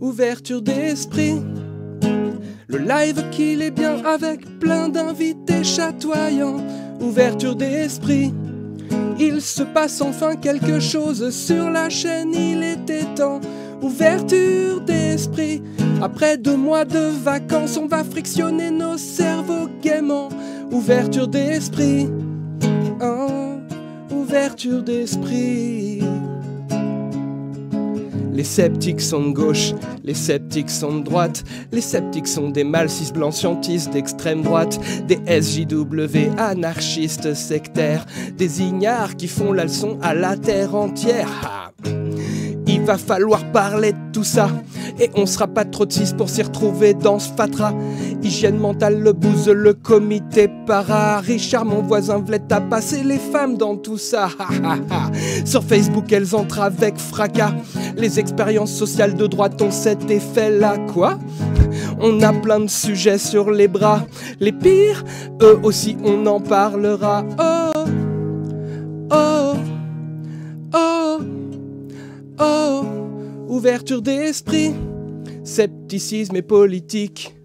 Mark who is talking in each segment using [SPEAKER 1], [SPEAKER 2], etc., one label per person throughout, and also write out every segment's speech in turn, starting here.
[SPEAKER 1] Ouverture d'esprit. Le live qu'il est bien avec plein d'invités chatoyants. Ouverture d'esprit. Il se passe enfin quelque chose sur la chaîne, il était temps. Ouverture d'esprit. Après deux mois de vacances, on va frictionner nos cerveaux gaiement. Ouverture d'esprit. Oh, ouverture d'esprit. Les sceptiques sont de gauche, les sceptiques sont de droite, les sceptiques sont des mâles cis blancs scientistes d'extrême droite, des SJW anarchistes sectaires, des ignares qui font la leçon à la terre entière. Va falloir parler de tout ça. Et on sera pas trop de six pour s'y retrouver dans ce fatra. Hygiène mentale, le bouse, le comité para. Richard, mon voisin, voulait à passer les femmes dans tout ça. Sur Facebook, elles entrent avec fracas. Les expériences sociales de droite ont cet effet-là. Quoi? On a plein de sujets sur les bras. Les pires, eux aussi, on en parlera. Oh, oh, oh. Oh, ouverture d'esprit, scepticisme et politique.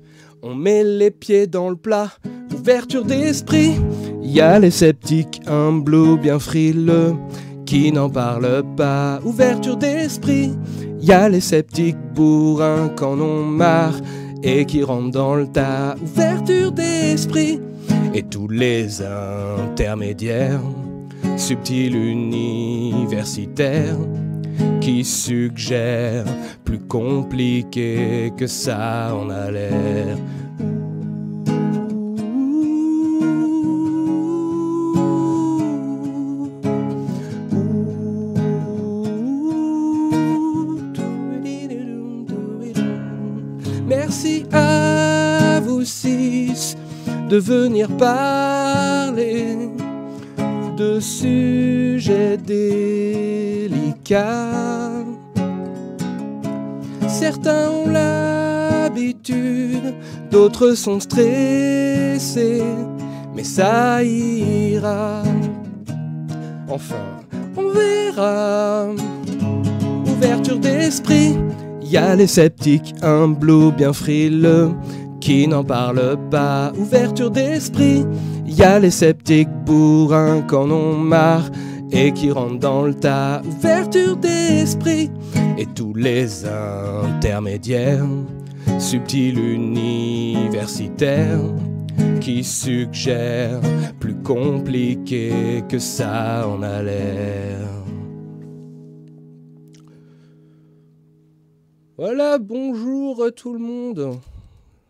[SPEAKER 1] On met les pieds dans le plat, ouverture d'esprit. Y a les sceptiques, un bleu bien frileux, qui n'en parlent pas. Ouverture d'esprit, y a les sceptiques bourrins qu'en ont marre et qui rentrent dans le tas. Ouverture d'esprit, et tous les intermédiaires, subtils universitaires qui suggère plus compliqué que ça en a l'air. Merci à vous six de venir parler de sujets délicats. Certains ont l'habitude, d'autres sont stressés, mais ça ira. Enfin, on verra. Ouverture d'esprit, y a les sceptiques, un bleu bien frileux qui n'en parlent pas. Ouverture d'esprit, y a les sceptiques bourrins qu'en ont marre et qui rentrent dans le tas. Ouverture d'esprit et tous les intermédiaires, subtils universitaires qui suggèrent plus compliqué que ça en a l'air. Voilà, bonjour tout le monde.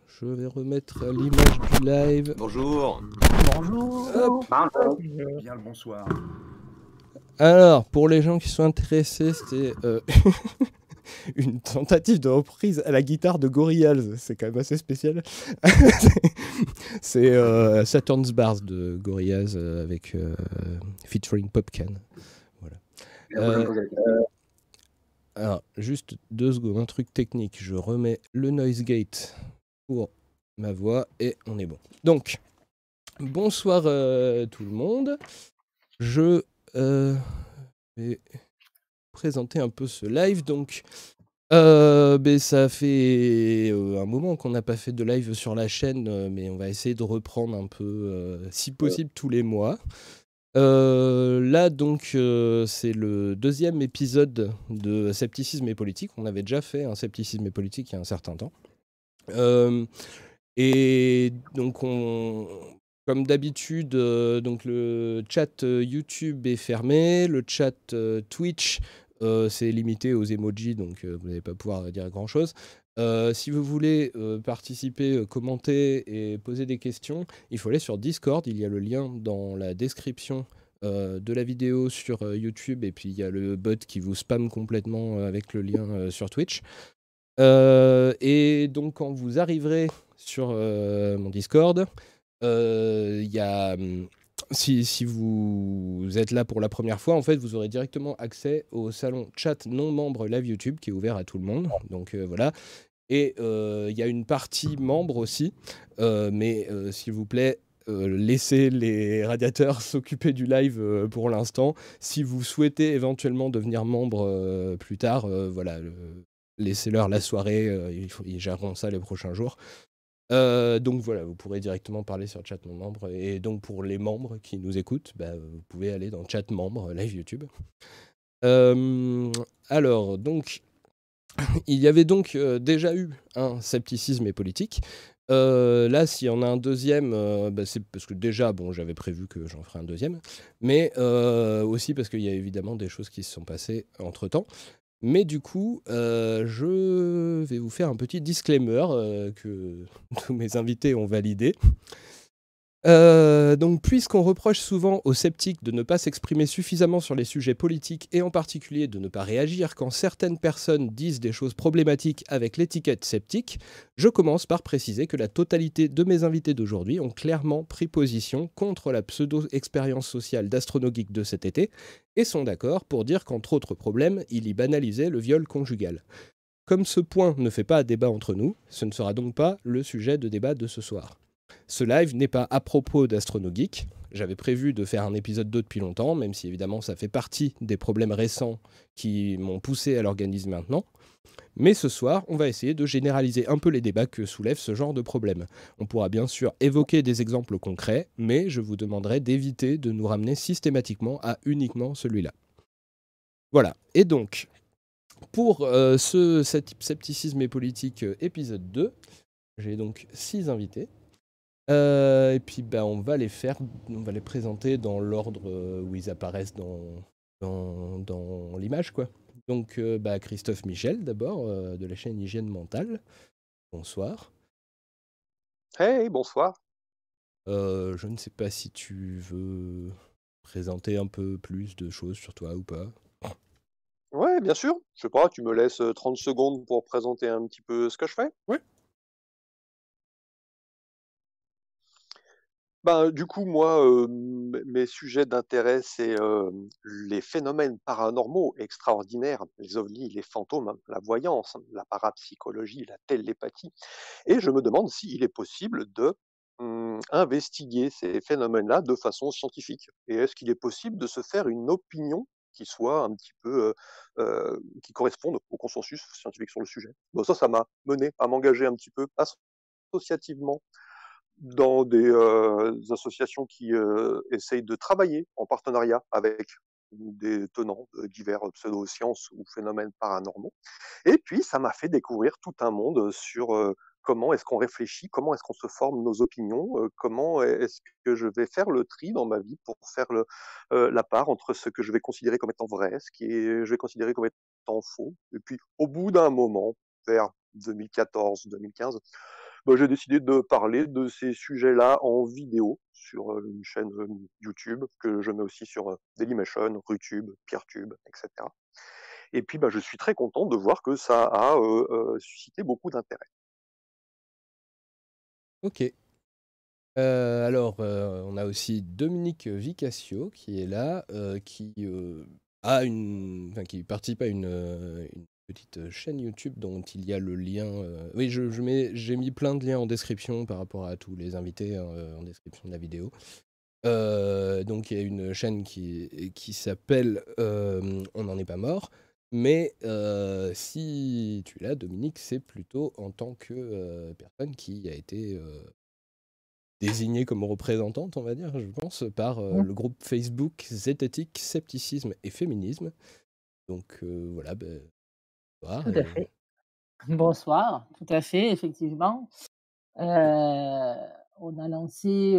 [SPEAKER 1] Je vais remettre l'image du live.
[SPEAKER 2] Bonjour.
[SPEAKER 3] Bonjour.
[SPEAKER 1] Hop.
[SPEAKER 3] Bien le bonsoir.
[SPEAKER 1] Alors, pour les gens qui sont intéressés, c'était euh, une tentative de reprise à la guitare de Gorillaz. C'est quand même assez spécial. C'est euh, Saturn's Bars de Gorillaz euh, avec euh, featuring Popcan. Voilà. Alors, juste deux secondes, un truc technique. Je remets le noise gate pour ma voix et on est bon. Donc, bonsoir tout le monde. Je euh, vais présenter un peu ce live. Donc, euh, ben, ça fait euh, un moment qu'on n'a pas fait de live sur la chaîne, mais on va essayer de reprendre un peu, si possible, tous les mois. Euh, là, donc, euh, c'est le deuxième épisode de Scepticisme et politique. On avait déjà fait un Scepticisme et politique il y a un certain temps. Euh, et donc, on, comme d'habitude, euh, donc le chat euh, YouTube est fermé, le chat euh, Twitch c'est limité aux emojis, donc vous n'allez pas pouvoir dire grand chose. Si vous voulez participer, commenter et poser des questions, il faut aller sur Discord. Il y a le lien dans la description de la vidéo sur YouTube et puis il y a le bot qui vous spam complètement avec le lien sur Twitch. Et donc quand vous arriverez sur mon Discord, il y a hum, si, vous êtes là pour la première fois, en fait, vous aurez directement accès au salon chat non membre live YouTube qui est ouvert à tout le monde. Donc euh, voilà. Et il y a une partie membre aussi, mais s'il vous plaît, laissez les radiateurs s'occuper du live pour l'instant. Si vous souhaitez éventuellement devenir membre plus tard, voilà, laissez-leur la soirée, ils, ils, géreront ça les prochains jours. Donc voilà, vous pourrez directement parler sur chat mon membre. Et donc pour les membres qui nous écoutent, bah, vous pouvez aller dans chat membre live YouTube. alors donc il y avait donc déjà eu un scepticisme et politique. là, s'il y en a un deuxième, bah, c'est parce que déjà, bon, j'avais prévu que j'en ferais un deuxième, mais aussi parce qu'il y a évidemment des choses qui se sont passées entre temps. Mais du coup, je vais vous faire un petit disclaimer que tous mes invités ont validé. Euh, donc, puisqu'on reproche souvent aux sceptiques de ne pas s'exprimer suffisamment sur les sujets politiques et en particulier de ne pas réagir quand certaines personnes disent des choses problématiques avec l'étiquette sceptique, je commence par préciser que la totalité de mes invités d'aujourd'hui ont clairement pris position contre la pseudo-expérience sociale d'Astronogeek de cet été et sont d'accord pour dire qu'entre autres problèmes, il y banalisait le viol conjugal. Comme ce point ne fait pas débat entre nous, ce ne sera donc pas le sujet de débat de ce soir. Ce live n'est pas à propos d'Astronogeek. J'avais prévu de faire un épisode 2 depuis longtemps, même si évidemment ça fait partie des problèmes récents qui m'ont poussé à l'organiser maintenant. Mais ce soir, on va essayer de généraliser un peu les débats que soulève ce genre de problème. On pourra bien sûr évoquer des exemples concrets, mais je vous demanderai d'éviter de nous ramener systématiquement à uniquement celui-là. Voilà, et donc, pour euh, ce scepticisme et politique euh, épisode 2, j'ai donc six invités. Euh, et puis bah, on va les faire, on va les présenter dans l'ordre euh, où ils apparaissent dans, dans, dans l'image. quoi. Donc euh, bah, Christophe Michel d'abord, de la chaîne Hygiène Mentale. Bonsoir.
[SPEAKER 2] Hey, bonsoir.
[SPEAKER 1] je ne sais pas si tu veux présenter un peu plus de choses sur toi ou pas.
[SPEAKER 2] Ouais, bien sûr. Je sais pas, tu me laisses 30 secondes pour présenter un petit peu ce que je fais
[SPEAKER 1] Ouais.
[SPEAKER 2] Ben, du coup, moi, mes sujets d'intérêt, c'est les phénomènes paranormaux extraordinaires, les ovnis, les fantômes, hein, la voyance, hein, la parapsychologie, la télépathie. Et je me demande s'il est possible de mmh, investiguer ces phénomènes-là de façon scientifique. Et est-ce qu'il est possible de se faire une opinion qui soit un petit peu qui corresponde au consensus scientifique sur le sujet? Bon, ça, ça m'a mené à m'engager un petit peu associativement dans des associations qui essayent de travailler en partenariat avec des tenants de divers pseudo-sciences ou phénomènes paranormaux. Et puis, ça m'a fait découvrir tout un monde sur comment est-ce qu'on réfléchit, comment est-ce qu'on se forme nos opinions, comment est-ce que je vais faire le tri dans ma vie pour faire le, la part entre ce que je vais considérer comme étant vrai, ce qui est, je vais considérer comme étant faux. Et puis, au bout d'un moment, vers 2014-2015, bah, j'ai décidé de parler de ces sujets-là en vidéo sur une chaîne YouTube que je mets aussi sur Dailymotion, Rutube, Peertube, etc. Et puis, bah, je suis très content de voir que ça a suscité beaucoup d'intérêt.
[SPEAKER 1] Ok. alors, on a aussi Dominique Vicassio qui est là, qui a une, enfin, qui participe à une petite euh, chaîne YouTube dont il y a le lien. Euh, oui, je, mets, j'ai mis plein de liens en description par rapport à tous les invités hein, euh, en description de la vidéo. donc il y a une chaîne qui, qui s'appelle On n'en est pas mort. Mais si tu l'as, Dominique, c'est plutôt en tant que personne qui a été désignée comme représentante, on va dire, je pense, par le groupe Facebook Zététique, Scepticisme et Féminisme. Donc voilà,
[SPEAKER 4] tout à fait. Bonsoir, tout à fait, effectivement. on a lancé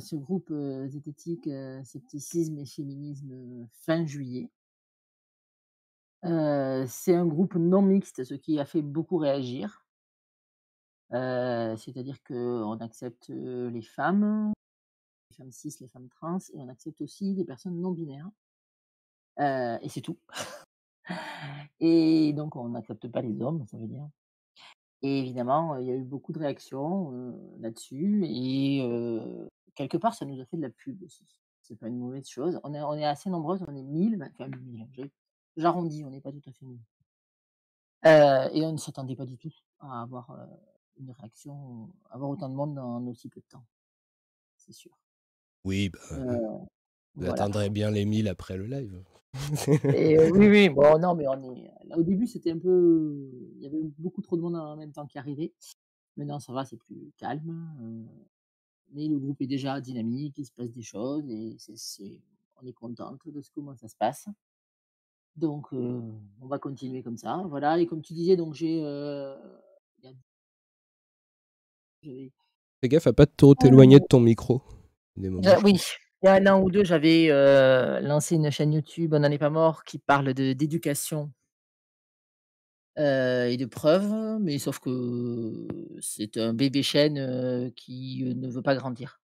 [SPEAKER 4] ce groupe zététique Scepticisme et Féminisme fin juillet. c'est un groupe non mixte, ce qui a fait beaucoup réagir. C'est-à-dire qu'on accepte les femmes, les femmes cis, les femmes trans, et on accepte aussi les personnes non binaires. et c'est tout. Et donc on n'accepte pas les hommes, ça veut dire. Et évidemment, il y a eu beaucoup de réactions, là-dessus et quelque part, ça nous a fait de la pub aussi. C'est pas une mauvaise chose. On est on est assez nombreuses, on est 1000, enfin 1000, j'arrondis, on n'est pas tout à fait 1000. et on ne s'attendait pas du tout à avoir une réaction, avoir autant de monde en aussi peu de temps. C'est sûr.
[SPEAKER 1] Oui, bah, vous atteindrez bien les 1000 après le live.
[SPEAKER 4] Et, oui, oui, bon, non, mais on est. Là, au début, c'était un peu. Il y avait beaucoup trop de monde en même temps qui arrivait. Maintenant, ça va, c'est plus calme. mais le groupe est déjà dynamique, il se passe des choses et c'est, on est contente de ce comment ça se passe. Donc, on va continuer comme ça. Voilà, et comme tu disais, donc j'ai.
[SPEAKER 1] Fais gaffe à pas trop t'éloigner de ton micro.
[SPEAKER 4] oui, il y a un an ou deux, j'avais lancé une chaîne YouTube, On n'en est pas mort, qui parle de d'éducation et de preuves, mais sauf que c'est un bébé chaîne qui ne veut pas grandir.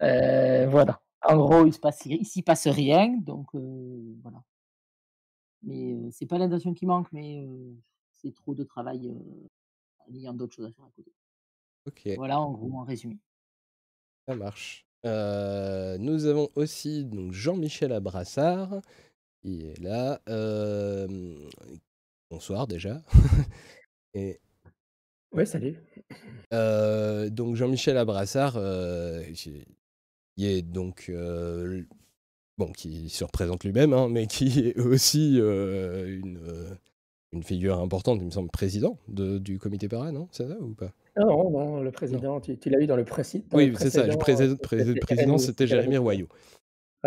[SPEAKER 4] voilà. En gros, il ne s'y passe rien, donc voilà. Mais c'est pas l'intention qui manque, mais c'est trop de travail en ayant d'autres choses à faire à côté.
[SPEAKER 1] Ok.
[SPEAKER 4] Voilà, en gros, en résumé.
[SPEAKER 1] Ça marche. Euh, nous avons aussi donc Jean-Michel Abrassard qui est là. Euh, bonsoir déjà.
[SPEAKER 5] Et, oui, salut.
[SPEAKER 1] Euh, donc Jean-Michel Abrassard, qui est donc bon, qui se représente lui-même, hein, mais qui est aussi une, une figure importante, il me semble, président de, du comité para, non? C'est ça ou pas?
[SPEAKER 5] Non, non, le président, tu, l'as eu dans le précédent.
[SPEAKER 1] Oui, c'est ça, le président, président c'était Jérémy Royaux.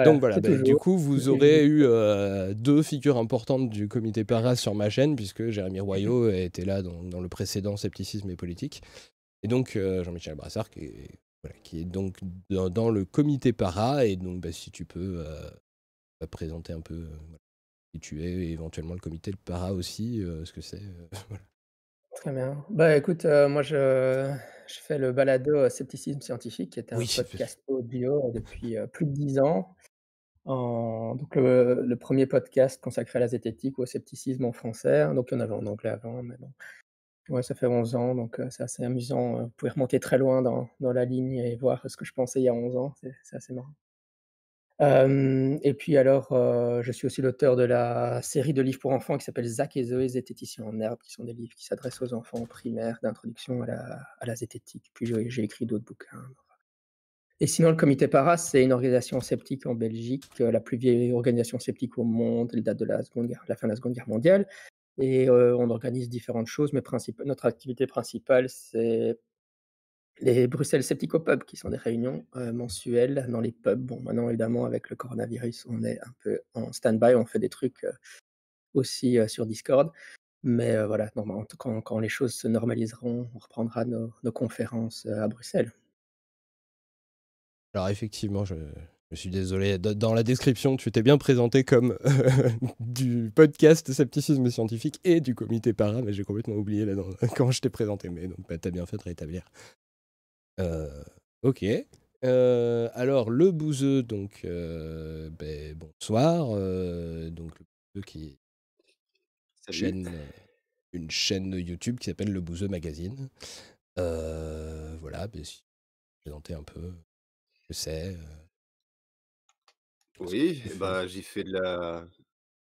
[SPEAKER 1] Donc voilà, bah, du coup, vous aurez eu euh, deux figures importantes du comité para sur ma chaîne, puisque Jérémy Royaux était là dans, le précédent Scepticisme et politique. Et donc, euh, Jean-Michel Brassard, qui est, qui est donc dans, le comité para, et donc bah, si tu peux euh, présenter un peu qui tu es, et éventuellement le comité para aussi, ce que c'est. voilà.
[SPEAKER 5] Très bien. Bah, écoute, euh, moi, je je fais le balado, euh, Scepticisme scientifique, qui est un podcast audio depuis, euh, plus de 10 ans. En donc le le 1 podcast consacré à la zététique ou au scepticisme en français, donc il y en avait en anglais avant, mais bon. Ouais, ça fait 11 ans, donc c'est assez amusant, vous pouvez remonter très loin dans dans la ligne et voir ce que je pensais il y a 11 ans, c'est assez marrant et puis alors, je suis aussi l'auteur de la série de livres pour enfants qui s'appelle Zach et Zoé zététiciens en herbe, qui sont des livres qui s'adressent aux enfants primaires d'introduction à la zététique. Puis j'ai écrit d'autres bouquins, et sinon le comité Para, c'est une organisation sceptique en Belgique, la plus vieille organisation sceptique au monde. Elle date de la seconde guerre la fin de la Seconde Guerre mondiale et on organise différentes choses, mais notre activité principale, c'est les Bruxelles Pub, qui sont des réunions euh, mensuelles dans les pubs. Bon, maintenant, évidemment, avec le coronavirus, on est un peu en stand-by, on fait des trucs euh, aussi euh, sur Discord. Mais voilà, normalement, quand, les choses se normaliseront, on reprendra nos, conférences à Bruxelles.
[SPEAKER 1] Alors, effectivement, je, suis désolé. Dans la description, tu t'es bien présenté comme du podcast Scepticisme scientifique et du comité para, mais j'ai complètement oublié là, quand je t'ai présenté. Mais donc, bah, tu as bien fait de rétablir. Euh, ok. Euh, alors, le bouseux, donc, euh, ben, bonsoir. donc, le bouseux qui chaîne, une chaîne YouTube qui s'appelle Le Bouseux Magazine. voilà, ben, si présenter un peu, je sais.
[SPEAKER 6] Oui, bah, j'y fais de la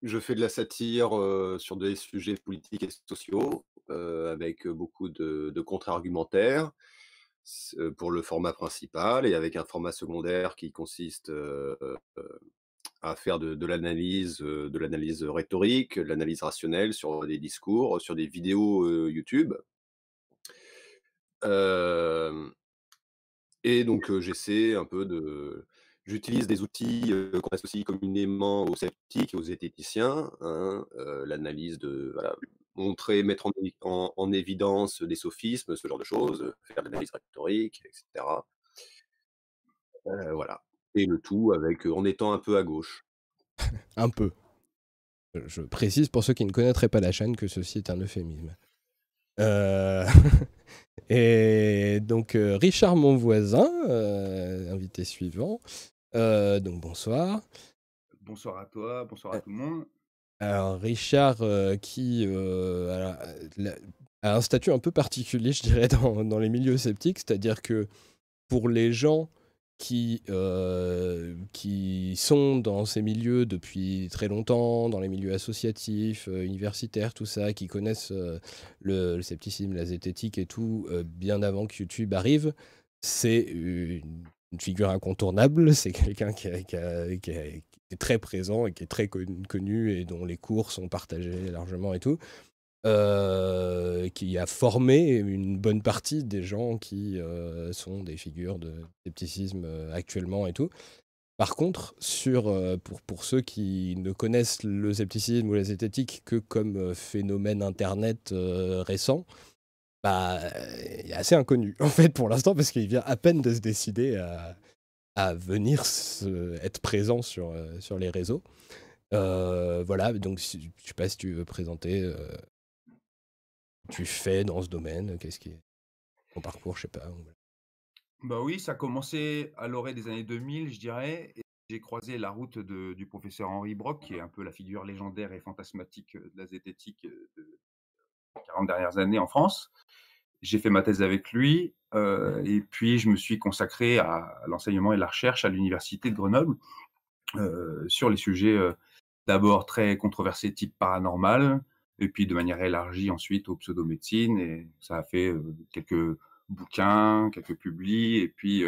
[SPEAKER 6] je fais de la satire, sur des sujets politiques et sociaux, avec beaucoup de de contre-argumentaires pour le format principal et avec un format secondaire qui consiste à faire de, l'analyse, de l'analyse rhétorique, de l'analyse rationnelle sur des discours, sur des vidéos YouTube. et donc j'essaie un peu de, j'utilise des outils qu'on associe communément aux sceptiques et aux zététiciens, hein, l'analyse de voilà, montrer, mettre en, évidence des sophismes, ce genre de choses, faire de l'analyse rhétorique, etc. Euh, voilà. Et le tout avec en étant un peu à gauche.
[SPEAKER 1] un peu. Je précise pour ceux qui ne connaîtraient pas la chaîne que ceci est un euphémisme. Euh, et donc euh, Richard mon voisin, invité suivant. donc bonsoir.
[SPEAKER 3] Bonsoir à toi, bonsoir à tout le monde.
[SPEAKER 1] Alors Richard, euh, qui euh, a, un statut un peu particulier, je dirais, dans, les milieux sceptiques, c'est-à-dire que pour les gens qui, euh, qui sont dans ces milieux depuis très longtemps, dans les milieux associatifs, universitaires, tout ça, qui connaissent le, scepticisme, la zététique et tout, bien avant que YouTube arrive, c'est une, figure incontournable, c'est quelqu'un qui, qui, très présent et qui est très connu et dont les cours sont partagés largement et tout. Euh, qui a formé une bonne partie des gens qui euh, sont des figures de scepticisme euh, actuellement et tout. Par contre, sur, pour, pour ceux qui ne connaissent le scepticisme ou la zététique que comme phénomène Internet récent, bah, il est assez inconnu en fait pour l'instant parce qu'il vient à peine de se décider à, à venir être présent sur, sur les réseaux. voilà, donc je ne sais pas si tu veux présenter tu fais dans ce domaine Qu'est-ce qui est ton parcours Je sais pas.
[SPEAKER 3] Bah oui, ça a commencé à l'orée des années 2000, je dirais. J'ai croisé la route du professeur Henri Brock, qui est un peu la figure légendaire et fantasmatique de la zététique de 40 dernières années en France. J'ai fait ma thèse avec lui, euh, et puis je me suis consacré à, l'enseignement et la recherche à l'université de Grenoble euh, sur les sujets euh, d'abord très controversés type paranormal, et puis de manière élargie ensuite aux pseudomédecines. Et ça a fait quelques bouquins, quelques publis. Et puis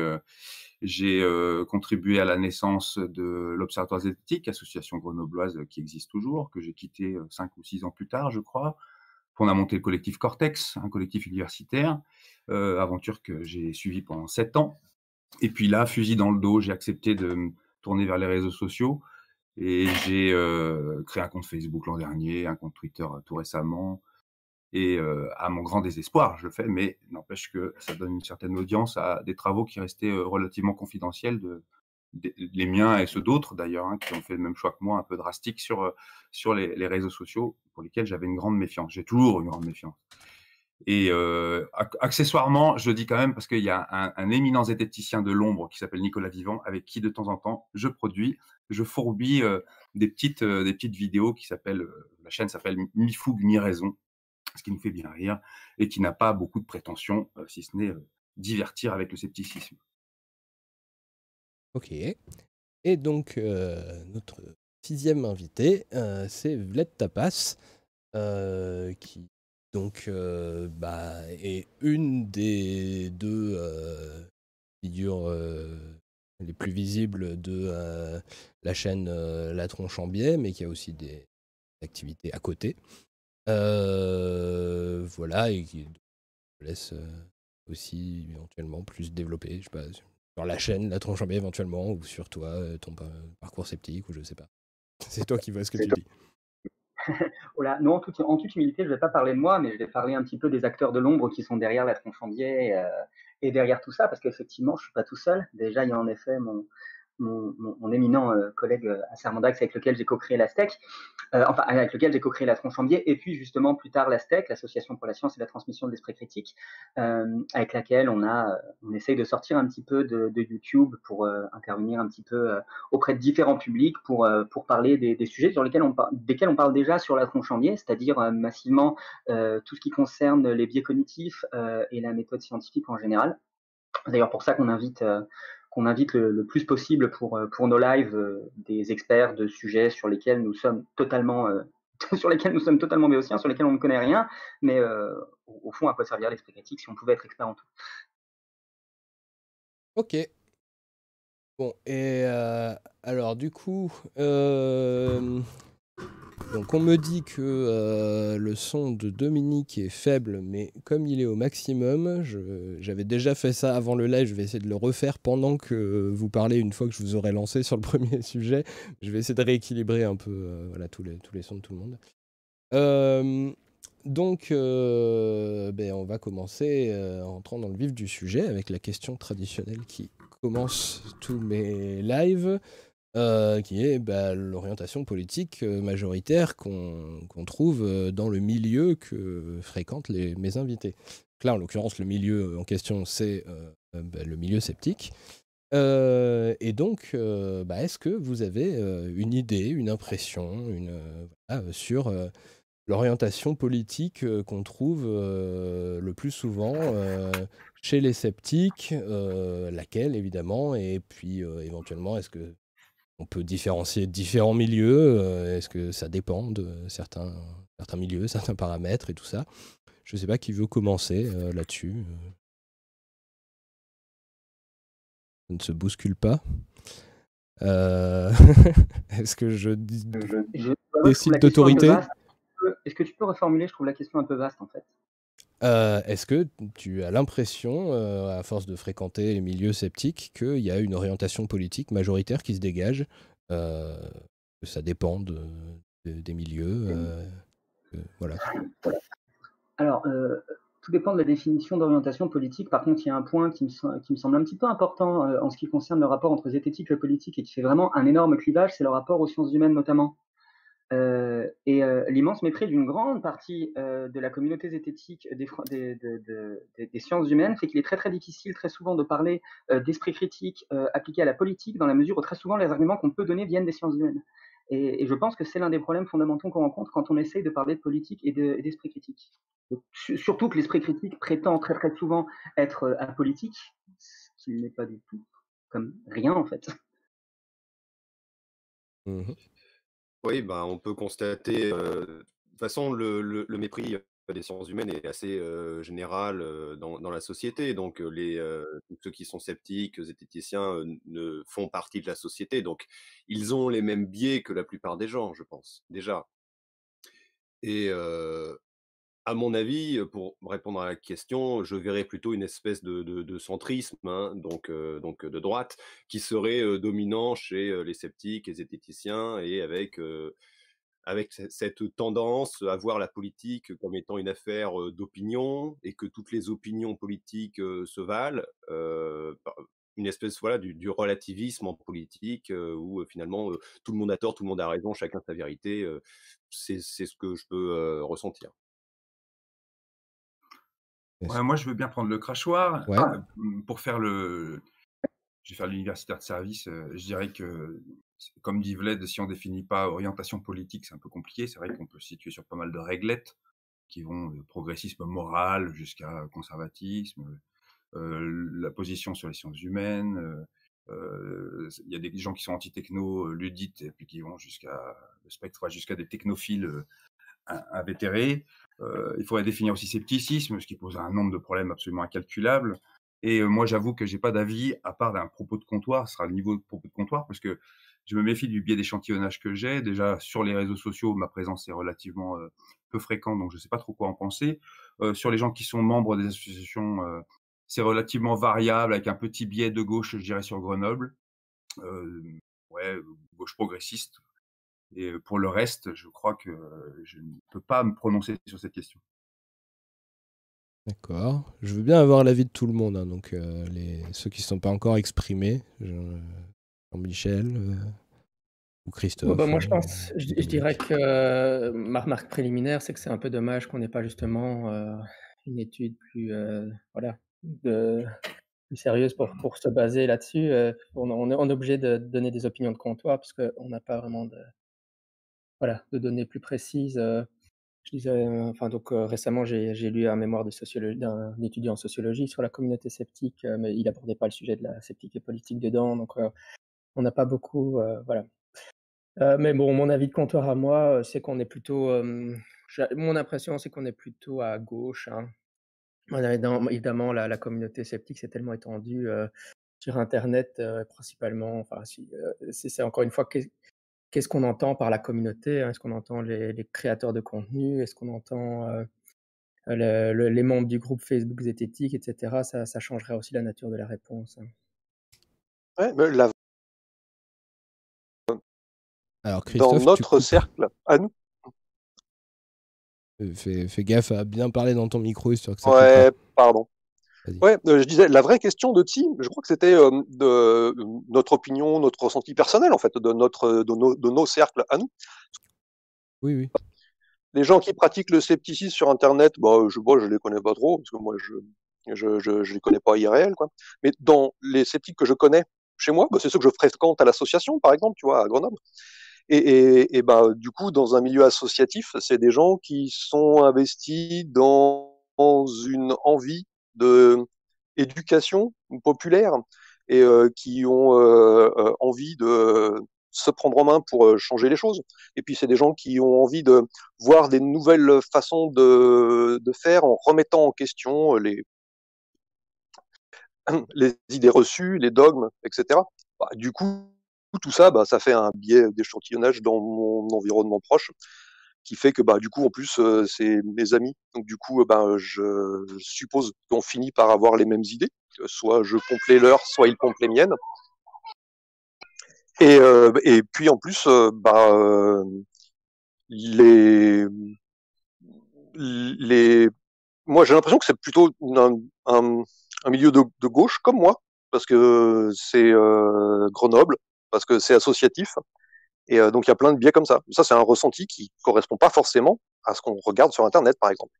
[SPEAKER 3] j'ai contribué à la naissance de l'Observatoire zététique, association grenobloise qui existe toujours, que j'ai quitté cinq ou six ans plus tard, je crois. On a monté le collectif Cortex, un collectif universitaire, aventure que j'ai suivie pendant sept ans. Et puis là, fusil dans le dos, j'ai accepté de me tourner vers les réseaux sociaux et j'ai euh, créé un compte Facebook l'an dernier, un compte Twitter euh, tout récemment. Et euh, à mon grand désespoir, je le fais, mais n'empêche que ça donne une certaine audience à des travaux qui restaient relativement confidentiels, de, les miens et ceux d'autres d'ailleurs, hein, qui ont fait le même choix que moi, un peu drastique sur, sur les, réseaux sociaux, pour lesquels j'avais une grande méfiance. J'ai toujours une grande méfiance. Et euh, accessoirement, je dis quand même parce qu'il y a un, éminent zététicien de l'ombre qui s'appelle Nicolas Vivant, avec qui de temps en temps je produis, je fourbis euh, des petites euh, des petites vidéos qui s'appellent, euh, la chaîne s'appelle Mi fougue mi raison, ce qui nous fait bien rire et qui n'a pas beaucoup de prétention, si ce n'est divertir avec le scepticisme.
[SPEAKER 1] Ok. Et donc notre sixième invité, c'est Vled Tapas, qui donc, euh, bah, et une des deux euh, figures euh, les plus visibles de la chaîne La Tronche en Biais, mais qui a aussi des activités à côté. voilà, et qui laisse aussi éventuellement plus développer, je sais pas, sur la chaîne La Tronche en Biais éventuellement, ou sur toi, ton parcours sceptique, ou je sais pas. C'est toi qui vois ce que tu dis.
[SPEAKER 7] voilà. Non, en toute, en toute, humilité, je ne vais pas parler de moi, mais je vais parler un petit peu des acteurs de l'ombre qui sont derrière la tronche en biais euh, et derrière tout ça, parce qu'effectivement, je suis pas tout seul. Déjà, il y a en effet mon, mon, éminent euh, collègue euh, Assermandax avec lequel j'ai co-créé la STEC, euh, enfin avec lequel j'ai co-créé la biais, et puis justement plus tard la STEC, l'Association pour la science et la transmission de l'esprit critique, avec laquelle on a, on essaye de sortir un petit peu de, YouTube pour intervenir un petit peu auprès de différents publics pour parler des, sujets sur lesquels on desquels on parle déjà sur la biais, c'est-à-dire massivement tout ce qui concerne les biais cognitifs et la méthode scientifique en général. D'ailleurs pour ça qu'on invite qu'on invite le, plus possible pour, euh, pour nos lives euh, des experts de sujets sur lesquels nous sommes totalement euh, sur lesquels nous sommes totalement béotiens, sur lesquels on ne connaît rien, mais au, fond, à quoi servir l'esprit critique si on pouvait être expert en tout
[SPEAKER 1] Ok. Bon, et alors du coup, donc on me dit que euh, le son de Dominique est faible, mais comme il est au maximum, j'avais déjà fait ça avant le live, je vais essayer de le refaire pendant que vous parlez une fois que je vous aurai lancé sur le premier sujet. Je vais essayer de rééquilibrer un peu euh, voilà, tous, les, tous les sons de tout le monde. Euh, donc, ben, on va commencer en entrant dans le vif du sujet avec la question traditionnelle qui commence tous mes lives. Euh, qui est bah, l'orientation politique euh, majoritaire qu'on trouve euh, dans le milieu que fréquentent les, mes invités. là, en l'occurrence, le milieu en question, c'est bah, le milieu sceptique. et donc, bah, est-ce que vous avez une idée, une impression une, sur l'orientation politique qu'on trouve le plus souvent chez les sceptiques, laquelle évidemment, et puis éventuellement, est-ce que on peut différencier différents milieux Est-ce que ça dépend de certains, certains milieux, certains paramètres et tout ça? Je ne sais pas qui veut commencer là-dessus. Ça ne se bouscule pas. Est-ce que je, décide d'autorité?
[SPEAKER 7] Est-ce que tu peux reformuler? Je trouve la question un peu vaste en fait.
[SPEAKER 1] Euh, est-ce que tu as l'impression, euh, à force de fréquenter les milieux sceptiques, qu'il y a une orientation politique majoritaire qui se dégage euh, Que ça dépend des milieux voilà.
[SPEAKER 7] Alors, tout dépend de la définition d'orientation politique. Par contre, il y a un point qui me, qui me semble un petit peu important en ce qui concerne le rapport entre zététique et politique et qui fait vraiment un énorme clivage, c'est le rapport aux sciences humaines notamment. Euh, et euh, l'immense mépris d'une grande partie euh, de la communauté zététique des, sciences humaines fait qu'il est très très difficile très souvent de parler d'esprit critique appliqué à la politique dans la mesure où très souvent les arguments qu'on peut donner viennent des sciences humaines. Et, je pense que c'est l'un des problèmes fondamentaux qu'on rencontre quand on essaye de parler de politique et d'esprit critique. surtout que l'esprit critique prétend très très souvent être apolitique, ce qui n'est pas du tout, comme rien en fait.
[SPEAKER 6] Mmh oui, bah, on peut constater, de toute façon, le, mépris des sciences humaines est assez général dans, la société. Donc, les, ceux qui sont sceptiques, zététiciens, ne font partie de la société. Donc, ils ont les mêmes biais que la plupart des gens, je pense, déjà. Et à mon avis, pour répondre à la question, je verrais plutôt une espèce de, centrisme, hein, donc, donc de droite, qui serait dominant chez les sceptiques, les zététiciens, et avec, avec cette tendance à voir la politique comme étant une affaire d'opinion, et que toutes les opinions politiques se valent. une espèce voilà du, relativisme en politique où finalement tout le monde a tort, tout le monde a raison, chacun sa vérité. c'est ce que je peux ressentir
[SPEAKER 3] moi, je veux bien prendre le crachoir. Ah, mmh, pour faire le. Je vais faire l'universitaire de service. Euh, je dirais que, comme dit Vled, si on définit pas orientation politique, c'est un peu compliqué. C'est vrai qu'on peut se situer sur pas mal de réglettes qui vont de progressisme moral jusqu'à conservatisme, euh, la position sur les sciences humaines. Euh, il y a des gens qui sont anti-techno, ludites, et puis qui vont jusqu'à le spectre, jusqu'à des technophiles invétérés. Euh, il faudrait définir aussi scepticisme, ce qui pose un nombre de problèmes absolument incalculables. Et euh, moi, j'avoue que j'ai pas d'avis à part d'un propos de comptoir. Ce sera le niveau de propos de comptoir parce que je me méfie du biais d'échantillonnage que j'ai. Déjà, sur les réseaux sociaux, ma présence est relativement euh, peu fréquente, donc je ne sais pas trop quoi en penser. sur les gens qui sont membres des associations, c'est relativement variable, avec un petit biais de gauche, je dirais, sur Grenoble. ouais, gauche progressiste, et pour le reste, je crois que je ne peux pas me prononcer sur cette question.
[SPEAKER 1] D'accord. Je veux bien avoir l'avis de tout le monde, hein, donc les, ceux qui ne sont pas encore exprimés, Jean-Michel ou Christophe.
[SPEAKER 5] Bah, moi, je pense, je, dirais que ma remarque préliminaire, c'est que c'est un peu dommage qu'on n'ait pas justement une étude plus, voilà, de, plus sérieuse pour, pour se baser là-dessus. on, on, est obligé de donner des opinions de comptoir parce qu'on n'a pas vraiment de, voilà, de données plus précises. je disais, enfin donc récemment j'ai lu un mémoire d'un étudiant en sociologie sur la communauté sceptique, mais il abordait pas le sujet de la sceptique et politique dedans, donc on n'a pas beaucoup, voilà. mais bon, mon avis de comptoir à moi, c'est qu'on est plutôt, mon impression, c'est qu'on est plutôt à gauche. Hein. Évidemment, la, la, communauté sceptique s'est tellement étendue sur Internet, principalement. Enfin, c'est encore une fois qu'est-ce qu'on entend par la communauté hein? Est-ce qu'on entend les, créateurs de contenu? Est-ce qu'on entend les membres du groupe Facebook zététique, etc. Ça, ça, changerait aussi la nature de la réponse. Hein.
[SPEAKER 2] Ouais, mais la... Alors, Dans notre cercle, à nous.
[SPEAKER 1] Fais, fais, gaffe à bien parler dans ton micro, histoire que ça
[SPEAKER 2] Ouais, pardon. Ouais, euh, je disais, la vraie question de Tim, je crois que c'était euh, de notre opinion, notre ressenti personnel, en fait, de, notre, de, nos, de nos cercles à nous.
[SPEAKER 1] Oui, oui.
[SPEAKER 2] Les gens qui pratiquent le scepticisme sur Internet, bah, je ne je les connais pas trop, parce que moi, je je, je, je les connais pas IRL, quoi. Mais dans les sceptiques que je connais chez moi, bah, c'est ceux que je fréquente à l'association, par exemple, tu vois, à Grenoble. Et, et, bah, du coup, dans un milieu associatif, c'est des gens qui sont investis dans une envie de éducation populaire et euh, qui ont euh, euh, envie de se prendre en main pour changer les choses. Et puis c'est des gens qui ont envie de voir des nouvelles façons de, faire en remettant en question les, les idées reçues, les dogmes, etc. Bah, du coup, tout ça, bah, ça fait un biais d'échantillonnage dans mon environnement proche qui fait que bah du coup en plus c'est mes amis. Donc du coup bah, je suppose qu'on finit par avoir les mêmes idées soit je pompe les leurs soit ils pompent les miennes. Et et puis en plus bah les les moi j'ai l'impression que c'est plutôt un, milieu de, gauche comme moi parce que c'est Grenoble parce que c'est associatif et euh, donc il y a plein de biais comme ça. Ça, c'est un ressenti qui correspond pas forcément à ce qu'on regarde sur Internet, par exemple.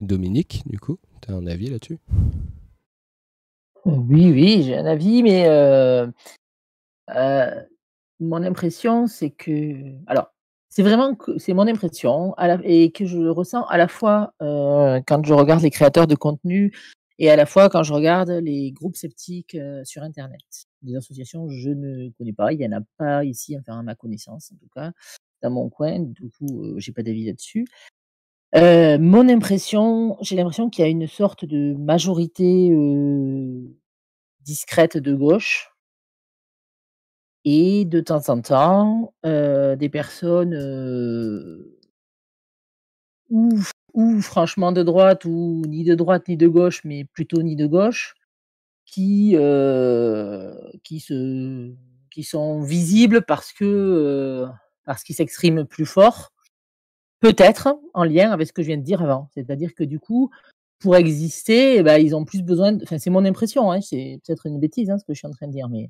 [SPEAKER 1] Dominique, du coup, tu as un avis là-dessus?
[SPEAKER 4] Oui, oui, j'ai un avis, mais euh, euh, mon impression, c'est que. Alors, c'est vraiment que c'est mon impression et que je le ressens à la fois quand je regarde les créateurs de contenu et à la fois quand je regarde les groupes sceptiques sur Internet. Des associations, je ne connais pas. Il n'y en a pas ici, enfin à ma connaissance en tout cas, dans mon coin. Du coup, j'ai pas d'avis là-dessus. mon impression, j'ai l'impression qu'il y a une sorte de majorité discrète de gauche et de temps en temps des personnes ou franchement de droite, ou ni de droite ni de gauche, mais plutôt ni de gauche, qui, euh, qui, se, qui sont visibles parce que euh, parce qu'ils s'expriment plus fort, peut-être en lien avec ce que je viens de dire avant. C'est-à-dire que du coup, pour exister, eh ben, ils ont plus besoin. Enfin, c'est mon impression. Hein, c'est peut-être une bêtise hein, ce que je suis en train de dire, mais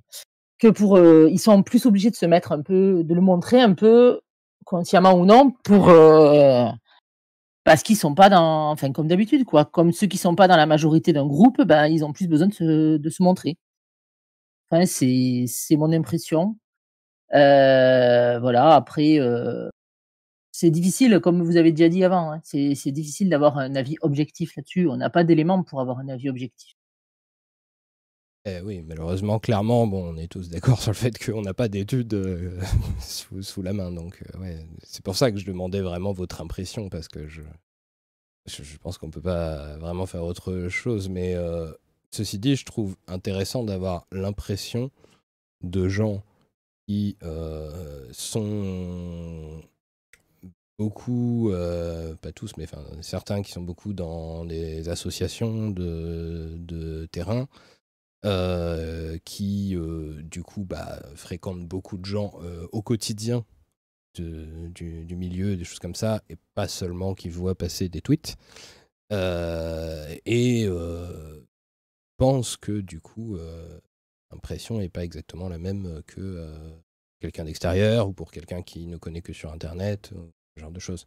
[SPEAKER 4] que pour euh, ils sont plus obligés de se mettre un peu, de le montrer un peu consciemment ou non pour parce qu'ils sont pas dans, enfin comme d'habitude quoi, comme ceux qui sont pas dans la majorité d'un groupe, ben ils ont plus besoin de se, montrer. Enfin c'est mon impression. Euh, voilà après euh, c'est difficile comme vous avez déjà dit avant. Hein, c'est difficile d'avoir un avis objectif là-dessus. On n'a pas d'éléments pour avoir un avis objectif.
[SPEAKER 1] Eh oui, malheureusement, clairement, bon, on est tous d'accord sur le fait qu'on n'a pas d'études euh, sous, la main. Donc, euh, ouais, c'est pour ça que je demandais vraiment votre impression, parce que je, pense qu'on ne peut pas vraiment faire autre chose. Mais euh, ceci dit, je trouve intéressant d'avoir l'impression de gens qui sont beaucoup, pas tous, mais certains qui sont beaucoup dans des associations de, terrain qui euh, du coup bah, fréquente beaucoup de gens euh, au quotidien du, milieu, des choses comme ça, et pas seulement qui voient passer des tweets. et pense que du coup, l'impression n'est pas exactement la même que quelqu'un d'extérieur ou pour quelqu'un qui ne connaît que sur Internet, ce genre de choses.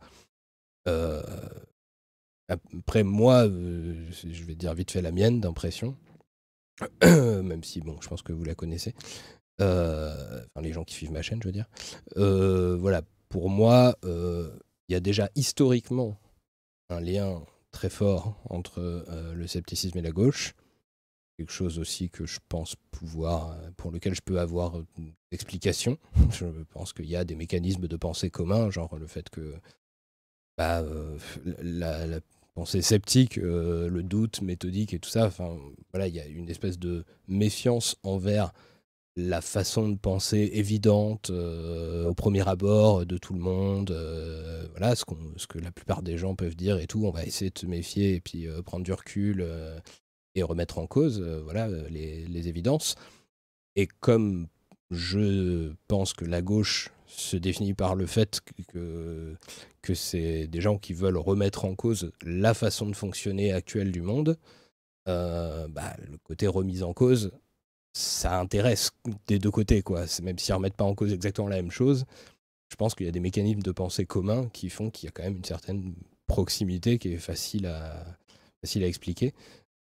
[SPEAKER 1] après, moi, je vais dire vite fait la mienne d'impression. même si, bon, je pense que vous la connaissez. Euh, les gens qui suivent ma chaîne, je veux dire. Euh, voilà, pour moi, euh, il y a déjà historiquement un lien très fort entre le scepticisme et la gauche. Quelque chose aussi que je pense pouvoir, pour lequel je peux avoir explication. Je pense qu'il y a des mécanismes de pensée communs, genre le fait que bah, la, pensée sceptique, euh, le doute méthodique et tout ça. Enfin, voilà, il y a une espèce de méfiance envers la façon de penser évidente euh, au premier abord de tout le monde. Euh, voilà, ce, que la plupart des gens peuvent dire et tout. On va essayer de se méfier et puis prendre du recul et remettre en cause voilà, les évidences. Et comme je pense que la gauche se définit par le fait que, que c'est des gens qui veulent remettre en cause la façon de fonctionner actuelle du monde, euh, bah, le côté remise en cause, ça intéresse des deux côtés, quoi. Même s'ils ne remettent pas en cause exactement la même chose, je pense qu'il y a des mécanismes de pensée communs qui font qu'il y a quand même une certaine proximité qui est facile à, facile à expliquer.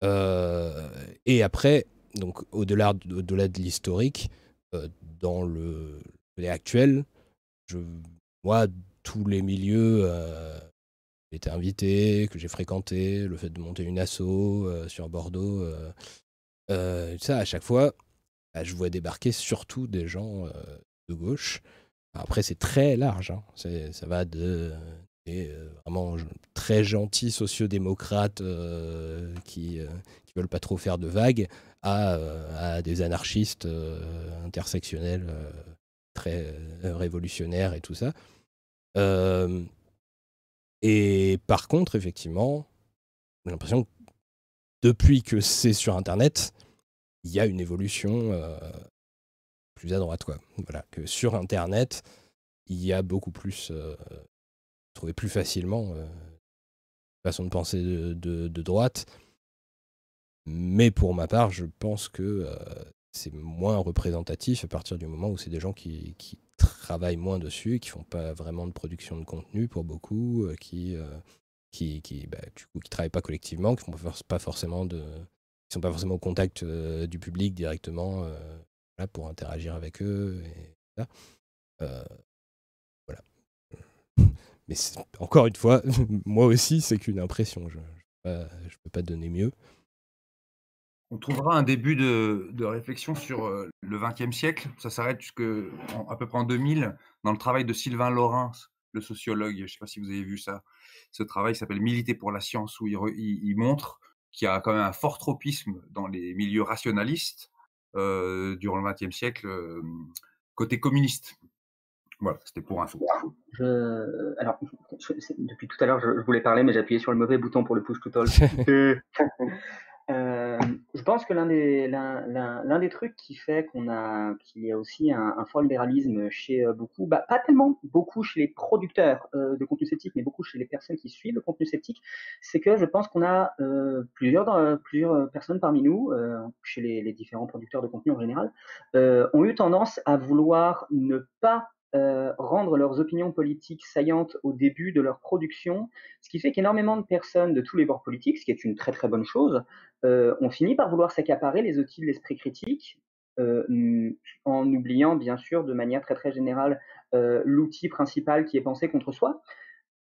[SPEAKER 1] Euh, et après, au-delà au -delà de l'historique, euh, dans le actuel, vois tous les milieux été invité, que j'ai fréquenté, le fait de monter une asso sur Bordeaux, ça à chaque fois, bah, je vois débarquer surtout des gens de gauche. Après, c'est très large. Hein. Ça va de vraiment très gentils sociodémocrates qui ne veulent pas trop faire de vagues à, des anarchistes intersectionnels très révolutionnaires et tout ça. et par contre, effectivement, j'ai l'impression que depuis que c'est sur Internet, il y a une évolution plus à droite. Quoi. Voilà, que sur Internet, il y a beaucoup plus, trouver plus facilement façon de penser de, droite. Mais pour ma part, je pense que c'est moins représentatif à partir du moment où c'est des gens qui, travaillent moins dessus, qui font pas vraiment de production de contenu pour beaucoup, qui, qui, qui, bah, travaillent pas collectivement, qui font sont pas forcément au contact du public directement pour interagir avec eux. Voilà. Mais encore une fois, moi aussi, c'est qu'une impression. Je ne peux pas donner mieux.
[SPEAKER 3] On trouvera un début de, réflexion sur le XXe siècle. Ça s'arrête jusque à peu près en 2000 dans le travail de Sylvain Laurin, le sociologue. Je ne sais pas si vous avez vu ça. Ce travail s'appelle Militer pour la science, où il, montre qu'il y a quand même un fort tropisme dans les milieux rationalistes durant le XXe siècle côté communiste. Voilà, c'était pour info.
[SPEAKER 7] Je, alors, depuis tout à l'heure, je, voulais parler, mais j'ai appuyé sur le mauvais bouton pour le push to talk. Euh, je pense que l'un des, des trucs qui fait qu'on a, qu'il y a aussi un, fort libéralisme chez euh, beaucoup, bah, pas tellement beaucoup chez les producteurs euh, de contenu sceptique, mais beaucoup chez les personnes qui suivent le contenu sceptique, c'est que je pense qu'on a plusieurs, plusieurs personnes parmi nous, chez les, les, différents producteurs de contenu en général, ont eu tendance à vouloir ne pas euh, rendre leurs opinions politiques saillantes au début de leur production, ce qui fait qu'énormément de personnes de tous les bords politiques, ce qui est une très très bonne chose, euh, ont fini par vouloir s'accaparer les outils de l'esprit critique, euh, en oubliant bien sûr de manière très très générale l'outil principal qui est pensé contre soi.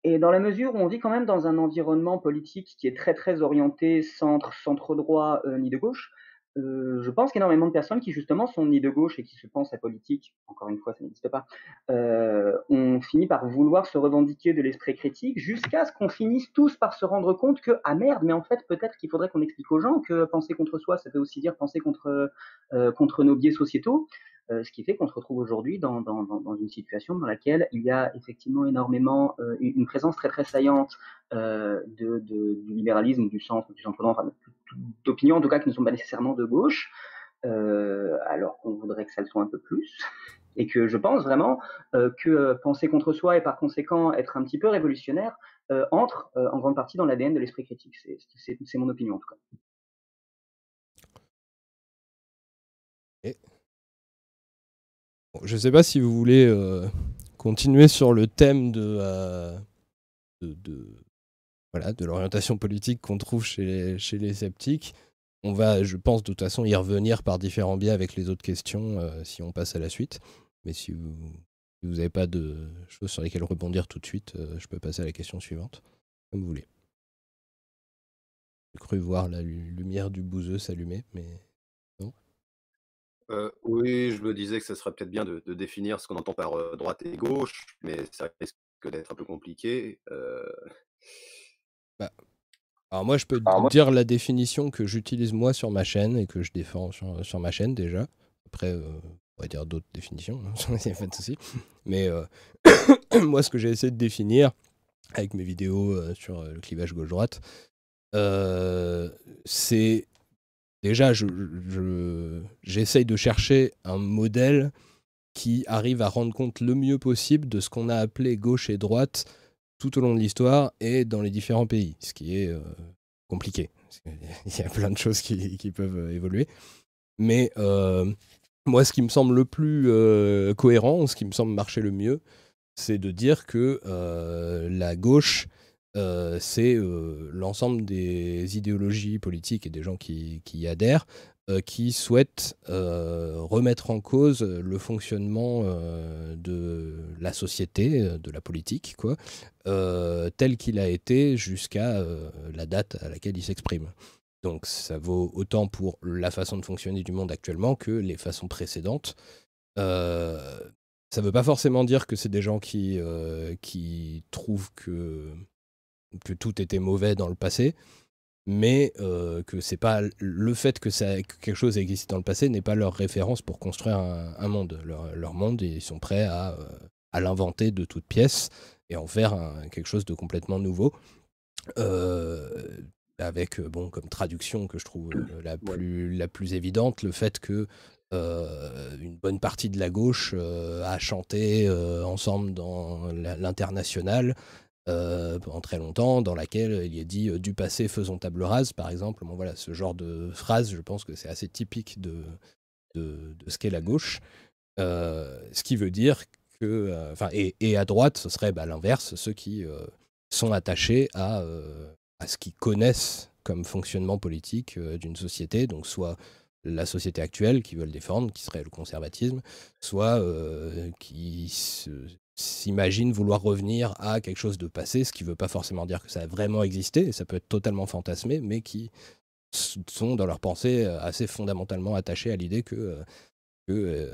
[SPEAKER 7] Et dans la mesure où on vit quand même dans un environnement politique qui est très très orienté centre, centre droit ni de gauche, je pense qu'énormément de personnes qui justement sont ni de gauche et qui se pensent apolitiques, encore une fois ça n'existe pas, euh, ont fini par vouloir se revendiquer de l'esprit critique jusqu'à ce qu'on finisse tous par se rendre compte que ah merde mais en fait peut-être qu'il faudrait qu'on explique aux gens que penser contre soi ça veut aussi dire penser contre euh, contre nos biais sociétaux. euh, ce qui fait qu'on se retrouve aujourd'hui dans, une situation dans laquelle il y a effectivement énormément euh, une présence très très saillante euh, du libéralisme, du centre, du centre droit, enfin, d'opinions en tout cas qui ne sont pas nécessairement de gauche, alors qu'on voudrait que ça le soit un peu plus. Et que je pense vraiment que penser contre soi et par conséquent être un petit peu révolutionnaire entre en grande partie dans l'ADN de l'esprit critique. C'est mon opinion en tout cas.
[SPEAKER 1] Je ne sais pas si vous voulez euh, continuer sur le thème euh, de, de, voilà, de l'orientation politique qu'on trouve chez les, sceptiques. On va, je pense, de toute façon, y revenir par différents biais avec les autres questions euh, si on passe à la suite. Mais si vous n'avez pas de choses sur lesquelles rebondir tout de suite, je peux passer à la question suivante, comme vous voulez. J'ai cru voir la lumière du bouseux s'allumer, mais
[SPEAKER 6] oui, je me disais que ce serait peut-être bien de définir ce qu'on entend par, droite et gauche, mais ça risque d'être un peu compliqué,
[SPEAKER 1] Bah, alors moi, je peux dire la définition que j'utilise moi sur ma chaîne et que je défends sur ma chaîne déjà. Après, on va dire d'autres définitions, hein, il y a pas de souci. Mais, moi, ce que j'ai essayé de définir avec mes vidéos, sur, le clivage gauche-droite, c'est déjà, j'essaye de chercher un modèle qui arrive à rendre compte le mieux possible de ce qu'on a appelé gauche et droite tout au long de l'histoire et dans les différents pays, ce qui est euh, compliqué. Il y a plein de choses qui, peuvent euh, évoluer. Mais euh, moi, ce qui me semble le plus cohérent, ce qui me semble marcher le mieux, c'est de dire que la gauche c'est l'ensemble des idéologies politiques et des gens qui, y adhèrent qui souhaitent remettre en cause le fonctionnement de la société, de la politique, quoi, tel qu'il a été jusqu'à la date à laquelle il s'exprime. Donc ça vaut autant pour la façon de fonctionner du monde actuellement que les façons précédentes. Euh, ça ne veut pas forcément dire que c'est des gens qui, euh, qui trouvent que, que tout était mauvais dans le passé, mais euh, que c'est pas le fait que, ça, quelque chose existe dans le passé n'est pas leur référence pour construire un, monde. Leur, monde, ils sont prêts à, à l'inventer de toutes pièces et en faire quelque chose de complètement nouveau avec bon comme traduction que je trouve la plus la plus évidente le fait que une bonne partie de la gauche a chanté ensemble dans l'international pendant très longtemps, dans laquelle il a dit du passé faisons table rase, par exemple. Bon, voilà, ce genre de phrase, je pense que c'est assez typique de, de, ce qu'est la gauche. ce qui veut dire que, enfin, et, et, à droite, ce serait bah, l'inverse, ceux qui sont attachés à à ce qu'ils connaissent comme fonctionnement politique euh, d'une société, donc soit la société actuelle qu'ils veulent défendre, qui serait le conservatisme, soit euh, qui s'imaginent vouloir revenir à quelque chose de passé, ce qui ne veut pas forcément dire que ça a vraiment existé, ça peut être totalement fantasmé, mais qui sont dans leur pensée euh, assez fondamentalement attachés à l'idée que, que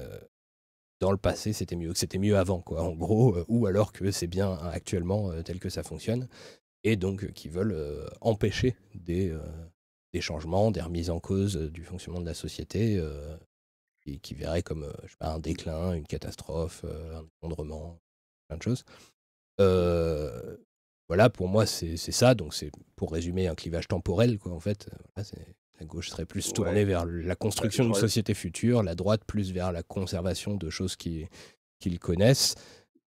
[SPEAKER 1] dans le passé c'était mieux, que c'était mieux avant, quoi, en gros, ou alors que c'est bien actuellement tel que ça fonctionne et donc euh, qui veulent euh, empêcher des, euh, changements, des remises en cause du fonctionnement de la société, et qui verraient comme un déclin, une catastrophe, un effondrement, plein de choses. voilà, pour moi, c'est ça. Donc, c'est pour résumer un clivage temporel, quoi, en fait. la gauche serait plus tournée vers la construction d'une société future, la droite plus vers la conservation de choses qu'ils connaissent.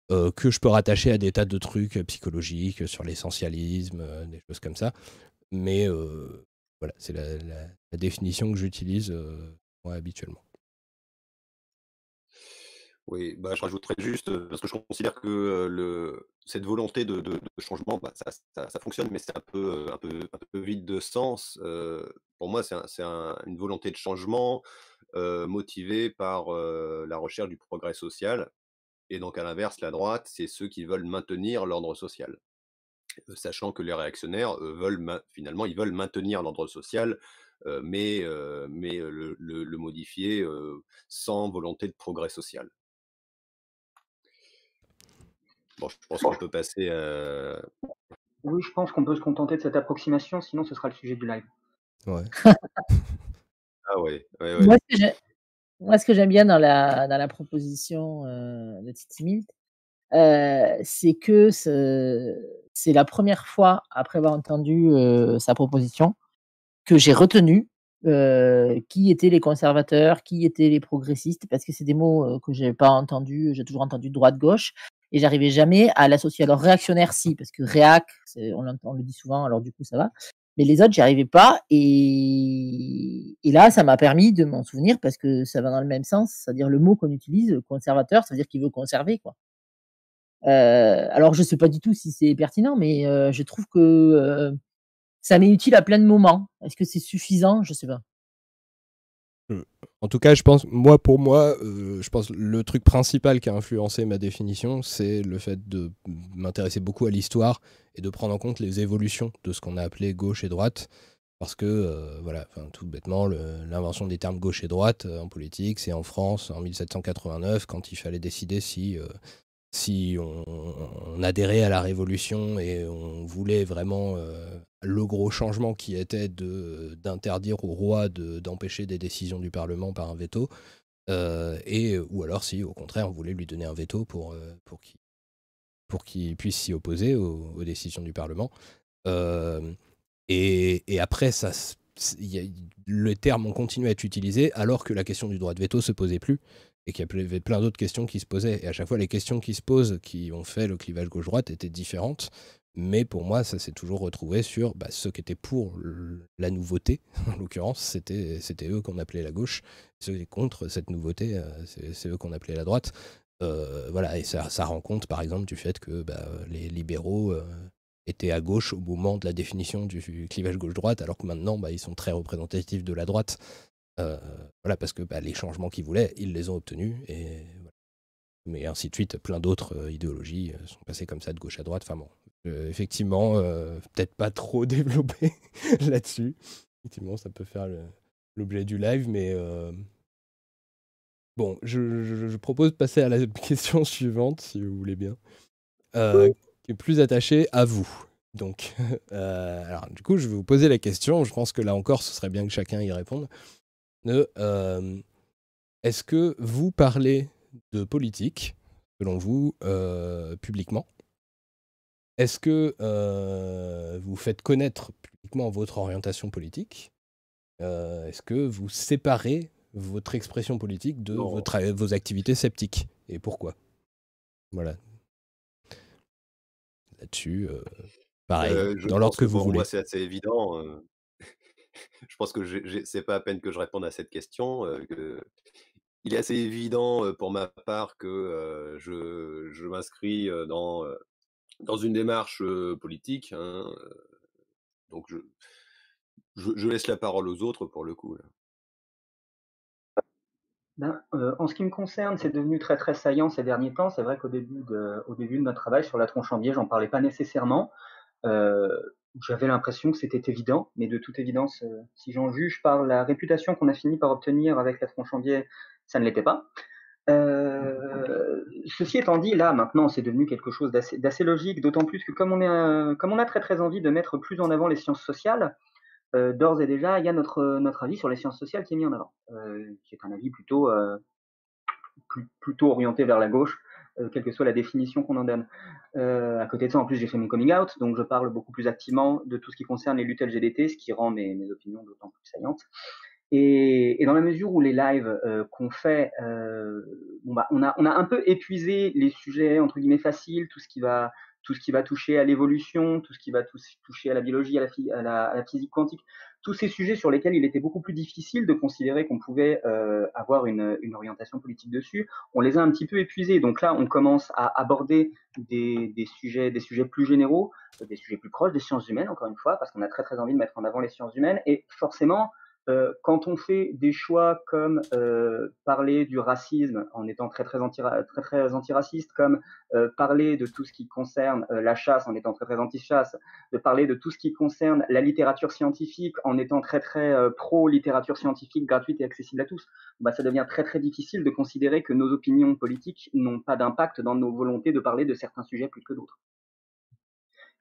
[SPEAKER 1] Euh, que je peux rattacher à des tas de trucs psychologiques sur l'essentialisme, euh, des choses comme ça. Mais euh, voilà, c'est la, définition que j'utilise moi habituellement.
[SPEAKER 6] Oui, bah, je rajouterais juste, parce que je considère que le, cette volonté de, changement, bah, ça, ça, fonctionne, mais c'est un peu, un, peu, un peu vide de sens. pour moi, c'est une volonté de changement motivée par la recherche du progrès social et donc, à l'inverse, la droite, c'est ceux qui veulent maintenir l'ordre social. Sachant que les réactionnaires veulent finalement ils veulent maintenir l'ordre social, mais, mais le, modifier sans volonté de progrès social. Bon, je pense qu'on peut passer à...
[SPEAKER 7] Oui, je pense qu'on peut se contenter de cette approximation, sinon ce sera le sujet du live.
[SPEAKER 1] Ouais.
[SPEAKER 6] ah ouais, ouais, ouais.
[SPEAKER 4] Moi, ce que j'aime bien dans la, dans la proposition euh, de Titi Milt, euh, c'est que c'est la première fois, après avoir entendu euh, sa proposition, que j'ai retenu qui étaient les conservateurs, qui étaient les progressistes, parce que c'est des mots que j'ai pas entendus, j'ai toujours entendu droite-gauche, et j'arrivais jamais à l'associer. Alors réactionnaire, si, parce que réac, on, le dit souvent, alors du coup ça va. Mais les autres, j'y arrivais pas. Et, là, ça m'a permis de m'en souvenir parce que ça va dans le même sens. C'est-à-dire le mot qu'on utilise, conservateur, ça veut dire qu'il veut conserver. quoi. Euh, alors, je sais pas du tout si c'est pertinent, mais euh, je trouve que euh, ça m'est utile à plein de moments. Est-ce que c'est suffisant? Je sais pas.
[SPEAKER 1] En tout cas, je pense, moi pour moi, euh, je pense le truc principal qui a influencé ma définition, c'est le fait de m'intéresser beaucoup à l'histoire et de prendre en compte les évolutions de ce qu'on a appelé gauche et droite. Parce que, euh, voilà, tout bêtement, l'invention des termes gauche et droite euh, en politique, c'est en France en 1789, quand il fallait décider si si on, adhérait à la révolution et on voulait vraiment le gros changement qui était d'interdire au roi d'empêcher des décisions du Parlement par un veto, euh, et, ou alors si au contraire on voulait lui donner un veto pour, euh, pour qu'il pour puisse s'y opposer aux, décisions du Parlement. Et, et, après, ça, le terme ont continué à être utilisé alors que la question du droit de veto se posait plus et qu'il y avait plein d'autres questions qui se posaient. Et à chaque fois, les questions qui se posent, qui ont fait le clivage gauche-droite, étaient différentes. Mais pour moi, ça s'est toujours retrouvé sur bah, ceux qui étaient pour la nouveauté, en l'occurrence, c'était, eux qu'on appelait la gauche. Ceux qui étaient contre cette nouveauté, euh, c'est, eux qu'on appelait la droite. Euh, voilà, et ça, ça rend compte, par exemple, du fait que bah, les libéraux euh, étaient à gauche au moment de la définition du clivage gauche-droite, alors que maintenant, bah, ils sont très représentatifs de la droite. voilà, parce que les changements qu'ils voulaient, ils les ont obtenus. Mais ainsi de suite, plein d'autres idéologies sont passées comme ça de gauche à droite. Enfin bon, effectivement, peut-être pas trop développé là-dessus. Effectivement, ça peut faire l'objet du live, mais bon, je, propose de passer à la question suivante, si vous voulez bien, qui est plus attachée à vous. Donc, alors, du coup, je vais vous poser la question. Je pense que là encore, ce serait bien que chacun y réponde. Est-ce que vous parlez de politique, selon vous, publiquement? Est-ce que vous faites connaître publiquement votre orientation politique? Est-ce que vous séparez votre expression politique de votre, vos activités sceptiques? Et pourquoi? Voilà. Là-dessus, pareil, dans l'ordre que, vous voulez.
[SPEAKER 6] Moi, c'est assez évident. je pense que c'est pas à peine que je réponde à cette question. il est assez évident pour ma part que je, je m'inscris dans dans une démarche politique. Hein, donc je, laisse la parole aux autres pour le coup.
[SPEAKER 7] Ben, en ce qui me concerne, c'est devenu très très saillant ces derniers temps. C'est vrai qu'au début de, au début de notre travail sur la tronche en biais, j'en parlais pas nécessairement. J'avais l'impression que c'était évident, mais de toute évidence, si j'en juge par la réputation qu'on a fini par obtenir avec la tronche en biais, ça ne l'était pas. Euh, ceci étant dit, là maintenant, c'est devenu quelque chose d'assez logique, d'autant plus que comme on, est, comme on a très très envie de mettre plus en avant les sciences sociales, euh, d'ores et déjà, il y a notre, avis sur les sciences sociales qui est mis en avant, euh, qui est un avis plutôt, orienté vers la gauche, quelle que soit la définition qu'on en donne. à côté de ça, en plus, j'ai fait mon coming out, donc je parle beaucoup plus activement de tout ce qui concerne les luttes LGBT, ce qui rend mes opinions d'autant plus saillantes. Et, et, dans la mesure où les lives euh, qu'on fait, euh, bon bah, on, a, on a un peu épuisé les sujets entre guillemets faciles, tout ce qui va, tout ce qui va toucher à l'évolution, tout ce qui va toucher à la biologie, à la, à, la, physique quantique, tous ces sujets sur lesquels il était beaucoup plus difficile de considérer qu'on pouvait euh, avoir une, une, orientation politique dessus, on les a un petit peu épuisés. Donc là, on commence à aborder des, des sujets, des sujets plus généraux, des sujets plus proches des sciences humaines, encore une fois, parce qu'on a très très envie de mettre en avant les sciences humaines, et forcément euh, quand on fait des choix comme euh, parler du racisme en étant très très, anti, très, très antiraciste, comme euh, parler de tout ce qui concerne euh, la chasse en étant très très anti-chasse, de parler de tout ce qui concerne la littérature scientifique en étant très très euh, pro-littérature scientifique gratuite et accessible à tous, bah, ça devient très très difficile de considérer que nos opinions politiques n'ont pas d'impact dans nos volontés de parler de certains sujets plus que d'autres.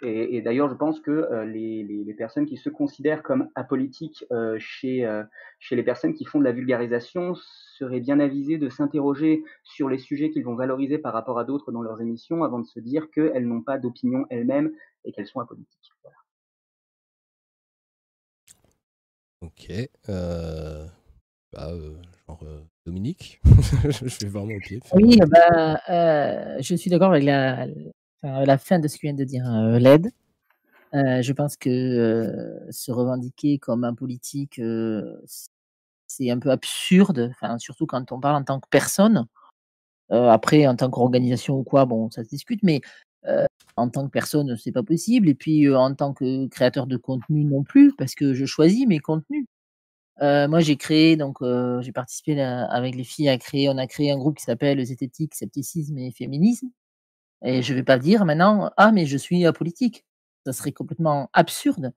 [SPEAKER 7] Et, et d'ailleurs, je pense que euh, les, les, les, personnes qui se considèrent comme apolitiques euh, chez, euh, chez les personnes qui font de la vulgarisation seraient bien avisées de s'interroger sur les sujets qu'ils vont valoriser par rapport à d'autres dans leurs émissions avant de se dire qu'elles n'ont pas d'opinion elles-mêmes et qu'elles sont apolitiques. Voilà.
[SPEAKER 1] Ok. Bah, genre Dominique, je vais vraiment au pied.
[SPEAKER 4] Oui, bah, je suis d'accord avec la, la fin de ce que vient de dire euh, Led. Euh, je pense que euh, se revendiquer comme un politique, c'est un peu absurde, surtout quand on parle en tant que personne. après, en tant qu'organisation ou quoi, bon, ça se discute, mais en tant que personne, c'est pas possible. Et puis, en tant que créateur de contenu non plus, parce que je choisis mes contenus. moi, j'ai créé, donc, j'ai participé avec les filles à créer, on a créé un groupe qui s'appelle Zététique, Scepticisme et Féminisme. Et je ne vais pas dire maintenant, ah, mais je suis apolitique. Ça serait complètement absurde.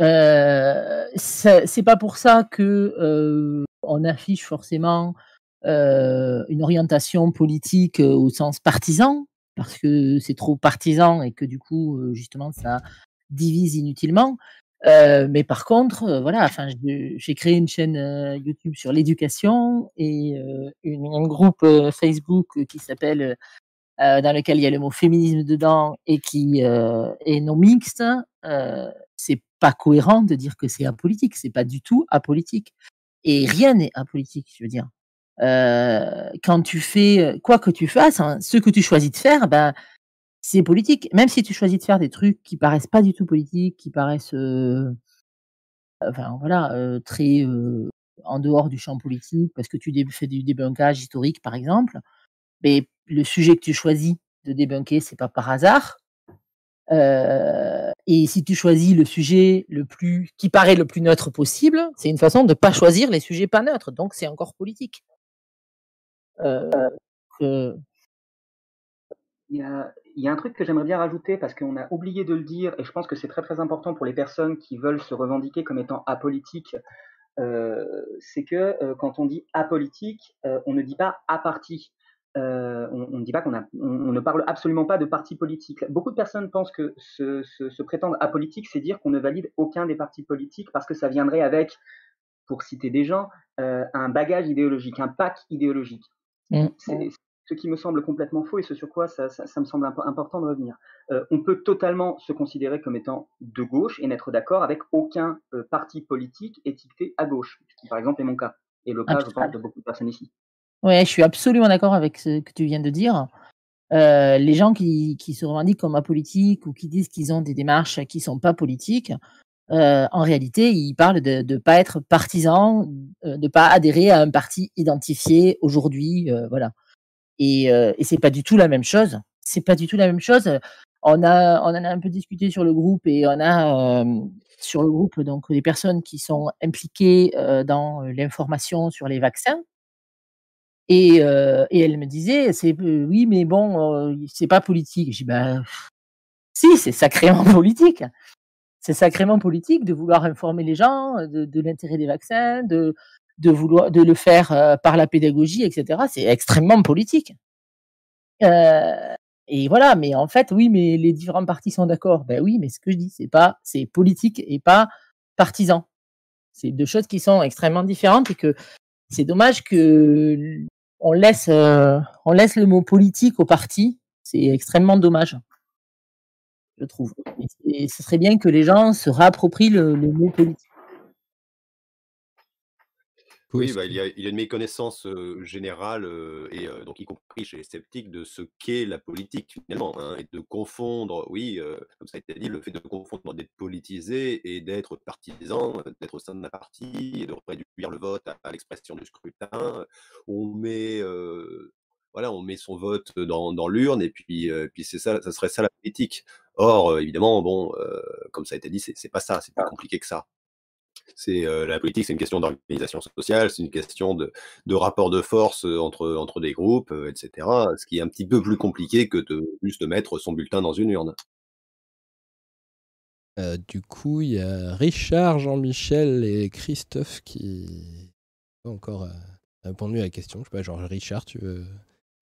[SPEAKER 4] Euh, c'est pas pour ça que euh, on affiche forcément une orientation politique au sens partisan, parce que c'est trop partisan et que du coup, justement, ça divise inutilement. Mais par contre, voilà, j'ai créé une chaîne YouTube sur l'éducation et un groupe Facebook qui s'appelle dans lequel il y a le mot féminisme dedans et qui euh, est non mixte, euh, c'est pas cohérent de dire que c'est apolitique. C'est pas du tout apolitique. Et rien n'est apolitique, je veux dire. Euh, quand tu fais quoi que tu fasses, hein, ce que tu choisis de faire, ben c'est politique. Même si tu choisis de faire des trucs qui paraissent pas du tout politiques, qui paraissent, euh, enfin voilà, euh, très en dehors du champ politique, parce que tu fais du débunkage historique, par exemple. Mais le sujet que tu choisis de débunker, c'est pas par hasard. Euh, et si tu choisis le sujet le plus qui paraît le plus neutre possible, c'est une façon de pas choisir les sujets pas neutres. Donc c'est encore politique.
[SPEAKER 7] Euh, il, y a, un truc que j'aimerais bien rajouter parce qu'on a oublié de le dire et je pense que c'est très très important pour les personnes qui veulent se revendiquer comme étant apolitiques. Euh, c'est que quand on dit apolitique, on ne dit pas à parti. Euh, on, ne dit pas qu'on a, on, ne parle absolument pas de parti politique. Beaucoup de personnes pensent que se, se, se prétendre apolitique, c'est dire qu'on ne valide aucun des partis politiques parce que ça viendrait avec, pour citer des gens, euh, un bagage idéologique, un pack idéologique. Mmh. C'est ce qui me semble complètement faux et ce sur quoi ça, ça, ça me semble important de revenir. Euh, on peut totalement se considérer comme étant de gauche et n'être d'accord avec aucun parti politique étiqueté à gauche, ce qui par exemple est mon cas et le cas, je pense, de beaucoup de personnes ici.
[SPEAKER 4] Oui, je suis absolument d'accord avec ce que tu viens de dire. Euh, les gens qui, qui, se revendiquent comme apolitiques ou qui disent qu'ils ont des démarches qui ne sont pas politiques, euh, en réalité, ils parlent de ne pas être partisans, euh, de ne pas adhérer à un parti identifié aujourd'hui. Euh, voilà. Et, euh, et c'est pas du tout la même chose. C'est pas du tout la même chose. On a, on en a un peu discuté sur le groupe et on a sur le groupe donc des personnes qui sont impliquées dans l'information sur les vaccins. Et, euh, et elle me disait, c'est oui, mais bon, euh, c'est pas politique. Je dis, ben, si, c'est sacrément politique. C'est sacrément politique de vouloir informer les gens de, de l'intérêt des vaccins, de, de vouloir de le faire euh, par la pédagogie, etc. C'est extrêmement politique. Euh, et voilà, mais en fait, oui, mais les différents partis sont d'accord. Ben oui, mais ce que je dis, c'est pas, c'est politique et pas partisan. C'est deux choses qui sont extrêmement différentes et que c'est dommage que on laisse, euh, on laisse le mot politique au parti. C'est extrêmement dommage, je trouve. Et, ce serait bien que les gens se réapproprient le, le mot politique.
[SPEAKER 6] Oui, bah, il, y a, il, y a, une méconnaissance générale, et donc y compris chez les sceptiques, de ce qu'est la politique finalement, hein, et de confondre, oui, comme ça a été dit, le fait de confondre d'être politisé et d'être partisan, d'être au sein d'un parti, et de réduire le vote à, à l'expression du scrutin. On met, voilà, on met son vote dans, dans l'urne, et puis, puis c'est ça, ça serait ça la politique. Or, évidemment, bon, comme ça a été dit, c'est pas ça, c'est plus compliqué que ça. C'est la politique, c'est une question d'organisation sociale, c'est une question de, de, rapport de force entre, entre des groupes, etc. Ce qui est un petit peu plus compliqué que de juste mettre son bulletin dans une urne.
[SPEAKER 1] Euh, du coup, il y a Richard, Jean-Michel et Christophe qui ont encore répondu à la question. Je sais pas, genre Richard, tu veux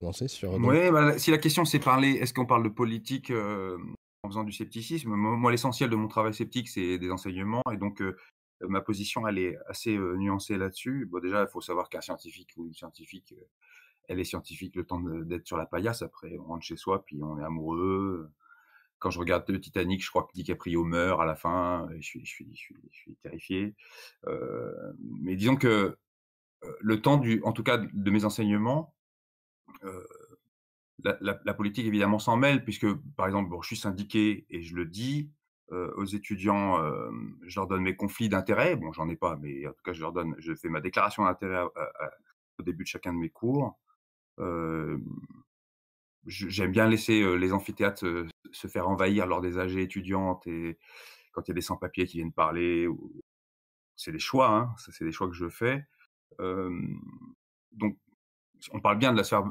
[SPEAKER 1] commencer sur.
[SPEAKER 3] Oui, bah, si la question c'est parler, est-ce qu'on parle de politique euh, en faisant du scepticisme? Moi, l'essentiel de mon travail sceptique, c'est des enseignements. Et donc, euh, ma position, elle est assez nuancée là-dessus. Bon, déjà, il faut savoir qu'un scientifique ou une scientifique, elle est scientifique le temps d'être sur la paillasse. Après, on rentre chez soi, puis on est amoureux. Quand je regarde le Titanic, je crois que DiCaprio meurt à la fin. Je, suis, je, suis, je, suis, terrifié. Mais disons que le temps, du, en tout cas, de mes enseignements, la, la, politique évidemment s'en mêle, puisque, par exemple, bon, je suis syndiqué et je le dis, aux étudiants, euh, je leur donne mes conflits d'intérêts. Bon, j'en ai pas, mais en tout cas, je leur donne, je fais ma déclaration d'intérêt au début de chacun de mes cours. Euh, J'aime bien laisser euh, les amphithéâtres se faire envahir lors des AG étudiantes et quand il y a des sans-papiers qui viennent parler. C'est des choix, hein, c'est des choix que je fais. donc, on parle bien de la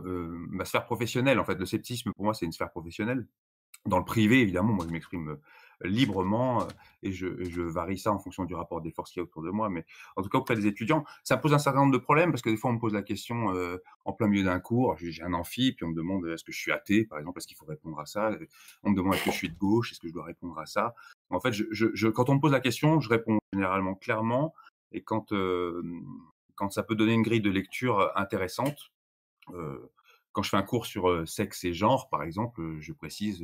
[SPEAKER 3] ma sphère professionnelle. En fait, le sceptisme, pour moi, c'est une sphère professionnelle. Dans le privé, évidemment, moi, je m'exprime librement et je, varie ça en fonction du rapport des forces qu'il y a autour de moi. Mais en tout cas, auprès des étudiants, ça pose un certain nombre de problèmes parce que des fois, on me pose la question euh, en plein milieu d'un cours. J'ai un amphi, puis on me demande est-ce que je suis athée, par exemple, est-ce qu'il faut répondre à ça? On me demande est-ce que je suis de gauche, est-ce que je dois répondre à ça? En fait, quand on me pose la question, je réponds généralement clairement. Et quand, euh, quand ça peut donner une grille de lecture intéressante, euh, quand je fais un cours sur sexe et genre, par exemple, je précise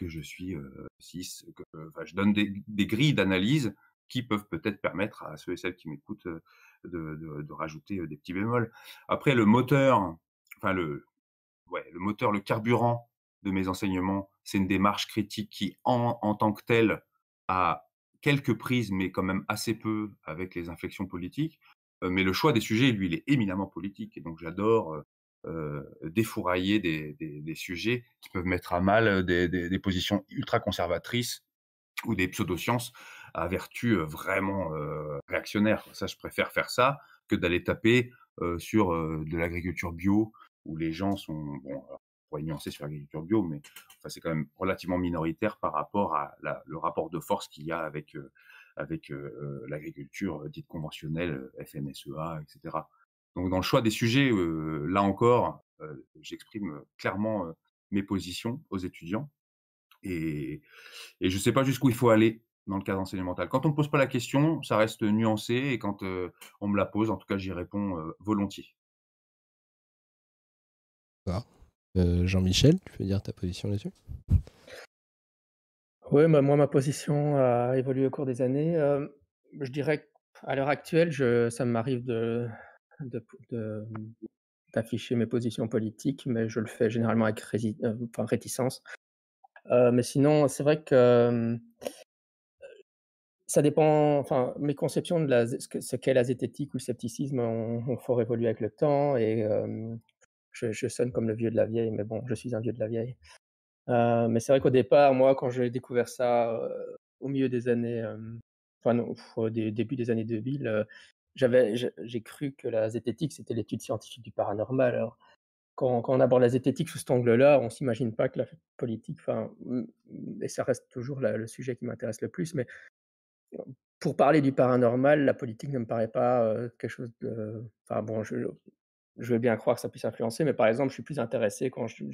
[SPEAKER 3] que je suis euh, cis, que, enfin, je donne des, grilles d'analyse qui peuvent peut-être permettre à ceux et celles qui m'écoutent de, de, de, rajouter des petits bémols. Après, le moteur, enfin le, ouais, le moteur, le carburant de mes enseignements, c'est une démarche critique qui, en, en tant que telle, a quelques prises, mais quand même assez peu avec les inflexions politiques. mais le choix des sujets, lui, il est éminemment politique. Et donc, j'adore défourailler des, sujets qui peuvent mettre à mal des, positions ultra conservatrices ou des pseudosciences à vertu vraiment réactionnaire. Ça, je préfère faire ça que d'aller taper sur de l'agriculture bio où les gens sont bon, on pourrait nuancer sur l'agriculture bio, mais c'est quand même relativement minoritaire par rapport à le rapport de force qu'il y a avec, avec l'agriculture dite conventionnelle, FNSEA, etc. Donc dans le choix des sujets, là encore, j'exprime clairement mes positions aux étudiants et, et je ne sais pas jusqu'où il faut aller dans le cadre enseignemental. Quand on ne me pose pas la question, ça reste nuancé et quand on me la pose, en tout cas, j'y réponds volontiers.
[SPEAKER 1] Jean-Michel, tu peux dire ta position là-dessus?
[SPEAKER 5] Oui, bah, moi, ma position a évolué au cours des années. je dirais qu'à l'heure actuelle, je, ça m'arrive de, d'afficher mes positions politiques, mais je le fais généralement avec réticence. mais sinon, c'est vrai que ça dépend, enfin, mes conceptions de ce qu'est la zététique ou le scepticisme ont, fort évolué avec le temps et je, sonne comme le vieux de la vieille, mais bon, je suis un vieux de la vieille. Euh, mais c'est vrai qu'au départ, moi, quand j'ai découvert ça euh, au milieu des années, euh, enfin, au début des années 2000, j'avais, j'ai cru que la zététique, c'était l'étude scientifique du paranormal. Alors, quand, on aborde la zététique sous cet angle-là, on s'imagine pas que la politique, et ça reste toujours le sujet qui m'intéresse le plus, mais pour parler du paranormal, la politique ne me paraît pas quelque chose de. Enfin bon, je, je veux bien croire que ça puisse influencer, mais par exemple, je suis plus intéressé quand je,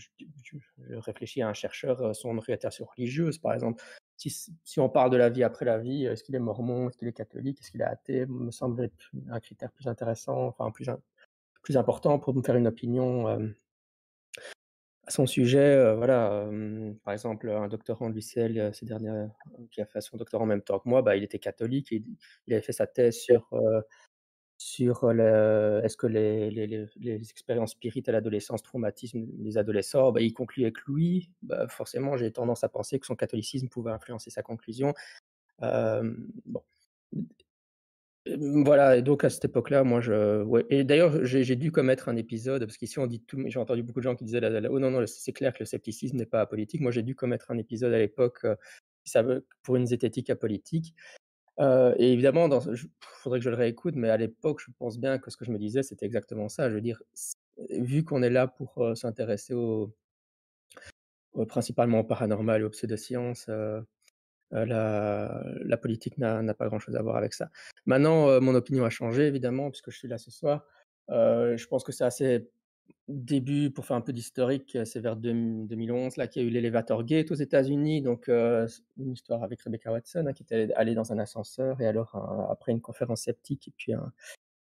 [SPEAKER 5] réfléchis à un chercheur, euh, son orientation religieuse, par exemple. Si, on parle de la vie après la vie, est-ce qu'il est mormon, est-ce qu'il est catholique, est-ce qu'il est athée, me semble être un critère plus intéressant, enfin plus, plus important pour me faire une opinion à son sujet. Voilà, par exemple, un doctorant de l'UCL ces dernières, qui a fait son doctorat en même temps que moi, bah, il était catholique et il avait fait sa thèse sur sur est-ce que les, les, les, expériences spirites à l'adolescence traumatisent les adolescents, bah, il conclut avec Louis. Bah, forcément, j'ai tendance à penser que son catholicisme pouvait influencer sa conclusion. bon. Voilà, et donc à cette époque-là, moi, je. Ouais. Et d'ailleurs, j'ai dû commettre un épisode, parce qu'ici, on dit tout. J'ai entendu beaucoup de gens qui disaient Oh non, non, c'est clair que le scepticisme n'est pas apolitique. Moi, j'ai dû commettre un épisode à l'époque pour une zététique apolitique et évidemment, il faudrait que je le réécoute, mais à l'époque, je pense bien que ce que je me disais, c'était exactement ça. Je veux dire, vu qu'on est là pour s'intéresser au, principalement au paranormal et aux pseudosciences, la, la politique n'a pas grand-chose à voir avec ça. Maintenant, mon opinion a changé, évidemment, puisque je suis là ce soir. je pense que c'est assez début, pour faire un peu d'historique, c'est vers 2011 là qu'il y a eu l'Elevator Gate aux États-Unis, donc une histoire avec Rebecca Watson hein, qui était allée dans un ascenseur et alors après une conférence sceptique et puis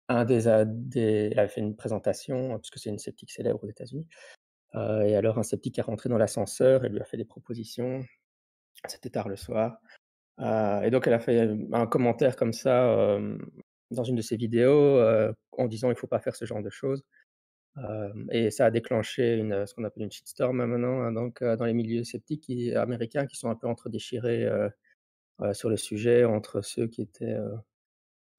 [SPEAKER 5] un, des, des, elle avait fait une présentation puisque c'est une sceptique célèbre aux États-Unis. Et alors un sceptique est rentré dans l'ascenseur et lui a fait des propositions. C'était tard le soir. Et donc elle a fait un commentaire comme ça dans une de ses vidéos en disant il faut pas faire ce genre de choses et ça a déclenché une, ce qu'on appelle une shitstorm maintenant, hein, donc dans les milieux sceptiques américains qui sont un peu entre déchirés sur le sujet, entre ceux qui étaient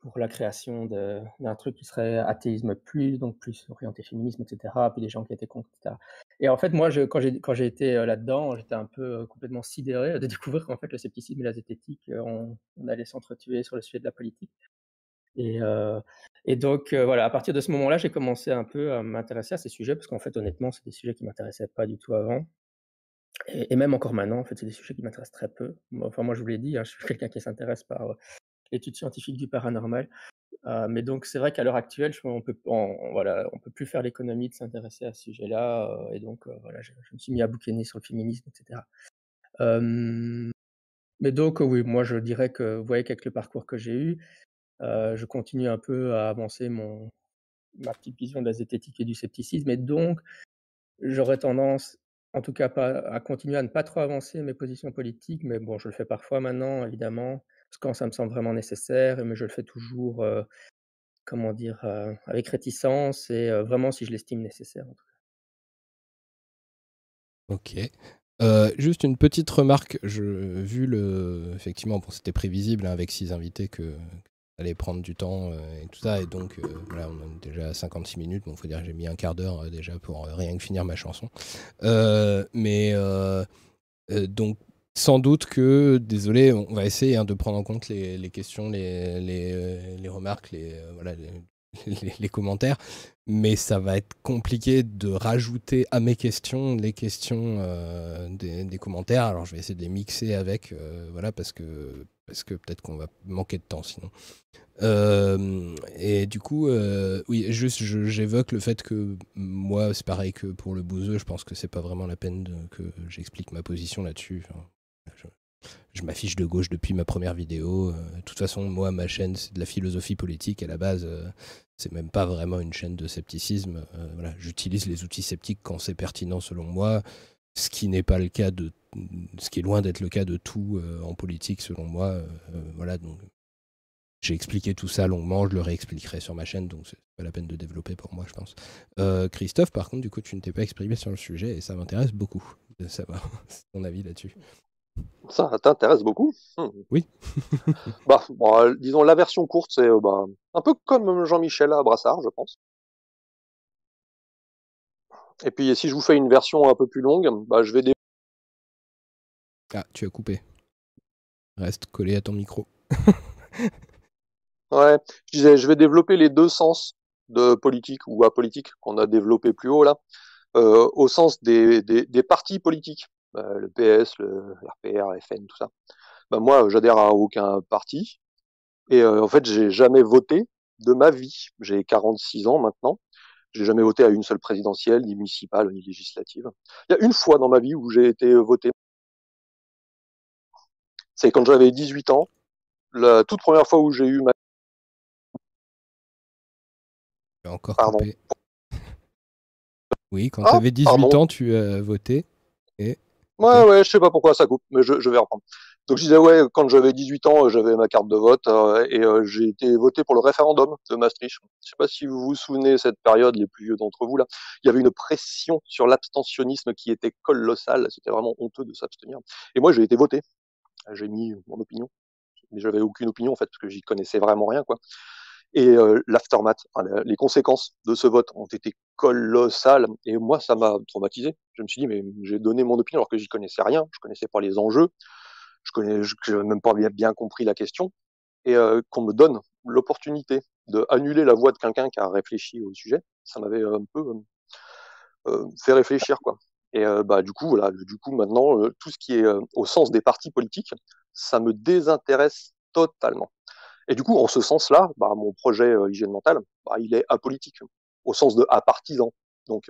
[SPEAKER 5] pour la création d'un truc qui serait athéisme plus, donc plus orienté féminisme, etc., puis des gens qui étaient contre, etc. Et en fait, moi, quand j'ai été là-dedans, j'étais un peu complètement sidéré de découvrir qu'en fait, le scepticisme et la zététique, on allait s'entretuer sur le sujet de la politique. Et, et donc, voilà, à partir de ce moment-là, j'ai commencé un peu à m'intéresser à ces sujets, parce qu'en fait, honnêtement, c'est des sujets qui ne m'intéressaient pas du tout avant. Et, même encore maintenant, en fait, c'est des sujets qui m'intéressent très peu. Enfin, moi, je vous l'ai dit, hein, je suis quelqu'un qui s'intéresse par l'étude scientifique du paranormal. mais donc, c'est vrai qu'à l'heure actuelle, je, on peut, voilà, peut plus faire l'économie de s'intéresser à ce sujet-là. et donc, voilà, je, me suis mis à bouquiner sur le féminisme, etc. mais donc, oui, moi, je dirais que, vous voyez, qu'avec le parcours que j'ai eu, je continue un peu à avancer mon, ma petite vision de la zététique et du scepticisme. Et donc, j'aurais tendance, en tout cas, pas, à continuer à ne pas trop avancer mes positions politiques. Mais bon, je le fais parfois maintenant, évidemment, quand ça me semble vraiment nécessaire. Mais je le fais toujours, comment dire, avec réticence et vraiment si je l'estime nécessaire.
[SPEAKER 1] Ok. juste une petite remarque, vu le, effectivement, bon, c'était prévisible hein, avec six invités que, allait prendre du temps euh, et tout ça. Et donc, euh, voilà, on est déjà à 56 minutes. Bon, faut dire que j'ai mis un quart d'heure euh, déjà pour rien que finir ma chanson. mais donc, sans doute que, désolé, on va essayer hein, de prendre en compte les, questions, les, les, remarques, les, voilà, les, commentaires, mais ça va être compliqué de rajouter à mes questions les questions des, commentaires. Alors je vais essayer de les mixer avec, voilà, parce que, parce que peut-être qu'on va manquer de temps sinon. Euh, et du coup, euh, oui, juste j'évoque le fait que moi, c'est pareil que pour le bouseux, je pense que c'est pas vraiment la peine que j'explique ma position là-dessus. je, m'affiche de gauche depuis ma première vidéo. Euh, de toute façon, moi, ma chaîne, c'est de la philosophie politique. À la base, c'est même pas vraiment une chaîne de scepticisme. voilà, J'utilise les outils sceptiques quand c'est pertinent selon moi, ce qui n'est pas le cas de. Ce qui est loin d'être le cas de tout en politique, selon moi. voilà, donc j'ai expliqué tout ça longuement, je le réexpliquerai sur ma chaîne, donc c'est pas la peine de développer pour moi, je pense. Euh, Christophe, par contre, du coup, tu ne t'es pas exprimé sur le sujet et ça m'intéresse beaucoup de savoir ton avis là-dessus.
[SPEAKER 2] Ça t'intéresse beaucoup?
[SPEAKER 1] Hmm. Oui.
[SPEAKER 2] bah, euh, disons, la version courte, c'est euh, bah, un peu comme Jean-Michel à Brassard, je pense. Et puis, si je vous fais une version un peu plus longue, bah, je vais...
[SPEAKER 1] Ah, tu as coupé. Reste collé à ton micro.
[SPEAKER 2] Ouais, je disais, je vais développer les deux sens de politique ou apolitique qu'on a développé plus haut là, euh, au sens des, des, partis politiques, euh, le PS, le RPR, FN, tout ça. Ben moi, j'adhère à aucun parti et euh, en fait, j'ai jamais voté de ma vie. J'ai 46 ans maintenant. J'ai jamais voté à une seule présidentielle, ni municipale, ni législative. Il y a une fois dans ma vie où j'ai été voté. C'est quand j'avais 18 ans, la toute première fois où j'ai eu ma
[SPEAKER 1] encore Oui, quand tu avais 18 ans, tu as voté. Et...
[SPEAKER 2] Ouais, ouais, je sais pas pourquoi ça coupe, mais je, vais reprendre. Donc je disais, ouais, quand j'avais 18 ans, euh, j'avais ma carte de vote euh, et euh, j'ai été voté pour le référendum de Maastricht. Je sais pas si vous vous souvenez de cette période, les plus vieux d'entre vous là. Il y avait une pression sur l'abstentionnisme qui était colossale. C'était vraiment honteux de s'abstenir. Et moi, j'ai été voté. J'ai mis mon opinion, mais j'avais aucune opinion en fait parce que j'y connaissais vraiment rien quoi. Et euh, l'aftermath, les conséquences de ce vote ont été colossales. Et moi, ça m'a traumatisé. Je me suis dit, mais j'ai donné mon opinion alors que j'y connaissais rien. Je connaissais pas les enjeux. Je connais, je même pas bien, bien, compris la question. Et euh, qu'on me donne l'opportunité de annuler la voix de quelqu'un qui a réfléchi au sujet, ça m'avait un peu euh, fait réfléchir, quoi. Et euh, bah du coup, voilà, du coup maintenant, euh, tout ce qui est au sens des partis politiques, ça me désintéresse totalement. Et du coup, en ce sens-là, bah, mon projet euh, hygiène mentale, bah, il est apolitique, au sens de apartisan. Donc,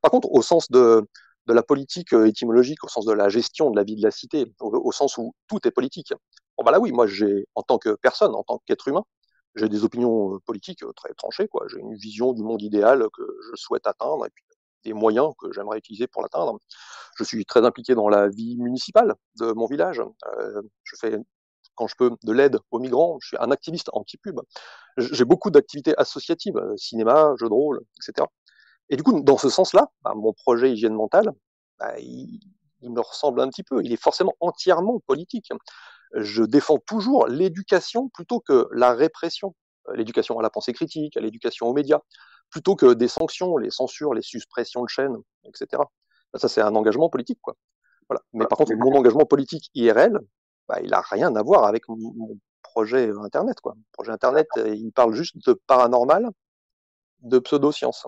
[SPEAKER 2] par contre, au sens de, de la politique euh, étymologique, au sens de la gestion de la vie de la cité, au, sens où tout est politique. Bon, bah là, oui, moi, j'ai, en tant que personne, en tant qu'être humain, j'ai des opinions euh, politiques très tranchées, quoi. J'ai une vision du monde idéal que je souhaite atteindre, des moyens que j'aimerais utiliser pour l'atteindre. Je suis très impliqué dans la vie municipale de mon village. Euh, je fais quand je peux, de l'aide aux migrants. Je suis un activiste anti-pub. J'ai beaucoup d'activités associatives, euh, cinéma, jeux de rôle, etc. Et du coup, dans ce sens-là, bah, mon projet hygiène mentale, bah, il, me ressemble un petit peu. Il est forcément entièrement politique. Je défends toujours l'éducation plutôt que la répression. L'éducation à la pensée critique, à l'éducation aux médias, plutôt que des sanctions, les censures, les suppressions de chaînes, etc. Ça, c'est un engagement politique, quoi. Voilà. Mais par contre, mon engagement politique IRL, bah, il a rien à voir avec mon, projet Internet. Quoi. projet Internet, euh, il parle juste de paranormal, de pseudosciences.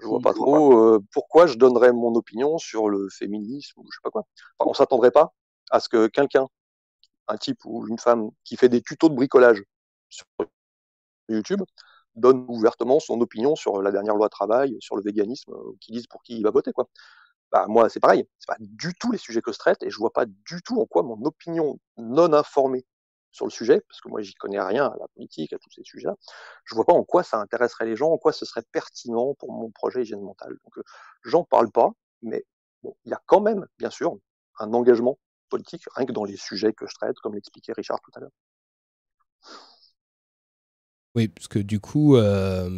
[SPEAKER 2] Je vois pas trop euh, pourquoi je donnerais mon opinion sur le féminisme ou je sais pas quoi. Enfin, on s'attendrait pas à ce que quelqu'un, un type ou une femme qui fait des tutos de bricolage sur YouTube, donne ouvertement son opinion sur la dernière loi travail, sur le véganisme, euh, qui dise pour qui il va voter quoi bah, moi, c'est pareil. C'est pas du tout les sujets que je traite et je vois pas du tout en quoi mon opinion non informée sur le sujet, parce que moi, j'y connais rien à la politique, à tous ces sujets-là, je vois pas en quoi ça intéresserait les gens, en quoi ce serait pertinent pour mon projet hygiène mentale. Donc, euh, j'en parle pas, mais il y a quand même, bien sûr, un engagement politique, rien que dans les sujets que je traite, comme l'expliquait Richard tout à l'heure.
[SPEAKER 1] Oui, parce que du coup, euh,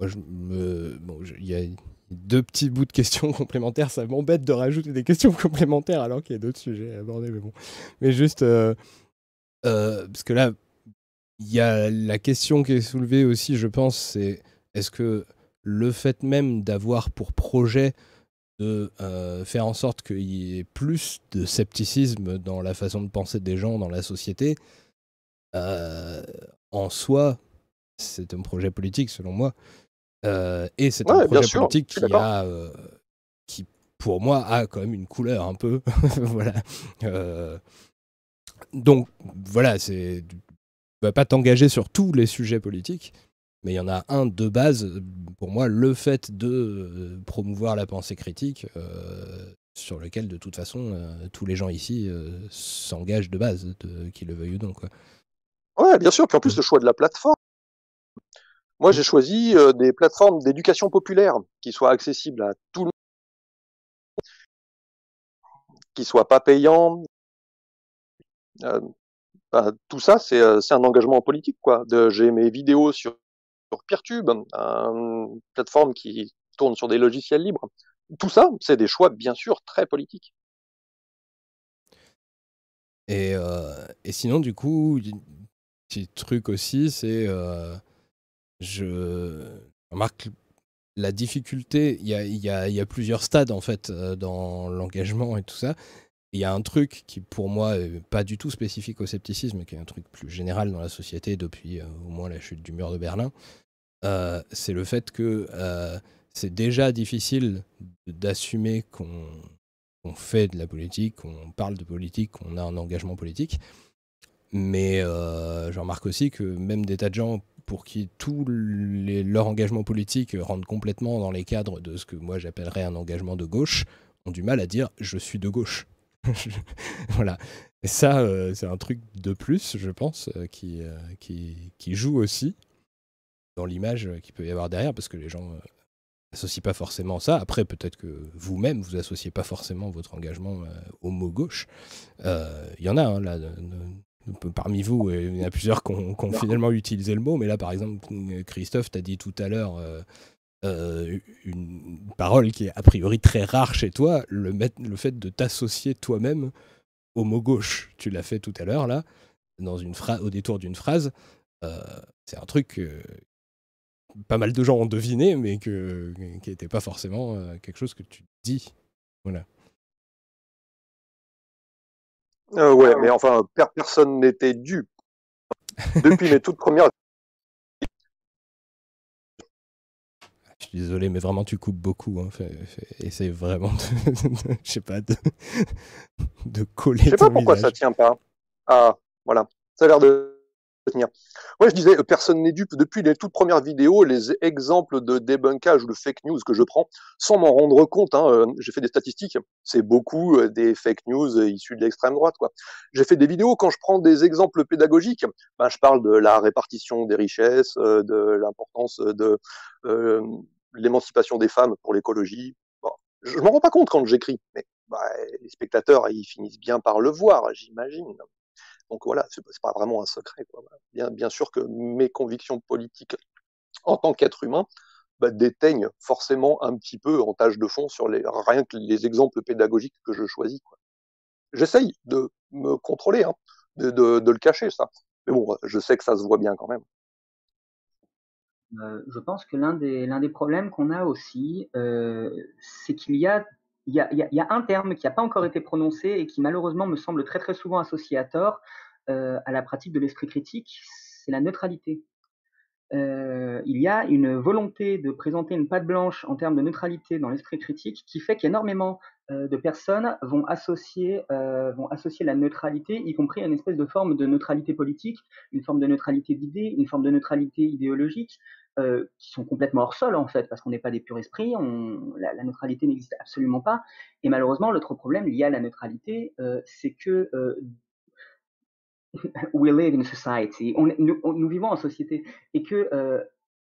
[SPEAKER 1] moi, je bon, il y a deux petits bouts de questions complémentaires. Ça m'embête de rajouter des questions complémentaires alors qu'il y a d'autres sujets à aborder. Mais bon, mais juste euh, euh, parce que là, il y a la question qui est soulevée aussi, je pense, c'est est-ce que le fait même d'avoir pour projet de faire en sorte qu'il y ait plus de scepticisme dans la façon de penser des gens dans la société, en soi, c'est un projet politique selon moi. et c'est un projet politique qui a, qui pour moi a quand même une couleur un peu. voilà. donc voilà, c'est vas pas t'engager sur tous les sujets politiques, mais il y en a un de base, pour moi, le fait de euh, promouvoir la pensée critique, euh, sur lequel, de toute façon, euh, tous les gens ici s'engagent de base, qu'ils le veuillent ou non. Quoi.
[SPEAKER 2] Ouais, bien sûr. Puis en plus, le choix de la plateforme. Moi, j'ai choisi des plateformes d'éducation populaire qui soient accessibles à tout le monde, qui soient pas payants. Bah, tout ça, c'est un engagement politique. quoi. J'ai mes vidéos sur sur Peertube, une plateforme qui tourne sur des logiciels libres. Tout ça, c'est des choix bien sûr très politiques.
[SPEAKER 1] Et, euh, et sinon, du coup, petit truc aussi, c'est euh, je remarque la difficulté. Il y a, y, y a, plusieurs stades en fait euh, dans l'engagement et tout ça. Il y a un truc qui, pour moi, pas du tout spécifique au scepticisme, qui est un truc plus général dans la société depuis au moins la chute du mur de Berlin. Euh, c'est le fait que euh, c'est déjà difficile d'assumer qu'on fait de la politique, qu'on parle de politique, qu'on a un engagement politique. Mais euh, je remarque aussi que même des tas de gens pour qui tout leur engagement politique rentre complètement dans les cadres de ce que moi j'appellerais un engagement de gauche, ont du mal à dire je suis de gauche. voilà. Et ça, c'est un truc de plus, je pense, qui, qui joue aussi dans l'image euh, qu'il peut y avoir derrière, parce que les gens n'associent euh, pas forcément ça. Après, peut-être que vous-même, vous associez pas forcément votre engagement euh, au mot gauche. Il y en a, hein, là, parmi vous, il y en a plusieurs qui ont, finalement utilisé le mot, mais là, par exemple, Christophe, tu as dit tout à l'heure une parole qui est a priori très rare chez toi, le, le fait de t'associer toi-même au mot gauche. Tu l'as fait tout à l'heure, là, dans une au détour d'une phrase. c'est un truc pas mal de gens ont deviné, mais que, qui n'était pas forcément euh, quelque chose que tu dis. Voilà.
[SPEAKER 2] Euh, ouais, mais enfin, personne n'était dû. Depuis mes toutes premières.
[SPEAKER 1] Je suis désolé, mais vraiment, tu coupes beaucoup. Hein. essaye vraiment de, je sais pas, de, de coller. Je
[SPEAKER 2] sais pas pourquoi ça tient pas. Ah, voilà. Ça a l'air de je disais, personne n'est dupe. Depuis les toutes premières vidéos, les exemples de débunkage ou de fake news que je prends, sans m'en rendre compte, hein, euh, j'ai fait des statistiques, c'est beaucoup euh, des fake news issus de l'extrême droite. quoi. J'ai fait des vidéos quand je prends des exemples pédagogiques, ben, je parle de la répartition des richesses, euh, de l'importance de l'émancipation des femmes pour l'écologie. Bon, je m'en rends pas compte quand j'écris, mais bah, les spectateurs, ils finissent bien par le voir, j'imagine. Donc voilà, c'est pas vraiment un secret. Bien, sûr que mes convictions politiques en tant qu'être humain bah, déteignent forcément un petit peu en tâche de fond sur les, rien que les exemples pédagogiques que je choisis. J'essaye de me contrôler, hein, de, le cacher, ça. Mais bon, je sais que ça se voit bien quand même.
[SPEAKER 7] Euh, je pense que l'un des, des problèmes qu'on a aussi, euh, c'est qu'il y a il y, a, y a, un terme qui n'a pas encore été prononcé et qui malheureusement me semble très très souvent associé à tort à la pratique de l'esprit critique, c'est la neutralité. Euh, il y a une volonté de présenter une patte blanche en termes de neutralité dans l'esprit critique qui fait qu'énormément euh, de personnes vont associer, euh, vont associer la neutralité, y compris à une espèce de forme de neutralité politique, une forme de neutralité d'idées, une forme de neutralité idéologique, euh, qui sont complètement hors sol en fait, parce qu'on n'est pas des purs esprits, la, neutralité n'existe absolument pas. Et malheureusement, l'autre problème lié à la neutralité, euh, c'est que euh, we live in society, nous, vivons en société, et que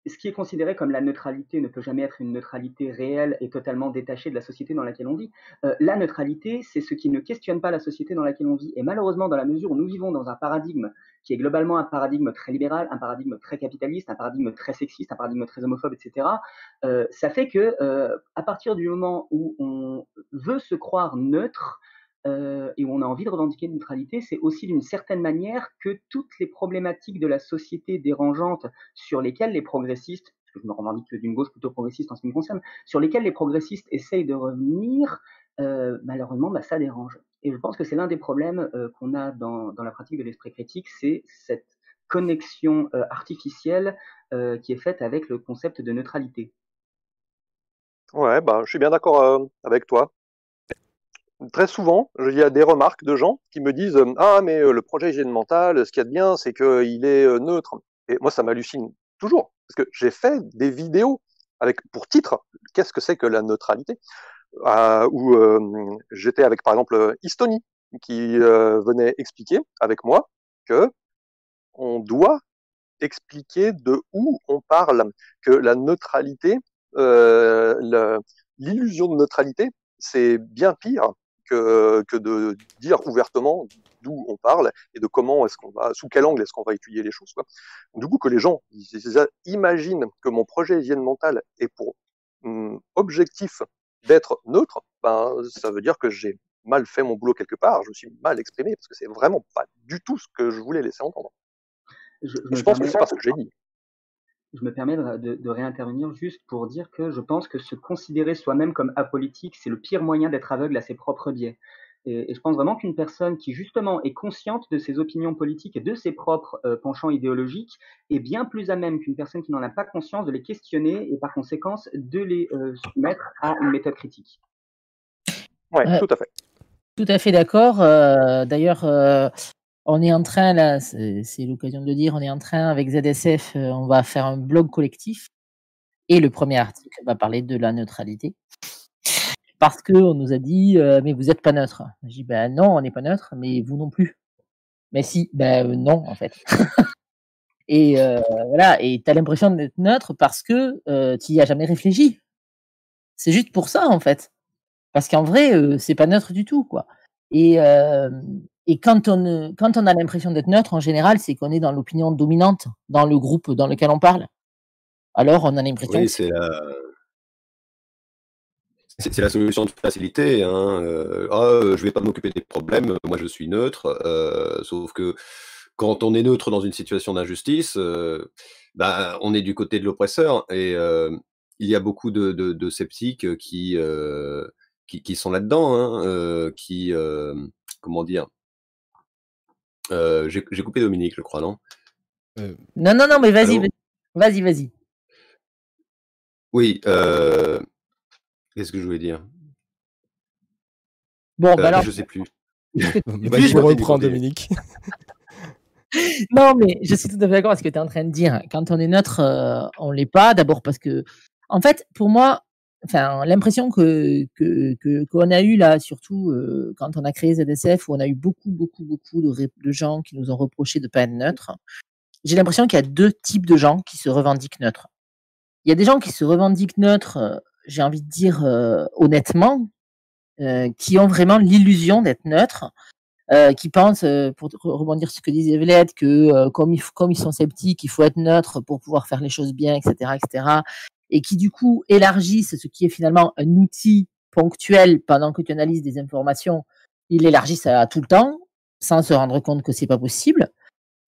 [SPEAKER 7] ce qui est considéré comme la neutralité ne peut jamais être une neutralité réelle et totalement détachée de la société dans laquelle on vit. Euh, la neutralité, c'est ce qui ne questionne pas la société dans laquelle on vit. Et malheureusement, dans la mesure où nous vivons dans un paradigme qui est globalement un paradigme très libéral, un paradigme très capitaliste, un paradigme très sexiste, un paradigme très homophobe, etc., euh, ça fait que euh, à partir du moment où on veut se croire neutre, euh, et où on a envie de revendiquer une neutralité, c'est aussi d'une certaine manière que toutes les problématiques de la société dérangeantes sur lesquelles les progressistes, que je me revendique d'une gauche plutôt progressiste en ce qui me concerne, sur lesquels les progressistes essayent de revenir, malheureusement, bah, ça dérange. Et je pense que c'est l'un des problèmes qu'on a dans, dans, la pratique de l'esprit critique, c'est cette connexion artificielle qui est faite avec le concept de neutralité.
[SPEAKER 2] Ouais, bah, je suis bien d'accord avec toi très souvent, il y a des remarques de gens qui me disent Ah, mais le projet hygiène mentale, ce qu'il y a de bien, c'est qu'il est neutre. Et moi, ça m'hallucine toujours, parce que j'ai fait des vidéos avec pour titre Qu'est-ce que c'est que la neutralité? Euh, Où j'étais avec, par exemple, Estonie, qui venait expliquer avec moi que on doit expliquer de où on parle, que la neutralité, euh, l'illusion de neutralité, c'est bien pire que, de dire ouvertement d'où on parle et de comment est-ce qu'on va, sous quel angle est-ce qu'on va étudier les choses. Quoi. Du coup, que les gens imaginent que mon projet hygiène mentale est pour hum, objectif d'être neutre, ben, ça veut dire que j'ai mal fait mon boulot quelque part, je me suis mal exprimé, parce que c'est vraiment pas du tout ce que je voulais laisser entendre. Je, je pense que c'est parce que j'ai dit
[SPEAKER 7] je me permets de, réintervenir juste pour dire que je pense que se considérer soi-même comme apolitique, c'est le pire moyen d'être aveugle à ses propres biais. Et, je pense vraiment qu'une personne qui justement est consciente de ses opinions politiques et de ses propres euh, penchants idéologiques est bien plus à même qu'une personne qui n'en a pas conscience de les questionner et par conséquent de les euh, soumettre à une méthode critique.
[SPEAKER 2] Oui, tout à fait.
[SPEAKER 4] Tout à fait d'accord. Euh, d'ailleurs, on est en train, là, c'est l'occasion de le dire, on est en train avec ZSF, euh, on va faire un blog collectif. Et le premier article va parler de la neutralité. Parce qu'on nous a dit, euh, mais vous n'êtes pas neutre. J'ai dit, ben non, on n'est pas neutre, mais vous non plus. Mais si, ben euh, non, en fait. et voilà, et tu as l'impression d'être neutre parce que tu n'y as jamais réfléchi. C'est juste pour ça, en fait. Parce qu'en vrai, c'est pas neutre du tout, quoi. Et, et quand on, quand on a l'impression d'être neutre, en général, c'est qu'on est dans l'opinion dominante dans le groupe dans lequel on parle. Alors, on a l'impression.
[SPEAKER 6] Oui, c'est la... C'est la solution de facilité. Hein. Euh, ah, je vais pas m'occuper des problèmes, moi je suis neutre. Euh, sauf que quand on est neutre dans une situation d'injustice, euh, bah, on est du côté de l'oppresseur. Et il y a beaucoup de, de, sceptiques qui, qui, qui, sont là-dedans, hein, qui, comment dire, euh, j'ai coupé Dominique, je crois, non?
[SPEAKER 4] Euh, Non, non, non, mais vas-y, vas-y, vas-y.
[SPEAKER 6] Oui, euh, qu'est-ce que je voulais dire?
[SPEAKER 4] Bon, bah alors.
[SPEAKER 6] Je sais plus.
[SPEAKER 1] je reprends, Dominique.
[SPEAKER 4] non, mais je suis tout à fait d'accord avec ce que tu es en train de dire. Quand on est neutre, on l'est pas. D'abord parce que, en fait, pour moi, enfin, l'impression que qu'on a eu là, surtout euh, quand on a créé ZSF, où on a eu beaucoup, beaucoup, beaucoup de, gens qui nous ont reproché de pas être neutres. J'ai l'impression qu'il y a deux types de gens qui se revendiquent neutres. Il y a des gens qui se revendiquent neutres, euh, j'ai envie de dire euh, honnêtement, qui ont vraiment l'illusion d'être neutres, qui pensent, pour rebondir sur ce que disait Vled, que comme, ils, comme ils sont sceptiques, il faut être neutre pour pouvoir faire les choses bien, etc., etc et qui du coup élargissent ce qui est finalement un outil ponctuel pendant que tu analyses des informations, ils l'élargissent à tout le temps sans se rendre compte que c'est pas possible.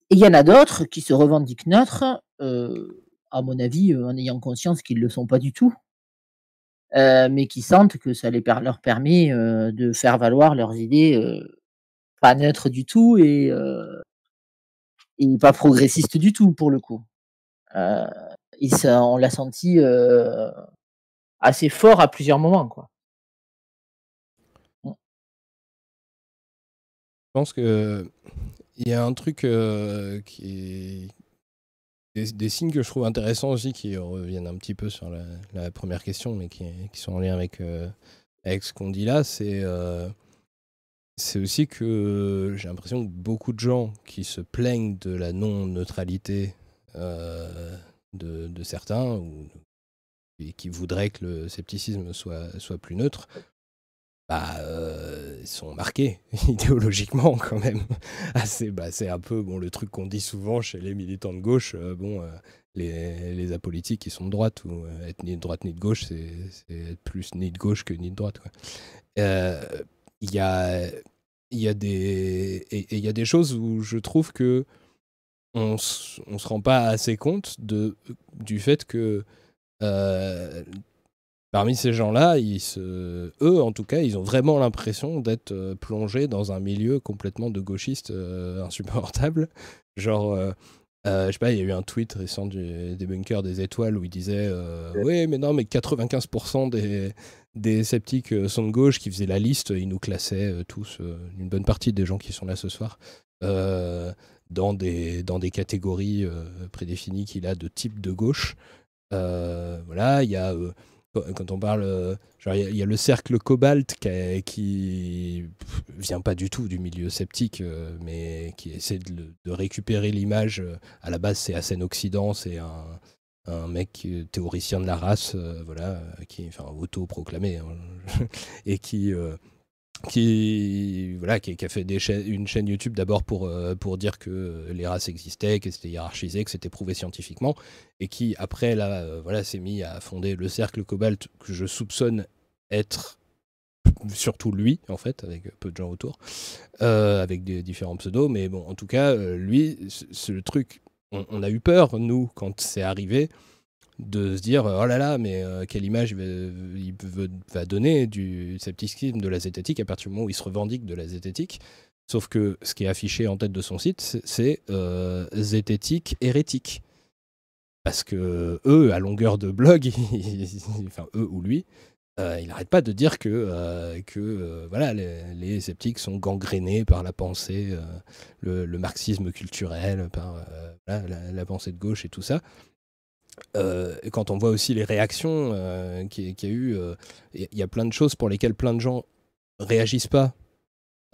[SPEAKER 4] Et il y en a d'autres qui se revendiquent neutres, euh, à mon avis, euh, en ayant conscience qu'ils ne le sont pas du tout, euh, mais qui sentent que ça leur permet de faire valoir leurs idées pas neutres du tout et, et pas progressistes du tout pour le coup on l'a senti euh, assez fort à plusieurs moments. Quoi.
[SPEAKER 1] Mm. Je pense que il y a un truc euh, qui est des, signes que je trouve intéressants aussi qui reviennent un petit peu sur la, première question, mais qui, sont en lien avec, euh, avec ce qu'on dit là, c'est c'est aussi que j'ai l'impression que beaucoup de gens qui se plaignent de la non-neutralité de, certains ou, et qui voudraient que le scepticisme soit, soit plus neutre, bah, euh, sont marqués idéologiquement quand même. bah, c'est un peu bon, le truc qu'on dit souvent chez les militants de gauche. Euh, bon, euh, les, apolitiques qui sont de droite ou être ni de droite ni de gauche, c'est être plus ni de gauche que ni de droite. Il y a, y, a des, y a des choses où je trouve que on, on se rend pas assez compte de, du fait que parmi ces gens-là, eux, en tout cas, ils ont vraiment l'impression d'être euh, plongés dans un milieu complètement de gauchistes euh, insupportable. Genre, euh, je sais pas, il y a eu un tweet récent du, des bunkers des étoiles où il disait Oui, mais non, mais 95% des, des sceptiques sont de gauche qui faisaient la liste, ils nous classaient tous, une bonne partie des gens qui sont là ce soir, dans, des, dans des catégories prédéfinies qu'il a de type de gauche. voilà, il y a quand on parle, euh, il y, a le cercle Cobalt qui, qui, vient pas du tout du milieu sceptique, euh, mais qui essaie de, récupérer l'image. Euh, à la base, c'est Asen Occident, c'est un, mec théoricien de la race, voilà, qui, enfin, auto-proclamé, hein, et qui qui, voilà, qui, a fait une chaîne YouTube d'abord pour, euh, pour dire que les races existaient, que c'était hiérarchisé, que c'était prouvé scientifiquement, et qui après là, euh, voilà, s'est mis à fonder le cercle Cobalt que je soupçonne être surtout lui en fait, avec peu de gens autour, euh, avec des différents pseudos, mais bon, en tout cas, lui, c'est le truc, on, a eu peur nous quand c'est arrivé de se dire oh là là mais euh, quelle image il va, donner du scepticisme de la zététique à partir du moment où il se revendique de la zététique sauf que ce qui est affiché en tête de son site c'est euh, zététique hérétique parce que eux à longueur de blog enfin eux ou lui euh, il n'arrête pas de dire que, que voilà, les, sceptiques sont gangrénés par la pensée, le, marxisme culturel, par la, pensée de gauche et tout ça. Euh, quand on voit aussi les réactions euh, qu'il y, a eu, il euh, y a plein de choses pour lesquelles plein de gens réagissent pas.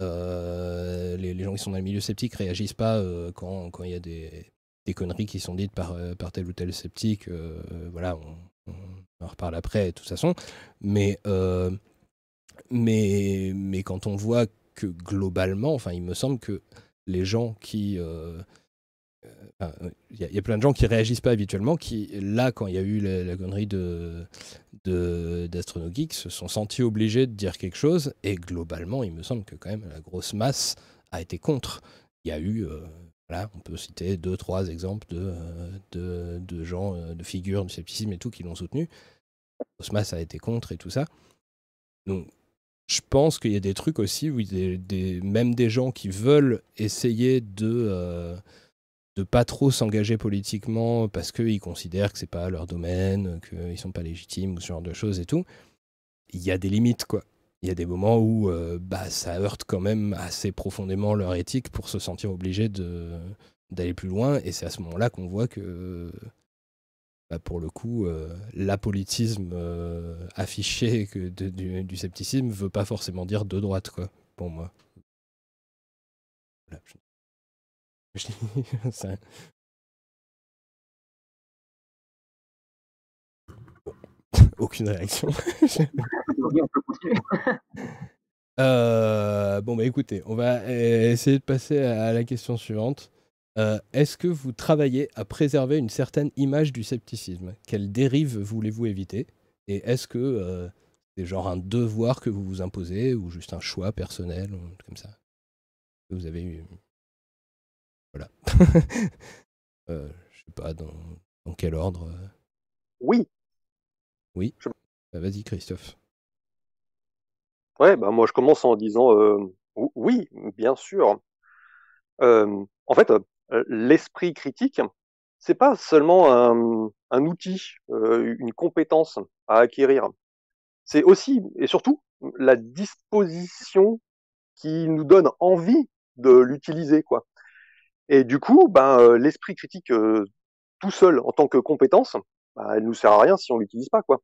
[SPEAKER 1] Les, gens qui sont dans le milieu sceptique réagissent pas quand il y a des, conneries qui sont dites par, par tel ou tel sceptique. voilà, on, en reparle après, de toute façon. Mais, mais, mais quand on voit que globalement, enfin, il me semble que les gens qui il y, a plein de gens qui réagissent pas habituellement, qui, là, quand il y a eu la, connerie de, de d'AstronoGeek, se sont sentis obligés de dire quelque chose, et globalement, il me semble que quand même la grosse masse a été contre. Il y a eu, euh, voilà, on peut citer deux, trois exemples de, de, de, gens, euh, de figures du scepticisme et tout, qui l'ont soutenu. La grosse masse a été contre et tout ça. Donc, je pense qu'il y a des trucs aussi où même des gens qui veulent essayer de... Euh, de pas trop s'engager politiquement parce qu'ils considèrent que c'est pas leur domaine, qu'ils sont pas légitimes ou ce genre de choses et tout, il y a des limites quoi. Il y a des moments où euh, bah, ça heurte quand même assez profondément leur éthique pour se sentir obligé d'aller plus loin. Et c'est à ce moment-là qu'on voit que, bah, pour le coup, euh, l'apolitisme euh, affiché du, du, scepticisme veut pas forcément dire de droite, quoi, pour moi. Aucune réaction. Euh, bon, bah écoutez, on va euh, essayer de passer à la question suivante. Euh, est-ce que vous travaillez à préserver une certaine image du scepticisme? Quelle dérive voulez-vous éviter? Et est-ce que c'est genre un devoir que vous vous imposez ou juste un choix personnel ou comme ça? Vous avez eu voilà. euh, je sais pas dans, dans quel ordre. Euh.
[SPEAKER 2] Oui.
[SPEAKER 1] Oui. Bah, vas-y, Christophe.
[SPEAKER 2] Ouais, bah moi je commence en disant euh, oui, bien sûr. Euh, en fait, l'esprit critique, c'est pas seulement un, un outil, euh, une compétence à acquérir. C'est aussi et surtout la disposition qui nous donne envie de l'utiliser, quoi. Et du coup, ben, euh, l'esprit critique euh, tout seul en tant que compétence, ben, elle nous sert à rien si on l'utilise pas, quoi.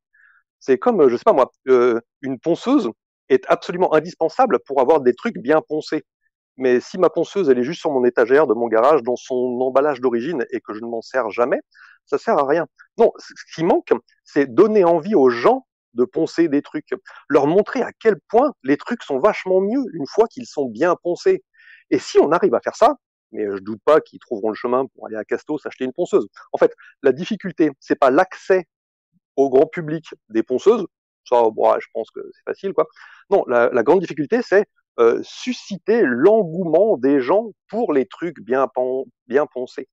[SPEAKER 2] C'est comme, euh, je sais pas moi, une ponceuse est absolument indispensable pour avoir des trucs bien poncés. Mais si ma ponceuse elle est juste sur mon étagère de mon garage dans son emballage d'origine et que je ne m'en sers jamais, ça sert à rien. Non, ce qui manque, c'est donner envie aux gens de poncer des trucs, leur montrer à quel point les trucs sont vachement mieux une fois qu'ils sont bien poncés. Et si on arrive à faire ça, mais je doute pas qu'ils trouveront le chemin pour aller à Castos acheter une ponceuse. En fait, la difficulté, c'est pas l'accès au grand public des ponceuses. Ça, bon, je pense que c'est facile, quoi. Non, la, grande difficulté, c'est euh, susciter l'engouement des gens pour les trucs bien, bien poncés.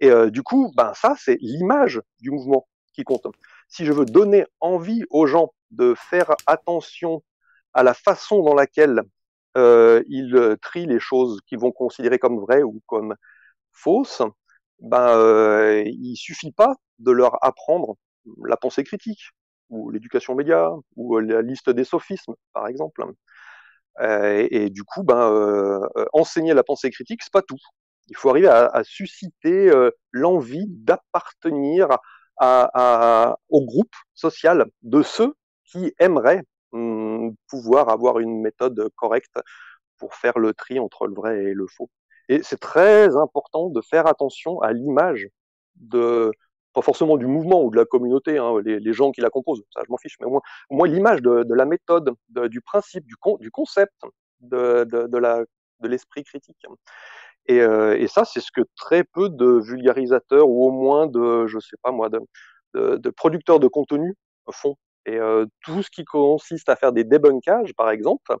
[SPEAKER 2] Et du coup, ben ça, c'est l'image du mouvement qui compte. Si je veux donner envie aux gens de faire attention à la façon dans laquelle euh, ils trient les choses qu'ils vont considérer comme vraies ou comme fausses, ben euh, il suffit pas de leur apprendre la pensée critique ou l'éducation média ou la liste des sophismes par exemple. Euh, et, du coup, ben euh, euh, enseigner la pensée critique, c'est pas tout. Il faut arriver à, à susciter euh, l'envie d'appartenir à, à, au groupe social de ceux qui aimeraient pouvoir avoir une méthode correcte pour faire le tri entre le vrai et le faux. Et c'est très important de faire attention à l'image de, pas forcément du mouvement ou de la communauté, hein, les, gens qui la composent, ça je m'en fiche, mais au moins, l'image de, la méthode, de, du principe, du, con, du concept, de, de, l'esprit critique. Et, euh, et ça, c'est ce que très peu de vulgarisateurs ou au moins de, je sais pas moi, de, de producteurs de contenu font. Et euh, tout ce qui consiste à faire des débunkages, par exemple,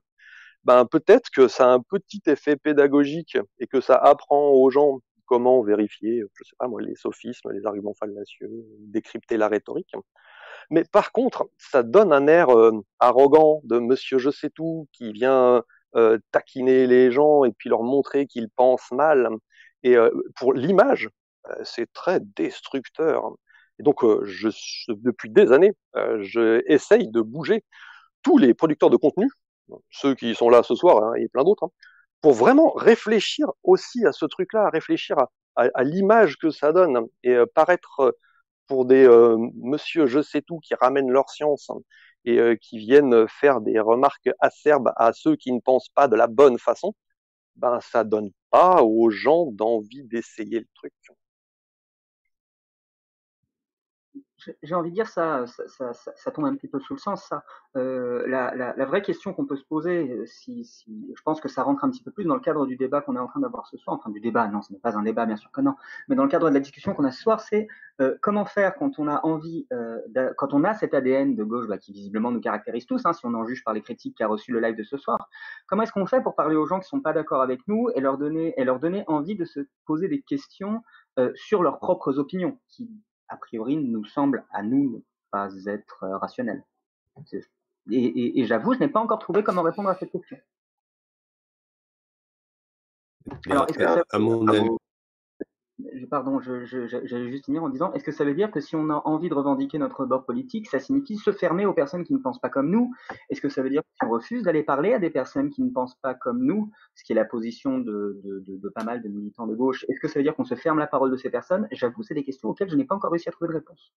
[SPEAKER 2] ben peut-être que ça a un petit effet pédagogique et que ça apprend aux gens comment vérifier, je sais pas moi, les sophismes, les arguments fallacieux, décrypter la rhétorique. Mais par contre, ça donne un air euh, arrogant de Monsieur je sais tout qui vient euh, taquiner les gens et puis leur montrer qu'ils pensent mal. Et pour l'image, c'est très destructeur. Et donc, euh, je, depuis des années, euh, je essaye de bouger tous les producteurs de contenu, ceux qui sont là ce soir hein, et plein d'autres, hein, pour vraiment réfléchir aussi à ce truc-là, à réfléchir à, à, à l'image que ça donne et euh, paraître pour des euh, monsieur je sais tout qui ramènent leur science et euh, qui viennent faire des remarques acerbes à ceux qui ne pensent pas de la bonne façon, ben ça donne pas aux gens d'envie d'essayer le truc.
[SPEAKER 7] J'ai envie de dire ça ça, tombe un petit peu sous le sens, ça. Euh, la, vraie question qu'on peut se poser, euh, si, je pense que ça rentre un petit peu plus dans le cadre du débat qu'on est en train d'avoir ce soir, enfin du débat, non, ce n'est pas un débat, bien sûr que non, mais dans le cadre de la discussion qu'on a ce soir, c'est euh, comment faire quand on a envie, quand on a cet ADN de gauche bah, qui visiblement nous caractérise tous, hein, si on en juge par les critiques qui a reçu le live de ce soir, comment est-ce qu'on fait pour parler aux gens qui sont pas d'accord avec nous et leur donner, et leur donner envie de se poser des questions sur leurs propres opinions, qui a priori, nous semble à nous ne pas être euh, rationnel. Et, et, et j'avoue, je n'ai pas encore trouvé comment répondre à cette question.
[SPEAKER 6] Alors, est-ce que ça... à mon avis,
[SPEAKER 7] je, pardon, j'allais je, je, juste finir en disant, est-ce que ça veut dire que si on a envie de revendiquer notre bord politique, ça signifie se fermer aux personnes qui ne pensent pas comme nous? Est-ce que ça veut dire qu'on refuse d'aller parler à des personnes qui ne pensent pas comme nous, ce qui est la position de, de, de, de pas mal de militants de gauche Est-ce que ça veut dire qu'on se ferme la parole de ces personnes? J'avoue, c'est des questions auxquelles je n'ai pas encore réussi à trouver de réponse.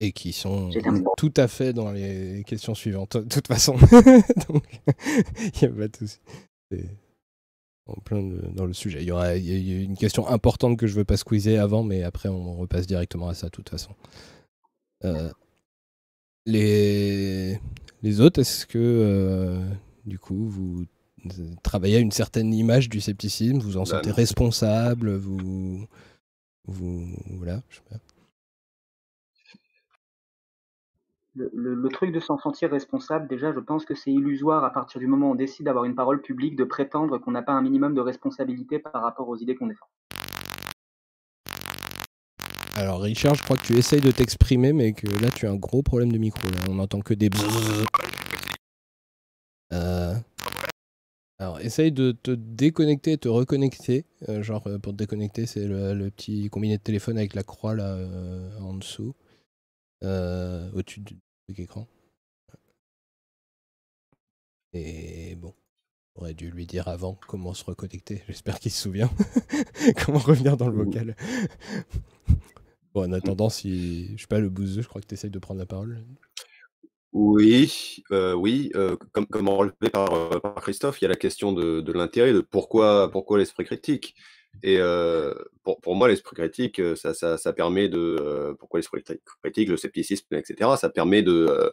[SPEAKER 1] Et qui sont tout à fait dans les questions suivantes, de toute façon. Donc, il n'y a pas de souci en plein de, dans le sujet. Il y aura il y a une question importante que je veux pas squeezer avant, mais après on repasse directement à ça de toute façon. Euh, les, les autres, est-ce que euh, du coup vous travaillez à une certaine image du scepticisme, vous en bah, sentez responsable, vous, vous voilà, je sais pas.
[SPEAKER 7] Le, truc de s'en sentir responsable, déjà, je pense que c'est illusoire à partir du moment où on décide d'avoir une parole publique, de prétendre qu'on n'a pas un minimum de responsabilité par rapport aux idées qu'on défend.
[SPEAKER 1] Alors Richard, je crois que tu essayes de t'exprimer, mais que là tu as un gros problème de micro. On n'entend que des euh... Alors essaye de te déconnecter et te reconnecter. Euh, genre euh, pour te déconnecter, c'est le, petit combiné de téléphone avec la croix là en dessous. Au-dessus du, écran. Et bon, on aurait dû lui dire avant comment se reconnecter. J'espère qu'il se souvient. comment revenir dans le vocal. bon, en attendant, si je sais pas, le bouseux, je crois que tu essayes de prendre la parole.
[SPEAKER 6] Oui, euh, oui, euh, comme, comme relevé par, euh, par, Christophe, il y a la question de, de l'intérêt, de pourquoi, pourquoi l'esprit critique? Et euh, pour, pour moi, l'esprit critique, ça, ça, ça permet de. Euh, pourquoi l'esprit critique, le scepticisme, etc. Ça permet de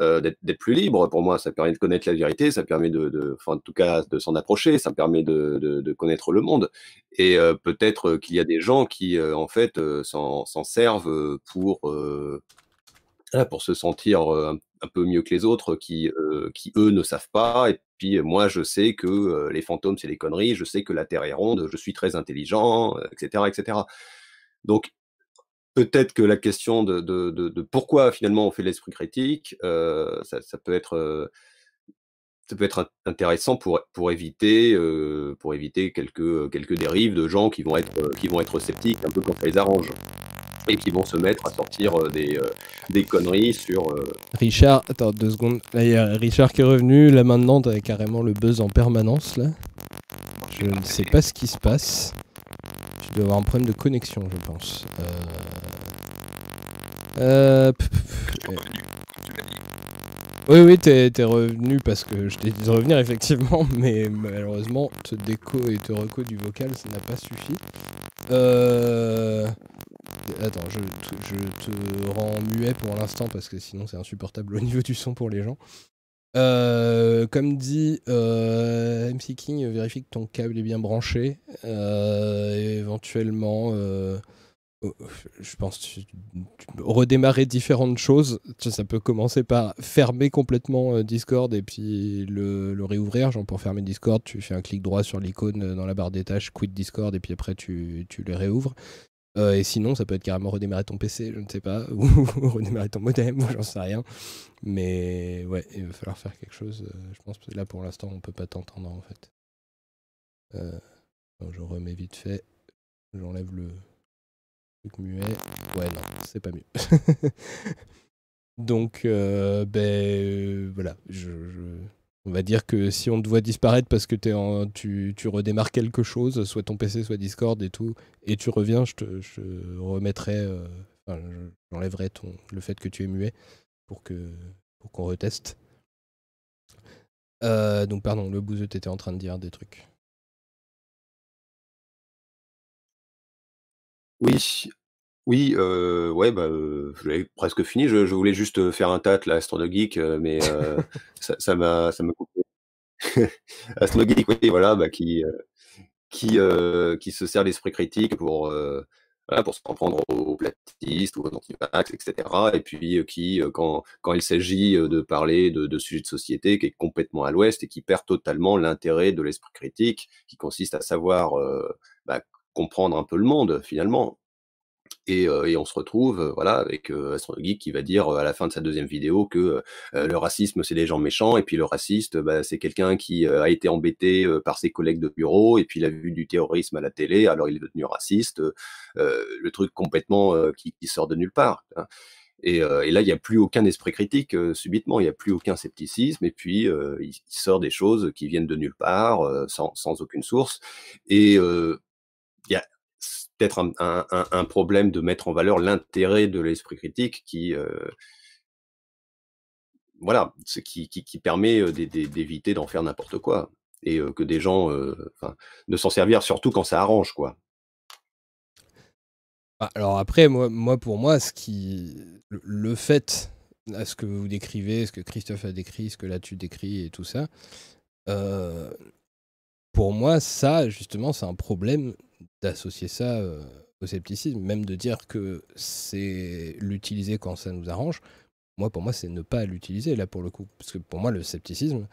[SPEAKER 6] euh, d'être plus libre. Pour moi, ça permet de connaître la vérité, ça permet de, enfin, en tout cas, de s'en approcher, ça permet de, de, connaître le monde. Et peut-être qu'il y a des gens qui, en fait, s'en servent pour pour se sentir un, peu mieux que les autres, qui, qui eux ne savent pas puis moi, je sais que les fantômes, c'est des conneries, je sais que la Terre est ronde, je suis très intelligent, etc., etc. Donc, peut-être que la question de, pourquoi finalement on fait l'esprit critique, ça, peut être ça peut être intéressant pour, pour éviter, euh, pour éviter quelques, quelques dérives de gens qui vont, être, qui vont être sceptiques un peu quand ça les arrange et qui vont se mettre à sortir euh, des, euh, des conneries sur.
[SPEAKER 1] Richard, attends deux secondes. Là, il y a Richard qui est revenu. Là maintenant, tu as carrément le buzz en permanence. Là. Je ne sais pas ce qui se passe. Tu dois avoir un problème de connexion, je pense. Euh... Oui, oui, t'es revenu parce que je t'ai dit de revenir effectivement, mais malheureusement, te déco et te reco du vocal, ça n'a pas suffi. Euh... Attends, je, te rends muet pour l'instant parce que sinon c'est insupportable au niveau du son pour les gens. Euh, comme dit euh, MC King, vérifie que ton câble est bien branché. Euh, éventuellement, Oh, je pense redémarrer différentes choses. Ça peut commencer par fermer complètement Discord et puis le, réouvrir. Genre pour fermer Discord, tu fais un clic droit sur l'icône dans la barre des tâches, quit Discord et puis après tu, tu le réouvres. Euh, et sinon, ça peut être carrément redémarrer ton PC, je ne sais pas, ou redémarrer ton modem, j'en sais rien. Mais ouais, il va falloir faire quelque chose. je pense que là pour l'instant, on peut pas t'entendre en fait. je remets vite fait. J'enlève le, muet. Ouais, non, c'est pas mieux. Donc, euh, ben euh, voilà, je, on va dire que si on te voit disparaître parce que tu, tu, redémarres quelque chose, soit ton PC, soit Discord et tout, et tu reviens, je te je remettrai, euh, j'enlèverai ton, le fait que tu es muet pour que pour qu'on reteste. donc, pardon, le bouseux, était en train de dire des trucs.
[SPEAKER 6] Oui, oui, euh, ouais, bah, j'avais presque fini. Je je voulais juste, faire un tat là, Astro Geek, mais ça ça m'a ça m'a coupé. Astro Geek, oui, voilà, bah, qui, qui, qui se sert l'esprit critique pour, voilà, pour se prendre aux platistes aux antivax et cetera et puis, qui, quand quand il s'agit, de parler de de sujets de société, qui est complètement à l'ouest et qui perd totalement l'intérêt de l'esprit critique, qui consiste à savoir, bah, comprendre un peu le monde, finalement. Et, on se retrouve voilà avec euh, Geek qui va dire à la fin de sa deuxième vidéo que le racisme c'est des gens méchants et puis le raciste bah, c'est quelqu'un qui a été embêté par ses collègues de bureau et puis il a vu du terrorisme à la télé alors il est devenu raciste le truc complètement qui, sort de nulle part hein. et, là il n'y a plus aucun esprit critique subitement il n'y a plus aucun scepticisme et puis il, sort des choses qui viennent de nulle part sans, sans, aucune source et peut-être un, problème de mettre en valeur l'intérêt de l'esprit critique qui, euh, voilà, ce qui, qui, permet euh, d'éviter d'en faire n'importe quoi et euh, que des gens, de s'en servir surtout quand ça arrange, quoi.
[SPEAKER 1] Bah, alors après, moi, moi, pour moi, ce qui, le fait, à ce que vous décrivez, ce que Christophe a décrit, ce que là tu décris et tout ça, pour moi, ça, justement, c'est un problème d'associer ça au scepticisme, même de dire que c'est l'utiliser quand ça nous arrange. Moi, pour moi, c'est ne pas l'utiliser là pour le coup, parce que pour moi, le scepticisme,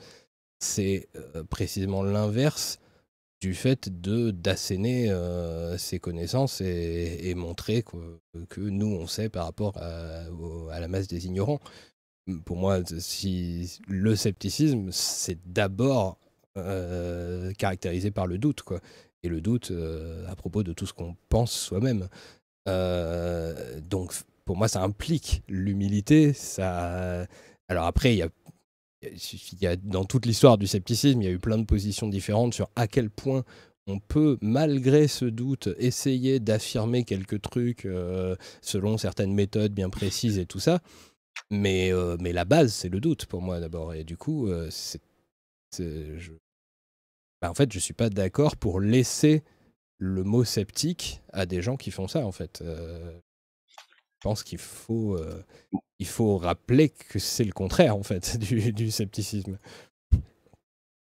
[SPEAKER 1] c'est précisément l'inverse du fait de d'asséner ses connaissances et, montrer que, nous on sait par rapport à, à, la masse des ignorants. Pour moi, si le scepticisme, c'est d'abord caractérisé par le doute, quoi et le doute euh, à propos de tout ce qu'on pense soi-même. Euh, donc pour moi, ça implique l'humilité. Ça... Alors après, il y a, dans toute l'histoire du scepticisme, il y a eu plein de positions différentes sur à quel point on peut, malgré ce doute, essayer d'affirmer quelques trucs euh, selon certaines méthodes bien précises et tout ça. Mais, mais la base, c'est le doute pour moi d'abord. Et du coup, c'est, je, bah, en fait, je suis pas d'accord pour laisser le mot sceptique à des gens qui font ça, en fait. Euh, je pense qu'il faut, euh, faut rappeler que c'est le contraire, en fait, du, scepticisme.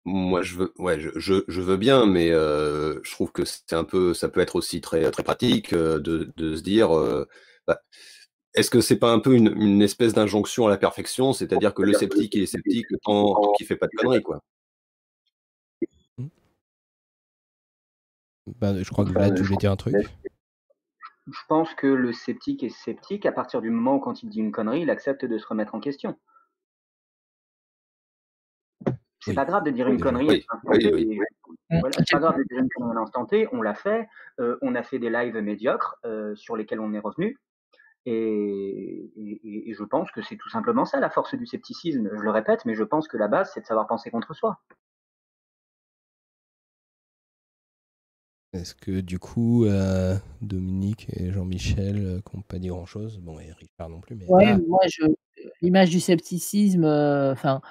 [SPEAKER 6] Moi, je veux, je, veux bien, mais euh, je trouve que c'est un peu, ça peut être aussi très, pratique de, se dire, bah, est-ce que c'est pas un peu une, espèce d'injonction à la perfection, c'est-à-dire que le sceptique est sceptique tant, tant qu'il fait pas de conneries, quoi?
[SPEAKER 1] Ben, je crois que Vlad, tu voulais dire un truc.
[SPEAKER 7] Je pense que le sceptique est sceptique à partir du moment où, quand il dit une connerie, il accepte de se remettre en question. C'est pas grave de dire une connerie. c'est pas grave de dire une connerie à l'instant T. On l'a fait. Euh, on a fait des lives médiocres euh, sur lesquels on est revenu. Et, et, je pense que c'est tout simplement ça la force du scepticisme. Je le répète, mais je pense que la base, c'est de savoir penser contre soi.
[SPEAKER 1] Est-ce que du coup, euh, Dominique et Jean-Michel n'ont euh, pas dit grand-chose Bon, et Richard non plus. Mais...
[SPEAKER 4] Moi, l'image du scepticisme, euh, enfin,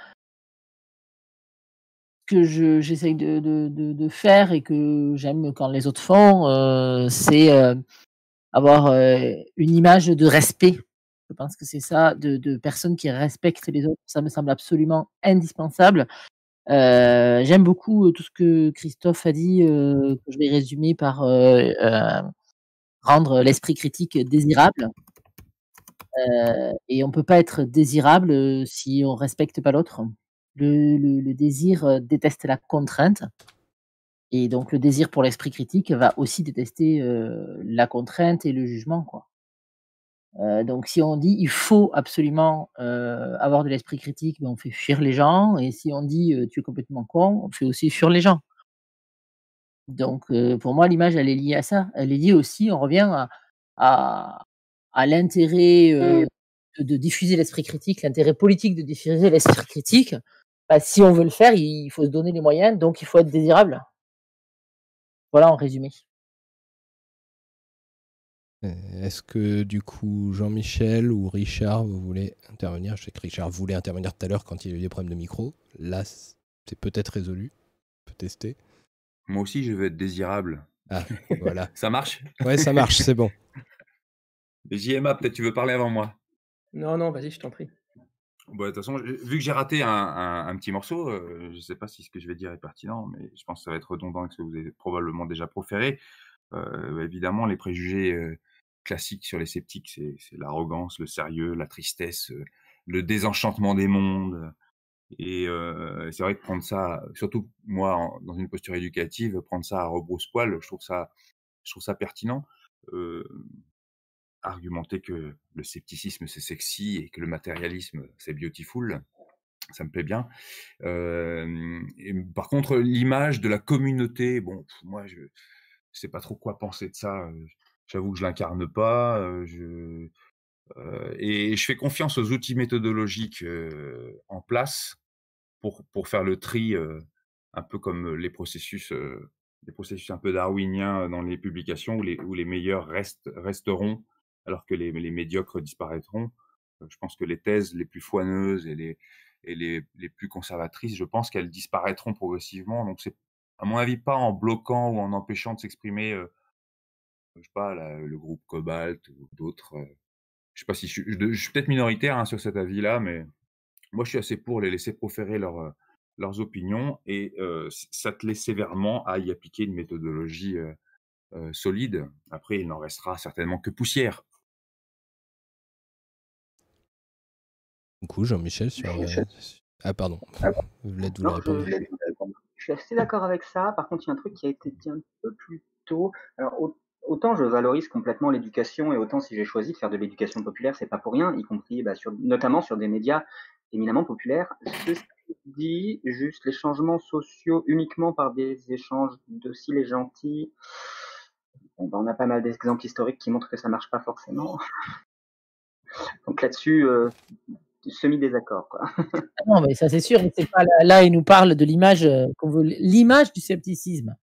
[SPEAKER 4] que j'essaye de, faire et que j'aime quand les autres font, c'est avoir une image de respect. Je pense que c'est ça, de personnes qui respectent les autres. Ça me semble absolument indispensable. Euh, j'aime beaucoup tout ce que Christophe a dit, que je vais résumer par rendre l'esprit critique désirable. et on peut pas être désirable si on respecte pas l'autre. Le, le, désir déteste la contrainte. Et donc le désir pour l'esprit critique va aussi détester la contrainte et le jugement. Quoi. Euh, donc, si on dit il faut absolument euh, avoir de l'esprit critique, ben, on fait fuir les gens. Et si on dit tu es complètement con, on fait aussi fuir les gens. Donc, pour moi, l'image, elle est liée à ça. Elle est liée aussi, on revient à, à, l'intérêt mmh. de, diffuser l'esprit critique, l'intérêt politique de diffuser l'esprit critique. Bah, si on veut le faire, il faut se donner les moyens, donc il faut être désirable. Voilà en résumé.
[SPEAKER 1] Euh, est-ce que du coup Jean-Michel ou Richard, vous voulez intervenir? Je sais que Richard voulait intervenir tout à l'heure quand il y a eu des problèmes de micro. Là, c'est peut-être résolu. On peut tester.
[SPEAKER 3] Moi aussi, je veux être désirable.
[SPEAKER 1] Ah, voilà.
[SPEAKER 3] ça marche?
[SPEAKER 1] Ouais, ça marche, c'est bon.
[SPEAKER 3] JMA, peut-être tu veux parler avant moi?
[SPEAKER 5] Non, non, vas-y, je t'en prie.
[SPEAKER 3] Bon, de toute façon, vu que j'ai raté un, petit morceau, euh, je ne sais pas si ce que je vais dire est pertinent, mais je pense que ça va être redondant avec ce que vous avez probablement déjà proféré. Euh, évidemment, les préjugés classique sur les sceptiques, c'est l'arrogance, le sérieux, la tristesse, euh, le désenchantement des mondes. Et euh, c'est vrai que prendre ça, surtout moi, dans une posture éducative, prendre ça à rebrousse-poil, je trouve ça, je trouve ça pertinent. Euh, argumenter que le scepticisme c'est sexy et que le matérialisme c'est beautiful, ça me plaît bien. par contre, l'image de la communauté, bon, moi je sais pas trop quoi penser de ça. J'avoue que je l'incarne pas. et je fais confiance aux outils méthodologiques en place pour, pour faire le tri, un peu comme les processus, les processus un peu darwiniens dans les publications où les, où les meilleurs restent, resteront alors que les, les médiocres disparaîtront. Je pense que les thèses les plus foineuses et les, et les, les plus conservatrices, je pense qu'elles disparaîtront progressivement. Donc c'est à mon avis pas en bloquant ou en empêchant de s'exprimer je sais pas, le groupe Cobalt ou d'autres. Euh, je sais pas si je, suis peut-être minoritaire hein, sur cet avis-là, mais moi je suis assez pour les laisser proférer euh, leurs opinions et euh, s'atteler sévèrement à y appliquer une méthodologie solide. Après, il n'en restera certainement que poussière.
[SPEAKER 1] Du coup, Jean-Michel, sur. Ah, pardon. Ah,
[SPEAKER 7] vous répondre. Je suis assez d'accord avec ça. Par contre, il y a un truc qui a été dit un peu plus tôt. Alors, autant je valorise complètement l'éducation et autant si j'ai choisi de faire de l'éducation populaire, c'est pas pour rien, y compris bah, sur, notamment sur des médias éminemment populaires. Ceci dit, juste les changements sociaux uniquement par des échanges de s'il est gentil, bah, on a pas mal d'exemples historiques qui montrent que ça marche pas forcément. Donc là-dessus, euh, semi-désaccord.
[SPEAKER 4] non, mais ça c'est sûr. C'est pas là, il nous parle de l'image, euh, l'image du scepticisme.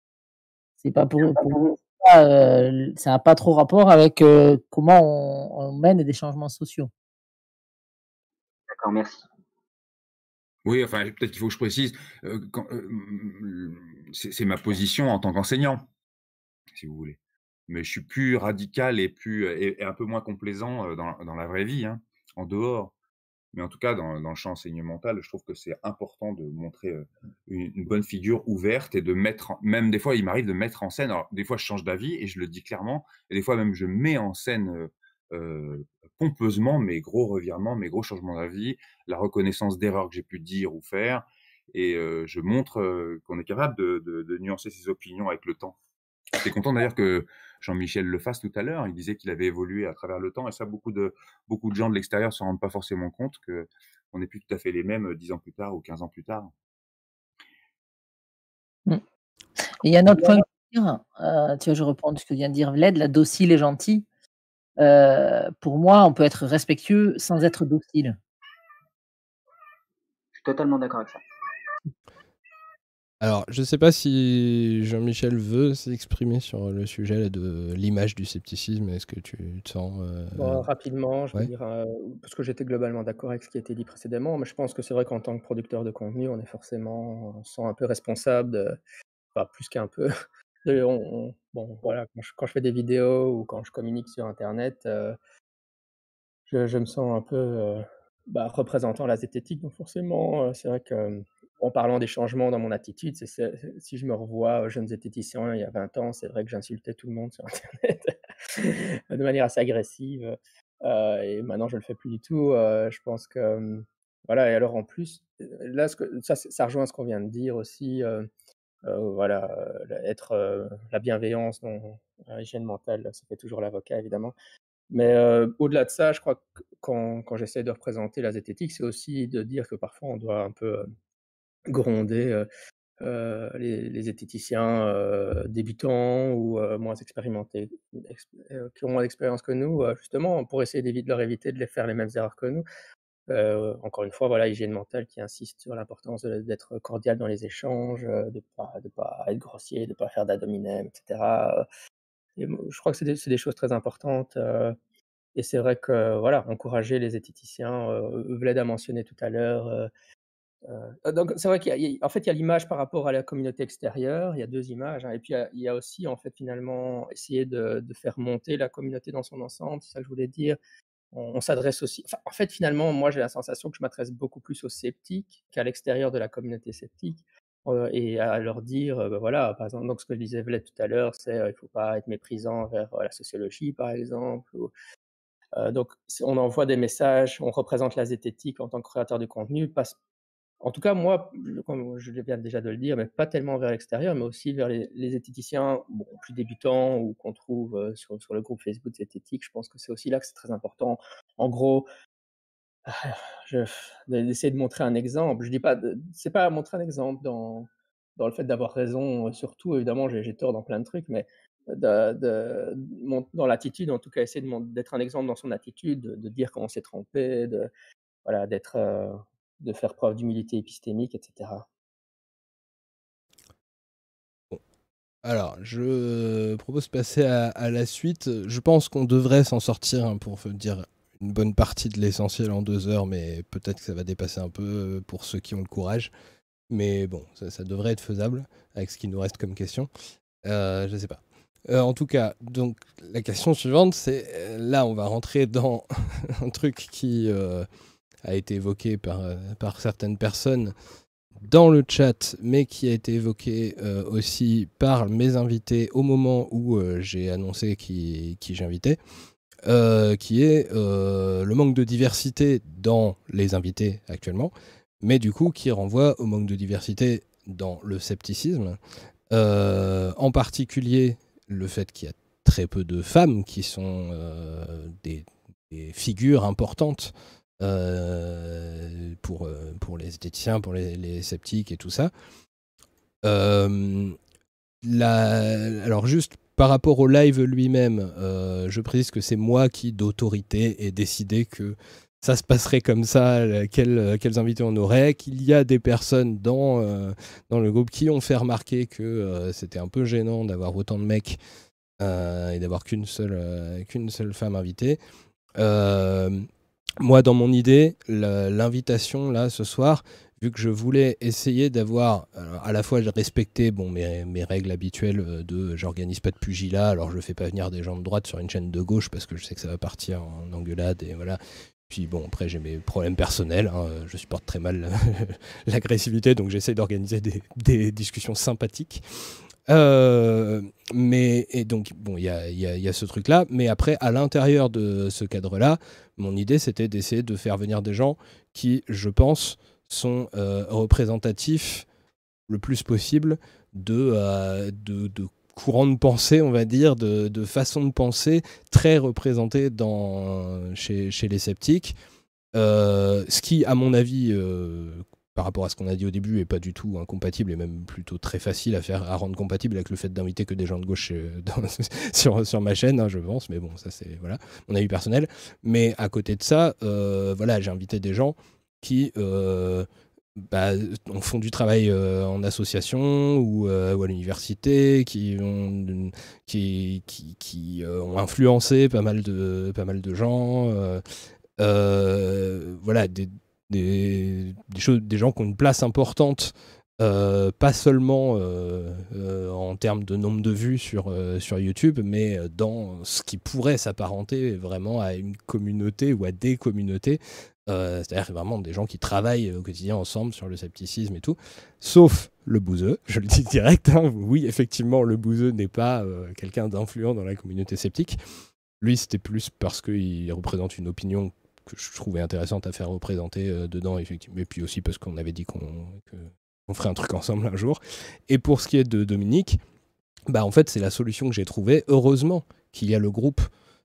[SPEAKER 4] C'est pas pour, pour, euh, ça n'a pas trop rapport avec euh, comment on, mène des changements sociaux.
[SPEAKER 7] D'accord, merci.
[SPEAKER 3] Oui, enfin, peut-être qu'il faut que je précise, euh, c'est ma position en tant qu'enseignant, si vous voulez. Mais je suis plus radical et, plus, et, un peu moins complaisant dans, dans la vraie vie, hein, en dehors. Mais en tout cas, dans, le champ enseignemental, je trouve que c'est important de montrer une, bonne figure ouverte et de mettre, même des fois, il m'arrive de mettre en scène. Alors, des fois, je change d'avis et je le dis clairement. Et des fois, même, je mets en scène euh, pompeusement mes gros revirements, mes gros changements d'avis, la reconnaissance d'erreurs que j'ai pu dire ou faire. Et je montre qu'on est capable de, de, de, nuancer ses opinions avec le temps. J'étais content d'ailleurs que Jean-Michel le fasse tout à l'heure. Il disait qu'il avait évolué à travers le temps, et ça, beaucoup de, beaucoup de gens de l'extérieur ne se rendent pas forcément compte qu'on n'est plus tout à fait les mêmes dix ans plus tard ou 15 ans plus tard.
[SPEAKER 4] Mmh. il y a un autre point euh, tu vois, je reprends ce que vient de dire Vlad, la docile et gentille. Euh, pour moi, on peut être respectueux sans être docile.
[SPEAKER 7] Je suis totalement d'accord avec ça.
[SPEAKER 1] Alors, je ne sais pas si Jean-Michel veut s'exprimer sur le sujet de l'image du scepticisme. Est-ce que tu te sens.
[SPEAKER 5] Euh, rapidement, je veux dire, euh, parce que j'étais globalement d'accord avec ce qui a été dit précédemment, mais je pense que c'est vrai qu'en tant que producteur de contenu, on est forcément, on sent un peu responsable, de, enfin, plus qu'un peu. bon, voilà, quand je, fais des vidéos ou quand je communique sur Internet, euh, je, me sens un peu bah, représentant la zététique, donc forcément, c'est vrai que en parlant des changements dans mon attitude, si je me revois jeune zététicien il y a 20 ans, c'est vrai que j'insultais tout le monde sur Internet de manière assez agressive. Euh, et maintenant, je ne le fais plus du tout. Euh, je pense que. Voilà, et alors en plus, là, ce que, ça, ça rejoint ce qu'on vient de dire aussi. Euh, voilà, être la bienveillance l'hygiène mentale, ça fait toujours l'avocat, évidemment. Mais au-delà de ça, je crois que quand j'essaie de représenter la zététique, c'est aussi de dire que parfois on doit un peu gronder les, les débutants ou moins expérimentés, qui ont moins d'expérience que nous, justement, pour essayer de leur éviter de les faire les mêmes erreurs que nous. encore une fois, voilà, hygiène mentale qui insiste sur l'importance d'être cordial dans les échanges, de pas, de pas être grossier, de pas faire d'adominem, etc. Et je crois que c'est des, des, choses très importantes. et c'est vrai que, voilà, encourager les zététiciens, Vlad a mentionné tout à l'heure, euh, donc c'est vrai qu'en fait, il y a l'image par rapport à la communauté extérieure, il y a deux images, hein, et puis il y, a, aussi en fait finalement essayer de, faire monter la communauté dans son ensemble, c'est ça que je voulais dire. On, s'adresse aussi, en fait finalement, moi j'ai la sensation que je m'adresse beaucoup plus aux sceptiques qu'à l'extérieur de la communauté sceptique, euh, et à leur dire, euh, ben voilà, par exemple, donc ce que je disais tout à l'heure, c'est il ne faut pas être méprisant vers la sociologie par exemple, donc on envoie des messages, on représente la zététique en tant que créateur de contenu, passe en tout cas, moi, comme je viens déjà de le dire, mais pas tellement vers l'extérieur, mais aussi vers les, les zététiciens plus débutants ou qu'on trouve euh, sur, le groupe Facebook Zététique. Je pense que c'est aussi là que c'est très important. En gros, d'essayer de montrer un exemple. Je dis pas, c'est pas montrer un exemple dans, dans le fait d'avoir raison, surtout, évidemment, j'ai tort dans plein de trucs, mais dans l'attitude, en tout cas, essayer d'être un exemple dans son attitude, de, dire quand on s'est trompé, de, voilà, d'être. Euh, de faire preuve d'humilité épistémique, etc.
[SPEAKER 1] Alors, je propose de passer à, la suite. Je pense qu'on devrait s'en sortir hein, pour dire une bonne partie de l'essentiel en deux heures, mais peut-être que ça va dépasser un peu euh, pour ceux qui ont le courage. Mais bon, ça, devrait être faisable avec ce qui nous reste comme question. Euh, je ne sais pas. Euh, en tout cas, donc la question suivante, c'est là, on va rentrer dans un truc qui a été évoqué par, euh, par certaines personnes dans le chat, mais qui a été évoqué euh, aussi par mes invités au moment où euh, j'ai annoncé qui, j'invitais, qui est le manque de diversité dans les invités actuellement, mais du coup qui renvoie au manque de diversité dans le scepticisme, en particulier le fait qu'il y a très peu de femmes qui sont des, figures importantes euh, pour, euh, pour les esthéticiens, pour les, sceptiques et tout ça. Euh, alors juste par rapport au live lui-même, je précise que c'est moi qui, d'autorité, ai décidé que ça se passerait comme ça, quels, quels invités on aurait, qu'il y a des personnes dans, dans le groupe qui ont fait remarquer que c'était un peu gênant d'avoir autant de mecs et d'avoir qu'une seule, qu'une seule femme invitée. Moi, dans mon idée, l'invitation là ce soir, vu que je voulais essayer d'avoir à la fois respecter bon, mes, mes règles habituelles euh, de j'organise pas de pugilat, alors je fais pas venir des gens de droite sur une chaîne de gauche parce que je sais que ça va partir en engueulade et voilà. Puis bon, après j'ai mes problèmes personnels, hein, je supporte très mal l'agressivité, donc j'essaie d'organiser des, des, discussions sympathiques. Euh, mais et donc bon, il y a, y, y a, ce truc-là, mais après à l'intérieur de ce cadre-là, mon idée, c'était d'essayer de faire venir des gens qui, je pense, sont euh, représentatifs le plus possible de, euh, de, pensée, on va dire, de, de de penser très représenté dans, chez, chez les sceptiques. ce qui, à mon avis, par rapport à ce qu'on a dit au début, est pas du tout incompatible et même plutôt très facile à faire à rendre compatible avec le fait d'inviter que des gens de gauche euh, sur, sur ma chaîne, hein, je pense. Mais bon, ça c'est voilà mon avis personnel. Mais à côté de ça, euh, voilà, j'ai invité des gens qui euh, bah, font du travail en association ou, à l'université, qui ont, influencé pas mal de, pas mal de gens. voilà, des, des, choses, des gens qui ont une place importante, euh, pas seulement euh, euh, en termes de nombre de vues sur, sur YouTube, mais dans ce qui pourrait s'apparenter vraiment à une communauté ou à des communautés. C'est-à-dire vraiment des gens qui travaillent au quotidien ensemble sur le scepticisme et tout, sauf le bouseux, je le dis direct. Hein. oui, effectivement, le bouseux n'est pas quelqu'un d'influent dans la communauté sceptique. Lui, c'était plus parce qu'il représente une opinion que je trouvais intéressante à faire représenter euh, dedans, effectivement. Et puis aussi parce qu'on avait dit qu'on ferait un truc ensemble un jour. Et pour ce qui est de Dominique, bah en fait, c'est la solution que j'ai trouvée. Heureusement qu'il y a le groupe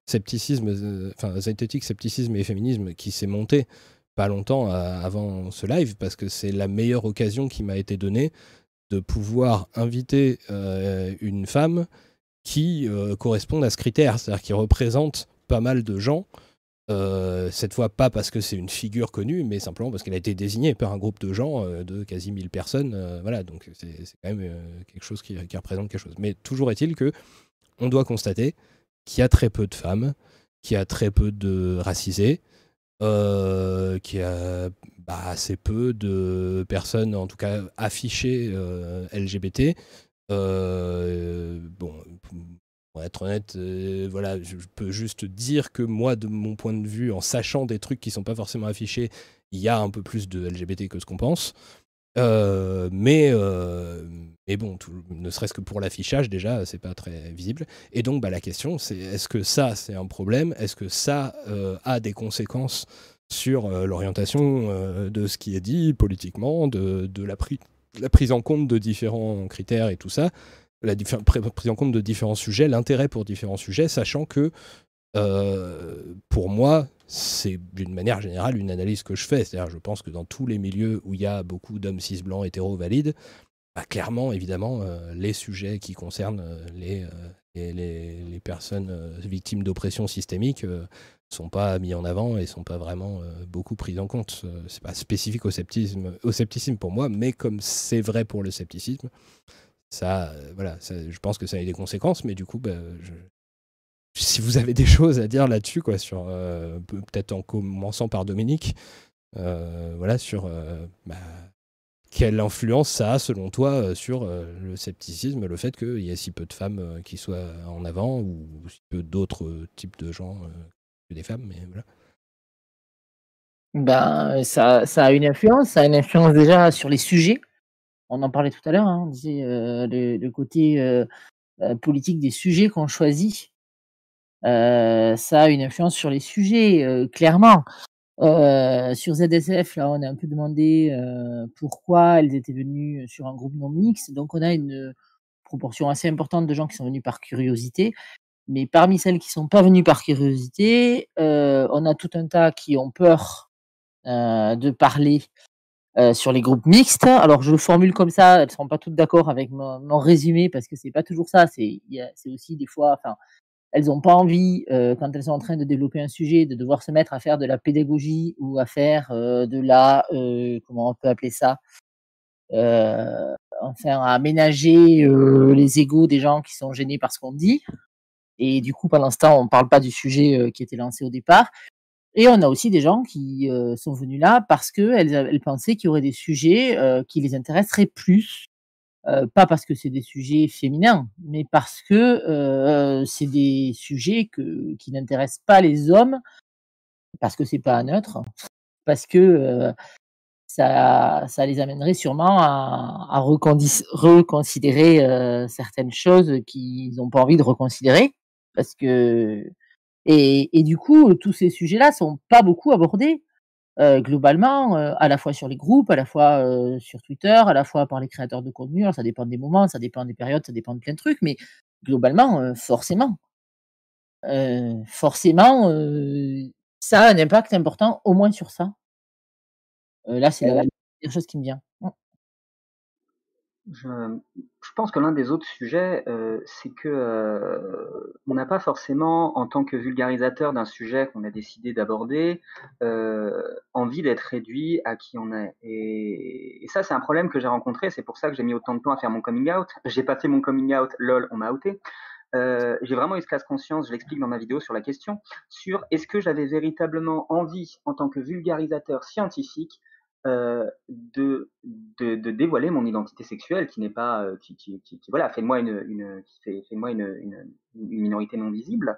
[SPEAKER 1] scepticisme, euh, enfin zététique, scepticisme et féminisme qui s'est monté pas longtemps avant ce live, parce que c'est la meilleure occasion qui m'a été donnée de pouvoir inviter euh, une femme qui corresponde à ce critère, c'est-à-dire qui représente pas mal de gens euh, cette fois, pas parce que c'est une figure connue, mais simplement parce qu'elle a été désignée par un groupe de gens euh, de quasi 1000 personnes. Euh, voilà, donc c'est quand même quelque chose qui, représente quelque chose. Mais toujours est-il que on doit constater qu'il y a très peu de femmes, qu'il y a très peu de racisés, qu'il y a bah, assez peu de personnes, en tout cas affichées LGBT. bon, pour être honnête, euh, voilà, je peux juste dire que moi, de mon point de vue, en sachant des trucs qui sont pas forcément affichés, il y a un peu plus de LGBT que ce qu'on pense. Euh, mais, euh, mais bon, ne serait-ce que pour l'affichage, déjà, c'est pas très visible. Et donc, bah, la question, c'est est-ce que ça, c'est un problème? Est-ce que ça a des conséquences sur l'orientation de ce qui est dit politiquement, de, de la, la prise en compte de différents critères et tout ça? La prise en compte de différents sujets, l'intérêt pour différents sujets, sachant que euh, pour moi, c'est d'une manière générale une analyse que je fais. C'est-à-dire, je pense que dans tous les milieux où il y a beaucoup d'hommes cis blancs hétéro valides, bah, clairement, évidemment, euh, les sujets qui concernent euh, les, les, personnes victimes d'oppression systémique ne sont pas mis en avant et sont pas vraiment beaucoup pris en compte. c'est pas spécifique au au scepticisme pour moi, mais comme c'est vrai pour le scepticisme, ça, euh, voilà, je pense que ça a des conséquences, mais du coup, bah, si vous avez des choses à dire là-dessus, quoi, sur euh, peut-être en commençant par Dominique, euh, voilà, sur bah, quelle influence ça a selon toi sur le scepticisme, le fait qu'il y ait si peu de femmes qui soient en avant ou si peu d'autres types de gens que des femmes, mais voilà.
[SPEAKER 4] Ben, ça, ça a une influence, ça a une influence déjà sur les sujets on en parlait tout à l'heure, hein, on disait le, côté politique des sujets qu'on choisit. ça a une influence sur les sujets, clairement. sur ZSF, là, on a un peu demandé pourquoi elles étaient venues sur un groupe non mixte. Donc, on a une proportion assez importante de gens qui sont venus par curiosité. Mais parmi celles qui ne sont pas venues par curiosité, on a tout un tas qui ont peur de parler euh, sur les groupes mixtes. Alors je le formule comme ça, elles ne seront pas toutes d'accord avec mon, résumé parce que c'est pas toujours ça. C'est aussi des fois, enfin, elles n'ont pas envie euh, quand elles sont en train de développer un sujet de devoir se mettre à faire de la pédagogie ou à faire euh, de la, comment on peut appeler ça, enfin à aménager les égaux des gens qui sont gênés par ce qu'on dit. Et du coup, pendant ce temps, on ne parle pas du sujet qui était lancé au départ. Et on a aussi des gens qui euh, sont venus là parce qu'elles elles pensaient qu'il y aurait des sujets euh, qui les intéresseraient plus. Euh, pas parce que c'est des sujets féminins, mais parce que c'est des sujets qui n'intéressent pas les hommes, parce que c'est pas neutre, parce que ça, ça les amènerait sûrement à, à reconsidérer certaines choses qu'ils n'ont pas envie de reconsidérer, parce que et, et, du coup, tous ces sujets-là sont pas beaucoup abordés. globalement, à la fois sur les groupes, à la fois sur Twitter, à la fois par les créateurs de contenu. ça dépend des moments, ça dépend des périodes, ça dépend de plein de trucs, mais globalement, forcément, forcément, ça a un impact important, au moins sur ça. là, c'est la, la chose qui me vient. Mmh.
[SPEAKER 7] Je, je pense que l'un des autres sujets, euh, c'est que euh, on n'a pas forcément, en tant que vulgarisateur d'un sujet qu'on a décidé d'aborder, euh, envie d'être réduit à qui on est. Et, ça, c'est un problème que j'ai rencontré. C'est pour ça que j'ai mis autant de temps à faire mon coming out. J'ai pas fait mon coming out, lol, on m'a outé. J'ai vraiment eu ce classe conscience, je l'explique dans ma vidéo sur la question, sur est-ce que j'avais véritablement envie, en tant que vulgarisateur scientifique, euh, de, de, dévoiler mon identité sexuelle qui n'est pas euh, qui, qui, qui, voilà fait de moi une, une fait, de moi une, une, une, minorité non visible.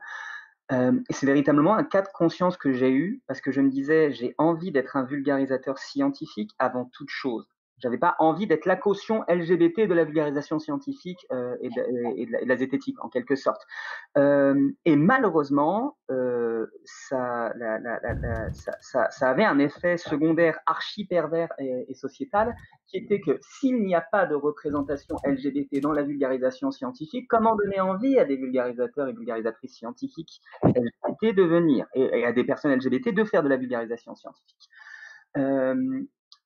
[SPEAKER 7] Euh, et c'est véritablement un cas de conscience que j'ai eu parce que je me disais j'ai envie d'être un vulgarisateur scientifique avant toute chose j'avais pas envie d'être la caution LGBT de la vulgarisation scientifique euh, et, de, et, la, et, zététique en quelque sorte. Euh, et malheureusement, euh, ça, avait un effet secondaire archi pervers et, sociétal, qui était que s'il n'y a pas de représentation LGBT dans la vulgarisation scientifique, comment donner envie à des vulgarisateurs et vulgarisatrices scientifiques LGBT de venir et, à des personnes LGBT de faire de la vulgarisation scientifique?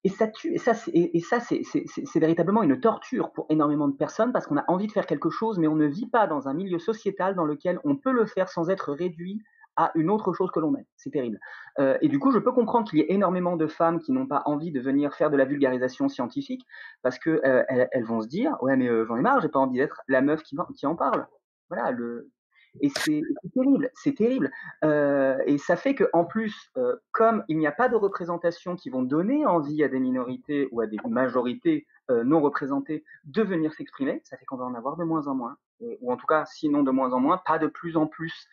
[SPEAKER 7] Et ça tue, et ça, c'est, véritablement une torture pour énormément de personnes parce qu'on a envie de faire quelque chose, mais on ne vit pas dans un milieu sociétal dans lequel on peut le faire sans être réduit à une autre chose que l'on est. C'est terrible. Euh, et du coup, je peux comprendre qu'il y ait énormément de femmes qui n'ont pas envie de venir faire de la vulgarisation scientifique parce que euh, vont se dire, ouais, mais euh, j'en ai marre, j'ai pas envie d'être la meuf qui, qui en parle. Voilà, le, et c'est terrible, c'est terrible. Euh, et ça fait qu'en plus, euh, comme il n'y a pas de représentation qui vont donner envie à des minorités ou à des majorités euh, non représentées de venir s'exprimer, ça fait qu'on va en avoir de moins en moins. ou en tout cas, sinon de moins en moins, pas de plus en plus.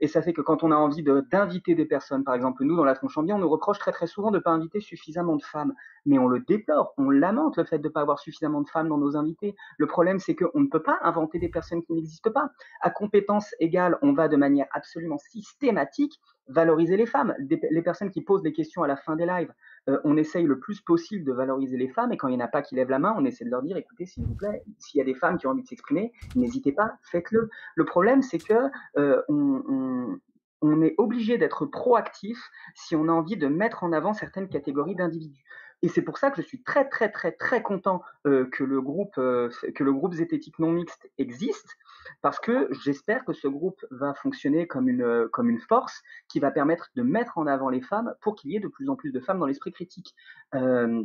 [SPEAKER 7] Et ça fait que quand on a envie d'inviter des personnes, par exemple nous dans la tronche on nous reproche très très souvent de ne pas inviter suffisamment de femmes. Mais on le déplore, on lamente le fait de ne pas avoir suffisamment de femmes dans nos invités. Le problème c'est qu'on ne peut pas inventer des personnes qui n'existent pas. À compétence égale, on va de manière absolument systématique valoriser les femmes. les personnes qui posent des questions à la fin des lives, euh, on essaye le plus possible de valoriser les femmes et quand il n'y en a pas qui lèvent la main, on essaie de leur dire écoutez, s'il vous plaît, s'il y a des femmes qui ont envie de s'exprimer, n'hésitez pas, faites-le. Le problème, c'est que euh, on, est obligé d'être proactif si on a envie de mettre en avant certaines catégories d'individus. Et c'est pour ça que je suis très très très très content euh, que le que le groupe zététique non mixte existe parce que j'espère que ce groupe va fonctionner comme une euh, comme une force qui va permettre de mettre en avant les femmes pour qu'il y ait de plus en plus de femmes dans l'esprit critique. Euh,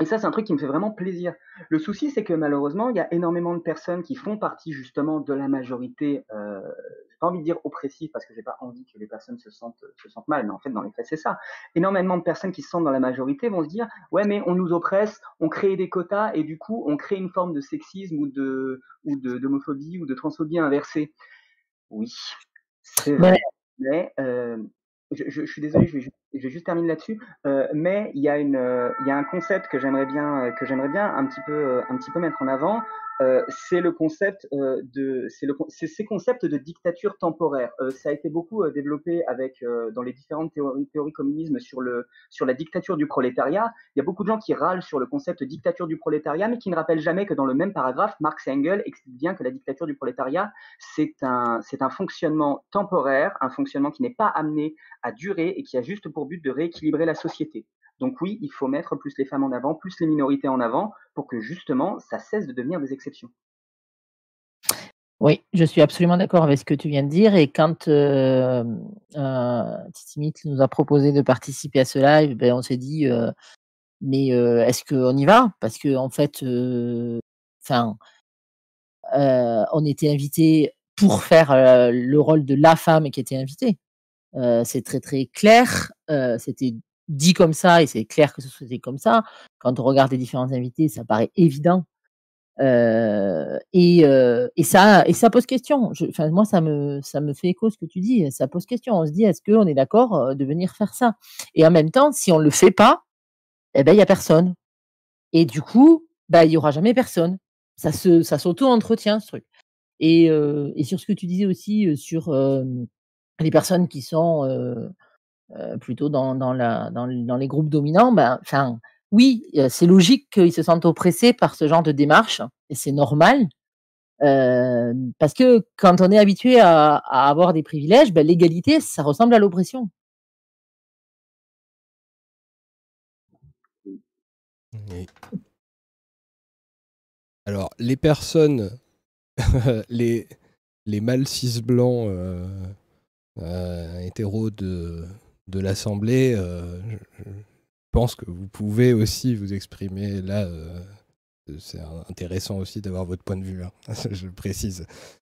[SPEAKER 7] et ça, c'est un truc qui me fait vraiment plaisir. Le souci, c'est que malheureusement, il y a énormément de personnes qui font partie justement de la majorité, euh, j'ai pas envie de dire oppressive parce que j'ai pas envie que les personnes se sentent, se sentent mal, mais en fait, dans les faits, c'est ça. Énormément de personnes qui se sentent dans la majorité vont se dire, ouais, mais on nous oppresse, on crée des quotas et du coup, on crée une forme de sexisme ou de, ou de, d'homophobie ou de transphobie inversée. Oui, c'est vrai. Mais euh, je, je, je, suis désolé, je vais juste, je vais juste terminer là-dessus. Euh, mais il y a euh, y a un concept que j'aimerais bien, euh, que j'aimerais bien un petit peu, un petit peu mettre en avant. C'est le concept de, c'est le, c'est ces concepts de dictature temporaire. ça a été beaucoup développé avec dans les différentes théories, théories communisme sur le, sur la dictature du prolétariat. Il y a beaucoup de gens qui râlent sur le concept de dictature du prolétariat, mais qui ne rappellent jamais que dans le même paragraphe, Marx et Engels expliquent bien que la dictature du prolétariat, c'est un, c'est un fonctionnement temporaire, un fonctionnement qui n'est pas amené à durer et qui a juste pour but de rééquilibrer la société. Donc oui, il faut mettre plus les femmes en avant, plus les minorités en avant, pour que justement, ça cesse de devenir des exceptions.
[SPEAKER 4] Oui, je suis absolument d'accord avec ce que tu viens de dire. Et quand euh, euh, nous a proposé de participer à ce live, ben, on s'est dit, euh, mais euh, est-ce qu'on y va? Parce que en fait, euh, enfin, on était invité pour faire le rôle de la femme qui était invitée. c'est très très clair. C'était dit comme ça, et c'est clair que ce soit comme ça. Quand on regarde les différents invités, ça paraît évident. Euh, et, euh, et, ça, pose question. Moi, ça me, fait écho ce que tu dis. Ça pose question. On se dit, est-ce qu'on est d'accord euh, de venir faire ça? Et en même temps, si on le fait pas, eh ben, il y a personne. Et du coup, bah, il y aura jamais personne. Ça se, s'auto-entretient ce truc. Euh, et sur ce que tu disais aussi sur les personnes qui sont plutôt dans, dans, la, dans, dans, les groupes dominants, ben, oui, c'est logique qu'ils se sentent oppressés par ce genre de démarche, et c'est normal. parce que quand on est habitué à, avoir des privilèges, ben, l'égalité, ça ressemble à l'oppression.
[SPEAKER 1] Alors, les personnes, les, les mâles cis blancs euh, euh, hétéros de, de l'Assemblée, euh, je, pense que vous pouvez aussi vous exprimer là. c'est intéressant aussi d'avoir votre point de vue là, je précise.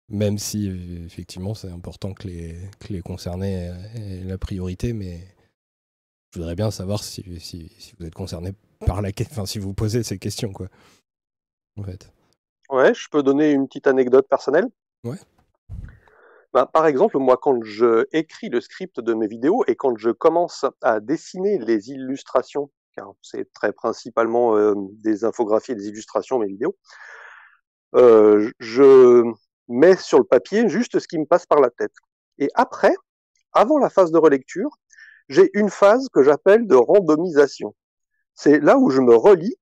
[SPEAKER 1] Même si effectivement c'est important que les, que les concernés aient la priorité, mais je voudrais bien savoir si, si, si vous êtes concerné par la question, enfin si vous posez ces questions quoi. En fait.
[SPEAKER 2] Ouais, je peux donner une petite anecdote personnelle.
[SPEAKER 1] Ouais.
[SPEAKER 2] Ben, par exemple, moi, quand je écris le script de mes vidéos et quand je commence à dessiner les illustrations, car c'est très principalement euh, des infographies et des illustrations, mes vidéos, euh, je mets sur le papier juste ce qui me passe par la tête. Et après, avant la phase de relecture, j'ai une phase que j'appelle de randomisation. C'est là où je me relis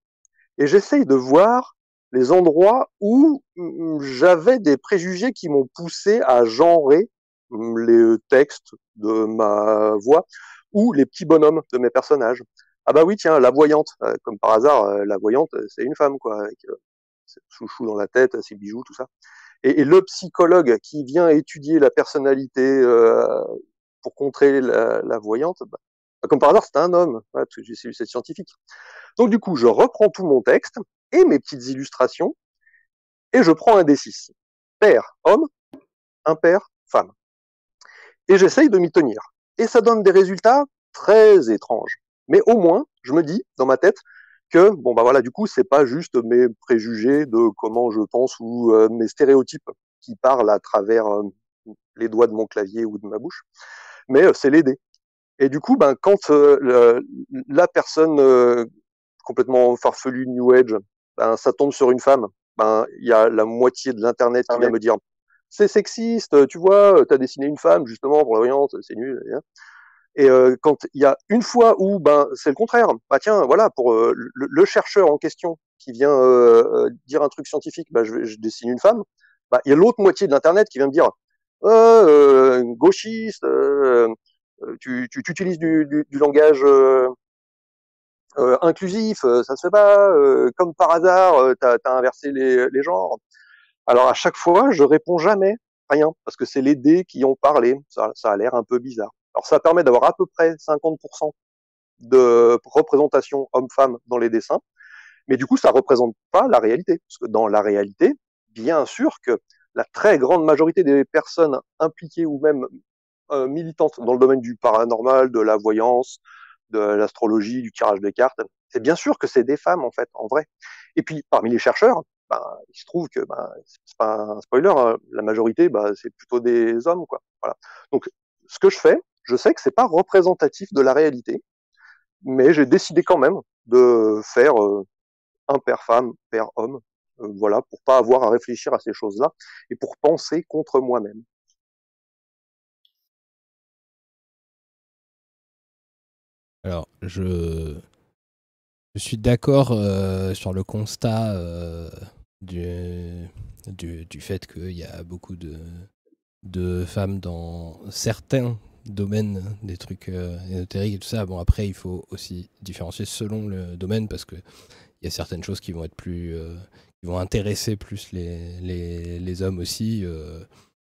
[SPEAKER 2] et j'essaye de voir les endroits où mm, j'avais des préjugés qui m'ont poussé à genrer mm, les textes de ma voix ou les petits bonhommes de mes personnages. Ah bah oui, tiens, la voyante, euh, comme par hasard, euh, la voyante, c'est une femme, quoi, avec euh, ses chouchou dans la tête, ses bijoux, tout ça. Et, le psychologue qui vient étudier la personnalité pour contrer la, voyante, bah, comme par hasard, c'est un homme, que j'ai cette scientifique. Donc du coup, je reprends tout mon texte, et mes petites illustrations, et je prends un D6. Père, homme, impair, femme. Et j'essaye de m'y tenir. Et ça donne des résultats très étranges. Mais au moins, je me dis dans ma tête que bon bah voilà, du coup, c'est pas juste mes préjugés de comment je pense ou euh, mes stéréotypes qui parlent à travers euh, les doigts de mon clavier ou de ma bouche, mais euh, c'est l'aider. Et du coup, ben quand la personne complètement farfelue New Age ben, ça tombe sur une femme, ben il y a la moitié de l'internet qui vient me dire c'est sexiste, tu vois, tu as dessiné une femme justement pour la c'est nul. Et euh, quand il y a une fois où ben c'est le contraire, bah tiens, voilà, pour euh, le, chercheur en question qui vient euh, dire un truc scientifique, bah, je, je dessine une femme, bah, il y a l'autre moitié de l'internet qui vient me dire gauchiste, tu, tu, tu, utilises du, du, du langage euh, inclusif, euh, ça se fait pas, euh, comme par hasard, tu as, inversé les, les, genres. Alors à chaque fois, je réponds jamais rien, parce que c'est les dés qui ont parlé, ça, ça a l'air un peu bizarre. Alors ça permet d'avoir à peu près 50% de représentation homme-femme dans les dessins, mais du coup ça représente pas la réalité, parce que dans la réalité, bien sûr que la très grande majorité des personnes impliquées ou même euh, militantes dans le domaine du paranormal, de la voyance, de l'astrologie, du tirage de cartes, c'est bien sûr que c'est des femmes en fait, en vrai. Et puis parmi les chercheurs, ben, il se trouve que ben, c'est pas un spoiler, hein, la majorité, ben, c'est plutôt des hommes, quoi. Voilà. Donc ce que je fais, je sais que c'est pas représentatif de la réalité, mais j'ai décidé quand même de faire euh, un père femme, père homme, euh, voilà, pour pas avoir à réfléchir à ces choses-là et pour penser contre moi-même.
[SPEAKER 1] Alors, je, suis d'accord euh, sur le constat euh, du, du, fait qu'il y a beaucoup de, de femmes dans certains domaines des trucs euh, ésoteriques et tout ça. Bon, après, il faut aussi différencier selon le domaine parce qu'il y a certaines choses qui vont être plus. qui vont intéresser plus les, les, les hommes aussi.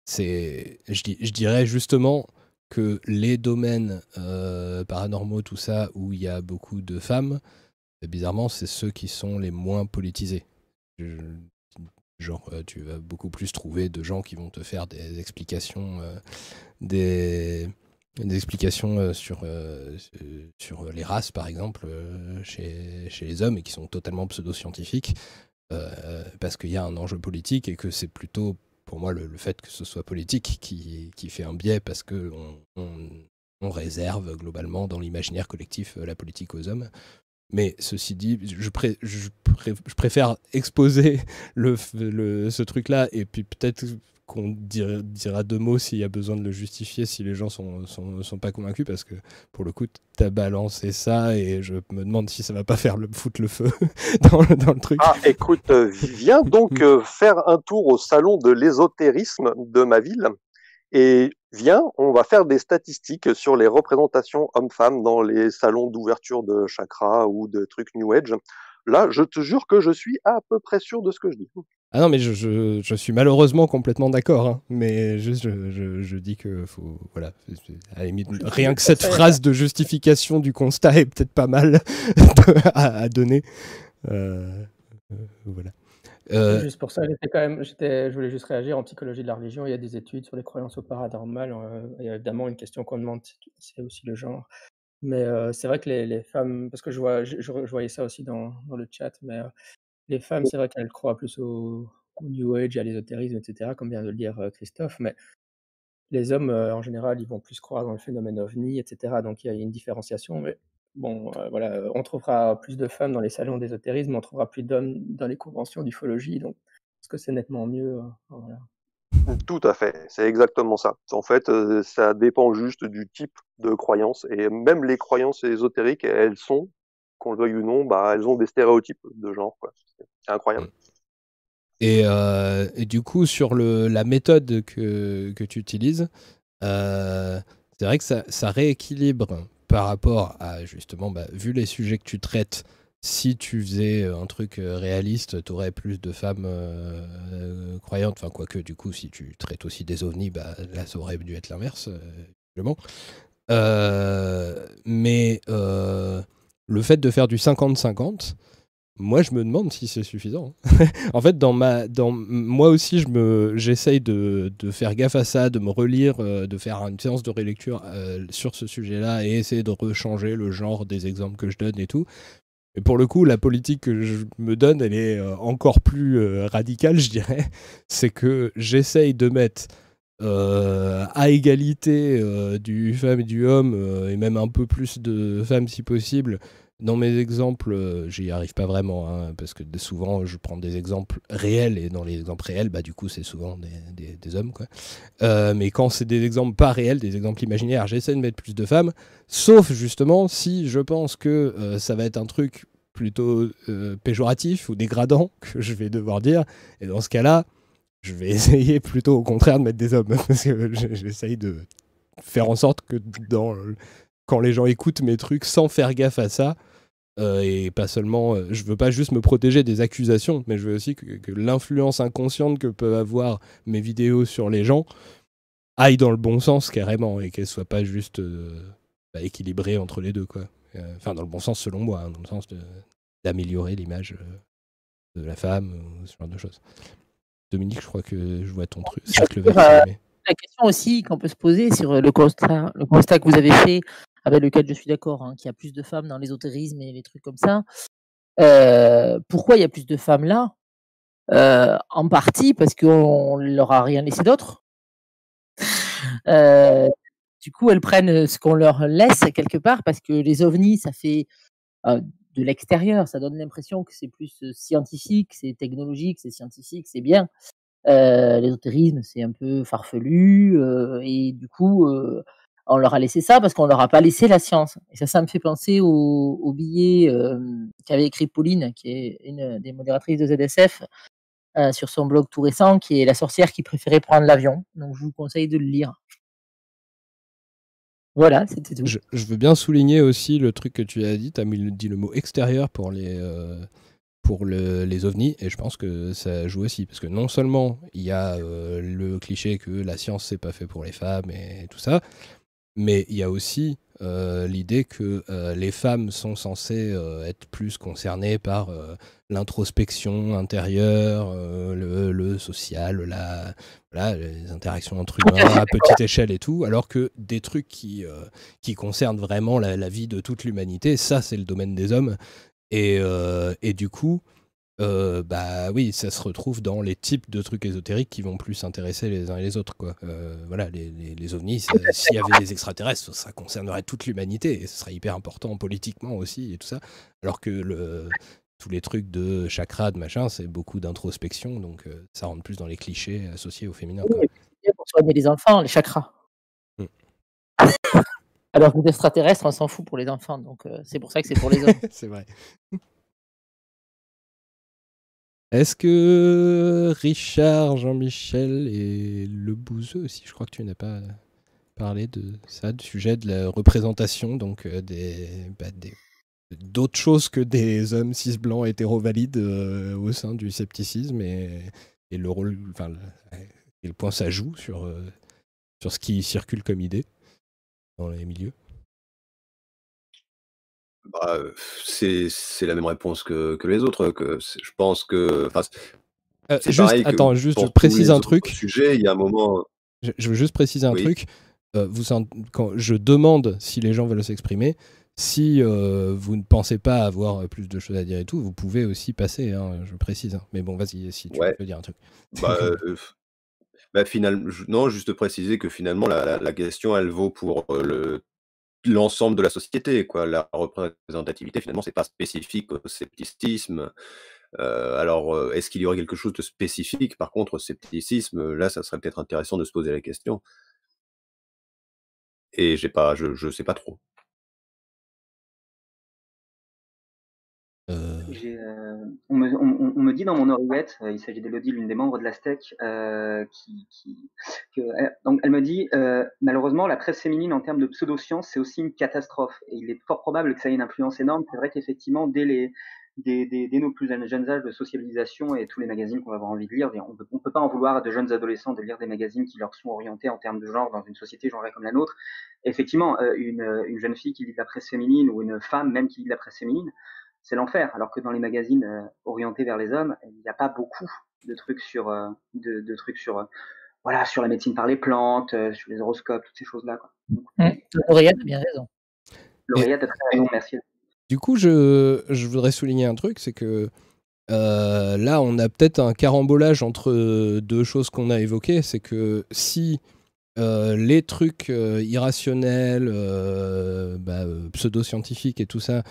[SPEAKER 1] c'est, je, je dirais justement que les domaines euh, paranormaux, tout ça, où il y a beaucoup de femmes, bizarrement, c'est ceux qui sont les moins politisés. genre, euh, tu vas beaucoup plus trouver de gens qui vont te faire des explications, euh, des, explications sur, sur les races, par exemple, chez, chez les hommes, et qui sont totalement pseudo-scientifiques, parce qu'il y a un enjeu politique et que c'est plutôt pour moi le, fait que ce soit politique qui, fait un biais parce que on, réserve globalement dans l'imaginaire collectif euh, la politique aux hommes. Mais ceci dit, je, je, préfère exposer le, ce truc-là et puis peut-être qu'on dira, deux mots s'il y a besoin de le justifier, si les gens sont, sont, pas convaincus, parce que pour le coup, tu as balancé ça et je me demande si ça va pas faire le, foutre le feu dans, le, truc.
[SPEAKER 2] Ah, écoute, euh, viens donc euh, faire un tour au salon de l'ésotérisme de ma ville et viens, on va faire des statistiques sur les représentations hommes-femmes dans les salons d'ouverture de chakra ou de trucs New Age. Là, je te jure que je suis à peu près sûr de ce que je dis.
[SPEAKER 1] Ah non, mais je, je, suis malheureusement complètement d'accord. Hein. Mais juste, je, je, dis que faut. Voilà. rien que cette phrase de justification du constat est peut-être pas mal à, donner. Euh,
[SPEAKER 5] euh, voilà. Euh, juste pour ça, j'étais quand même, je voulais juste réagir en psychologie de la religion. Il y a des études sur les croyances au paranormal. il y a évidemment une question qu'on demande, c'est aussi le genre. Mais c'est vrai que les, les, femmes, parce que je, vois, je, voyais ça aussi dans, dans le chat, mais les femmes, c'est vrai qu'elles croient plus au, New Age, à l'ésotérisme, etc., comme vient de le dire Christophe, mais les hommes, en général, ils vont plus croire dans le phénomène ovni, etc. Donc il y a une différenciation, mais bon, voilà, on trouvera plus de femmes dans les salons d'ésotérisme, on trouvera plus d'hommes dans les conventions d'ufologie, donc est-ce que c'est nettement mieux voilà.
[SPEAKER 2] Tout à fait, c'est exactement ça. En fait, ça dépend juste du type de croyance, et même les croyances ésotériques, elles sont qu'on le veuille ou non, bah, elles ont des stéréotypes de genre. C'est incroyable.
[SPEAKER 1] Euh, et, du coup, sur le, la méthode que, que tu utilises, euh, c'est vrai que ça, ça, rééquilibre par rapport à, justement, bah, vu les sujets que tu traites, si tu faisais un truc réaliste, tu aurais plus de femmes croyantes. Enfin, quoique, du coup, si tu traites aussi des ovnis, bah, là, ça aurait dû être l'inverse, mais le fait de faire du 50-50, moi je me demande si c'est suffisant. en fait, dans ma, dans, moi aussi, je me, j'essaye de, de, faire gaffe à ça, de me relire, euh, de faire une séance de relecture euh, sur ce sujet-là et essayer de rechanger le genre des exemples que je donne et tout. Et pour le coup, la politique que je me donne, elle est euh, encore plus radicale, je dirais. C'est que j'essaye de mettre à égalité du femme et du homme, et même un peu plus de femmes si possible, dans mes exemples, euh, j'y arrive pas vraiment, hein, parce que souvent je prends des exemples réels, et dans les exemples réels, bah, du coup c'est souvent des, hommes. Quoi. Euh, mais quand c'est des exemples pas réels, des exemples imaginaires, j'essaie de mettre plus de femmes, sauf justement si je pense que euh, ça va être un truc plutôt péjoratif ou dégradant, que je vais devoir dire, et dans ce cas-là, je vais essayer plutôt au contraire de mettre des hommes, parce que j'essaye de faire en sorte que dans quand les gens écoutent mes trucs sans faire gaffe à ça. Euh, et pas seulement, euh, je veux pas juste me protéger des accusations, mais je veux aussi que, l'influence inconsciente que peuvent avoir mes vidéos sur les gens aille dans le bon sens carrément et qu'elle soit pas juste euh, bah, équilibrée entre les deux quoi. Enfin dans le bon sens selon moi, hein, dans le sens d'améliorer l'image de la femme ou ce genre de choses. Dominique, je crois que je vois ton truc.
[SPEAKER 4] la question aussi qu'on peut se poser sur le constat, le constat que vous avez fait avec lequel je suis d'accord, hein, qu'il y a plus de femmes dans l'ésotérisme et les trucs comme ça. Euh, pourquoi il y a plus de femmes là? Euh, En partie parce qu'on leur a rien laissé d'autre. Euh, du coup, elles prennent ce qu'on leur laisse quelque part parce que les ovnis, ça fait de l'extérieur, ça donne l'impression que c'est plus scientifique, c'est technologique, c'est scientifique, c'est bien. L'ésotérisme, c'est un peu farfelu et du coup, on leur a laissé ça parce qu'on leur a pas laissé la science. Et ça, ça me fait penser au, billet euh, qu'avait écrit Pauline, qui est une des modératrices de ZSF, euh, sur son blog tout récent, qui est La sorcière qui préférait prendre l'avion. Donc, je vous conseille de le lire. Voilà, c'était tout.
[SPEAKER 1] Je, veux bien souligner aussi le truc que tu as dit. Tu as dit le mot extérieur pour les. Euh, pour les ovnis, et je pense que ça joue aussi, parce que non seulement il y a le cliché que la science c'est pas fait pour les femmes et tout ça, mais il y a aussi euh, l'idée que euh, les femmes sont censées euh, être plus concernées par l'introspection intérieure, le, social, la, voilà, les interactions entre humains à petite échelle et tout, alors que des trucs qui, qui concernent vraiment la, la vie de toute l'humanité, ça c'est le domaine des hommes. Et, et du coup, euh, bah oui, ça se retrouve dans les types de trucs ésotériques qui vont plus intéresser les uns et les autres. Quoi. Euh, voilà, les, les, ovnis, s'il y avait des extraterrestres, ça concernerait toute l'humanité et ce serait hyper important politiquement aussi et tout ça. Alors que le, tous les trucs de chakra, de machin, c'est beaucoup d'introspection, donc ça rentre plus dans les clichés associés au féminin. Oui,
[SPEAKER 4] pour soigner les enfants, les chakras. Mmh. Alors que les extraterrestres, on s'en fout pour les enfants, donc c'est pour ça que c'est pour les hommes.
[SPEAKER 1] c'est vrai. Est-ce que Richard, Jean-Michel et Le Bouzeux aussi, je crois que tu n'as pas parlé de ça, du sujet de la représentation, donc des, bah, des d'autres choses que des hommes cis blancs hétéro-valides euh, au sein du scepticisme et, et le rôle, enfin, le point ça joue sur, euh, sur ce qui circule comme idée dans les milieux?
[SPEAKER 6] Bah, c'est, la même réponse que, que les autres. Que je pense que.
[SPEAKER 1] Euh, juste, attends, juste je précise un truc.
[SPEAKER 6] Sujet, il y a un moment.
[SPEAKER 1] Je, veux juste préciser un truc. vous, quand je demande si les gens veulent s'exprimer, si euh, vous ne pensez pas avoir plus de choses à dire et tout, vous pouvez aussi passer, hein, je précise. Hein. Mais bon, vas-y, si tu veux dire un truc.
[SPEAKER 6] Bah, euh, bah, non, juste préciser que finalement, la, question, elle vaut pour euh, le l'ensemble de la société. Quoi. La représentativité, finalement, c'est pas spécifique au scepticisme. alors, est-ce qu'il y aurait quelque chose de spécifique Par contre, au scepticisme, là, ça serait peut-être intéressant de se poser la question. Et j'ai pas, je ne sais pas trop.
[SPEAKER 7] Euh, on, me, dit dans mon oreillette, euh, il s'agit d'Elodie, l'une des membres de la STEC, qui, donc elle me dit malheureusement la presse féminine en termes de pseudo-science c'est aussi une catastrophe et il est fort probable que ça ait une influence énorme. C'est vrai qu'effectivement dès nos plus jeunes âges de socialisation et tous les magazines qu'on va avoir envie de lire, on peut, peut pas en vouloir à de jeunes adolescents de lire des magazines qui leur sont orientés en termes de genre dans une société genrée comme la nôtre. effectivement, une, une jeune fille qui lit de la presse féminine ou une femme même qui lit de la presse féminine, c'est l'enfer. Alors que dans les magazines euh, orientés vers les hommes, il n'y a pas beaucoup de trucs sur, euh, de, trucs sur, euh, voilà, sur la médecine par les plantes, sur les horoscopes, toutes ces choses-là.
[SPEAKER 4] Mmh. L'oreillette a bien raison.
[SPEAKER 7] L'oreillette a très raison, merci.
[SPEAKER 1] Du coup, je, voudrais souligner un truc, c'est que là, on a peut-être un carambolage entre deux choses qu'on a évoquées. C'est que si les trucs irrationnels, bah, pseudo-scientifiques et tout ça, euh,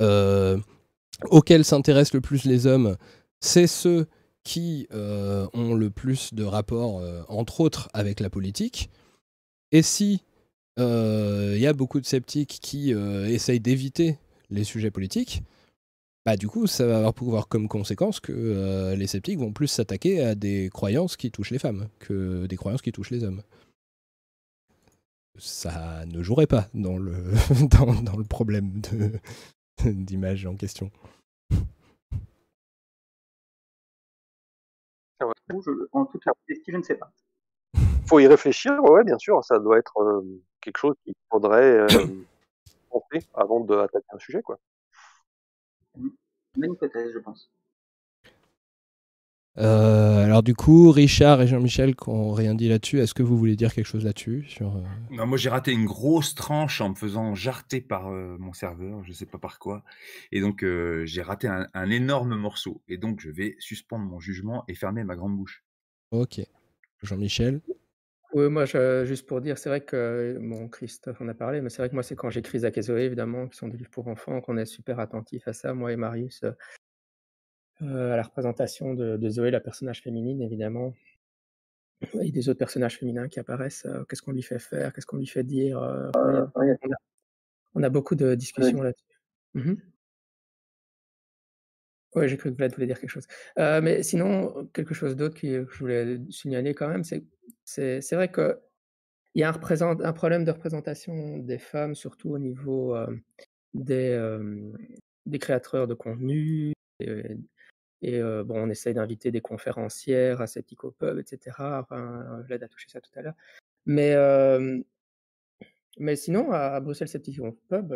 [SPEAKER 1] auxquels s'intéressent le plus les hommes, c'est ceux qui euh, ont le plus de rapports, euh, entre autres, avec la politique. Et si il y a beaucoup de sceptiques qui essayent d'éviter les sujets politiques, bah du coup, ça va avoir pouvoir comme conséquence que les sceptiques vont plus s'attaquer à des croyances qui touchent les femmes que des croyances qui touchent les hommes. Ça ne jouerait pas dans le, dans le problème de, d'image en question.
[SPEAKER 7] En toute je ne sais pas.
[SPEAKER 2] faut y réfléchir, ouais, bien sûr, ça doit être euh, quelque chose qu'il faudrait euh, penser avant d'attaquer un sujet, quoi.
[SPEAKER 7] Une hypothèse, je pense.
[SPEAKER 1] Euh, alors du coup, Richard et Jean-Michel qui n'ont rien dit là-dessus, est-ce que vous voulez dire quelque chose là-dessus sur, euh?
[SPEAKER 3] non, Moi j'ai raté une grosse tranche en me faisant jarter par euh, mon serveur, je ne sais pas par quoi. Et donc j'ai raté un, énorme morceau. Et donc je vais suspendre mon jugement et fermer ma grande bouche.
[SPEAKER 1] Ok. Jean-Michel?
[SPEAKER 5] Oui, moi, juste pour dire, c'est vrai que, bon, Christophe en a parlé, mais c'est vrai que moi, c'est quand j'écris Zach et Zoé, évidemment, qui sont des livres pour enfants, qu'on est super attentif à ça, moi et Marius, euh, à la représentation de, Zoé, la personnage féminine, évidemment. Et des autres personnages féminins qui apparaissent. Euh, qu'est-ce qu'on lui fait faire Qu'est-ce qu'on lui fait dire euh, on, a, beaucoup de discussions là-dessus. Mmh oui, j'ai cru que Vlad voulait dire quelque chose. mais sinon, quelque chose d'autre que je voulais signaler quand même, c'est c'est vrai qu'il y a un, un, problème de représentation des femmes, surtout au niveau des, des créateurs de contenu, et bon, on essaye d'inviter des conférencières à Pub, etc. Enfin, Vlad a touché ça tout à l'heure. Mais, mais sinon, à, Bruxelles Sceptico Pub,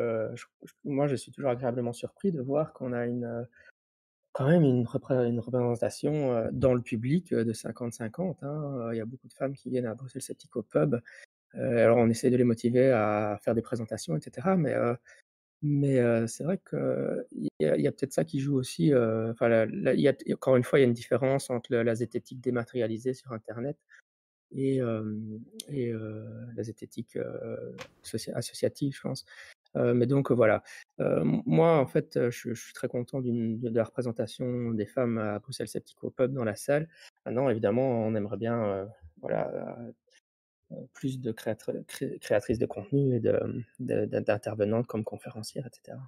[SPEAKER 5] moi, je suis toujours agréablement surpris de voir qu'on a une, quand même une, représentation dans le public de 50-50. Hein. Il y a beaucoup de femmes qui viennent à Bruxelles Sceptico Pub. alors, on essaie de les motiver à faire des présentations, etc. Mais mais c'est vrai qu'il y a, peut-être ça qui joue aussi. enfin, y a, encore une fois, il y a une différence entre la zététique dématérialisée sur Internet et, et la zététique associative, je pense. mais donc voilà. moi, en fait, je, suis très content de la représentation des femmes à Bruxelles Sceptico Pub dans la salle. Maintenant, évidemment, on aimerait bien voilà, plus de créatrices de contenu et d'intervenantes comme conférencières, etc.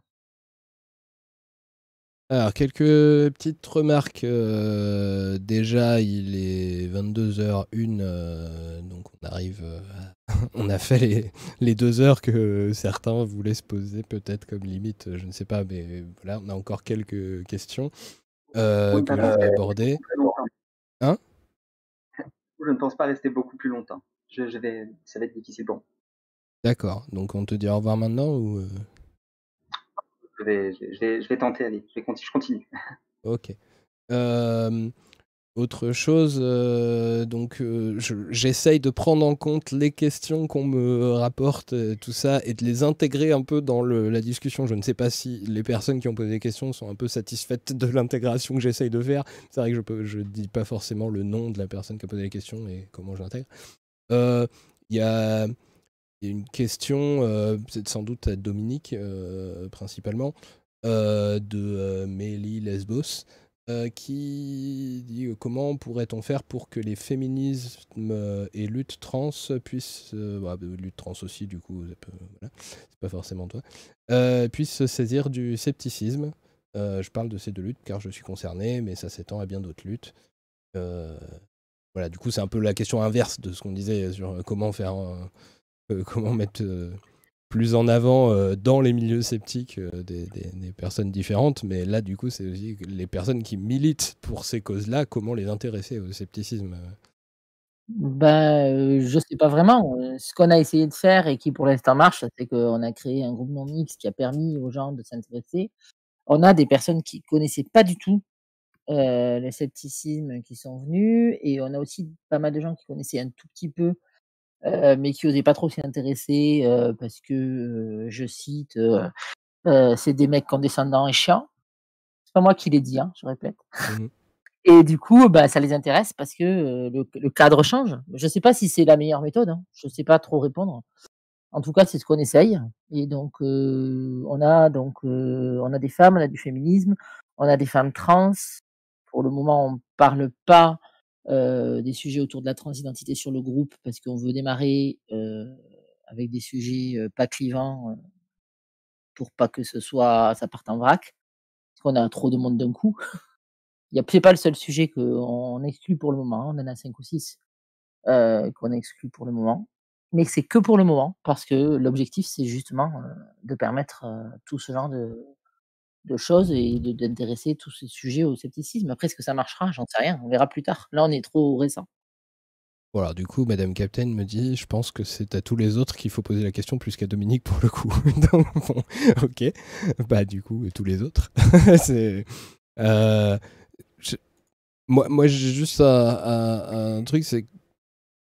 [SPEAKER 1] Alors, quelques petites remarques. Euh, déjà, il est 22h01, euh, donc on arrive. Euh, on a fait les, les, deux heures que certains voulaient se poser, peut-être comme limite, je ne sais pas, mais voilà, on a encore quelques questions euh, que aborder. Hein?
[SPEAKER 7] Je ne pense pas rester beaucoup plus longtemps. Je, vais, ça va être difficile bon.
[SPEAKER 1] D'accord, donc on te dit au revoir maintenant ou
[SPEAKER 7] je vais, je, vais, tenter, allez, je, je continue.
[SPEAKER 1] Ok. Euh, autre chose, euh, donc euh, j'essaye de prendre en compte les questions qu'on me rapporte, tout ça, et de les intégrer un peu dans le, la discussion. Je ne sais pas si les personnes qui ont posé des questions sont un peu satisfaites de l'intégration que j'essaye de faire. C'est vrai que je ne dis pas forcément le nom de la personne qui a posé les questions et comment je l'intègre. Il y a il y a une question, euh, c'est sans doute à Dominique euh, principalement, euh, de Mélie Lesbos, qui dit comment pourrait-on faire pour que les féminismes et luttes trans puissent, bah, lutte trans aussi du coup, c'est pas forcément toi, puissent se saisir du scepticisme. je parle de ces deux luttes car je suis concerné, mais ça s'étend à bien d'autres luttes. Voilà, du coup, c'est un peu la question inverse de ce qu'on disait sur comment faire euh, comment mettre euh, plus en avant euh, dans les milieux sceptiques des, personnes différentes, mais là, du coup, c'est aussi les personnes qui militent pour ces causes-là, comment les intéresser au scepticisme
[SPEAKER 4] ben, je sais pas vraiment. Ce qu'on a essayé de faire et qui pour l'instant marche, c'est qu'on a créé un groupe non mixte qui a permis aux gens de s'intéresser. On a des personnes qui connaissaient pas du tout le scepticisme qui sont venus et on a aussi pas mal de gens qui connaissaient un tout petit peu euh, mais qui n'osaient pas trop s'y intéresser euh, parce que, euh, je cite, c'est des mecs condescendants et chiants. C'est pas moi qui l'ai dit, hein, je répète. Mmh et du coup, bah, ça les intéresse parce que le, cadre change. Je ne sais pas si c'est la meilleure méthode, hein. je ne sais pas trop répondre. En tout cas, c'est ce qu'on essaye. Et donc, on a donc on a des femmes, on a du féminisme, on a des femmes trans. Pour le moment, on parle pas des sujets autour de la transidentité sur le groupe parce qu'on veut démarrer avec des sujets pas clivants pour pas que ce soit ça parte en vrac parce qu'on a trop de monde d'un coup. C'est pas le seul sujet qu'on exclut pour le moment. Hein. On en a cinq ou six qu'on exclut pour le moment, mais c'est que pour le moment parce que l'objectif c'est justement de permettre tout ce genre de de choses et d'intéresser tous ces sujets au scepticisme. Après, est-ce que ça marchera? J'en sais rien, on verra plus tard. Là, on est trop récent.
[SPEAKER 1] Voilà, du coup, Madame Captain me dit, je pense que c'est à tous les autres qu'il faut poser la question plus qu'à Dominique pour le coup. Donc, bon, ok. Bah, du coup, tous les autres. c'est, euh, moi, moi j'ai juste un, un truc, c'est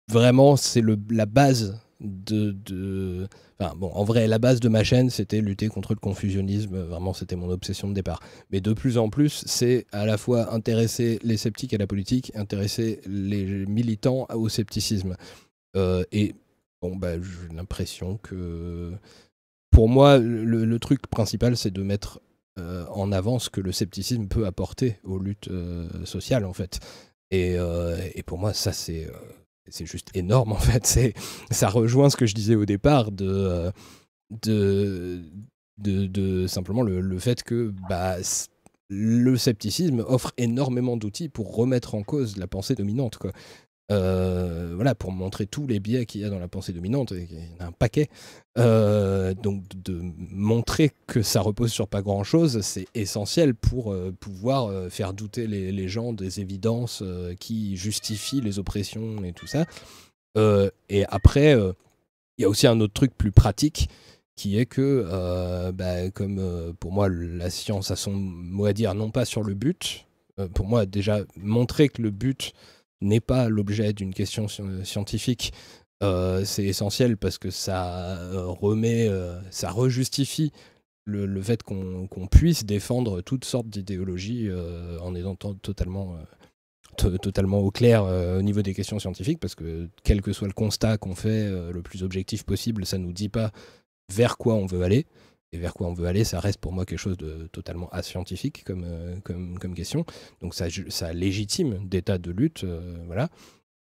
[SPEAKER 1] vraiment, c'est la base de, en vrai, la base de ma chaîne, c'était lutter contre le confusionnisme. Vraiment, c'était mon obsession de départ. Mais de plus en plus, c'est à la fois intéresser les sceptiques à la politique, intéresser les militants au scepticisme. Euh, et bon, bah, j'ai l'impression que pour moi, le, truc principal, c'est de mettre euh, en avant ce que le scepticisme peut apporter aux luttes euh, sociales, en fait. Et, pour moi, ça, c'est c'est juste énorme en fait. C'est, ça rejoint ce que je disais au départ de, euh, de, simplement le, fait que bah, le scepticisme offre énormément d'outils pour remettre en cause la pensée dominante. Euh, voilà, pour montrer tous les biais qu'il y a dans la pensée dominante, il y en a un paquet. Euh, donc de montrer que ça repose sur pas grand-chose, c'est essentiel pour euh, pouvoir faire douter les, gens des évidences qui justifient les oppressions et tout ça. et après, il y a aussi un autre truc plus pratique qui est que, bah, comme pour moi, la science a son mot à dire, non pas sur le but, pour moi déjà montrer que le but n'est pas l'objet d'une question scientifique, euh, c'est essentiel parce que ça euh, remet, euh, ça rejustifie le, fait qu'on puisse défendre toutes sortes d'idéologies en étant totalement, totalement au clair au niveau des questions scientifiques, parce que quel que soit le constat qu'on fait, le plus objectif possible, ça nous dit pas vers quoi on veut aller. Et vers quoi on veut aller, ça reste pour moi quelque chose de totalement ascientifique comme, comme, comme question. Donc ça, légitime des tas de luttes, voilà.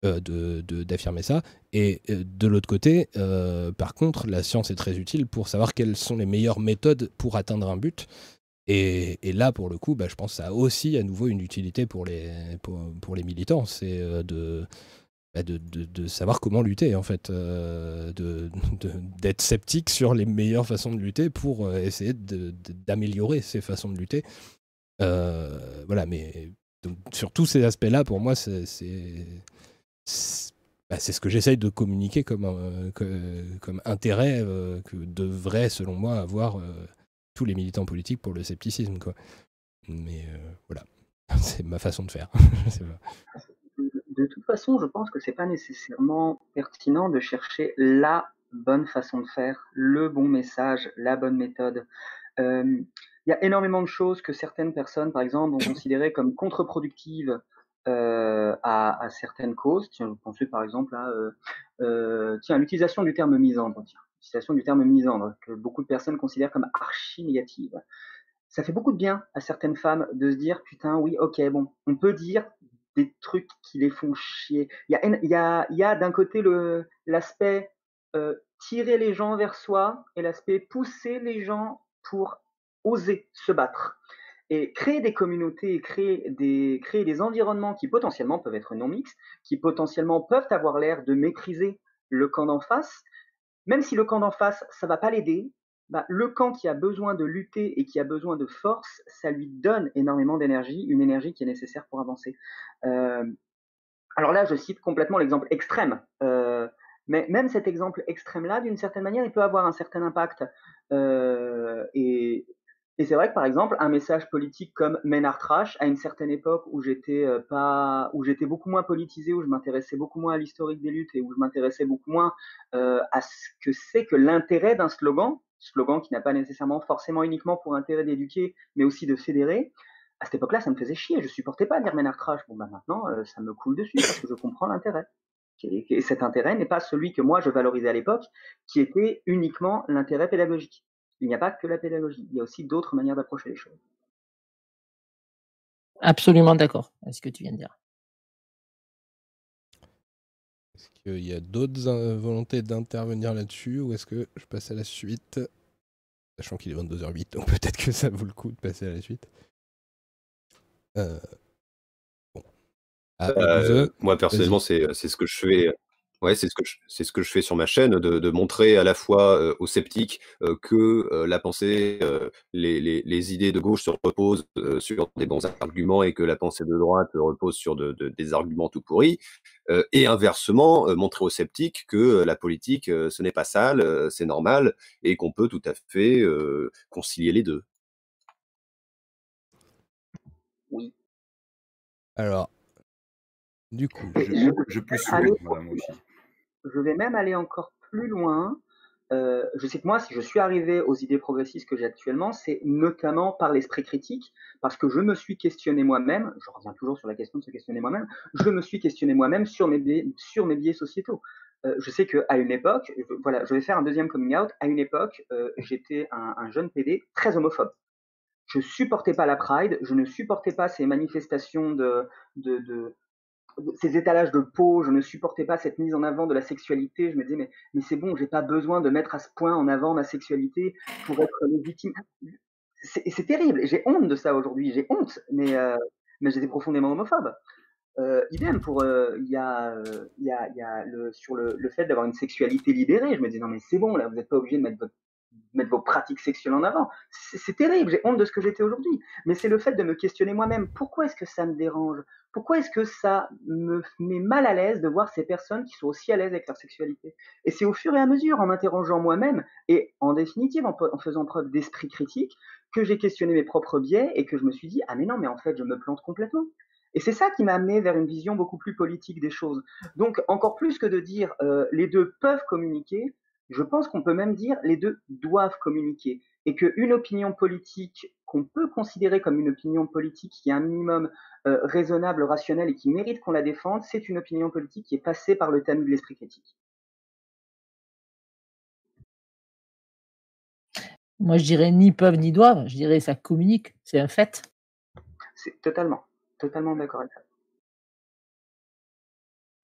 [SPEAKER 1] de, d'affirmer ça. Et de l'autre côté, par contre, la science est très utile pour savoir quelles sont les meilleures méthodes pour atteindre un but. Et, là, pour le coup, bah, je pense que ça a aussi à nouveau une utilité pour les, pour, les militants. C'est euh, bah, de, savoir comment lutter, en fait. Euh, d'être sceptique sur les meilleures façons de lutter pour euh, essayer d'améliorer ces façons de lutter. voilà, mais sur tous ces aspects-là, pour moi, c'est bah, ce que j'essaye de communiquer comme, comme intérêt que devrait, selon moi, avoir tous les militants politiques pour le scepticisme. Mais euh, voilà, c'est ma façon de faire.
[SPEAKER 7] façon, je pense que c'est pas nécessairement pertinent de chercher la bonne façon de faire, le bon message, la bonne méthode. Euh, il y a énormément de choses que certaines personnes, par exemple, ont considérées comme contre-productives euh, à, certaines causes. Tiens, vous pensez par exemple à tiens, l'utilisation du terme misandre. Tiens l'utilisation du terme misandre, que beaucoup de personnes considèrent comme archi négative. Ça fait beaucoup de bien à certaines femmes de se dire putain, oui, ok, bon, on peut dire des trucs qui les font chier. Il y a, d'un côté l'aspect euh, tirer les gens vers soi et l'aspect pousser les gens pour oser se battre. Et créer des communautés créer des, créer des environnements qui potentiellement peuvent être non mixtes, qui potentiellement peuvent avoir l'air de maîtriser le camp d'en face, même si le camp d'en face, ça va pas l'aider, bah, le camp qui a besoin de lutter et qui a besoin de force, ça lui donne énormément d'énergie, une énergie qui est nécessaire pour avancer. Euh, alors là, je cite complètement l'exemple extrême. Euh, mais même cet exemple extrême-là, d'une certaine manière, il peut avoir un certain impact. Euh, et, et c'est vrai que par exemple, un message politique comme Ménard Trash, à une certaine époque où j'étais euh, pas, où j'étais beaucoup moins politisé, où je m'intéressais beaucoup moins à l'historique des luttes et où je m'intéressais beaucoup moins euh, à ce que c'est que l'intérêt d'un slogan, slogan qui n'a pas nécessairement forcément uniquement pour intérêt d'éduquer, mais aussi de fédérer. À cette époque-là, ça me faisait chier. Je supportais pas dire Ménard Trash. Bon, bah maintenant, euh, ça me coule dessus parce que je comprends l'intérêt. Et cet intérêt n'est pas celui que moi je valorisais à l'époque, qui était uniquement l'intérêt pédagogique. Il n'y a pas que la pédagogie, il y a aussi d'autres manières d'approcher les choses.
[SPEAKER 4] Absolument d'accord avec ce que tu viens de dire.
[SPEAKER 1] Est-ce qu'il y a d'autres euh, volontés d'intervenir là-dessus ou est-ce que je passe à la suite? Sachant qu'il est 22h08, donc peut-être que ça vaut le coup de passer à la suite. Euh,
[SPEAKER 6] bon. Ah, euh, moi, personnellement, c'est ce que je fais Ouais, c'est ce que je c'est ce que je fais sur ma chaîne, de de montrer à la fois, aux sceptiques, que, la pensée, les les les idées de gauche se reposent, sur des bons arguments et que la pensée de droite repose sur de de des arguments tout pourris, et inversement, montrer aux sceptiques que, la politique, ce n'est pas sale, c'est normal et qu'on peut tout à fait, concilier les deux.
[SPEAKER 7] Oui.
[SPEAKER 1] Alors du coup,
[SPEAKER 3] je je peux suivre, moi aussi
[SPEAKER 7] je vais même aller encore plus loin. Euh, je sais que moi, si je suis arrivé aux idées progressistes que j'ai actuellement, c'est notamment par l'esprit critique, parce que je me suis questionné moi-même, je reviens toujours sur la question de se questionner moi-même, je me suis questionné moi-même sur mes biais, sociétaux. Euh, je sais qu'à une époque, voilà, je vais faire un deuxième coming out, à une époque, euh, j'étais un, un, jeune PD très homophobe. Je supportais pas la Pride, je ne supportais pas ces manifestations de ces étalages de peau, je ne supportais pas cette mise en avant de la sexualité. Je me disais, mais, mais c'est bon, j'ai pas besoin de mettre à ce point en avant ma sexualité pour être légitime. C'est terrible, j'ai honte de ça aujourd'hui, j'ai honte, mais, euh, mais j'étais profondément homophobe. Euh, idem pour euh, il y y a, y a le sur le, le fait d'avoir une sexualité libérée je me dis non mais c'est bon là vous n'êtes pas obligé de mettre votre mettre vos pratiques sexuelles en avant. C'est terrible, j'ai honte de ce que j'étais aujourd'hui. Mais c'est le fait de me questionner moi-même. Pourquoi est-ce que ça me dérange? Pourquoi est-ce que ça me met mal à l'aise de voir ces personnes qui sont aussi à l'aise avec leur sexualité? Et c'est au fur et à mesure, en m'interrogeant moi-même, et en définitive, en, faisant preuve d'esprit critique, que j'ai questionné mes propres biais et que je me suis dit, ah mais non, mais en fait, je me plante complètement. Et c'est ça qui m'a amené vers une vision beaucoup plus politique des choses. Donc, encore plus que de dire euh, les deux peuvent communiquer, je pense qu'on peut même dire les deux doivent communiquer et qu'une opinion politique qu'on peut considérer comme une opinion politique qui est un minimum euh, raisonnable, rationnel et qui mérite qu'on la défende, c'est une opinion politique qui est passée par le tamis de l'esprit critique.
[SPEAKER 4] Moi, je dirais ni peuvent ni doivent. Je dirais ça communique. C'est un fait.
[SPEAKER 7] C'est totalement, totalement d'accord avec ça.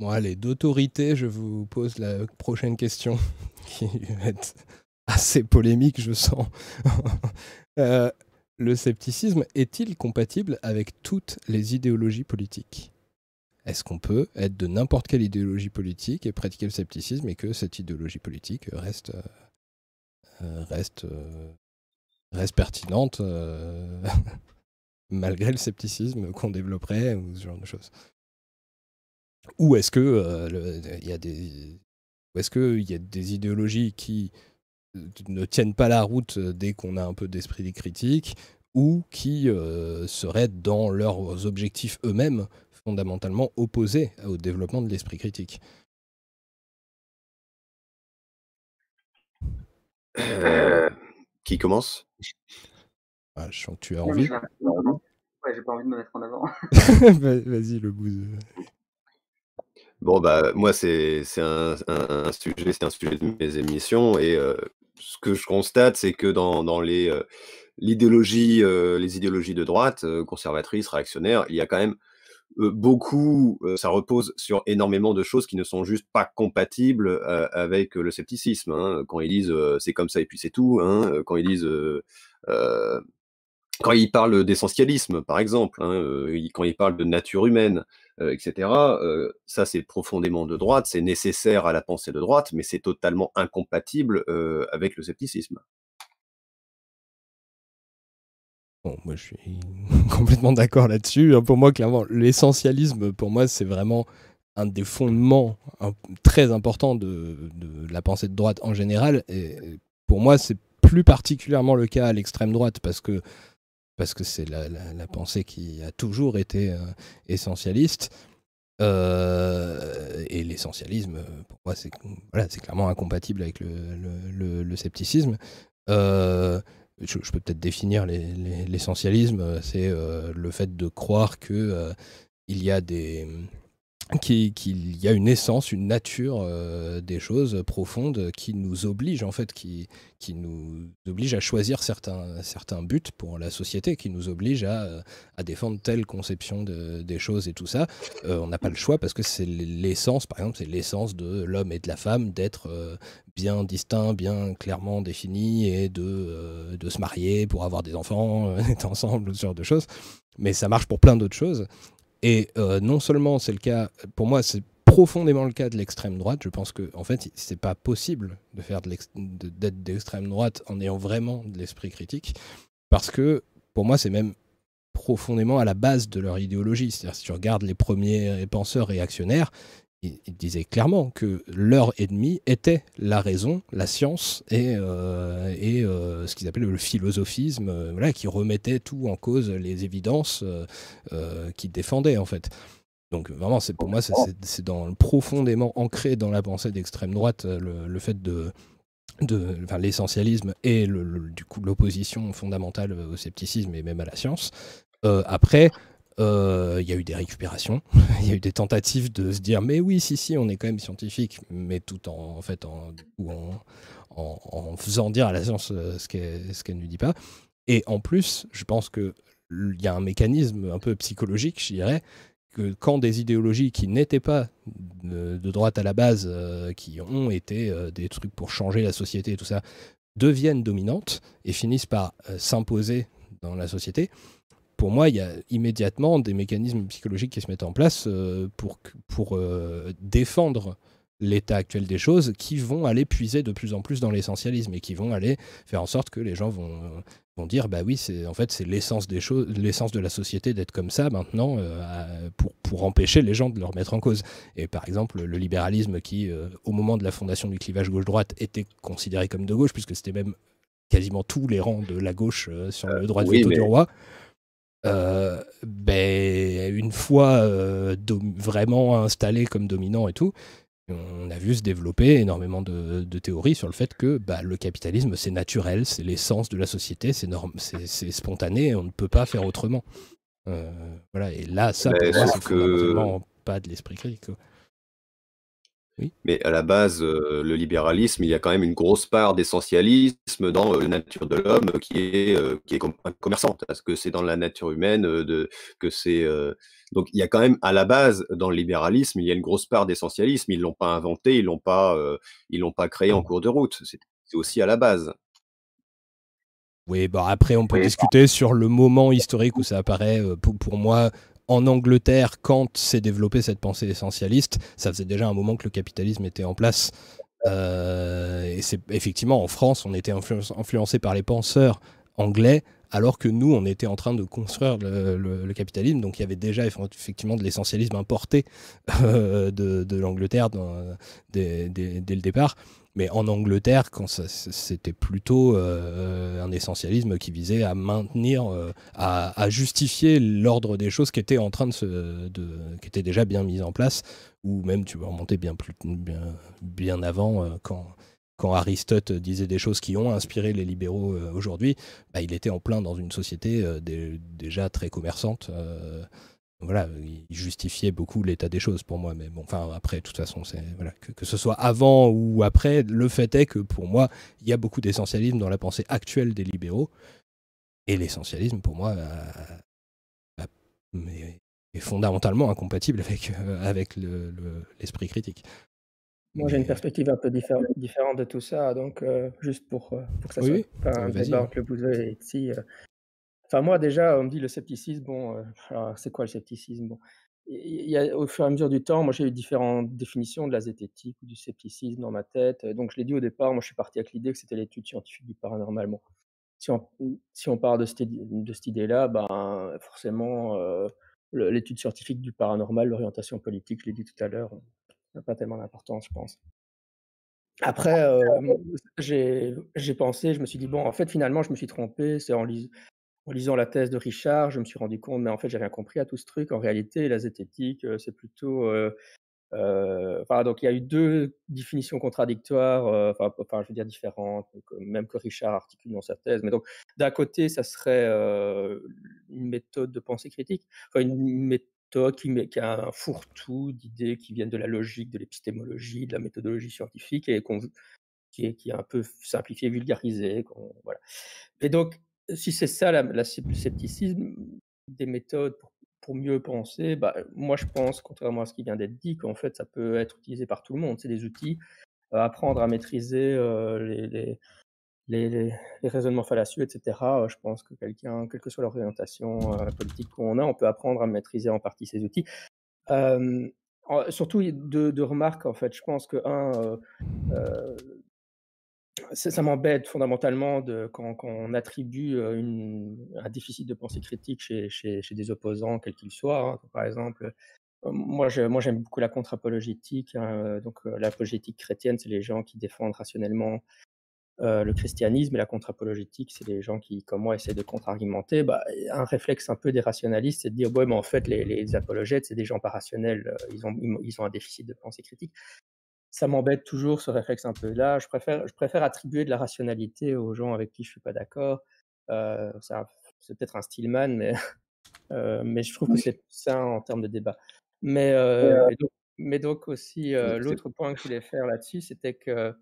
[SPEAKER 1] Bon, allez, d'autorité, je vous pose la prochaine question qui va être assez polémique, je sens. Euh, le scepticisme est-il compatible avec toutes les idéologies politiques? Est-ce qu'on peut être de n'importe quelle idéologie politique et pratiquer le scepticisme et que cette idéologie politique reste, euh, reste, euh, reste pertinente malgré le scepticisme qu'on développerait ou ce genre de choses? Ou est-ce que il y a des est-ce qu'il y a des idéologies qui ne tiennent pas la route euh, dès qu'on a un peu d'esprit critique ou qui euh, seraient dans leurs objectifs eux-mêmes fondamentalement opposés au développement de l'esprit critique?
[SPEAKER 6] Euh, qui commence?
[SPEAKER 1] Ah, Je sens que tu as envie.
[SPEAKER 7] Ouais, j'ai pas envie de me mettre en avant.
[SPEAKER 1] Vas-y, le bout.
[SPEAKER 6] Bon, bah, moi, c'est un, un, sujet, c'est un sujet de mes émissions et ce que je constate, c'est que dans, les, l'idéologie, les idéologies de droite, conservatrices, réactionnaires, il y a quand même beaucoup, ça repose sur énormément de choses qui ne sont juste pas compatibles avec le scepticisme. Hein. Quand ils disent c'est comme ça et puis c'est tout, hein. quand ils disent quand ils parlent d'essentialisme, par exemple, hein, quand ils parlent de nature humaine, euh, etc. Euh, ça, c'est profondément de droite, c'est nécessaire à la pensée de droite, mais c'est totalement incompatible euh, avec le scepticisme.
[SPEAKER 1] Bon, moi, je suis complètement d'accord là-dessus. Hein, pour moi, clairement, l'essentialisme, pour moi, c'est vraiment un des fondements très importants de, de, la pensée de droite en général. Et pour moi, c'est plus particulièrement le cas à l'extrême droite parce que parce que c'est la, pensée qui a toujours été euh, essentialiste. Euh, et l'essentialisme, pour moi, c'est clairement incompatible avec le, scepticisme. Euh, je, peux peut-être définir l'essentialisme, c'est le fait de croire que il y a des qu'il y a une essence, une nature euh, des choses profondes qui nous oblige en fait, qui, nous oblige à choisir certains, certains buts pour la société, qui nous oblige à, à défendre telle conception de, des choses et tout ça. Euh, on n'a pas le choix parce que c'est l'essence, par exemple, c'est l'essence de l'homme et de la femme d'être euh, bien distincts, bien clairement définis et de, de se marier pour avoir des enfants, être ensemble, ce genre de choses. Mais ça marche pour plein d'autres choses. Et euh, non seulement c'est le cas, pour moi, c'est profondément le cas de l'extrême droite. Je pense que, en fait, c'est pas possible de faire d'être d'extrême droite en ayant vraiment de l'esprit critique, parce que pour moi, c'est même profondément à la base de leur idéologie. C'est-à-dire, si tu regardes les premiers penseurs réactionnaires, ils, disaient clairement que leur ennemi était la raison, la science et, euh, euh, ce qu'ils appellent le philosophisme, euh, voilà, qui remettait tout en cause, les évidences qu'ils défendaient en fait. Donc vraiment, c'est pour moi, c'est profondément ancré dans la pensée d'extrême droite le, fait de, l'essentialisme et du coup l'opposition fondamentale au scepticisme et même à la science. après, euh, il y a eu des récupérations, il y a eu des tentatives de se dire mais oui si si on est quand même scientifique, mais tout en, en faisant dire à la science euh, ce qu'elle ce qu'elle ne dit pas. Et en plus, je pense qu'il y a un mécanisme un peu psychologique, je dirais, que quand des idéologies qui n'étaient pas de, droite à la base, euh, qui ont été des trucs pour changer la société et tout ça, deviennent dominantes et finissent par s'imposer dans la société, pour moi, il y a immédiatement des mécanismes psychologiques qui se mettent en place euh, pour, pour euh, défendre l'état actuel des choses qui vont aller puiser de plus en plus dans l'essentialisme et qui vont aller faire en sorte que les gens vont, vont dire bah oui c'est en fait c'est l'essence des choses l'essence de la société d'être comme ça maintenant euh, pour, pour empêcher les gens de le remettre en cause. Et par exemple le libéralisme qui au moment de la fondation du clivage gauche-droite était considéré comme de gauche puisque c'était même quasiment tous les rangs de la gauche sur le droit de veto du roi euh, ben, une fois euh, vraiment installé comme dominant et tout, on a vu se développer énormément de, théories sur le fait que bah, le capitalisme, c'est naturel, c'est l'essence de la société, c'est c'est spontané, on ne peut pas faire autrement. Euh, voilà, et là, ça, c'est que... pas de l'esprit critique.
[SPEAKER 6] Mais à la base, le libéralisme, il y a quand même une grosse part d'essentialisme dans la nature de l'homme qui est, qui est commerçante, parce que c'est dans la nature humaine de, que c'est. donc il y a quand même à la base dans le libéralisme, il y a une grosse part d'essentialisme. Ils l'ont pas inventé, ils l'ont pas, ils l'ont pas créé en cours de route. C'est aussi à la base.
[SPEAKER 1] Oui, bah après on peut discuter sur le moment historique où ça apparaît. pour moi, en Angleterre, quand s'est développée cette pensée essentialiste, ça faisait déjà un moment que le capitalisme était en place. Euh, et c'est effectivement en France, on était influencé par les penseurs anglais, alors que nous, on était en train de construire le, capitalisme. Donc il y avait déjà effectivement de l'essentialisme importé euh, de, l'Angleterre dès, le départ. Mais en Angleterre, quand c'était plutôt euh, un essentialisme qui visait à maintenir, euh, à, justifier l'ordre des choses qui était en train de se, qui était déjà bien mis en place, ou même tu peux remonter bien plus, bien, bien avant euh, quand quand Aristote disait des choses qui ont inspiré les libéraux aujourd'hui, bah, il était en plein dans une société déjà très commerçante voilà, il justifiait beaucoup l'état des choses pour moi. Mais bon, enfin, après, de toute façon, c'est voilà, que, ce soit avant ou après, le fait est que pour moi, il y a beaucoup d'essentialisme dans la pensée actuelle des libéraux. Et l'essentialisme, pour moi, est fondamentalement incompatible avec, euh, avec l'esprit critique.
[SPEAKER 5] Moi, j'ai une perspective un peu différente de tout ça, donc euh, juste pour, euh, pour que ça soit pas un débat entre le Bouzeux et ici, Enfin, moi, déjà, on me dit le scepticisme. Bon, euh, c'est quoi le scepticisme bon, il y a, Au fur et à mesure du temps, moi, j'ai eu différentes définitions de la zététique ou du scepticisme dans ma tête. Donc, je l'ai dit au départ, moi, je suis parti avec l'idée que c'était l'étude scientifique du paranormal. Bon, si, on, si on part de cette, de cette idée-là, ben, forcément, euh, l'étude scientifique du paranormal, l'orientation politique, je l'ai dit tout à l'heure, n'a pas tellement d'importance, je pense. Après, euh, j'ai pensé, je me suis dit, bon, en fait, finalement, je me suis trompé. C'est en lisant en lisant la thèse de Richard, je me suis rendu compte, mais en fait, j'ai rien compris à tout ce truc. En réalité, la zététique, c'est plutôt. enfin, donc, il y a eu deux définitions contradictoires, enfin, je veux dire différentes, même que Richard articule dans sa thèse. Mais donc, d'un côté, ça serait une méthode de pensée critique, enfin, une méthode qui, qui a un fourre-tout d'idées qui viennent de la logique, de l'épistémologie, de la méthodologie scientifique et qui, est, qui est un peu simplifiée, vulgarisée. Voilà. Et donc, si c'est ça la, le scepticisme, des méthodes pour, mieux penser, bah, moi je pense, contrairement à ce qui vient d'être dit, qu'en fait ça peut être utilisé par tout le monde. C'est des outils, euh, apprendre à maîtriser euh, les, raisonnements fallacieux, etc. Euh, je pense que quelqu'un, quelle que soit l'orientation politique qu'on a, on peut apprendre à maîtriser en partie ces outils. surtout deux, deux, remarques en fait. Je pense que un, ça, m'embête fondamentalement quand, on attribue une, un déficit de pensée critique chez, des opposants, quels qu'ils soient. Hein. Par exemple, moi, moi j'aime beaucoup la contre-apologétique. Hein, donc, l'apologétique chrétienne, c'est les gens qui défendent rationnellement le christianisme, et la contre-apologétique, c'est les gens qui, comme moi, essaient de contre-argumenter. Bah, un réflexe un peu des rationalistes, c'est de dire, ouais, mais en fait, les, les apologètes, c'est des gens pas rationnels, ils ont un déficit de pensée critique ça m'embête toujours ce réflexe un peu là. Je préfère, je préfère attribuer de la rationalité aux gens avec qui je suis pas d'accord. Euh, c'est peut-être un Stillman, mais, euh, mais je trouve que c'est sain en termes de débat. Mais, euh, donc, mais donc aussi, l'autre point que je voulais faire là-dessus, c'était que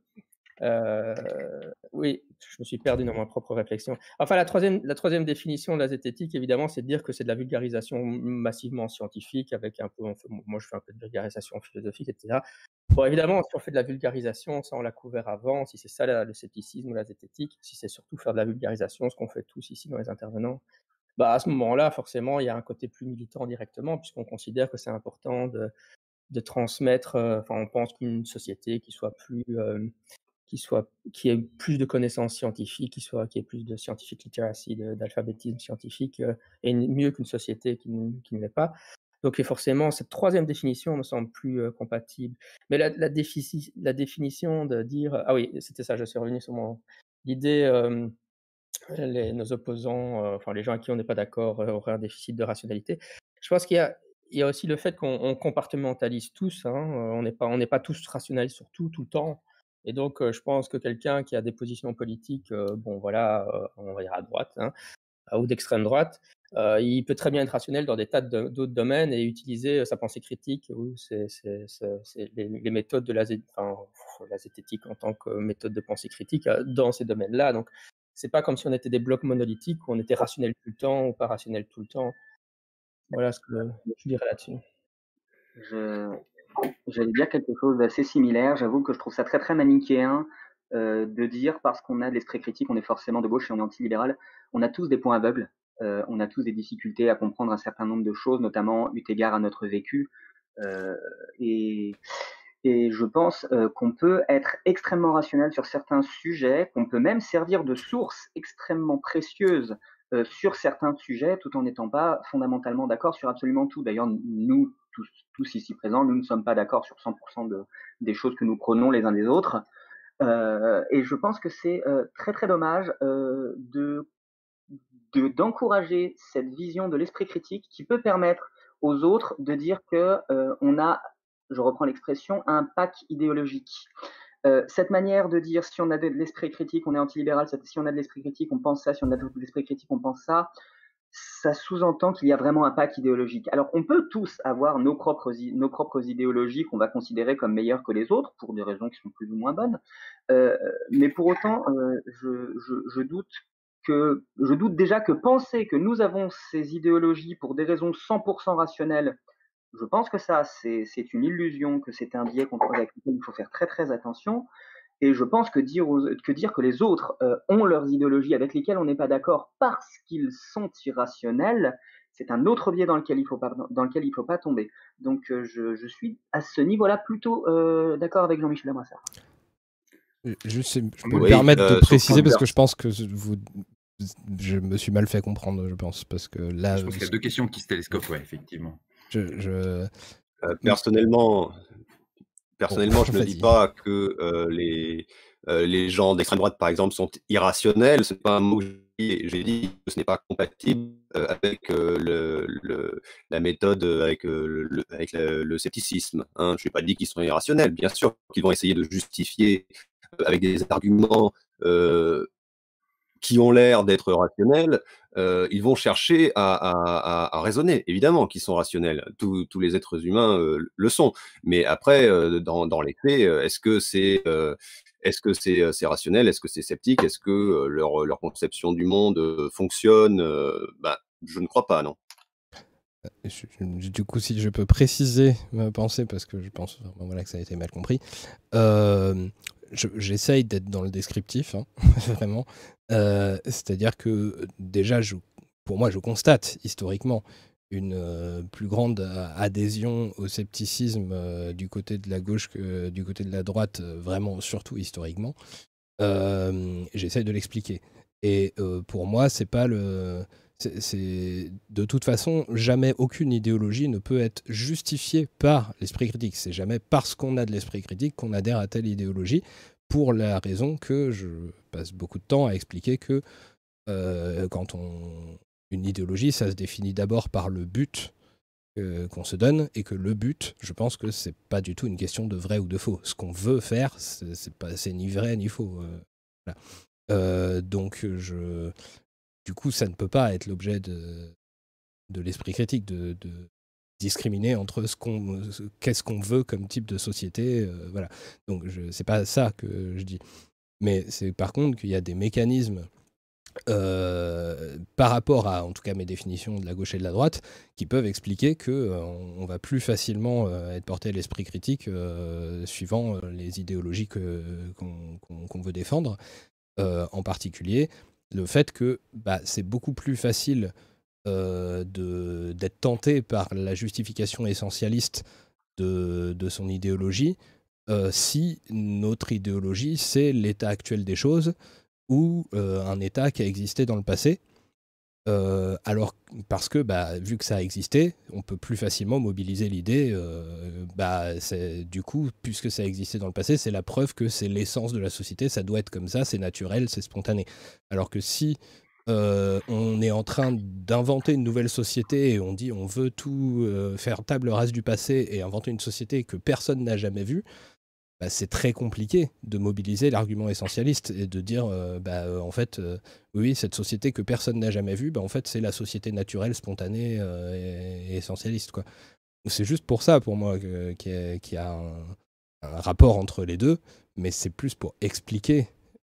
[SPEAKER 5] oui, je me suis perdu dans ma propre réflexion. Enfin, la troisième, la troisième définition de la zététique, évidemment, c'est de dire que c'est de la vulgarisation massivement scientifique, avec un peu, moi je fais un peu de vulgarisation philosophique, etc. Bon, évidemment, si on fait de la vulgarisation, ça on l'a couvert avant, si c'est ça le scepticisme ou la zététique, si c'est surtout faire de la vulgarisation, ce qu'on fait tous ici dans les intervenants, bah à ce moment-là, forcément, il y a un côté plus militant directement, puisqu'on considère que c'est important de, transmettre, enfin, on pense qu'une société qui soit plus, qui, ait plus de connaissances scientifiques, qui, soit, qui ait plus de scientific literacy, d'alphabétisme scientifique, euh, est mieux qu'une société qui, qui ne l'est pas. Donc forcément, cette troisième définition me semble plus euh, compatible. Mais la, la, la, définition de dire... Ah oui, c'était ça, je suis revenu sur mon... L'idée, euh, nos opposants, enfin les gens à qui on n'est pas d'accord, auraient un déficit de rationalité. Je pense qu'il y a, y a aussi le fait qu'on compartimentalise tous. Hein, on n'est pas, pas tous rationnels sur tout, tout le temps. Et donc, je pense que quelqu'un qui a des positions politiques, bon, voilà, on va dire à droite, hein, ou d'extrême droite, il peut très bien être rationnel dans des tas d'autres domaines et utiliser sa pensée critique ou les, méthodes de la, zététique en tant que méthode de pensée critique dans ces domaines-là. Donc, c'est pas comme si on était des blocs monolithiques où on était rationnel tout le temps ou pas rationnel tout le temps. Voilà ce que je dirais là-dessus.
[SPEAKER 7] J'allais dire quelque chose d'assez similaire. J'avoue que je trouve ça très très manichéen euh, de dire parce qu'on a de l'esprit critique, on est forcément de gauche et on est anti-libéral. On a tous des points aveugles. Euh, on a tous des difficultés à comprendre un certain nombre de choses, notamment eu égard à notre vécu. Euh, et, et, je pense qu'on peut être extrêmement rationnel sur certains sujets, qu'on peut même servir de source extrêmement précieuse sur certains sujets, tout en n'étant pas fondamentalement d'accord sur absolument tout. D'ailleurs, nous, tous, ici présents, nous ne sommes pas d'accord sur 100% de, des choses que nous prenons les uns des autres. Euh, et je pense que c'est euh, très très dommage euh, de d'encourager cette vision de l'esprit critique qui peut permettre aux autres de dire que on a, je reprends l'expression, un pack idéologique. cette manière de dire si on a de l'esprit critique, on est antilibéral, si on a de l'esprit critique, on pense ça, si on a de l'esprit critique, on pense ça, ça sous-entend qu'il y a vraiment un pack idéologique. Alors, on peut tous avoir nos propres, idéologies qu'on va considérer comme meilleures que les autres, pour des raisons qui sont plus ou moins bonnes. Euh, mais pour autant, euh, je, doute je doute déjà que penser que nous avons ces idéologies pour des raisons 100% rationnelles, je pense que ça, c'est une illusion, que c'est un biais contre lequel il faut faire très très attention. Et je pense que dire, que, dire que les autres euh, ont leurs idéologies avec lesquelles on n'est pas d'accord parce qu'ils sont irrationnels, c'est un autre biais dans lequel il faut pas dans lequel il faut pas tomber. Donc euh, je, je, suis à ce niveau-là plutôt euh, d'accord avec Jean-Michel Abrassard.
[SPEAKER 1] Juste, je peux me permettre de préciser parce que je pense que vous, je me suis mal fait comprendre, je pense, parce que là.
[SPEAKER 3] Je pense qu'il y a deux questions qui se télescopent, ouais, effectivement.
[SPEAKER 1] Je, je...
[SPEAKER 6] personnellement, Personnellement, je ne dis pas que euh, les, euh, les gens d'extrême droite, par exemple, sont irrationnels. C'est pas un mot que j'ai dit. que ce n'est pas compatible euh, avec le, le, la méthode, avec, le, avec le, scepticisme. Hein. Je n'ai pas dit qu'ils sont irrationnels. Bien sûr qu'ils vont essayer de justifier avec des arguments qui ont l'air d'être rationnels, euh, ils vont chercher à, raisonner. Évidemment qu'ils sont rationnels. Tous, les êtres humains euh, le sont. Mais après, euh, dans, dans, les faits, est-ce que c'est rationnel? Est-ce que c'est sceptique? Est-ce que leur, conception du monde fonctionne bah, Je ne crois pas, non.
[SPEAKER 1] Du coup, si je peux préciser ma pensée, parce que je pense que ça a été mal compris, j'essaye d'être dans le descriptif, hein, vraiment. Euh, c'est-à-dire que déjà, pour moi, je constate historiquement une euh, plus grande adhésion au scepticisme euh, du côté de la gauche que du côté de la droite, vraiment surtout historiquement. J'essaye de l'expliquer. Et pour moi, c'est pas le c'est de toute façon jamais aucune idéologie ne peut être justifiée par l'esprit critique. C'est jamais parce qu'on a de l'esprit critique qu'on adhère à telle idéologie. Pour la raison que je passe beaucoup de temps à expliquer que euh, quand on une idéologie, ça se définit d'abord par le but euh, qu'on se donne et que le but, je pense que c'est pas du tout une question de vrai ou de faux. Ce qu'on veut faire, c'est pas c'est ni vrai ni faux. Euh, donc je du coup, ça ne peut pas être l'objet de, l'esprit critique, de, discriminer entre ce qu'on, qu'est-ce qu'on veut comme type de société. Euh, voilà. Donc, je, c'est pas ça que je dis. Mais c'est par contre qu'il y a des mécanismes euh, par rapport à, en tout cas, mes définitions de la gauche et de la droite, qui peuvent expliquer que euh, on, va plus facilement être porté à l'esprit critique suivant les idéologies qu'on, veut défendre. en particulier, le fait que bah, c'est beaucoup plus facile euh, d'être tenté par la justification essentialiste de, son idéologie euh, si notre idéologie c'est l'état actuel des choses ou euh, un état qui a existé dans le passé euh, alors, parce que bah, vu que ça a existé, on peut plus facilement mobiliser l'idée. Euh, bah, du coup, puisque ça a existé dans le passé, c'est la preuve que c'est l'essence de la société. Ça doit être comme ça, c'est naturel, c'est spontané. Alors que si euh, on est en train d'inventer une nouvelle société et on dit on veut tout faire table rase du passé et inventer une société que personne n'a jamais vue, bah, c'est très compliqué de mobiliser l'argument essentialiste et de dire, bah, en fait, oui, cette société que personne n'a jamais vue, bah, en fait, c'est la société naturelle, spontanée et, essentialiste. Quoi. C'est juste pour ça, pour moi, qu'il y, a un, rapport entre les deux, mais c'est plus pour expliquer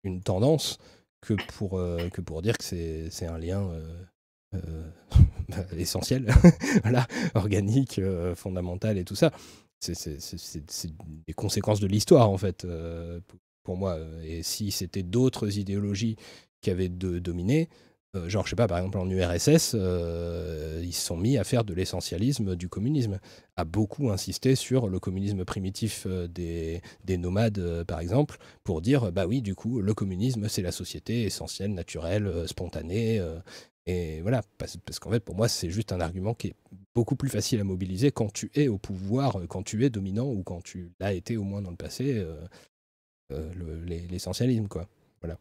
[SPEAKER 1] une tendance que pour, que pour dire que c'est un lien essentiel, voilà, organique, fondamental et tout ça c'est des conséquences de l'histoire, en fait, euh, pour moi. Et si c'était d'autres idéologies qui avaient dominé, euh, genre, je sais pas, par exemple, en URSS, euh, ils se sont mis à faire de l'essentialisme du communisme, à beaucoup insister sur le communisme primitif des, des, nomades, par exemple, pour dire, bah oui, du coup, le communisme, c'est la société essentielle, naturelle, spontanée, et voilà, parce, qu'en fait, pour moi, c'est juste un argument qui est beaucoup plus facile à mobiliser quand tu es au pouvoir, quand tu es dominant ou quand tu l'as été au moins dans le passé, euh, euh, l'essentialisme, quoi. Voilà.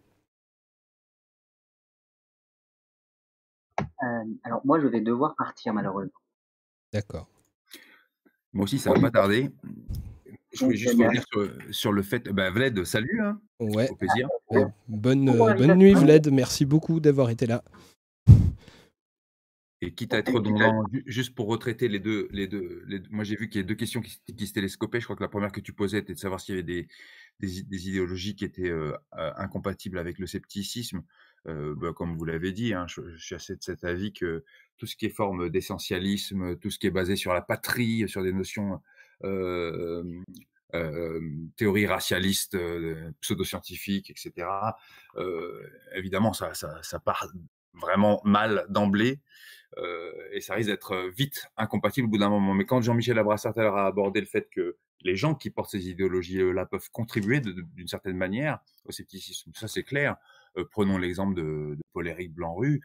[SPEAKER 7] Euh, alors, moi, je vais devoir partir, malheureusement.
[SPEAKER 1] D'accord.
[SPEAKER 3] Moi aussi, ça va pas tarder. Je voulais juste revenir sur, le fait. Ben, Vlad, salut. Hein.
[SPEAKER 1] Ouais. Au plaisir. bonne, bonne nuit, Vlad. Merci beaucoup d'avoir été là.
[SPEAKER 3] Et quitte à être dans, juste pour retraiter les deux, les deux, moi j'ai vu qu'il y a deux questions qui, se télescopaient. Je crois que la première que tu posais était de savoir s'il y avait des, des, idéologies qui étaient euh, incompatibles avec le scepticisme. Euh, bah, comme vous l'avez dit, hein, je, suis assez de cet avis que tout ce qui est forme d'essentialisme, tout ce qui est basé sur la patrie, sur des notions euh, théories racialistes, pseudo-scientifiques, etc. évidemment, ça, ça, ça, part vraiment mal d'emblée. Euh, et ça risque d'être euh, vite incompatible au bout d'un moment. Mais quand Jean-Michel Abrassartel a abordé le fait que les gens qui portent ces idéologies-là peuvent contribuer d'une certaine manière au scepticisme, ça c'est clair. Euh, prenons l'exemple de, Paul-Éric Blanc-Rue.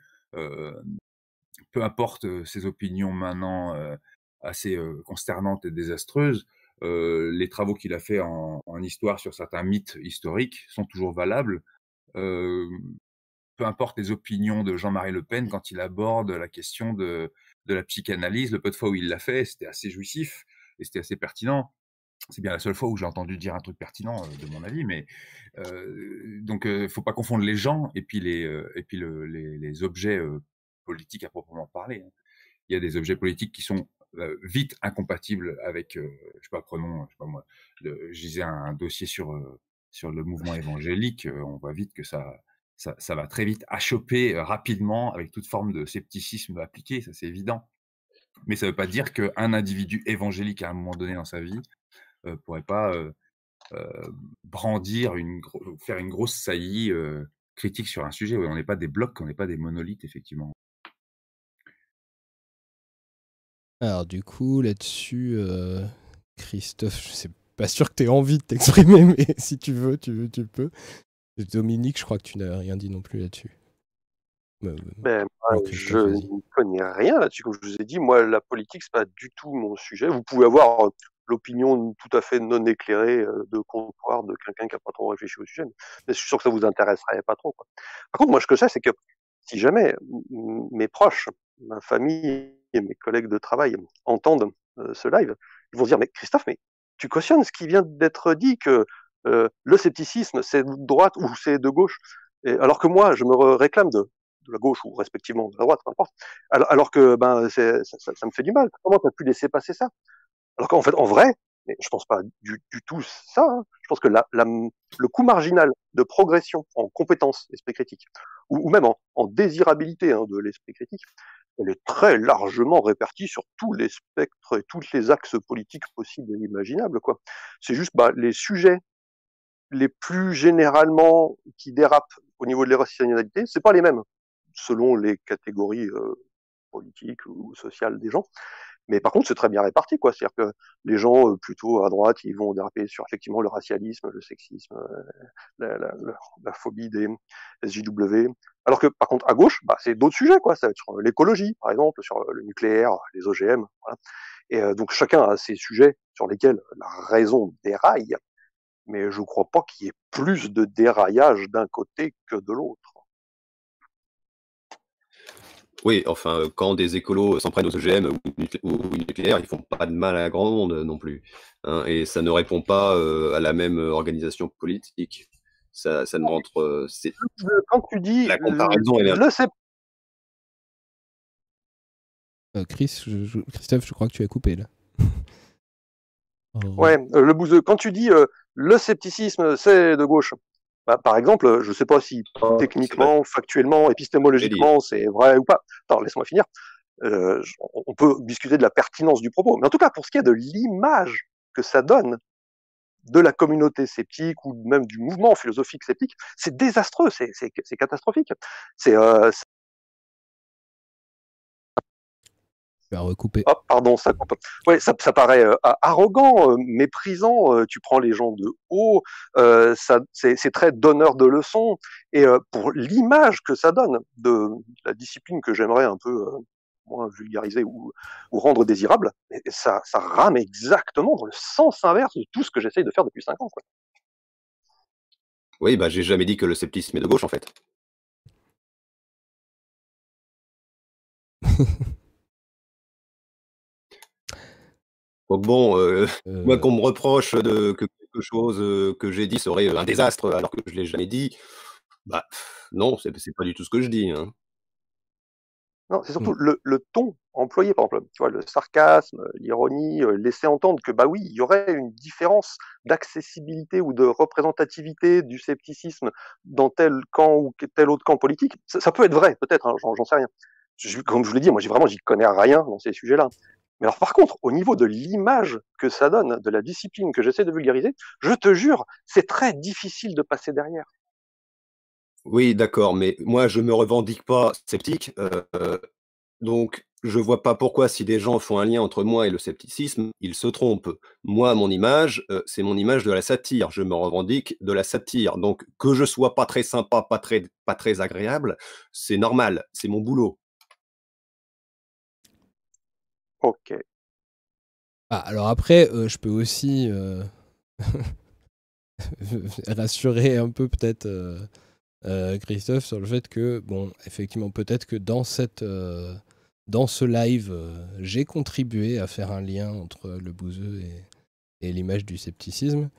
[SPEAKER 3] peu importe ses opinions maintenant assez consternantes et désastreuses, les travaux qu'il a fait en, en, histoire sur certains mythes historiques sont toujours valables. Euh, peu importe les opinions de Jean-Marie Le Pen quand il aborde la question de, la psychanalyse, le peu de fois où il l'a fait, c'était assez jouissif et c'était assez pertinent. C'est bien la seule fois où j'ai entendu dire un truc pertinent, euh, de mon avis, mais euh, donc euh, faut pas confondre les gens et puis les euh, objets politiques à proprement parler. Hein. Il y a des objets politiques qui sont vite incompatibles avec, je sais pas, prenons, je sais pas moi, je disais un, dossier sur le mouvement évangélique, on voit vite que ça ça, va très vite achoper rapidement avec toute forme de scepticisme appliqué, ça c'est évident. Mais ça ne veut pas dire qu'un individu évangélique à un moment donné dans sa vie ne pourrait pas brandir, une, faire une grosse saillie critique sur un sujet. on n'est pas des blocs, on n'est pas des monolithes, effectivement.
[SPEAKER 1] Alors du coup, là-dessus, Christophe, je sais pas sûr que tu aies envie de t'exprimer, mais si tu veux, tu peux. Dominique, je crois que tu n'as rien dit non plus là-dessus.
[SPEAKER 2] Ben, ben je ne connais rien là-dessus. Comme je vous ai dit, moi, la politique, c'est pas du tout mon sujet. Vous pouvez avoir euh, l'opinion tout à fait non éclairée euh, de comptoir de quelqu'un qui n'a pas trop réfléchi au sujet, mais je suis sûr que ça vous intéresserait pas trop. Par contre, moi, ce que je sais, c'est que si jamais mes proches, ma famille et mes collègues de travail entendent euh, ce live, ils vont dire, mais Christophe, mais tu cautionnes ce qui vient d'être dit, que euh, le scepticisme, c'est de droite ou c'est de gauche. Et alors que moi, je me réclame de, la gauche ou respectivement de la droite, peu importe. Alors, que ben, ça, me fait du mal. Comment tu as pu laisser passer ça? Alors qu'en fait, en vrai, je pense pas du, tout ça. Hein. Je pense que la, le coût marginal de progression en compétences l'esprit critique, ou, même en, désirabilité hein, de l'esprit critique, elle est très largement répartie sur tous les spectres et tous les axes politiques possibles et imaginables. C'est juste bah, les sujets les plus généralement qui dérapent au niveau de l'irrationalité, c'est pas les mêmes selon les catégories euh, politiques ou sociales des gens. Mais par contre, c'est très bien réparti, quoi. C'est-à-dire que les gens euh, plutôt à droite, ils vont déraper sur effectivement le racialisme, le sexisme, euh, la, la, la, phobie des SJW. Alors que par contre, à gauche, bah, c'est d'autres sujets, quoi. Ça va être sur l'écologie, par exemple, sur le nucléaire, les OGM. Voilà. Et donc chacun a ses sujets sur lesquels la raison déraille mais je ne crois pas qu'il y ait plus de déraillage d'un côté que de l'autre.
[SPEAKER 6] Oui, enfin, quand des écolos s'en prennent aux OGM ou, ou, nucléaire, ils font pas de mal à grand monde non plus. Hein, et ça ne répond pas à la même organisation politique. Ça, ça ne rentre.
[SPEAKER 2] Quand tu dis
[SPEAKER 6] la comparaison,
[SPEAKER 2] le,
[SPEAKER 6] le
[SPEAKER 1] euh, Chris, Christophe, je crois que tu as coupé là.
[SPEAKER 2] ouais, le bouseux. Quand tu dis le scepticisme, c'est de gauche. Bah, par exemple, je ne sais pas si oh, techniquement, factuellement, épistémologiquement, c'est vrai ou pas. Attends, laisse-moi finir. Euh, on peut discuter de la pertinence du propos, mais en tout cas, pour ce qui est de l'image que ça donne de la communauté sceptique ou même du mouvement philosophique sceptique, c'est désastreux, c'est catastrophique. C'est euh,
[SPEAKER 1] recouper.
[SPEAKER 2] Oh, pardon, ça coupe. Ouais, ça, ça paraît euh, arrogant, euh, méprisant. Euh, tu prends les gens de haut, ça, c'est très donneur de leçons. Et pour l'image que ça donne de la discipline que j'aimerais un peu moins vulgariser ou, ou rendre désirable, ça, ça rame exactement dans le sens inverse de tout ce que j'essaye de faire depuis cinq ans. Quoi.
[SPEAKER 6] Oui, bah j'ai jamais dit que le sceptisme est de gauche en fait. Donc bon, euh, moi qu'on me reproche de que quelque chose que j'ai dit serait un désastre alors que je l'ai jamais dit, bah non, c'est pas du tout ce que je dis. Hein.
[SPEAKER 2] Non, c'est surtout mmh. le, ton employé, par exemple, tu vois, le sarcasme, l'ironie, laisser entendre que bah oui, il y aurait une différence d'accessibilité ou de représentativité du scepticisme dans tel camp ou tel autre camp politique. Ça, peut être vrai, peut-être, hein, j'en sais rien. comme je vous l'ai dit, moi, j'ai vraiment, j'y connais rien dans ces sujets-là. Mais alors par contre, au niveau de l'image que ça donne, de la discipline que j'essaie de vulgariser, je te jure, c'est très difficile de passer derrière.
[SPEAKER 6] Oui, d'accord, mais moi je me revendique pas sceptique, euh, donc je vois pas pourquoi si des gens font un lien entre moi et le scepticisme, ils se trompent. Moi, mon image, euh, c'est mon image de la satire. Je me revendique de la satire. Donc que je sois pas très sympa, pas très, pas très agréable, c'est normal, c'est mon boulot.
[SPEAKER 2] OK.
[SPEAKER 1] Ah, alors après, euh, je peux aussi euh, rassurer un peu peut-être euh, Christophe sur le fait que, bon, effectivement, peut-être que dans, cette, dans ce live, j'ai contribué à faire un lien entre le bouseux et, l'image du scepticisme.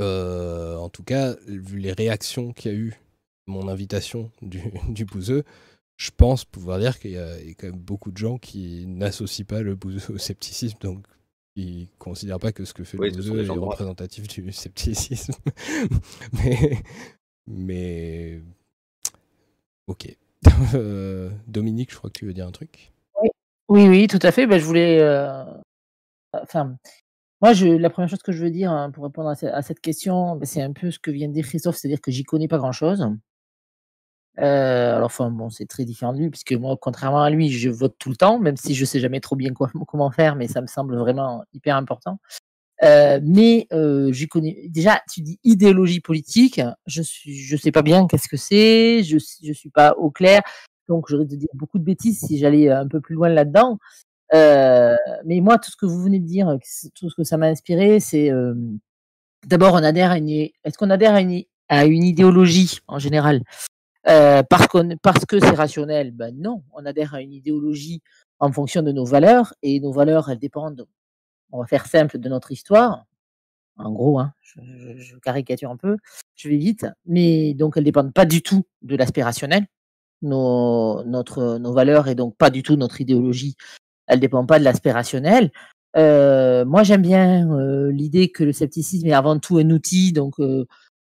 [SPEAKER 1] en tout cas, vu les réactions qu'il y a eu, mon invitation du, du bouseux, je pense pouvoir dire qu'il y, a quand même beaucoup de gens qui n'associent pas le bouseux au scepticisme, donc ils ne considèrent pas que ce que fait le bouseux est représentatif du scepticisme. mais, mais ok. Euh, Dominique, je crois que tu veux dire un truc?
[SPEAKER 4] Oui, oui, tout à fait. Ben, je voulais. Euh, enfin, moi, je... la première chose que je veux dire hein, pour répondre à, cette question, ben, c'est un peu ce que vient de dire Christophe, c'est-à-dire que j'y connais pas grand-chose. Euh, alors, enfin, bon, c'est très différent de lui, puisque moi, contrairement à lui, je vote tout le temps, même si je sais jamais trop bien comment faire, mais ça me semble vraiment hyper important. Euh, mais euh, je connais déjà. Tu dis idéologie politique. Je suis, je sais pas bien qu'est-ce que c'est. Je je suis pas au clair. Donc j'aurais de dire beaucoup de bêtises si j'allais un peu plus loin là-dedans. Euh, mais moi, tout ce que vous venez de dire, tout ce que ça m'a inspiré, c'est euh, d'abord on adhère à une. Est-ce qu'on adhère à une à une idéologie en général? Euh, parce, qu'on, parce que c'est rationnel, ben non, on adhère à une idéologie en fonction de nos valeurs, et nos valeurs, elles dépendent, on va faire simple, de notre histoire. En gros, hein, je, caricature un peu, je vais vite, mais donc elles dépendent pas du tout de l'aspect rationnel. Nos, notre, nos valeurs et donc pas du tout notre idéologie, elles dépendent pas de l'aspect rationnel. Euh, moi, j'aime bien euh, l'idée que le scepticisme est avant tout un outil, donc euh,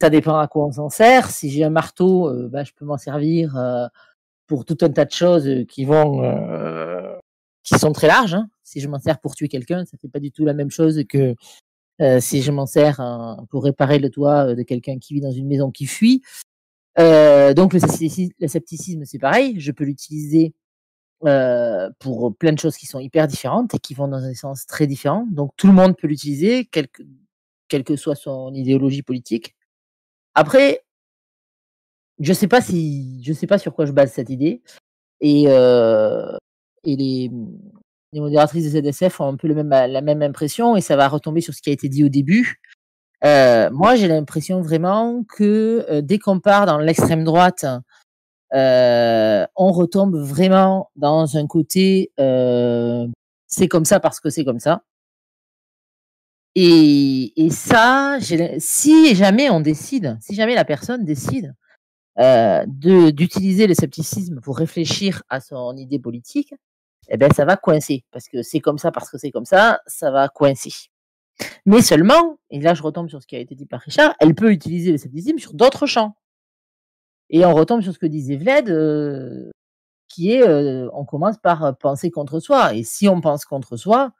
[SPEAKER 4] ça dépend à quoi on s'en sert. Si j'ai un marteau, euh, bah, je peux m'en servir euh, pour tout un tas de choses euh, qui vont, qui sont très larges. Hein. Si je m'en sers pour tuer quelqu'un, ça fait pas du tout la même chose que si je m'en sers pour réparer le toit de quelqu'un qui vit dans une maison qui fuit. donc le scepticisme, c'est pareil. Je peux l'utiliser pour plein de choses qui sont hyper différentes et qui vont dans un sens très différent. Donc tout le monde peut l'utiliser, quelle que soit son idéologie politique. Après, je sais pas si je sais pas sur quoi je base cette idée. Et, euh, et les, les, modératrices de ZSF ont un peu le même, la même impression et ça va retomber sur ce qui a été dit au début. Euh, moi, j'ai l'impression vraiment que euh, dès qu'on part dans l'extrême droite on retombe vraiment dans un côté c'est comme ça parce que c'est comme ça. Et, et ça, si jamais on décide, si jamais la personne décide euh, d'utiliser le scepticisme pour réfléchir à son idée politique, eh ben ça va coincer parce que c'est comme ça parce que c'est comme ça, ça va coincer. Mais seulement, et là je retombe sur ce qui a été dit par Richard, elle peut utiliser le scepticisme sur d'autres champs. Et on retombe sur ce que disait Vlad, euh, qui est, euh, on commence par penser contre soi. Et si on pense contre soi,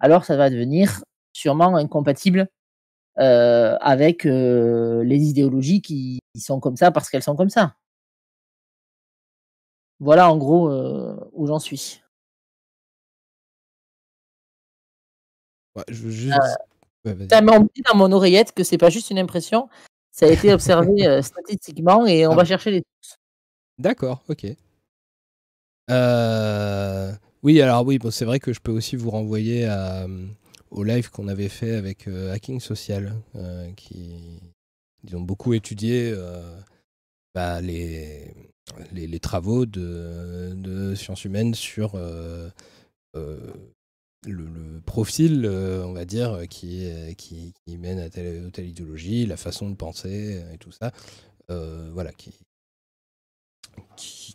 [SPEAKER 4] alors ça va devenir sûrement incompatible euh, avec euh, les idéologies qui, sont comme ça parce qu'elles sont comme ça. Voilà en gros euh, où j'en suis.
[SPEAKER 1] Ouais, je veux juste...
[SPEAKER 4] dit dans mon oreillette que c'est pas juste une impression, ça a été observé statistiquement et on ah va chercher les sources.
[SPEAKER 1] D'accord, ok. Oui, alors oui, bon, c'est vrai que je peux aussi vous renvoyer à, au live qu'on avait fait avec euh, Hacking Social, euh, qui ont beaucoup étudié euh, bah, les, les, travaux de, sciences humaines sur le, profil, on va dire, qui, qui, mène à telle idéologie, la façon de penser et tout ça. voilà, qui,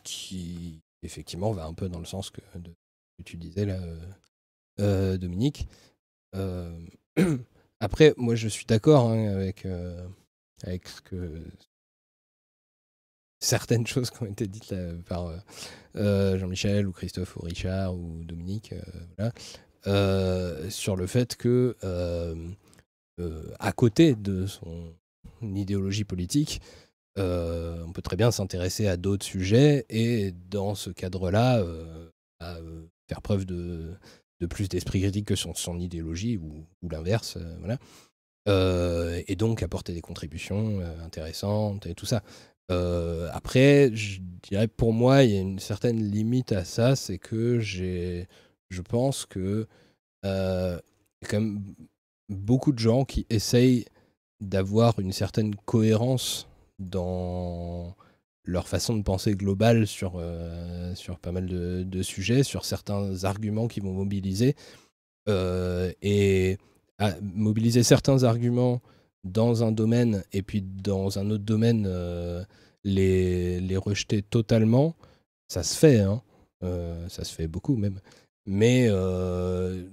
[SPEAKER 1] qui, effectivement va un peu dans le sens que, tu disais là, Dominique. Euh, après, moi, je suis d'accord hein, avec, euh, avec ce que certaines choses qui ont été dites par euh, Jean-Michel ou Christophe ou Richard ou Dominique, sur le fait que à côté de son idéologie politique, on peut très bien s'intéresser à d'autres sujets et dans ce cadre-là, faire preuve de, de plus d'esprit critique que son, idéologie ou, l'inverse. Euh, voilà. Euh, et donc apporter des contributions euh, intéressantes et tout ça. après, je dirais pour moi, il y a une certaine limite à ça, c'est que j'ai, je pense que quand même beaucoup de gens qui essayent d'avoir une certaine cohérence dans leur façon de penser globale sur, euh, sur pas mal de, sujets, sur certains arguments qu'ils vont mobiliser. Euh, et mobiliser certains arguments dans un domaine et puis dans un autre domaine euh, les, les rejeter totalement, ça se fait, hein. ça se fait beaucoup même. Mais je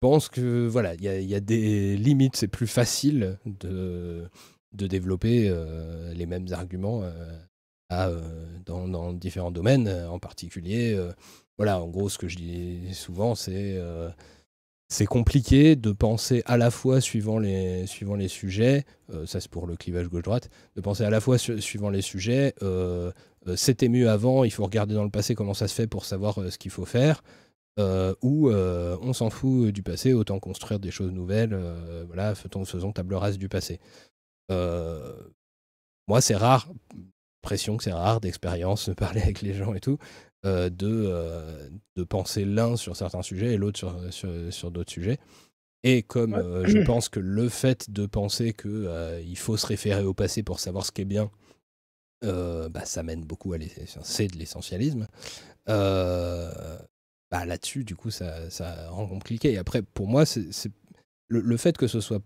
[SPEAKER 1] pense que voilà, il y, y, a des limites, c'est plus facile de de développer euh, les mêmes arguments euh, euh, dans, différents domaines, en particulier. voilà, en gros, ce que je dis souvent, c'est c'est compliqué de penser à la fois suivant les, sujets, ça c'est pour le clivage gauche-droite, de penser à la fois suivant les sujets, c'était mieux avant, il faut regarder dans le passé comment ça se fait pour savoir ce qu'il faut faire, ou on s'en fout du passé, autant construire des choses nouvelles, voilà, faisons, faisons table rase du passé. Euh, moi, c'est rare, pression que c'est rare d'expérience, de parler avec les gens et tout, euh, de, euh, de penser l'un sur certains sujets et l'autre sur, sur, d'autres sujets. Et comme je pense que le fait de penser qu'il faut se référer au passé pour savoir ce qui est bien, bah, ça mène beaucoup à c'est de l'essentialisme. bah, là-dessus, du coup, ça, ça rend compliqué. Et après, pour moi, c'est le, le, fait que ce soit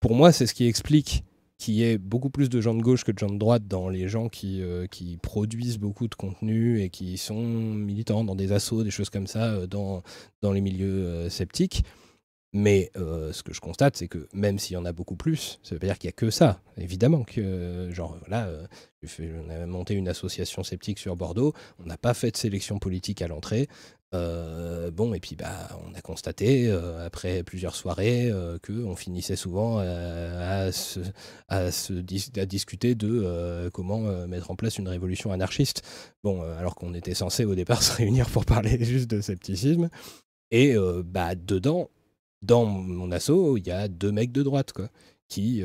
[SPEAKER 1] pour moi, c'est ce qui explique qu'il y ait beaucoup plus de gens de gauche que de gens de droite dans les gens qui, euh, produisent beaucoup de contenu et qui sont militants dans des assos, des choses comme ça, euh, dans, dans les milieux euh, sceptiques. Mais ce que je constate, c'est que même s'il y en a beaucoup plus, ça veut pas dire qu'il n'y a que ça. Évidemment que, genre, là, on a monté une association sceptique sur Bordeaux, on n'a pas fait de sélection politique à l'entrée, euh, bon, et puis bah, on a constaté, euh, après plusieurs soirées, euh, qu'on finissait souvent à, se, à, discuter de comment mettre en place une révolution anarchiste. Bon, alors qu'on était censé au départ se réunir pour parler juste de scepticisme. Et bah, dedans, dans mon assaut, il y a deux mecs de droite, quoi, qui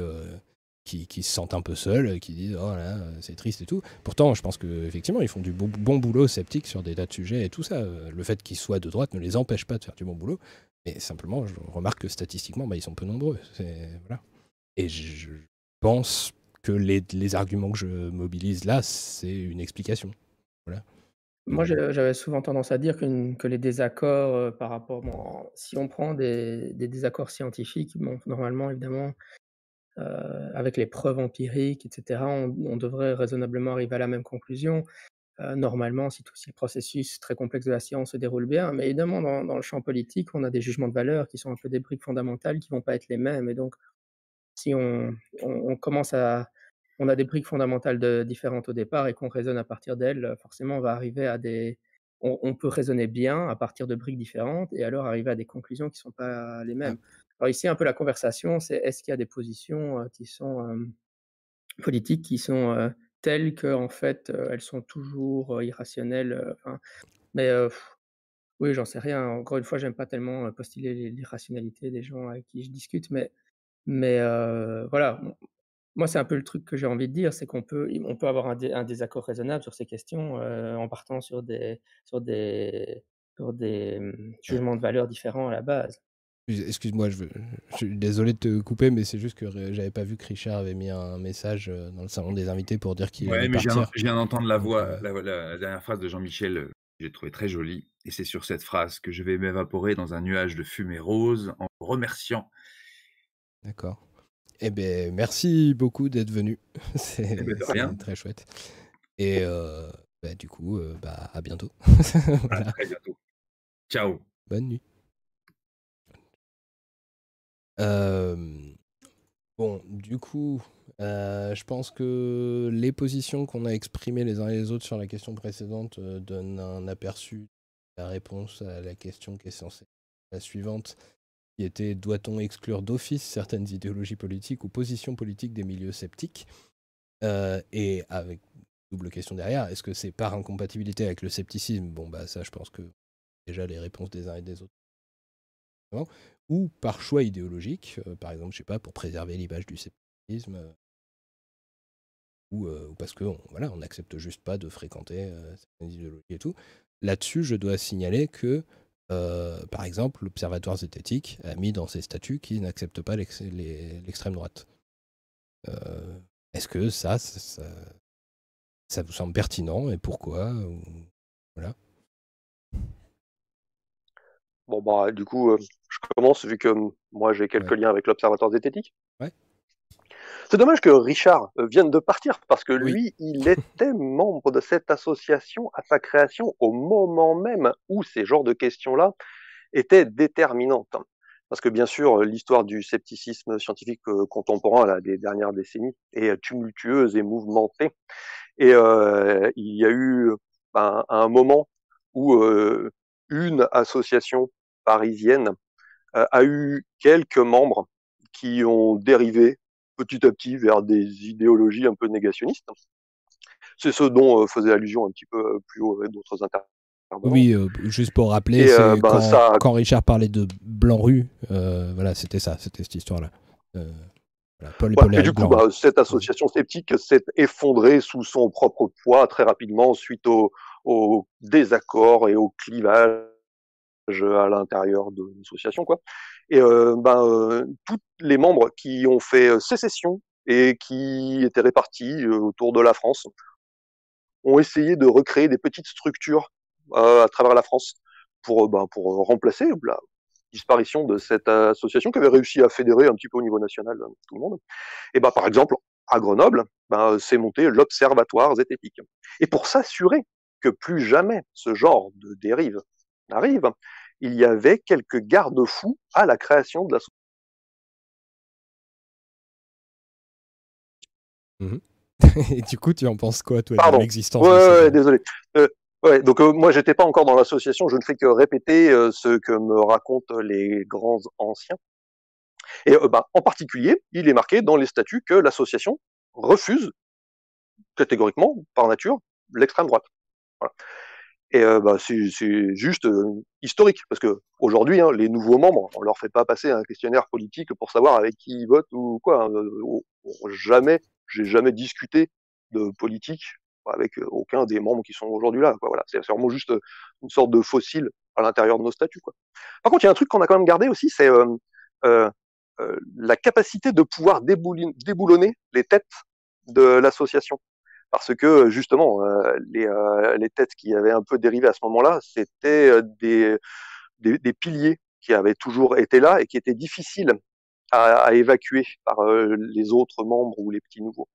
[SPEAKER 1] qui, se sentent un peu seuls, qui disent oh là, c'est triste et tout. Pourtant, je pense qu'effectivement, ils font du bon, boulot sceptique sur des tas de sujets et tout ça. Le fait qu'ils soient de droite ne les empêche pas de faire du bon boulot. Mais simplement, je remarque que statistiquement, bah, ils sont peu nombreux. Et je, pense que les, arguments que je mobilise là, c'est une explication.
[SPEAKER 5] Moi, j'avais souvent tendance à dire que les désaccords euh, par rapport. si on prend des, désaccords scientifiques, normalement, évidemment, euh, avec les preuves empiriques, etc., on, devrait raisonnablement arriver à la même conclusion. Euh, normalement, si tout si le processus très complexe de la science se déroule bien. Mais évidemment, dans, dans, le champ politique, on a des jugements de valeur qui sont un peu des briques fondamentales qui vont pas être les mêmes. Et donc, si on, on commence à, on a des briques fondamentales de, différentes au départ et qu'on raisonne à partir d'elles, forcément, on va arriver à des. On, peut raisonner bien à partir de briques différentes et alors arriver à des conclusions qui ne sont pas les mêmes. Alors, ici, un peu la conversation, c'est est-ce qu'il y a des positions qui sont politiques qui sont telles qu'en fait, elles sont toujours irrationnelles Mais oui, j'en sais rien. Encore une fois, j'aime pas tellement postuler l'irrationalité des gens avec qui je discute, mais, mais voilà, moi, c'est un peu le truc que j'ai envie de dire, c'est qu'on peut, on peut avoir un, désaccord raisonnable sur ces questions euh, en partant sur des, sur des, sur des mmh, jugements de valeur différents à la base.
[SPEAKER 1] Excuse-moi, je, je, suis désolé de te couper, mais c'est juste que j'avais pas vu que Richard avait mis un message euh, dans le salon des invités pour dire qu'il
[SPEAKER 3] ouais, mais Je viens d'entendre la voix, euh la, la, dernière phrase de Jean-Michel, j'ai trouvé très jolie, et c'est sur cette phrase que je vais m'évaporer dans un nuage de fumée rose en remerciant.
[SPEAKER 1] D'accord. Eh bien, merci beaucoup d'être venu. C'est eh ben, très chouette. Et euh, bah, du coup, euh, bah, à bientôt.
[SPEAKER 3] À très bientôt. Ciao.
[SPEAKER 1] Bonne nuit. Bon, du coup, je pense que les positions qu'on a exprimées les uns et les autres sur la question précédente donnent un aperçu de la réponse à la question qui est censée la suivante qui était doit-on exclure d'office certaines idéologies politiques ou positions politiques des milieux sceptiques? Et avec double question derrière, est-ce que c'est par incompatibilité avec le scepticisme? Bon, bah ça, je pense que déjà les réponses des uns et des autres. Ou par choix idéologique, euh, par exemple, je sais pas, pour préserver l'image du scepticisme, euh, ou, parce que voilà, on n'accepte juste pas de fréquenter certaines idéologies et tout. Là-dessus, je dois signaler que euh, par exemple, l'Observatoire zététique a mis dans ses statuts qu'il n'accepte pas l'extrême droite. Euh, est-ce que ça, ça, vous semble pertinent et pourquoi Voilà.
[SPEAKER 2] Bon, bah, du coup, euh, je commence vu que moi j'ai quelques liens avec l'Observatoire zététique.
[SPEAKER 1] Ouais.
[SPEAKER 2] C'est dommage que Richard euh, vienne de partir parce que lui, il était membre de cette association à sa création au moment même où ces genres de questions-là étaient déterminantes. Parce que bien sûr, l'histoire du scepticisme scientifique euh, contemporain là, des dernières décennies est tumultueuse et mouvementée. Et euh, il y a eu ben, un moment où une association parisienne a eu quelques membres qui ont dérivé petit à petit vers des idéologies un peu négationnistes. C'est ce dont euh, faisait allusion un petit peu euh, plus haut d'autres intervenants.
[SPEAKER 1] Oui, euh, juste pour rappeler, ben, quand, quand, Richard parlait de Blanc-Rue, voilà, c'était ça, c'était cette histoire-là.
[SPEAKER 2] Voilà, et du coup, bah, cette association sceptique s'est effondrée sous son propre poids très rapidement suite au, au désaccord et au à l'intérieur de l'association, quoi. Et euh, ben, euh, tous les membres qui ont fait euh, sécession et qui étaient répartis autour de la France ont essayé de recréer des petites structures à travers la France pour, ben, pour remplacer la disparition de cette association qui avait réussi à fédérer un petit peu au niveau national tout le monde. Et ben, par exemple, à Grenoble, ben, c'est monté l'Observatoire zététique. Et pour s'assurer que plus jamais ce genre de dérive n'arrive, il y avait quelques garde-fous à la création de la
[SPEAKER 1] mmh Et du coup, tu en penses quoi, toi,
[SPEAKER 2] de
[SPEAKER 1] l'existence
[SPEAKER 2] ouais, désolé. Euh, ouais, donc euh, moi, j'étais pas encore dans l'association. Je ne fais que répéter euh, ce que me racontent les grands anciens. Et bah, en particulier, il est marqué dans les statuts que l'association refuse catégoriquement, par nature, l'extrême droite. Voilà. Et euh, bah, c'est juste euh, historique, parce que aujourd'hui, hein, les nouveaux membres, on leur fait pas passer un questionnaire politique pour savoir avec qui ils votent ou quoi. Hein. Euh, jamais, j'ai jamais discuté de politique avec aucun des membres qui sont aujourd'hui là. Voilà, c'est vraiment juste une sorte de fossile à l'intérieur de nos statuts. Quoi. Par contre, il y a un truc qu'on a quand même gardé aussi, c'est la capacité de pouvoir déboulonner les têtes de l'association. Parce que justement, les, les, têtes qui avaient un peu dérivé à ce moment-là, c'était des, des, des, piliers qui avaient toujours été là et qui étaient difficiles à, à évacuer par les autres membres ou les petits nouveaux.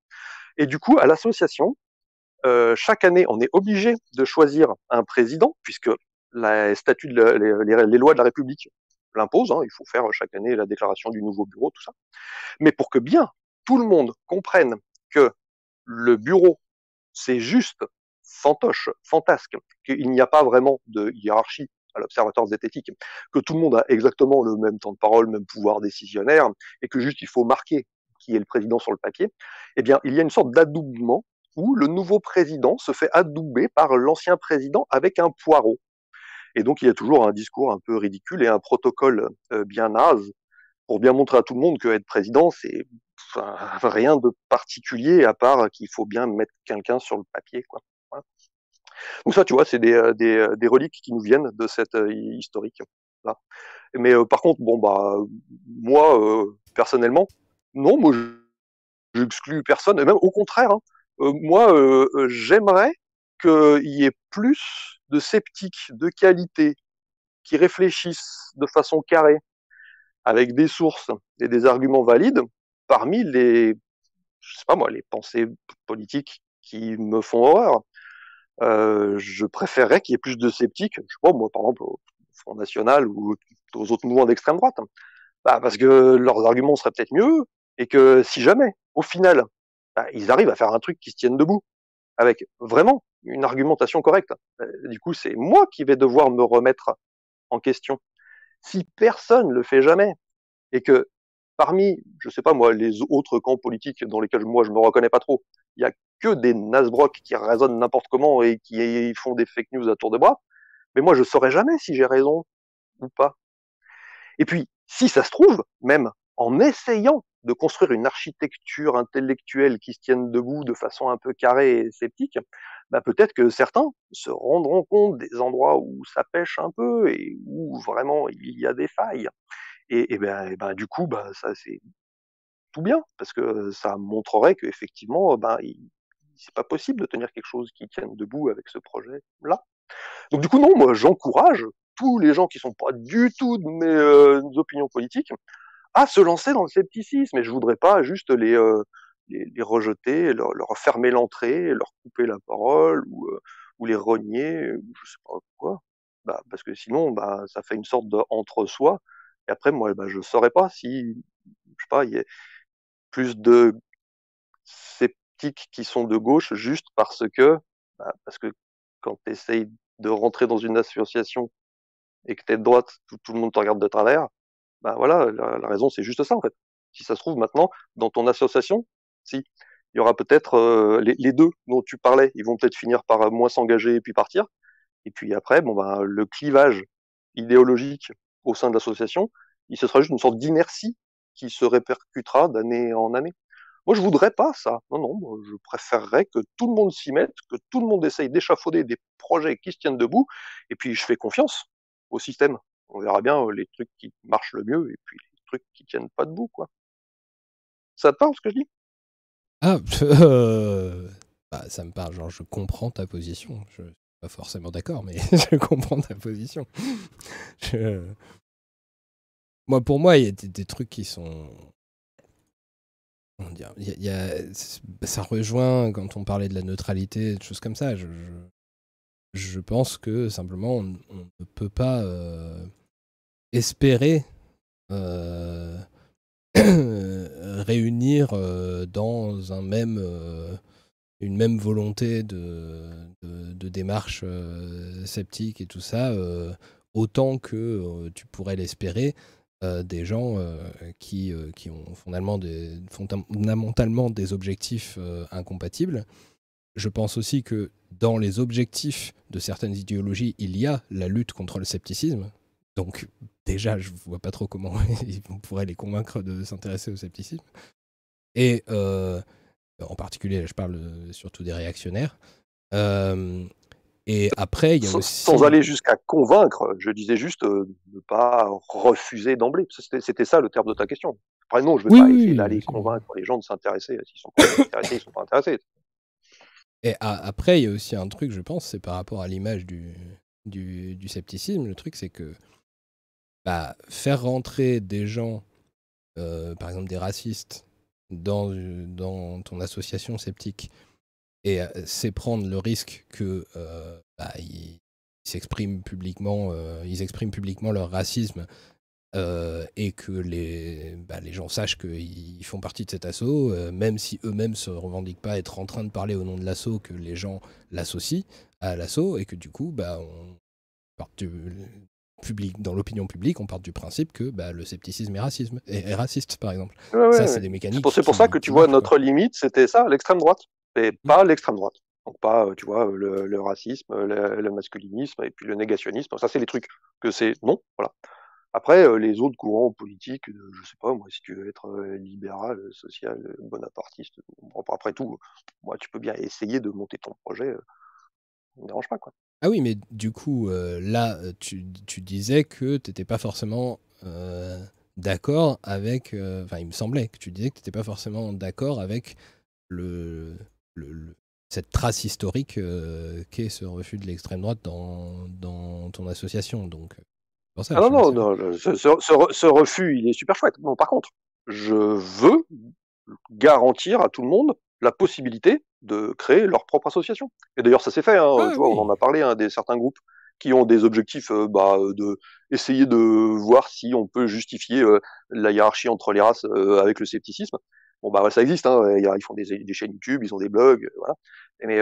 [SPEAKER 2] Et du coup, à l'association, euh, chaque année, on est obligé de choisir un président, puisque la statut de les, les, lois de la République l'imposent. Hein, il faut faire chaque année la déclaration du nouveau bureau, tout ça. Mais pour que bien tout le monde comprenne que le bureau, c'est juste fantoche, fantasque, qu'il n'y a pas vraiment de hiérarchie à l'observatoire zététique, que tout le monde a exactement le même temps de parole, le même pouvoir décisionnaire, et que juste il faut marquer qui est le président sur le papier, eh bien, il y a une sorte d'adoubement où le nouveau président se fait adouber par l'ancien président avec un poireau. Et donc, il y a toujours un discours un peu ridicule et un protocole euh, bien naze pour bien montrer à tout le monde que être président, c'est rien de particulier à part qu'il faut bien mettre quelqu'un sur le papier, quoi. Donc ça, tu vois, c'est des, euh, des, euh, des, reliques qui nous viennent de cette historique là. Mais par contre, bon bah moi personnellement, non, moi j'exclus personne, et même au contraire, hein, euh, moi, euh, euh, j'aimerais qu'il y ait plus de sceptiques de qualité qui réfléchissent de façon carrée, avec des sources et des arguments valides, parmi les, je sais pas moi, les pensées politiques qui me font horreur. Euh, je préférerais qu'il y ait plus de sceptiques, je sais pas moi, par exemple, au Front National ou aux autres mouvements d'extrême droite, bah, parce que leurs arguments seraient peut-être mieux, et que si jamais, au final, bah, ils arrivent à faire un truc qui se tienne debout, avec vraiment une argumentation correcte. Euh, du coup, c'est moi qui vais devoir me remettre en question. Si personne le fait jamais, et que parmi, je sais pas moi, les autres camps politiques dans lesquels moi je me reconnais pas trop, il y a que des nasbrocs qui raisonnent n'importe comment et qui font des fake news à tour de bras, mais moi je saurais jamais si j'ai raison ou pas. Et puis, si ça se trouve, même en essayant de construire une architecture intellectuelle qui se tienne debout de façon un peu carrée et sceptique, bah peut-être que certains se rendront compte des endroits où ça pêche un peu et où vraiment il y a des failles. Et, ben, ben du coup, bah ça c'est tout bien parce que ça montrerait qu'effectivement, ben c'est pas possible de tenir quelque chose qui tienne debout avec ce projet-là. Donc du coup non, moi j'encourage tous les gens qui sont pas du tout de mes euh, opinions politiques à se lancer dans le scepticisme. Et je voudrais pas juste les, euh, les, rejeter, leur, fermer l'entrée, leur couper la parole ou, euh, ou les renier, ou je sais pas quoi. Bah, parce que sinon, bah, ça fait une sorte de entre-soi. Et après, moi, bah, je saurais pas si, je sais pas, il y a plus de sceptiques qui sont de gauche juste parce que, bah, parce que quand tu essayes de rentrer dans une association et que tu es de droite, tout, le monde te regarde de travers, bah voilà, la, raison c'est juste ça en fait. Si ça se trouve maintenant dans ton association, si il y aura peut-être euh, les, deux dont tu parlais, ils vont peut-être finir par moins s'engager et puis partir. Et puis après, bon bah le clivage idéologique au sein de l'association, il se sera juste une sorte d'inertie qui se répercutera d'année en année. Moi, je voudrais pas ça. Non, non, je préférerais que tout le monde s'y mette, que tout le monde essaye d'échafauder des projets qui se tiennent debout, et puis je fais confiance au système on verra bien les trucs qui marchent le mieux et puis les trucs qui tiennent pas debout, quoi. Ça te parle ce que je dis?
[SPEAKER 1] Ah, euh, bah, ça me parle. Genre, je comprends ta position. Je suis pas forcément d'accord, mais je comprends ta position. Moi, pour moi, il y a des, trucs qui sont. Dire, y a... ça rejoint quand on parlait de la neutralité, des choses comme ça. Je pense que simplement on, ne peut pas euh, espérer euh, réunir euh, dans un même, une même volonté de, de, démarche sceptique et tout ça, autant que tu pourrais l'espérer. des gens qui, qui ont fondamentalement des objectifs incompatibles je pense aussi que dans les objectifs de certaines idéologies, il y a la lutte contre le scepticisme. Donc déjà, je ne vois pas trop comment on pourrait les convaincre de s'intéresser au scepticisme. Et euh, en particulier, je parle surtout des réactionnaires. Euh, Et après, il y a
[SPEAKER 2] sans,
[SPEAKER 1] aussi...
[SPEAKER 2] sans aller jusqu'à convaincre, je disais juste euh, ne pas refuser d'emblée. C'était ça le terme de ta question. Après, non, je ne vais
[SPEAKER 1] Oui,
[SPEAKER 2] pas
[SPEAKER 1] oui,
[SPEAKER 2] essayer d'aller
[SPEAKER 1] oui,
[SPEAKER 2] convaincre les gens de s'intéresser. S'ils sont pas intéressés, ils sont pas intéressés.
[SPEAKER 1] Et après, il y a aussi un truc, je pense, c'est par rapport à l'image du, du, scepticisme. Le truc, c'est que bah, faire rentrer des gens, euh, par exemple des racistes, dans, dans ton association sceptique, et euh, c'est prendre le risque que euh, bah, ils s'expriment publiquement, ils expriment publiquement leur racisme et que les, bah, les gens sachent qu'ils font partie de cet assaut, euh, même si eux-mêmes se revendiquent pas être en train de parler au nom de l'assaut, que les gens l'associent à l'assaut et que du coup, bah, on part du public, dans l'opinion publique, on part du principe que bah, le scepticisme est, racisme, est, est raciste, par exemple.
[SPEAKER 2] Ouais,
[SPEAKER 1] ça,
[SPEAKER 2] ouais.
[SPEAKER 1] c'est des mécaniques.
[SPEAKER 2] C'est pour, ça que tu vois notre limite, c'était ça, l'extrême droite, et pas l'extrême droite. Donc pas, euh, tu vois, le, le racisme, le, le masculinisme et puis le négationnisme. Ça, c'est les trucs que c'est non, voilà. Après, euh, les autres courants politiques, je sais pas, moi, si tu veux être euh, libéral, euh, social, bonapartiste, bon, après tout, moi, tu peux bien essayer de monter ton projet, ça me dérange pas, quoi.
[SPEAKER 1] Ah oui, mais du coup, là, tu, tu disais que tu n'étais pas forcément d'accord avec... Enfin, il me semblait que tu disais que tu n'étais pas forcément d'accord avec le, cette trace historique qu'est ce refus de l'extrême droite dans, dans ton association. Donc, ça,
[SPEAKER 2] Ah non, non, non, ce, ce, ce re- ce refus, il est super chouette. Non, par contre, je veux garantir à tout le monde la possibilité de créer leur propre association. Et d'ailleurs, ça s'est fait, hein,
[SPEAKER 1] Ah
[SPEAKER 2] tu vois, on en a parlé, hein, des certains groupes qui ont des objectifs euh, bah, euh, de essayer de voir si on peut justifier euh, la hiérarchie entre les races euh, avec le scepticisme. Bon bah ça existe, hein, ils font des, des chaînes YouTube, ils ont des blogs, voilà. Et, mais,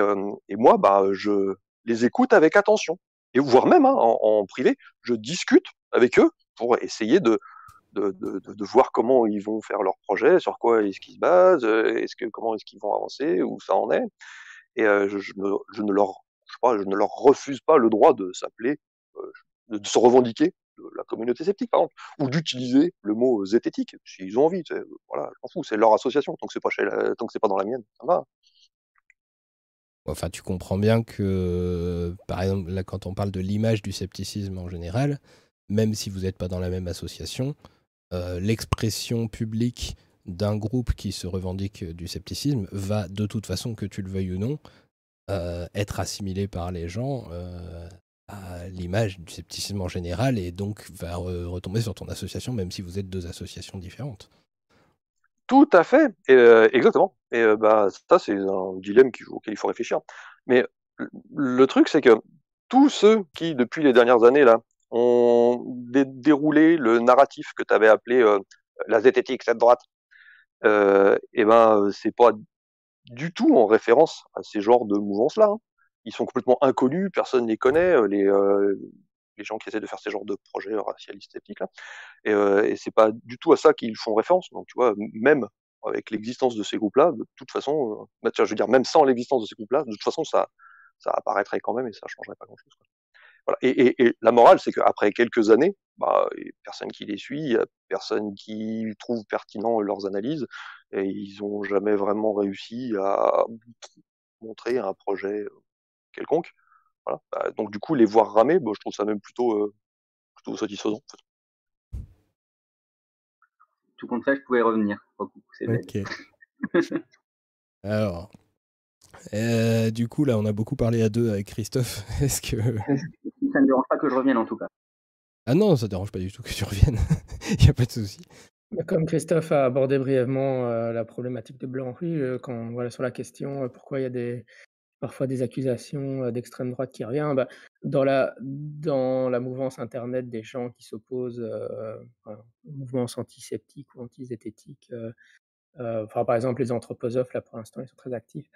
[SPEAKER 2] et moi, bah, je les écoute avec attention. Et voire même hein, en, privé, je discute avec eux pour essayer de, voir comment ils vont faire leur projet, sur quoi est-ce qu'ils se basent, euh, comment est-ce qu'ils vont avancer, où ça en est. Et euh, je, ne leur, refuse pas le droit de s'appeler, euh, de, se revendiquer de la communauté sceptique, par exemple, ou d'utiliser le mot zététique s'ils ont envie. Voilà, je m'en fous, c'est leur association. Tant que c'est pas pas dans la mienne, ça va.
[SPEAKER 1] Enfin, tu comprends bien que, par exemple, là, quand on parle de l'image du scepticisme en général, même si vous n'êtes pas dans la même association, euh, l'expression publique d'un groupe qui se revendique du scepticisme va, de toute façon, que tu le veuilles ou non, euh, être assimilé par les gens euh, à l'image du scepticisme en général et donc va re- retomber sur ton association, même si vous êtes deux associations différentes.
[SPEAKER 2] Tout à fait, euh, exactement. Et euh, bah, ça, c'est un dilemme auquel il faut réfléchir. Mais le- truc, c'est que tous ceux qui, depuis les dernières années, là, ont dé- déroulé le narratif que tu avais appelé euh, la zététique, cette droite, euh, et ben, c'est pas du tout en référence à ces genres de mouvances-là. hein. Ils sont complètement inconnus, personne ne les connaît, les, les gens qui essaient de faire ces genres de projets racialistes sceptiques. Là. Et, euh, et c'est pas du tout à ça qu'ils font référence. Donc, tu vois, même avec l'existence de ces groupes-là, de toute façon, euh, bah, tiens, je veux dire, même sans l'existence de ces groupes-là, de toute façon, ça, ça apparaîtrait quand même et ça changerait pas grand-chose. Voilà. Et, et, et la morale, c'est qu'après quelques années, bah, personne qui les suit, personne qui trouve pertinent leurs analyses, et ils ont jamais vraiment réussi à montrer un projet euh, quelconque. Voilà. Bah, donc du coup, les voir ramer, bah, je trouve ça même plutôt, euh, plutôt satisfaisant. en fait.
[SPEAKER 7] Tout compte fait, je pouvais revenir. Oh, c'est belle.
[SPEAKER 1] Ok. Alors, euh, du coup, là, on a beaucoup parlé à deux avec Christophe. Est-ce que.
[SPEAKER 7] Ça ne dérange pas que je revienne en tout cas.
[SPEAKER 1] Ah non, ça dérange pas du tout que tu reviennes. Il n'y a pas de souci.
[SPEAKER 5] Bah, Comme Christophe a abordé brièvement euh, la problématique de Blanc-Rue, euh, quand voilà sur la question euh, pourquoi il y a des parfois des accusations d'extrême droite qui reviennent, bah, dans la dans la mouvance internet des gens qui s'opposent euh, aux mouvances antiseptiques ou antizététiques, euh, par exemple les anthroposophes là pour l'instant ils sont très actifs,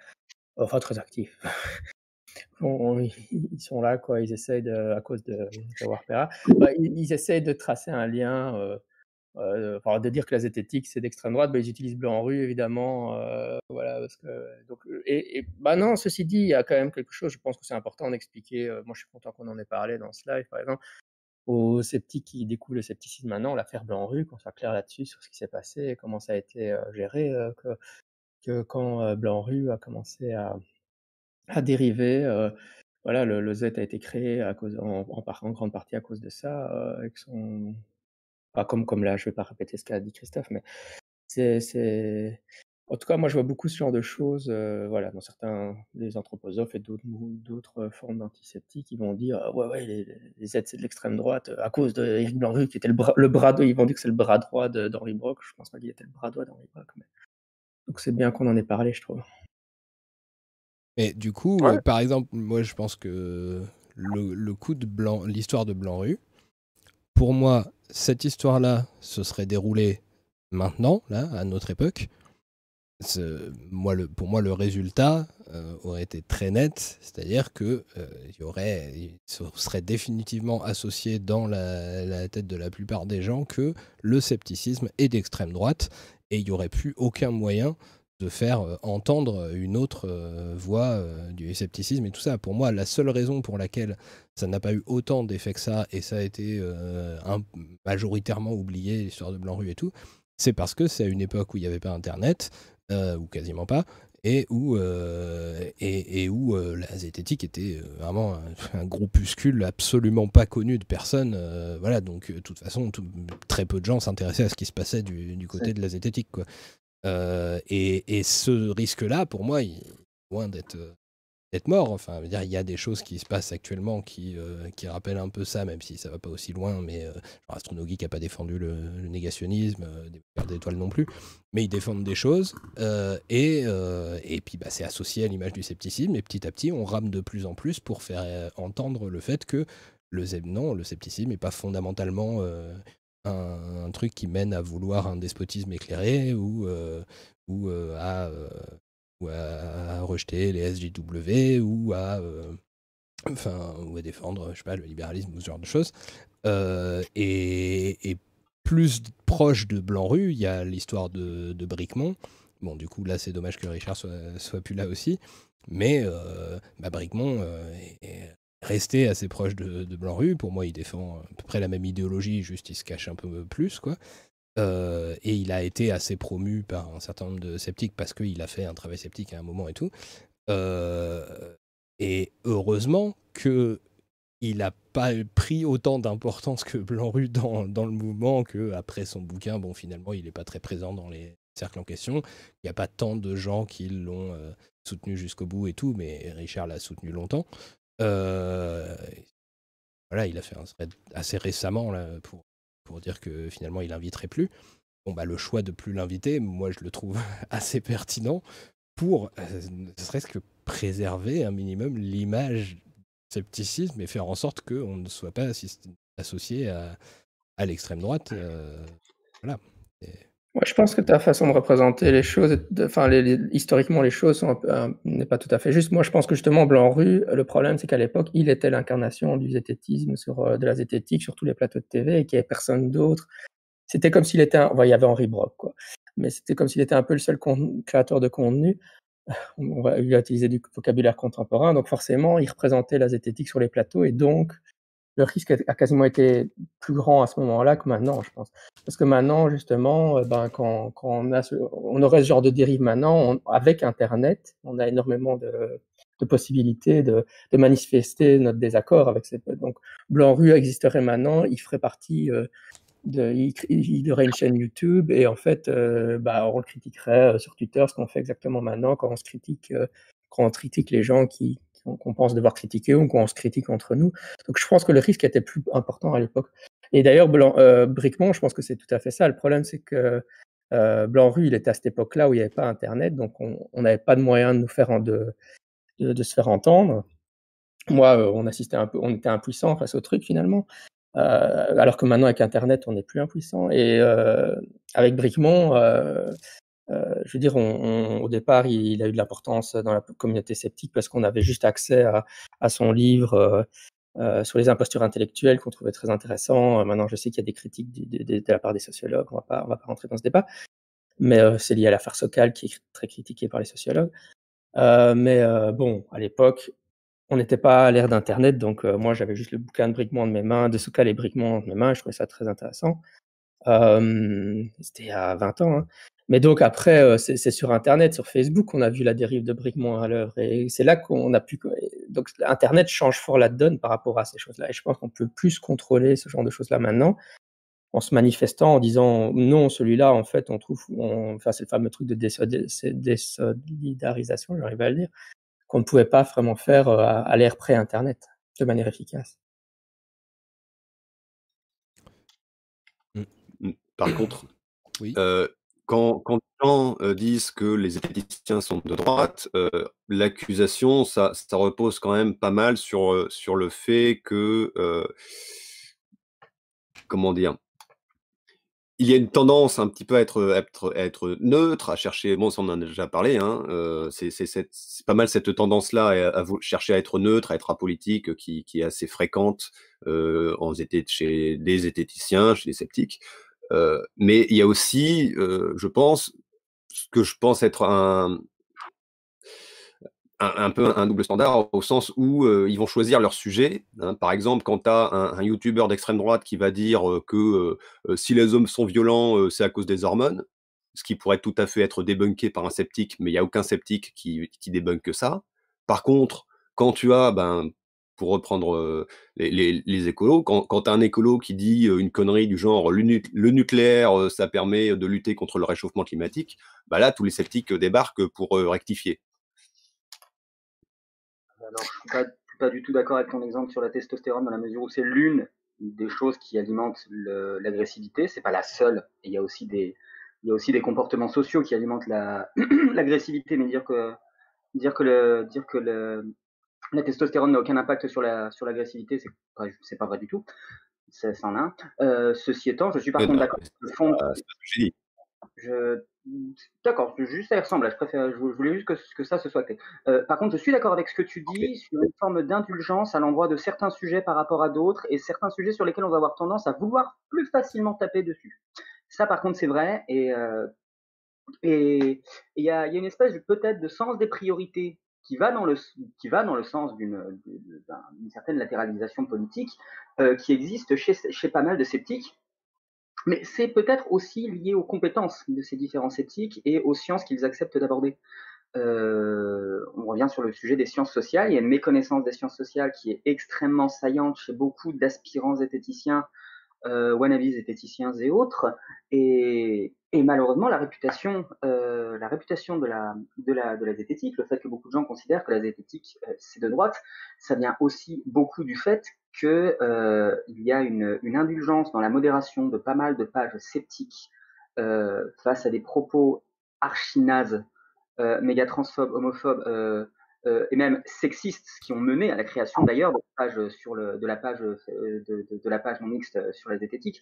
[SPEAKER 5] enfin très actifs. Ils sont là, quoi. Ils essayent de, à cause de Jawar Pera, bah, ils essayent de tracer un lien, euh, euh, enfin, de dire que la zététique c'est d'extrême droite. Bah, ils utilisent blanc en rue, évidemment, euh, voilà. Que, donc, et, et bah non, ceci dit, il y a quand même quelque chose. Je pense que c'est important d'expliquer. euh, moi, je suis content qu'on en ait parlé dans ce live, par exemple, aux sceptiques qui découvrent le scepticisme maintenant, l'affaire blanc en rue, qu'on soit clair là-dessus sur ce qui s'est passé et comment ça a été euh, géré, euh, que, quand euh, blanc en rue a commencé à dériver. euh, voilà, le, Z a été créé en, grande partie à cause de ça, avec son, pas comme, comme là, je vais pas répéter ce qu'a dit Christophe, mais c'est, en tout cas, moi, je vois beaucoup ce genre de choses, voilà, dans certains, les anthroposophes et d'autres, d'autres formes d'antiseptiques, ils vont dire, «Ah ouais, ouais, les, les Z, c'est de l'extrême droite, à cause de Éric Blanc-Rue, qui était le bras, le bras ils vont dire que c'est le bras droit d'Henri Brock, je pense pas qu'il était le bras droit d'Henri Brock, mais... donc c'est bien qu'on en ait parlé, je trouve.
[SPEAKER 1] Mais du coup, par exemple, moi, je pense que le, le coup de Blanc, l'histoire de Blanc-Rue, pour moi, cette histoire-là se serait déroulée maintenant, à notre époque, pour moi, le résultat euh, aurait été très net, c'est-à-dire que euh, serait définitivement associé dans la, tête de la plupart des gens que le scepticisme est d'extrême droite, et il n'y aurait plus aucun moyen de faire euh, entendre une autre voix du scepticisme et tout ça. Pour moi, la seule raison pour laquelle ça n'a pas eu autant d'effet que ça, et ça a été majoritairement oublié, l'histoire de Blanc-Rue et tout, c'est parce que c'est à une époque où il n'y avait pas Internet, euh, ou quasiment pas, et où, euh, et, où euh, la zététique était vraiment un, groupuscule absolument pas connu de personne. voilà, donc de toute façon, très peu de gens s'intéressaient à ce qui se passait du, côté de la zététique. Quoi. Et, et, ce risque-là, pour moi, il est loin d'être d'être mort. Enfin, il y a des choses qui se passent actuellement qui, euh, qui rappellent un peu ça, même si ça va pas aussi loin. Mais euh, Astronogeek n'a pas défendu le, négationnisme, euh, des d'étoiles non plus. Mais ils défendent des choses. Euh, et, et puis, bah, c'est associé à l'image du scepticisme. Et petit à petit, on rame de plus en plus pour faire entendre le fait que le, non, le scepticisme n'est pas fondamentalement un, truc qui mène à vouloir un despotisme éclairé ou, ou à ou à, rejeter les SJW ou à, euh, enfin, ou à défendre, je sais pas, le libéralisme ou ce genre de choses. Euh, et, plus proche de Blanc-Rue, il y a l'histoire de, de Bricmont. Bon, du coup, là, c'est dommage que Richard soit, soit plus là aussi. Mais euh, bah, est resté assez proche de, de Blanc-Rue. Pour moi, il défend à peu près la même idéologie, juste il se cache un peu plus, quoi. Euh, et il a été assez promu par un certain nombre de sceptiques parce qu'il a fait un travail sceptique à un moment et tout. Euh, et heureusement que il n'a pas pris autant d'importance que Blanc-Rue dans, dans, le mouvement, que après son bouquin, bon, finalement, il n'est pas très présent dans les cercles en question. Il n'y a pas tant de gens qui l'ont euh, soutenu jusqu'au bout et tout, mais Richard l'a soutenu longtemps. Voilà, il a fait un thread assez récemment là, pour pour dire que finalement il n'inviterait plus. Bon, bah, le choix de plus l'inviter, moi je le trouve assez pertinent pour, euh, ne serait-ce que préserver un minimum l'image scepticisme et faire en sorte qu'on ne soit pas associé à, à l'extrême droite. Euh, voilà.
[SPEAKER 5] Moi, je pense que ta façon de représenter les choses, enfin, historiquement, les choses n'est pas tout à fait juste. Moi, je pense que justement, Blanc-Rue, le problème, c'est qu'à l'époque, il était l'incarnation du zététisme, sur, euh, de la zététique sur tous les plateaux de TV et qu'il n'y avait personne d'autre. C'était comme s'il était un... il y avait Henri Brock, quoi. Mais c'était comme s'il était un peu le seul créateur de contenu. On va, il a utilisé du vocabulaire contemporain, donc forcément, il représentait la zététique sur les plateaux et donc, le risque a quasiment été plus grand à ce moment-là que maintenant, je pense. Parce que maintenant, justement, euh, ben, quand, quand on, a on aurait ce genre de dérive maintenant, avec Internet, on a énormément de, de possibilités de, de, manifester notre désaccord avec cette. Donc, Blanc-Rue existerait maintenant, il ferait partie. Euh, de, il, il, aurait une chaîne YouTube et en fait, euh, bah, on le critiquerait sur Twitter, ce qu'on fait exactement maintenant quand on critique, quand on critique les gens qui, qu'on pense devoir critiquer ou qu'on se critique entre nous. Donc je pense que le risque était plus important à l'époque. Et d'ailleurs, euh, je pense que c'est tout à fait ça. Le problème, c'est que euh, Blanc-Rue, il était à cette époque-là où il n'y avait pas Internet, donc on n'avait pas de moyen de nous faire de, se faire entendre. Moi, euh, on assistait un peu, on était impuissant face au truc finalement. Euh, alors que maintenant avec Internet, on n'est plus impuissant. Et euh, avec Bricmont, je veux dire, on, au départ, il, a eu de l'importance dans la communauté sceptique parce qu'on avait juste accès à, à son livre euh, euh, sur les impostures intellectuelles qu'on trouvait très intéressant. maintenant, je sais qu'il y a des critiques de, de, de, la part des sociologues, on on va pas rentrer dans ce débat, mais c'est lié à l'affaire Socal qui est très critiquée par les sociologues. mais bon, à l'époque, on n'était pas à l'ère d'Internet, donc moi j'avais juste le bouquin de Bricmont de mes mains, de Socal et Bricmont de mes mains, je trouvais ça très intéressant. C'était à 20 ans. Hein. Mais donc après, euh, c'est sur Internet, sur Facebook, qu'on a vu la dérive de Bricmont à l'œuvre. Et c'est là qu'on a pu. donc Internet change fort la donne par rapport à ces choses-là. Et je pense qu'on peut plus contrôler ce genre de choses-là maintenant en se manifestant, en disant non, celui-là, en fait, on trouve, enfin, c'est le fameux truc de désolidarisation, j'arrive à le dire, qu'on ne pouvait pas vraiment faire euh, à, l'ère pré-Internet de manière efficace.
[SPEAKER 6] Par contre, oui. Euh, quand, quand les gens euh, disent que les esthéticiens sont de droite, l'accusation, ça, ça, repose quand même pas mal sur, sur le fait que, comment dire, il y a une tendance un petit peu à être, neutre, à chercher, bon, ça on en a déjà parlé, hein, euh, c'est pas mal cette tendance-là à, chercher à être neutre, à être apolitique, qui, est assez fréquente euh, en chez des esthéticiens, chez les sceptiques. Mais il y a aussi, je pense, ce que je pense être un, un, peu un double standard au sens où ils vont choisir leur sujet. Hein. Par exemple, quand tu as un, YouTuber d'extrême droite qui va dire que si les hommes sont violents, c'est à cause des hormones, ce qui pourrait tout à fait être débunké par un sceptique, mais il n'y a aucun sceptique qui, qui débunk ça. Par contre, quand tu as, ben, pour reprendre les, les, écolos, quand, quand un écolo qui dit une connerie du genre le, nucléaire, ça permet de lutter contre le réchauffement climatique, bah là, tous les sceptiques débarquent pour rectifier.
[SPEAKER 7] Alors, je suis pas, du tout d'accord avec ton exemple sur la testostérone dans la mesure où c'est l'une des choses qui alimentent l'agressivité. C'est pas la seule. il y a aussi des, il y a aussi des comportements sociaux qui alimentent l'agressivité. mais dire que, dire que le, dire que le, la testostérone n'a aucun impact sur la, sur l'agressivité, c'est pas, c'est pas vrai du tout. Ça, en a un. Euh, ceci étant, je suis par contre d'accord. Le fond, je, D'accord, juste ça ressemble. Je, préfère, je voulais juste que, que ça se soit clair. Euh, par contre, je suis d'accord avec ce que tu dis sur une forme d'indulgence à l'endroit de certains sujets par rapport à d'autres et certains sujets sur lesquels on va avoir tendance à vouloir plus facilement taper dessus. Ça, par contre, c'est vrai. Et euh, et il y a, y a, une espèce peut-être de sens des priorités qui va dans le qui va dans le sens d'une certaine latéralisation politique euh, qui existe chez, chez pas mal de sceptiques mais c'est peut-être aussi lié aux compétences de ces différents sceptiques et aux sciences qu'ils acceptent d'aborder. Euh, on revient sur le sujet des sciences sociales. Il y a une méconnaissance des sciences sociales qui est extrêmement saillante chez beaucoup d'aspirants zététiciens, euh, wannabes zététiciens et autres. Et, et malheureusement, la réputation, euh, la réputation de la, de, la, de la zététique, le fait que beaucoup de gens considèrent que la zététique euh, c'est de droite, ça vient aussi beaucoup du fait qu'il euh, y a une, une, indulgence dans la modération de pas mal de pages sceptiques euh, face à des propos archi-nazes, euh, méga transphobes, homophobes euh, euh, et même sexistes qui ont mené à la création d'ailleurs de, page sur le, de la page de, de, de, la page non mixte sur la zététique,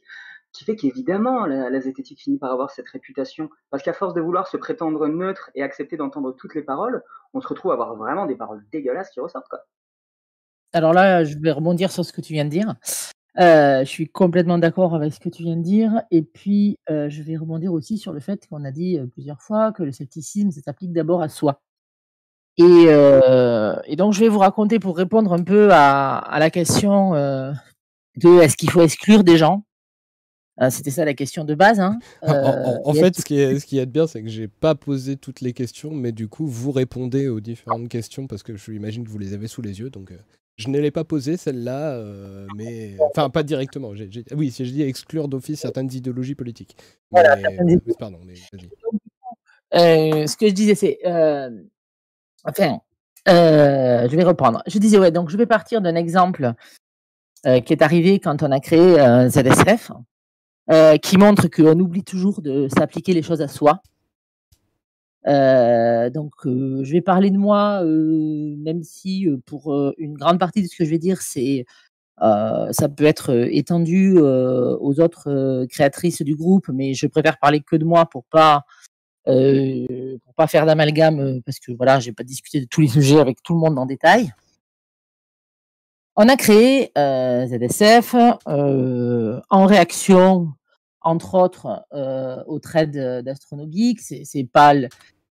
[SPEAKER 7] qui fait qu'évidemment la, la, zététique finit par avoir cette réputation parce qu'à force de vouloir se prétendre neutre et accepter d'entendre toutes les paroles, on se retrouve à avoir vraiment des paroles dégueulasses qui ressortent.
[SPEAKER 4] Alors là, je vais rebondir sur ce que tu viens de dire. Euh, je suis complètement d'accord avec ce que tu viens de dire. Et puis, euh, je vais rebondir aussi sur le fait qu'on a dit euh, plusieurs fois que le scepticisme, s'applique d'abord à soi. Et, et, donc, je vais vous raconter pour répondre un peu à, à la question de est-ce qu'il faut exclure des gens? C'était ça la question de base. Hein.
[SPEAKER 1] en, fait, ce qui, est, ce qui est bien, c'est que j'ai pas posé toutes les questions, mais du coup, vous répondez aux différentes questions parce que je imagine que vous les avez sous les yeux. Donc, je ne l'ai pas posée celle-là, euh, mais enfin pas directement. Oui, si je dis exclure d'office certaines idéologies politiques. Voilà,
[SPEAKER 4] pardon, mais euh, ce que je disais, c'est, euh, enfin, je vais reprendre. Je disais ouais, donc je vais partir d'un exemple qui est arrivé quand on a créé ZSF, qui montre qu'on oublie toujours de s'appliquer les choses à soi. Euh, donc, euh, je vais parler de moi, euh, même si pour une grande partie de ce que je vais dire, c'est ça peut être étendu aux autres créatrices du groupe, mais je préfère parler que de moi pour pas pour pas faire d'amalgame, parce que voilà, j'ai pas discuté de tous les sujets avec tout le monde en détail. On a créé ZSF en réaction entre autres au trade d'Astronogeek. C'est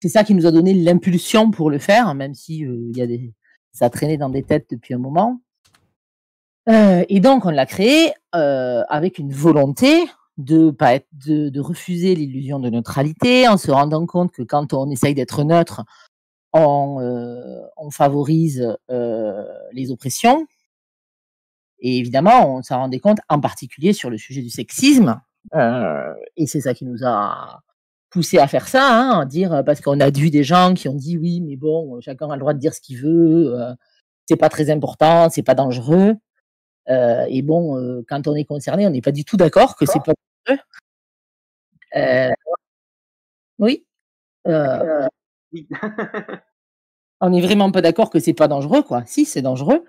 [SPEAKER 4] c'est ça qui nous a donné l'impulsion pour le faire, même si euh, il y a des, ça a traîné dans des têtes depuis un moment. Euh, et donc, on l'a créé euh, avec une volonté de pas de, de refuser l'illusion de neutralité, en se rendant compte que quand on essaye d'être neutre, on, on favorise les oppressions. Et évidemment, on s'en rendait compte, en particulier sur le sujet du sexisme. et c'est ça qui nous a poussé à faire ça, hein, à dire parce qu'on a vu des gens qui ont dit oui, mais bon, chacun a le droit de dire ce qu'il veut, c'est pas très important, c'est pas dangereux. Et bon, quand on est concerné, on n'est pas du tout d'accord que c'est pas dangereux. oui. oui. on n'est vraiment pas d'accord que c'est pas dangereux, quoi. Si, c'est dangereux.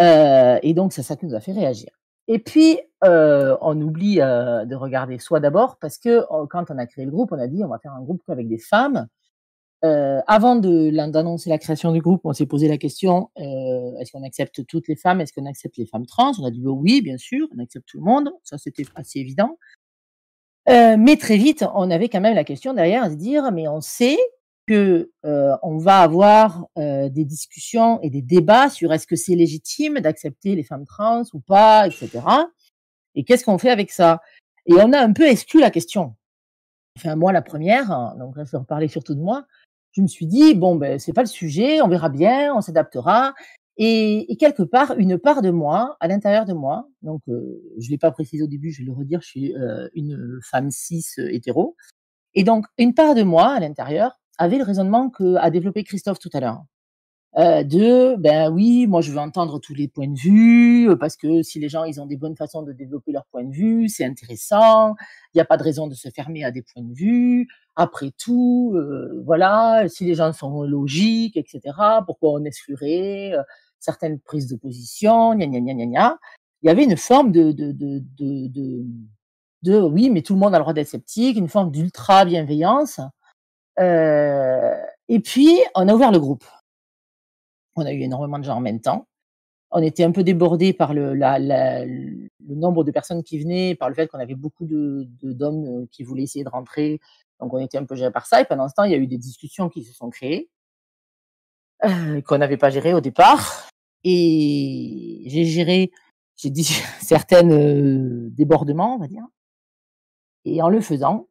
[SPEAKER 4] et donc, c'est ça qui nous a fait réagir. Et puis, on oublie de regarder soi d'abord, parce que quand on a créé le groupe, on a dit on va faire un groupe avec des femmes. Avant d'annoncer la création du groupe, on s'est posé la question est-ce qu'on accepte toutes les femmes? Est-ce qu'on accepte les femmes trans? On a dit oui, bien sûr, on accepte tout le monde. Ça, c'était assez évident. mais très vite, on avait quand même la question derrière à se dire mais on sait que on va avoir des discussions et des débats sur est-ce que c'est légitime d'accepter les femmes trans ou pas, etc. Et qu'est-ce qu'on fait avec ça? Et on a un peu exclu la question. Enfin moi la première, hein, donc là je vais parler surtout de moi. Je me suis dit bon ben c'est pas le sujet, on verra bien, on s'adaptera. Et, et, quelque part, une part de moi, à l'intérieur de moi, donc je l'ai pas précisé au début, je vais le redire, je suis une femme cis hétéro, et donc une part de moi à l'intérieur avait le raisonnement qu'a développé Christophe tout à l'heure. Euh, de ben oui, moi je veux entendre tous les points de vue euh, parce que si les gens ils ont des bonnes façons de développer leur point de vue, c'est intéressant. Il n'y a pas de raison de se fermer à des points de vue. Après tout, euh, voilà, si les gens sont logiques, etc. Pourquoi on exclurait euh, certaines prises de position, gna gna gna gna gna. Il y avait une forme de de, de de de de oui, mais tout le monde a le droit d'être sceptique, une forme d'ultra bienveillance euh, et puis, on a ouvert le groupe. On a eu énormément de gens en même temps. On était un peu débordé par le, nombre de personnes qui venaient, par le fait qu'on avait beaucoup de d'hommes euh, qui voulaient essayer de rentrer. Donc, on était un peu géré par ça. Et pendant ce temps, il y a eu des discussions qui se sont créées, euh, qu'on n'avait pas gérées au départ. Et j'ai géré, j'ai dit certaines euh, débordements, on va dire. Et en le faisant,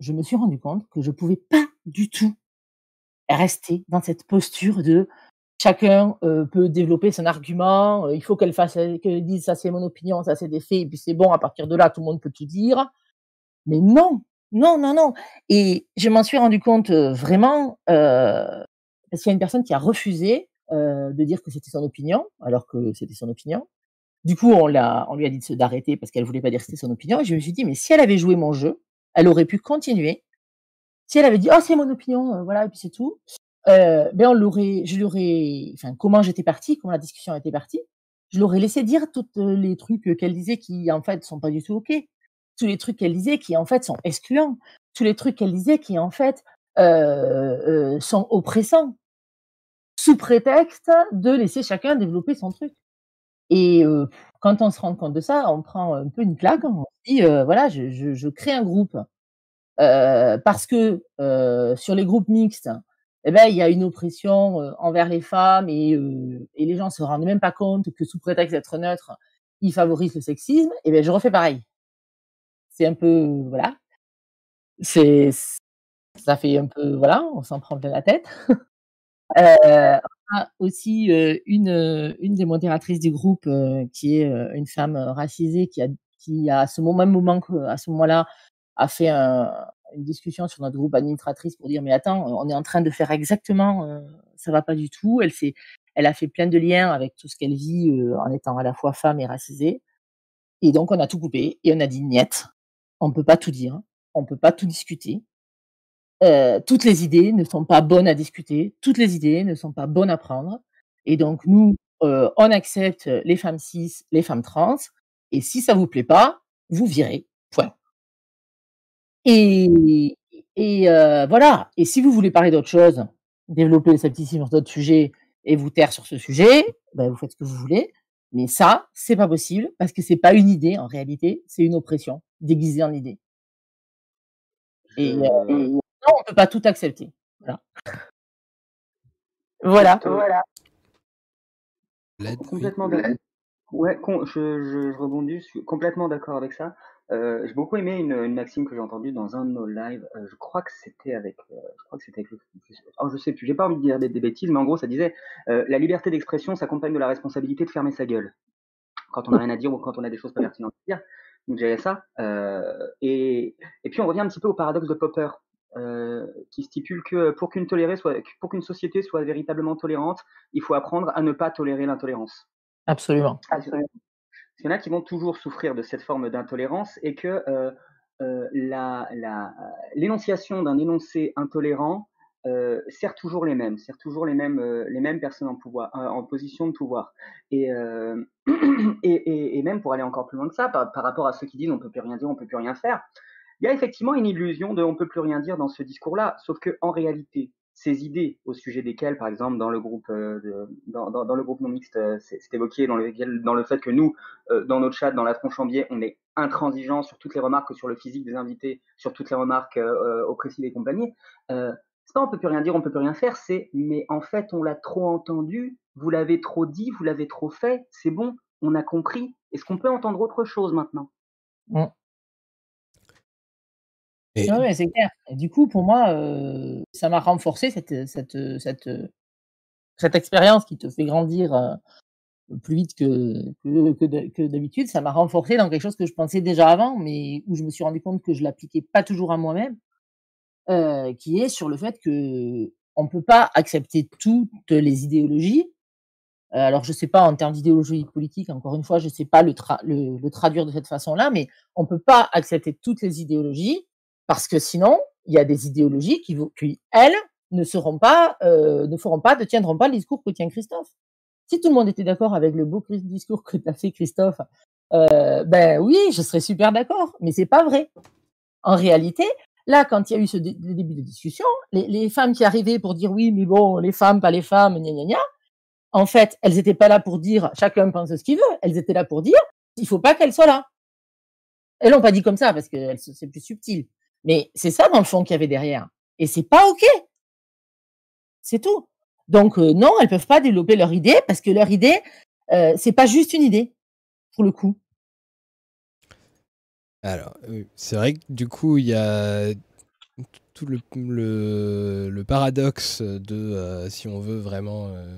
[SPEAKER 4] je me suis rendu compte que je pouvais pas du tout rester dans cette posture de chacun euh, peut développer son argument, euh, il faut qu'elle fasse, qu'elle dise ça c'est mon opinion, ça c'est des faits, et puis c'est bon, à partir de là, tout le monde peut tout dire. Mais non, non, non, non. Et je m'en suis rendu compte euh, vraiment, parce qu'il y a une personne qui a refusé de dire que c'était son opinion, alors que c'était son opinion. Du coup, on, l'a, on lui a dit d'arrêter parce qu'elle voulait pas dire que c'était son opinion. Et je me suis dit, mais si elle avait joué mon jeu, elle aurait pu continuer. Si elle avait dit, oh, c'est mon opinion, voilà, et puis c'est tout, euh, ben on l'aurait, je l'aurais, enfin, comment j'étais partie, comment la discussion était partie, je l'aurais laissé dire tous les trucs qu'elle disait qui, en fait, sont pas du tout OK. Tous les trucs qu'elle disait qui, en fait, sont excluants. Tous les trucs qu'elle disait qui, en fait, euh, euh, sont oppressants. Sous prétexte de laisser chacun développer son truc. Et euh, quand on se rend compte de ça, on prend un peu une claque. On se dit, euh, voilà, je, je, je, crée un groupe euh, parce que euh, sur les groupes mixtes, eh ben, il y a une oppression euh, envers les femmes et, et les gens se rendent même pas compte que sous prétexte d'être neutre, ils favorisent le sexisme. Eh ben, je refais pareil. C'est un peu, voilà, c'est, ça fait un peu, voilà, on s'en prend plein la tête. Euh, aussi euh, une, euh, une des modératrices du groupe euh, qui est une femme racisée qui a, qui a à ce moment, même moment que, à ce moment-là, a fait un, une discussion sur notre groupe administratrice pour dire mais attends, on est en train de faire exactement, ça va pas du tout. Elle s'est, elle a fait plein de liens avec tout ce qu'elle vit en étant à la fois femme et racisée. Et donc on a tout coupé et on a dit niet, on peut pas tout dire, on peut pas tout discuter. Euh, toutes les idées ne sont pas bonnes à discuter, toutes les idées ne sont pas bonnes à prendre. Et donc, nous, euh, on accepte les femmes cis, les femmes trans, et si ça vous plaît pas, vous virez. Point. Et, et euh, voilà. Et si vous voulez parler d'autre chose, développer le scepticisme sur d'autres sujets et vous taire sur ce sujet, ben vous faites ce que vous voulez. Mais ça, c'est pas possible parce que c'est pas une idée en réalité, c'est une oppression déguisée en idée. Et, euh, non, on peut pas tout accepter. Voilà. Voilà. voilà.
[SPEAKER 7] Complètement d'accord. Ouais, je, je, je, rebondis, je suis complètement d'accord avec ça. Euh, j'ai beaucoup aimé une, une maxime que j'ai entendue dans un de nos lives. Euh, je crois que c'était avec, euh, je crois que c'était avec, oh, je sais plus. J'ai pas envie de dire des, des, bêtises, mais en gros, ça disait la liberté d'expression s'accompagne de la responsabilité de fermer sa gueule quand on a rien à dire ou quand on a des choses pas pertinentes à dire. Donc j'avais ça. et et puis on revient un petit peu au paradoxe de Popper. Qui stipule que pour qu'une soit, pour qu'une société soit véritablement tolérante, il faut apprendre à ne pas tolérer l'intolérance.
[SPEAKER 4] Absolument.
[SPEAKER 7] Absolument. Il y en a qui vont toujours souffrir de cette forme d'intolérance et que euh, euh, l'énonciation d'un énoncé intolérant euh, sert toujours les mêmes, sert toujours les mêmes, les mêmes personnes en pouvoir, en position de pouvoir. Et, et, et, et, même pour aller encore plus loin que ça, par, par, rapport à ceux qui disent on peut plus rien dire, on peut plus rien faire, il y a effectivement une illusion de on peut plus rien dire dans ce discours-là, sauf que en réalité, ces idées au sujet desquelles, par exemple, dans le groupe, euh, dans, le groupe non mixte, euh, c'est évoqué dans le, dans le fait que nous, euh, dans notre chat, dans la tronche en biais, on est intransigeant sur toutes les remarques, sur le physique des invités, sur toutes les remarques au précis des compagnies. Euh, pas on peut plus rien dire, on peut plus rien faire, c'est mais en fait on l'a trop entendu, vous l'avez trop dit, vous l'avez trop fait, c'est bon, on a compris. Est-ce qu'on peut entendre autre chose maintenant?
[SPEAKER 4] Ouais, c'est clair. Du coup, pour moi, euh, ça m'a renforcé cette, cette, cette, cette expérience qui te fait grandir euh, plus vite que, que, que d'habitude. Ça m'a renforcé dans quelque chose que je pensais déjà avant, mais où je me suis rendu compte que je l'appliquais pas toujours à moi-même, euh, qui est sur le fait que on peut pas accepter toutes les idéologies. Alors, je sais pas en termes d'idéologie politique, encore une fois, je sais pas le, tra le traduire de cette façon-là, mais on peut pas accepter toutes les idéologies parce que sinon, il y a des idéologies qui, elles, ne seront pas, euh, ne feront pas, ne tiendront pas le discours que tient Christophe. Si tout le monde était d'accord avec le beau discours que tu as fait, Christophe, euh, ben oui, je serais super d'accord, mais c'est pas vrai. En réalité, là, quand il y a eu ce dé début de discussion, les, les, femmes qui arrivaient pour dire oui, mais bon, les femmes, pas les femmes, gna gna gna, en fait, elles n'étaient pas là pour dire chacun pense ce qu'il veut, elles étaient là pour dire il faut pas qu'elles soient là. Elles l'ont pas dit comme ça parce que c'est plus subtil. Mais c'est ça dans le fond qu'il y avait derrière. Et c'est pas OK. C'est tout. Donc euh, non, elles peuvent pas développer leur idée parce que leur idée, euh, c'est pas juste une idée, pour le coup.
[SPEAKER 1] Alors, c'est vrai que du coup, il y a tout le, le, paradoxe de euh, si on veut vraiment euh,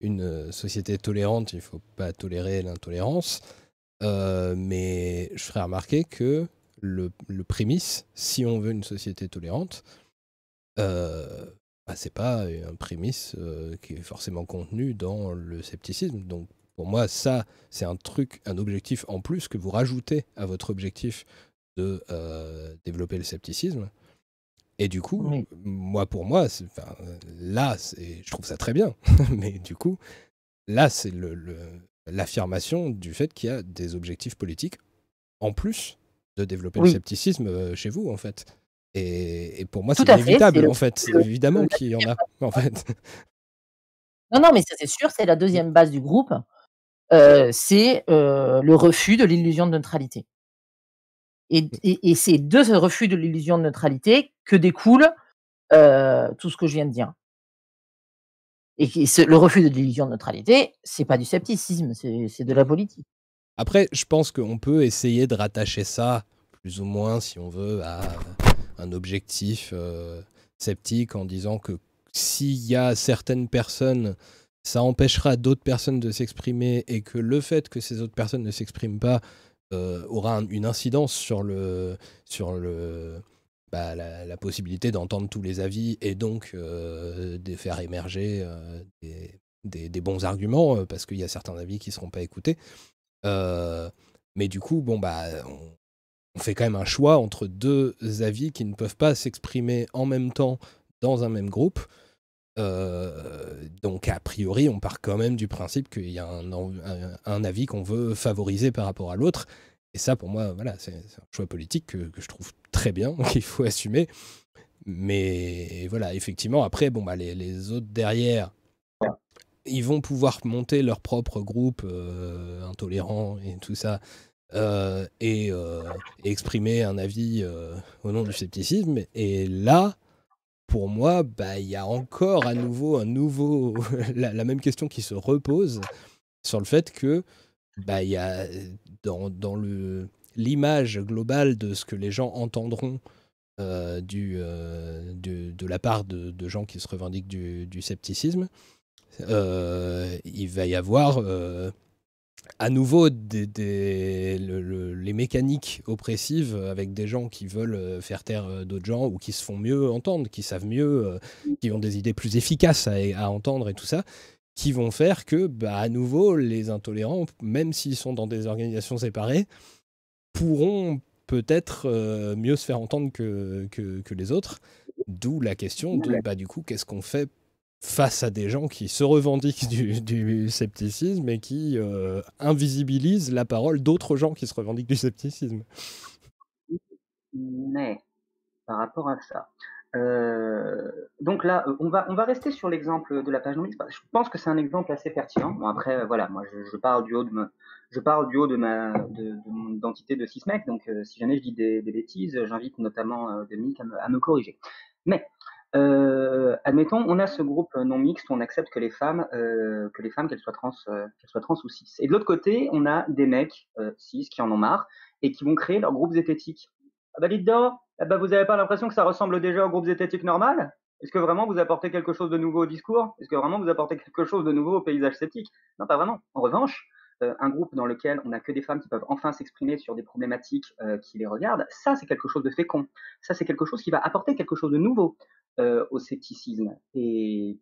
[SPEAKER 1] une société tolérante, il faut pas tolérer l'intolérance. Mais je ferai remarquer que le, le, prémisse, si on veut une société tolérante, euh, bah, c'est pas un prémisse euh, qui est forcément contenu dans le scepticisme. Donc pour moi, ça, c'est un truc, un objectif en plus que vous rajoutez à votre objectif de euh, développer le scepticisme. Et du coup, oui. moi pour moi, là, je trouve ça très bien, mais du coup, là, c'est l'affirmation le, du fait qu'il y a des objectifs politiques en plus de développer oui. le scepticisme euh, chez vous, en fait. Et, et pour moi, c'est inévitable, en fait. Évidemment qu'il y en a, en fait.
[SPEAKER 4] Non, non, mais ça, c'est sûr, c'est la deuxième base du groupe. Euh, c'est euh, le refus de l'illusion de neutralité. Et, et, et c'est de ce refus de l'illusion de neutralité que découle euh, tout ce que je viens de dire. Et ce, le refus de l'illusion de neutralité, c'est pas du scepticisme, c'est de la politique.
[SPEAKER 1] Après, je pense qu'on peut essayer de rattacher ça, plus ou moins, si on veut, à un objectif euh, sceptique en disant que s'il y a certaines personnes, ça empêchera d'autres personnes de s'exprimer et que le fait que ces autres personnes ne s'expriment pas euh, aura un, une incidence sur le sur le bah, la, possibilité d'entendre tous les avis et donc euh, de faire émerger euh, des, des, des, bons arguments euh, parce qu'il y a certains avis qui ne seront pas écoutés. Euh, mais du coup, bon bah on, fait quand même un choix entre deux avis qui ne peuvent pas s'exprimer en même temps dans un même groupe. Euh, donc a priori, on part quand même du principe qu'il y a un, avis qu'on veut favoriser par rapport à l'autre. Et ça, pour moi, voilà, c'est un choix politique que, je trouve très bien, qu'il faut assumer. Mais voilà, effectivement, après, bon, bah, les autres derrière, ils vont pouvoir monter leur propre groupe euh, intolérant et tout ça. Euh, et, euh, exprimer un avis au nom du scepticisme. Et là, pour moi, bah, il y a encore à nouveau un nouveau la, la, même question qui se repose sur le fait que bah, y a dans, dans le l'image globale de ce que les gens entendront du, de la part de, gens qui se revendiquent du, scepticisme, il va y avoir à nouveau des, les mécaniques oppressives avec des gens qui veulent faire taire d'autres gens ou qui se font mieux entendre, qui savent mieux, qui ont des idées plus efficaces à, entendre et tout ça, qui vont faire que, bah, à nouveau, les intolérants, même s'ils sont dans des organisations séparées, pourront peut-être euh, mieux se faire entendre que, que, les autres. D'où la question de, bah, du coup, qu'est-ce qu'on fait face à des gens qui se revendiquent du, scepticisme et qui euh, invisibilisent la parole d'autres gens qui se revendiquent du scepticisme
[SPEAKER 7] Mais, par rapport à ça, euh, donc là, on va, on va rester sur l'exemple de la page numérique. Je pense que c'est un exemple assez pertinent. Bon, après, voilà, moi, je, parle du haut de, ma, je parle du haut de ma, de, mon identité de sismec. Donc, euh, si jamais je dis des, bêtises, j'invite notamment Dominique me, à me, corriger. Mais, euh, admettons, on a ce groupe non mixte on accepte que les femmes, que les femmes, qu'elles soient trans, qu'elles soient trans ou cis. Et de l'autre côté, on a des mecs cis qui en ont marre et qui vont créer leurs groupes zététiques. Ah bah dites donc, eh ben, vous n'avez pas l'impression que ça ressemble déjà aux groupes zététiques normal? Est-ce que vraiment vous apportez quelque chose de nouveau au discours? Est-ce que vraiment vous apportez quelque chose de nouveau au paysage sceptique? Non, pas vraiment. En revanche, euh, un groupe dans lequel on n'a que des femmes qui peuvent enfin s'exprimer sur des problématiques euh, qui les regardent, ça c'est quelque chose de fécond. Ça c'est quelque chose qui va apporter quelque chose de nouveau euh, au scepticisme. Et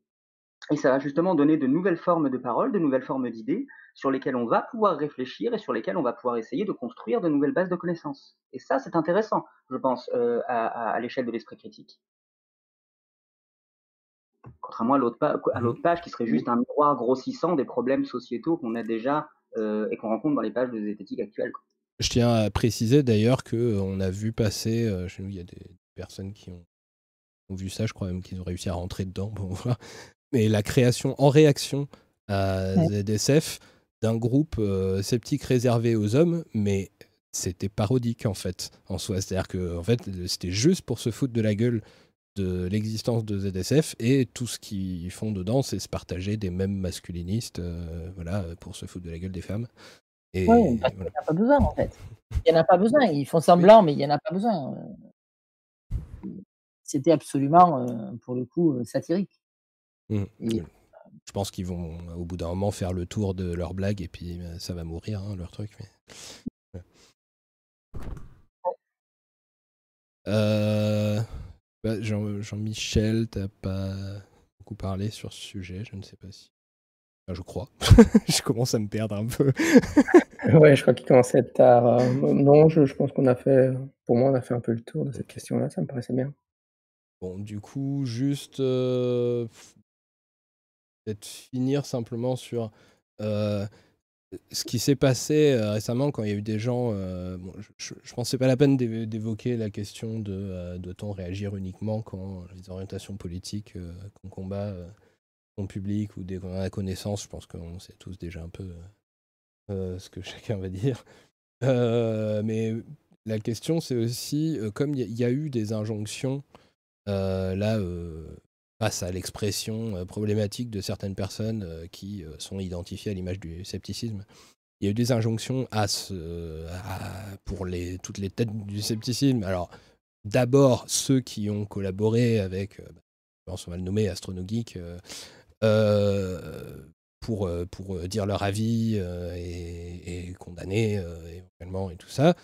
[SPEAKER 7] ça va justement donner de nouvelles formes de paroles, de nouvelles formes d'idées sur lesquelles on va pouvoir réfléchir et sur lesquelles on va pouvoir essayer de construire de nouvelles bases de connaissances. Et ça, c'est intéressant, je pense, euh, à, l'échelle de l'esprit critique. Contrairement à l'autre, page qui serait juste un miroir grossissant des problèmes sociétaux qu'on a déjà euh, et qu'on rencontre dans les pages de zététique actuelles.
[SPEAKER 1] Je tiens à préciser d'ailleurs qu'on a vu passer, euh, chez nous, il y a des personnes qui ont, vu ça, je crois même qu'ils ont réussi à rentrer dedans. Bon, voilà mais la création en réaction à ZSF d'un groupe euh, sceptique réservé aux hommes, mais c'était parodique en fait en soi. C'est-à-dire que en fait, c'était juste pour se foutre de la gueule de l'existence de ZSF et tout ce qu'ils font dedans, c'est se partager des mêmes masculinistes, euh, voilà, pour se foutre de la gueule des femmes.
[SPEAKER 4] Et, il n'y en a pas besoin en fait. Il n'y en a pas besoin. Ils font semblant, mais il n'y en a pas besoin. C'était absolument, euh, pour le coup, satirique.
[SPEAKER 1] Mmh. Je pense qu'ils vont au bout d'un moment faire le tour de leur blague et puis ça va mourir hein, leur truc. Euh, bah, Jean-Michel, t'as pas beaucoup parlé sur ce sujet, je ne sais pas si. je crois. je commence à me perdre un peu.
[SPEAKER 5] ouais, je crois qu'il à être tard. Euh, non, je, pense qu'on a fait, pour moi, on a fait un peu le tour de cette question-là, ça me paraissait bien.
[SPEAKER 1] Bon, du coup, juste euh, peut-être finir simplement sur ce qui s'est passé récemment quand il y a eu des gens. Bon, je ne pensais pas la peine d'évoquer la question de doit-on réagir uniquement quand les orientations politiques qu'on combat sont publiques ou dès qu'on a connaissance. Je pense qu'on sait tous déjà un peu ce que chacun va dire. mais la question, c'est aussi, comme il y, a eu des injonctions là face à l'expression euh, problématique de certaines personnes euh, qui euh, sont identifiées à l'image du scepticisme. Il y a eu des injonctions à pour toutes les têtes du scepticisme. Alors, d'abord, ceux qui ont collaboré avec, bah, on va le nommer Astronogeek, pour, pour dire leur avis et condamner éventuellement et tout ça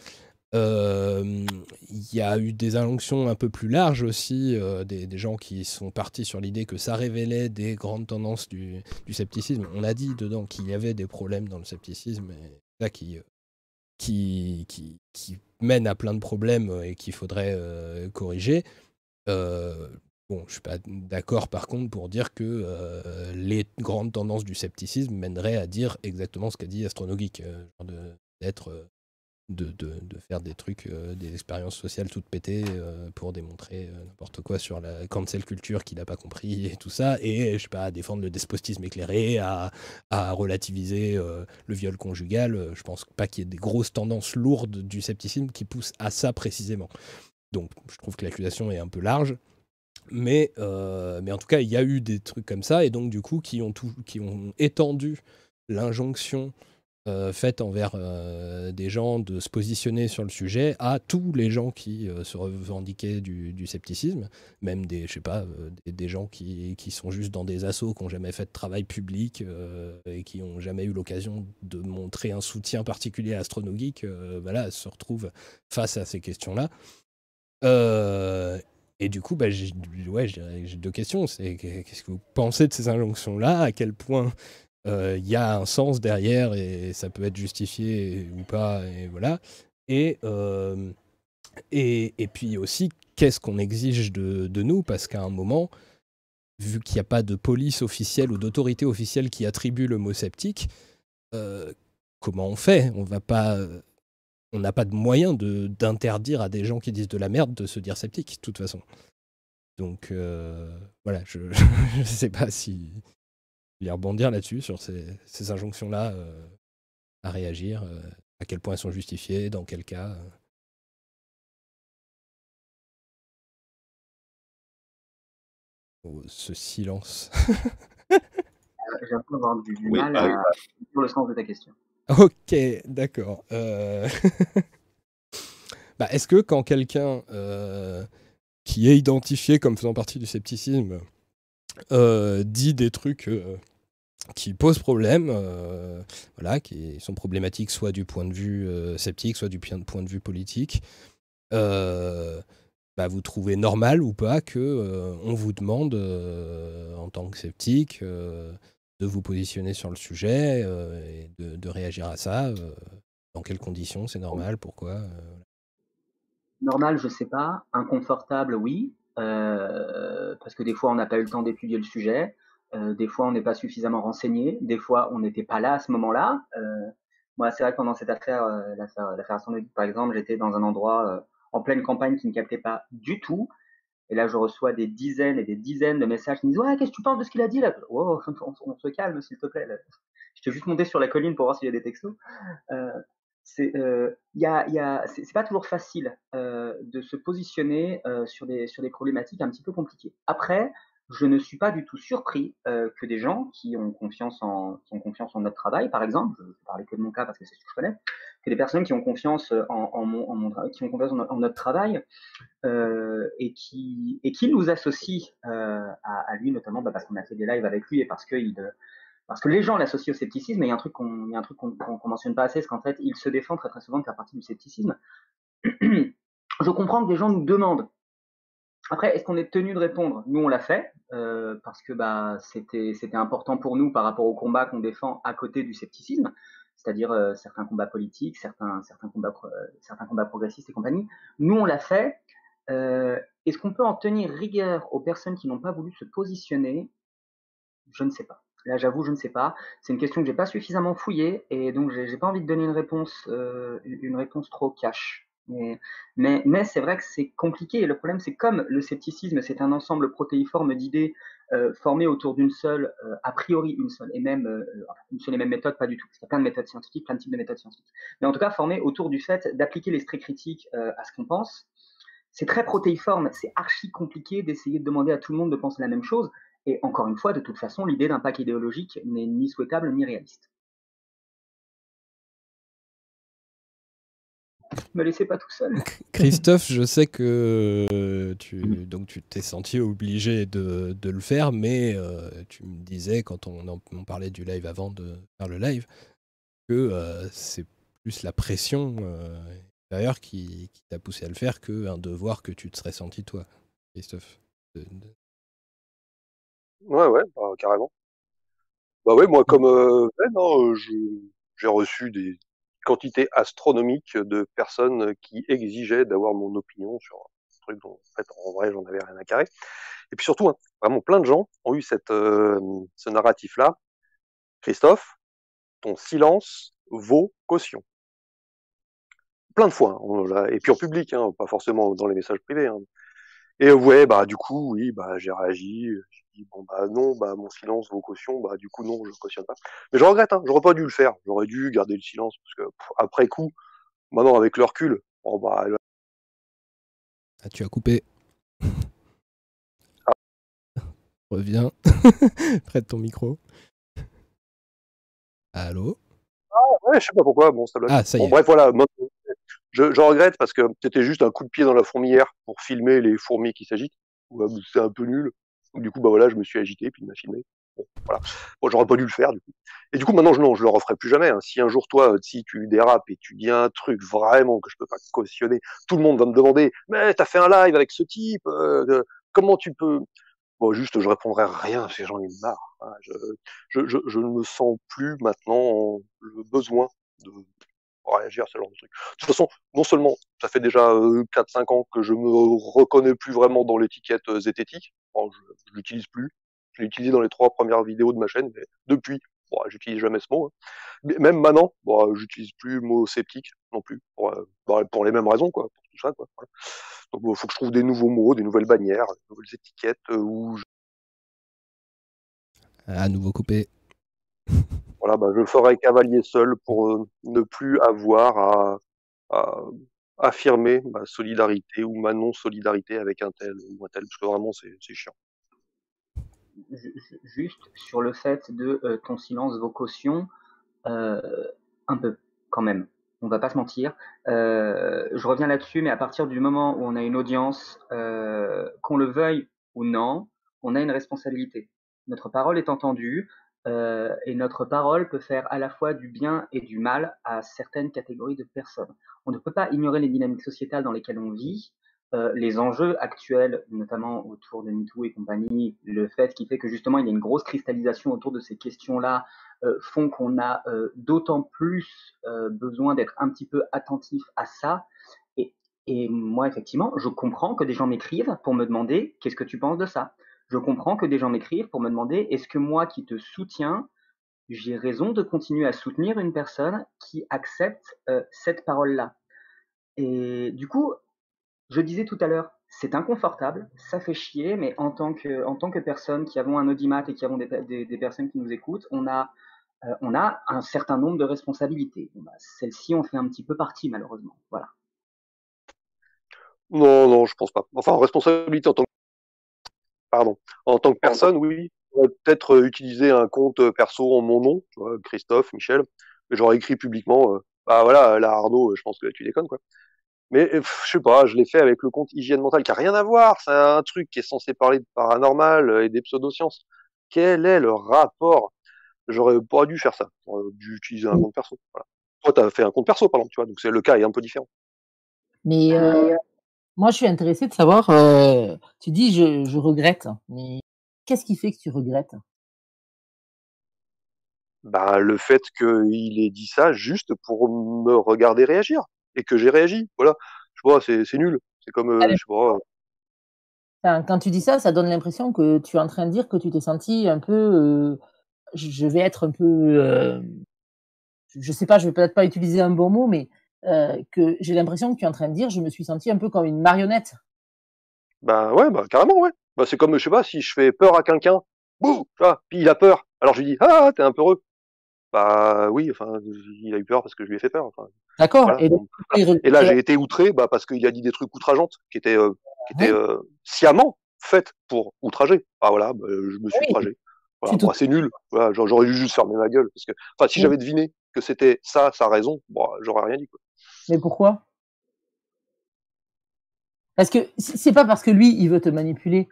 [SPEAKER 1] il y a eu des injonctions un peu plus larges aussi, des, gens qui sont partis sur l'idée que ça révélait des grandes tendances du, scepticisme. On a dit dedans qu'il y avait des problèmes dans le scepticisme, et là qui, qui, qui, qui mène à plein de problèmes et qu'il faudrait corriger. Bon, je suis pas d'accord par contre pour dire que les grandes tendances du scepticisme mèneraient à dire exactement ce qu'a dit Astronogeek, d'être de, de, faire des trucs, euh, des expériences sociales toutes pétées euh, pour démontrer euh, n'importe quoi sur la cancel culture qu'il n'a pas compris et tout ça, et je sais pas, à défendre le despotisme éclairé, à, à relativiser le viol conjugal. je pense pas qu'il y ait des grosses tendances lourdes du scepticisme qui poussent à ça précisément. Donc je trouve que l'accusation est un peu large. Mais, mais en tout cas, il y a eu des trucs comme ça, et donc du coup, qui ont, tout, qui ont étendu l'injonction euh, faite envers euh, des gens de se positionner sur le sujet à tous les gens qui euh, se revendiquaient du, scepticisme, même des, je sais pas, des, gens qui, qui, sont juste dans des assos, qui n'ont jamais fait de travail public et qui n'ont jamais eu l'occasion de montrer un soutien particulier à Astronogeek, voilà, se retrouvent face à ces questions-là. et du coup, bah, j'ai ouais, deux questions. Qu'est-ce que vous pensez de ces injonctions-là? À quel point euh, il y a un sens derrière et ça peut être justifié ou pas, et voilà. Et, euh, et, et, puis aussi, qu'est-ce qu'on exige de, de, nous? Parce qu'à un moment, vu qu'il n'y a pas de police officielle ou d'autorité officielle qui attribue le mot sceptique, euh, comment on fait? On va pas. On n'a pas de moyen d'interdire à des gens qui disent de la merde de se dire sceptique, de toute façon. Donc voilà, je ne sais pas si, voulais rebondir là-dessus, sur ces, ces injonctions-là euh, à réagir, euh, à quel point elles sont justifiées, dans quel cas. Euh. Oh, ce silence.
[SPEAKER 7] J'ai un peu avoir du, mal bah à pour le sens de ta question.
[SPEAKER 1] Ok, d'accord. bah, Est-ce que quand quelqu'un qui est identifié comme faisant partie du scepticisme euh, dit des trucs euh, qui posent problème, euh, voilà, qui sont problématiques soit du point de vue sceptique, soit du point de vue politique. Bah, vous trouvez normal ou pas que on vous demande en tant que sceptique de vous positionner sur le sujet et de, de, réagir à ça Dans quelles conditions c'est normal Pourquoi
[SPEAKER 7] Normal, je sais pas. Inconfortable, oui. Euh, parce que des fois on n'a pas eu le temps d'étudier le sujet, euh, des fois on n'est pas suffisamment renseigné, des fois on n'était pas là à ce moment-là. Euh, moi, c'est vrai que pendant cette affaire, l'affaire, l'affaire par exemple, j'étais dans un endroit en pleine campagne qui ne captait pas du tout. Et là, je reçois des dizaines et des dizaines de messages qui me disent Ouais, qu'est-ce que tu penses de ce qu'il a dit là? Oh, on, se calme, s'il te plaît. Je t'ai juste monté sur la colline pour voir s'il y a des textos. Euh, c'est euh, y a, pas toujours facile euh, de se positionner euh, sur, des, sur des problématiques un petit peu compliquées. Après, je ne suis pas du tout surpris euh, que des gens qui ont confiance en ont confiance en notre travail, par exemple, je vais parler que de mon cas parce que c'est ce que je connais, que des personnes qui ont confiance en, mon, qui ont confiance en, notre travail et qui et qui nous associent à, à, lui notamment bah, parce qu'on a fait des lives avec lui et parce qu'il parce que les gens l'associent au scepticisme, et il y a un truc qu'on, qu'on, mentionne pas assez, c'est qu'en fait, il se défend très très souvent de faire partie du scepticisme. Je comprends que des gens nous demandent. Après, est-ce qu'on est tenu de répondre? Nous, on l'a fait euh, parce que bah c'était important pour nous par rapport au combat qu'on défend à côté du scepticisme, c'est-à-dire euh, certains combats politiques, certains certains combats euh, certains combats progressistes et compagnie. Nous, on l'a fait. est-ce qu'on peut en tenir rigueur aux personnes qui n'ont pas voulu se positionner? Je ne sais pas. Là, j'avoue, je ne sais pas. C'est une question que j'ai pas suffisamment fouillée et donc j'ai pas envie de donner une réponse, euh, une réponse trop cash. Mais, mais, c'est vrai que c'est compliqué. Le problème, c'est comme le scepticisme, c'est un ensemble protéiforme d'idées euh, formées autour d'une seule, euh, a priori une seule et même euh, une seule et même méthode, pas du tout. Qu'il y a plein de méthodes scientifiques, plein de types de méthodes scientifiques. Mais en tout cas, formées autour du fait d'appliquer l'esprit critique à ce qu'on pense. C'est très protéiforme. C'est archi compliqué d'essayer de demander à tout le monde de penser la même chose. Et encore une fois, de toute façon, l'idée d'un pack idéologique n'est ni souhaitable ni réaliste. Me laissez pas tout seul.
[SPEAKER 1] Christophe, je sais que tu mm. donc tu t'es senti obligé de, le faire, mais euh, tu me disais quand on, parlait du live avant de faire le live que euh, c'est plus la pression euh, qui, t'a poussé à le faire qu'un devoir que tu te serais senti toi, Christophe.
[SPEAKER 2] Ouais, ouais, bah, carrément. Bah ouais, moi, comme euh, Ben, hein, j'ai reçu des quantités astronomiques de personnes qui exigeaient d'avoir mon opinion sur un truc dont, en fait, en vrai, j'en avais rien à carrer. Et puis surtout, hein, vraiment, plein de gens ont eu cette, euh, ce narratif-là. Christophe, ton silence vaut caution. Plein de fois. Hein, et puis en public, hein, pas forcément dans les messages privés. Hein. Et ouais, bah du coup, oui, bah j'ai réagi. Bon bah non, bah mon silence vaut caution. Bah du coup non, je cautionne pas. Mais je regrette, hein, j'aurais pas dû le faire. J'aurais dû garder le silence parce que après coup, maintenant avec le recul, bon bah.
[SPEAKER 1] Ah, tu as coupé. Ah. Reviens près de ton micro. Allô?
[SPEAKER 2] Ah ouais, je sais pas pourquoi. Bon, ça
[SPEAKER 1] Ah, ça y
[SPEAKER 2] bon,
[SPEAKER 1] est.
[SPEAKER 2] bref, voilà. Je, je, regrette parce que c'était juste un coup de pied dans la fourmilière pour filmer les fourmis qui s'agitent. C'est un peu nul. Du coup, bah voilà, je me suis agité puis il m'a filmé. Voilà. Bon, j'aurais pas dû le faire du coup. Et du coup, maintenant, je, non, je le referai plus jamais. Hein. Si un jour, toi, si tu dérapes et tu dis un truc vraiment que je peux pas cautionner, tout le monde va me demander, mais t'as fait un live avec ce type, euh, comment tu peux? Bon, juste, je répondrai rien, ces gens, ils me marrent. Hein. Je, ne me sens plus maintenant le besoin de réagir à ce genre de truc. De toute façon, non seulement, ça fait déjà 4-5 euh, ans que je me reconnais plus vraiment dans l'étiquette euh, zététique, je, l'utilise plus. Je l'ai utilisé dans les trois premières vidéos de ma chaîne, mais depuis, j'utilise jamais ce mot. Hein. Même maintenant, j'utilise plus le mot sceptique non plus, pour, euh, bah, pour les mêmes raisons, quoi, pour tout ça, quoi. Donc, il faut que je trouve des nouveaux mots, des nouvelles bannières, des nouvelles étiquettes où.
[SPEAKER 1] À nouveau coupé.
[SPEAKER 2] Voilà, bah, je ferai cavalier seul pour euh, ne plus avoir à, affirmer ma solidarité ou ma non-solidarité avec un tel ou un tel, parce que vraiment, c'est chiant.
[SPEAKER 7] Juste sur le fait de euh, ton silence vos cautions, euh, un peu quand même on va pas se mentir. Je reviens là-dessus, mais à partir du moment où on a une audience, qu'on le veuille ou non, on a une responsabilité. Notre parole est entendue euh, et notre parole peut faire à la fois du bien et du mal à certaines catégories de personnes. On ne peut pas ignorer les dynamiques sociétales dans lesquelles on vit, euh, les enjeux actuels, notamment autour de MeToo et compagnie, le fait qui fait que justement il y a une grosse cristallisation autour de ces questions-là, euh, font qu'on a d'autant plus besoin d'être un petit peu attentif à ça. Et moi, effectivement, je comprends que des gens m'écrivent pour me demander qu'est-ce que tu penses de ça. Je comprends que des gens m'écrivent pour me demander est-ce que moi qui te soutiens, j'ai raison de continuer à soutenir une personne qui accepte euh, cette parole-là? Et du coup, je disais tout à l'heure, c'est inconfortable, ça fait chier, mais en tant que, en tant que personne qui avons un audimat et qui avons des, des, personnes qui nous écoutent, on a, euh, on a un certain nombre de responsabilités. Bah, Celle-ci en fait un petit peu partie, malheureusement. Voilà.
[SPEAKER 2] Non, non, je pense pas. Enfin, responsabilité en tant que, pardon, en tant que personne, oui. Peut-être utiliser un compte perso en mon nom, tu vois, Christophe, Michel, mais j'aurais écrit publiquement, euh, bah voilà, là Arnaud, je pense que tu déconnes quoi. Mais je sais pas, je l'ai fait avec le compte hygiène mentale qui a rien à voir. C'est un truc qui est censé parler de paranormal et des pseudosciences. Quel est le rapport? J'aurais pas dû faire ça. J'aurais dû utiliser un compte perso. Voilà. Toi, tu as fait un compte perso, par exemple, tu vois, donc c'est le cas est un peu différent.
[SPEAKER 4] Mais euh, moi, je suis intéressé de savoir. Euh, tu dis, je, je regrette, mais qu'est-ce qui fait que tu regrettes?
[SPEAKER 2] Bah, le fait qu'il ait dit ça juste pour me regarder réagir et que j'ai réagi. Voilà. Je vois, c'est, c'est nul. C'est comme, euh, je pas.
[SPEAKER 4] Enfin, quand tu dis ça, ça donne l'impression que tu es en train de dire que tu t'es senti un peu. Euh, je vais être un peu. Euh, je sais pas, je vais peut-être pas utiliser un bon mot, mais euh, que j'ai l'impression que tu es en train de dire, je me suis senti un peu comme une marionnette.
[SPEAKER 2] Bah ouais, bah carrément, ouais. Bah c'est comme, je sais pas, si je fais peur à quelqu'un, bouh, puis il a peur. Alors je lui dis, ah, t'es un peu heureux. Bah oui, enfin, il a eu peur parce que je lui ai fait peur. Enfin,
[SPEAKER 4] D'accord.
[SPEAKER 2] voilà.
[SPEAKER 4] Et, donc,
[SPEAKER 2] et, là, j'ai été outré bah, parce qu'il a dit des trucs outrageantes qui étaient, euh, qui étaient euh, sciemment faites pour outrager. Ah voilà, bah, je me suis
[SPEAKER 4] Oui.
[SPEAKER 2] outragé. Voilà, bon, c'est nul. Voilà, j'aurais dû juste fermer ma gueule. Parce que, enfin, si
[SPEAKER 4] Oui.
[SPEAKER 2] j'avais deviné que c'était ça, sa raison, bon, j'aurais rien dit. Quoi.
[SPEAKER 4] Mais pourquoi? Parce que c'est pas parce que lui, il veut te manipuler.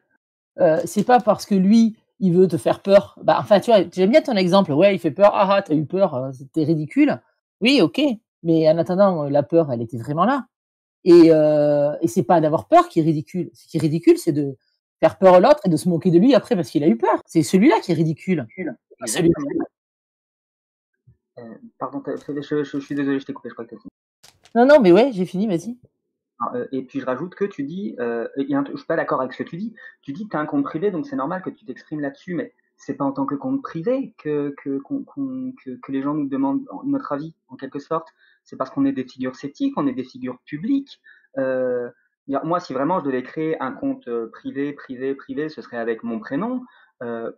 [SPEAKER 4] Euh, c'est pas parce que lui, il veut te faire peur. Bah, enfin, tu vois, j'aime bien ton exemple. Ouais, il fait peur. Ah, ah, t'as eu peur. euh, C'était ridicule. Oui, ok. Mais en attendant, euh, la peur, elle était vraiment là. Et, euh, et c'est pas d'avoir peur qui est ridicule. Ce qui est ridicule, c'est de faire peur à l'autre et de se moquer de lui après parce qu'il a eu peur. C'est celui-là qui est ridicule. Celui-.
[SPEAKER 7] Euh, pardon, je, je- je suis désolé, je t'ai coupé, je crois que.
[SPEAKER 4] Non, non, mais ouais, j'ai fini, vas-y.
[SPEAKER 7] Euh, Et puis je rajoute que tu dis, euh, je suis pas d'accord avec ce que tu dis. Tu dis que tu as un compte privé, donc c'est normal que tu t'exprimes là-dessus, mais c'est pas en tant que compte privé que que, que les gens nous demandent notre avis, en quelque sorte. C'est parce qu'on est des figures sceptiques, on est des figures publiques. Euh, moi, si vraiment je devais créer un compte euh, privé, privé, privé, ce serait avec mon prénom.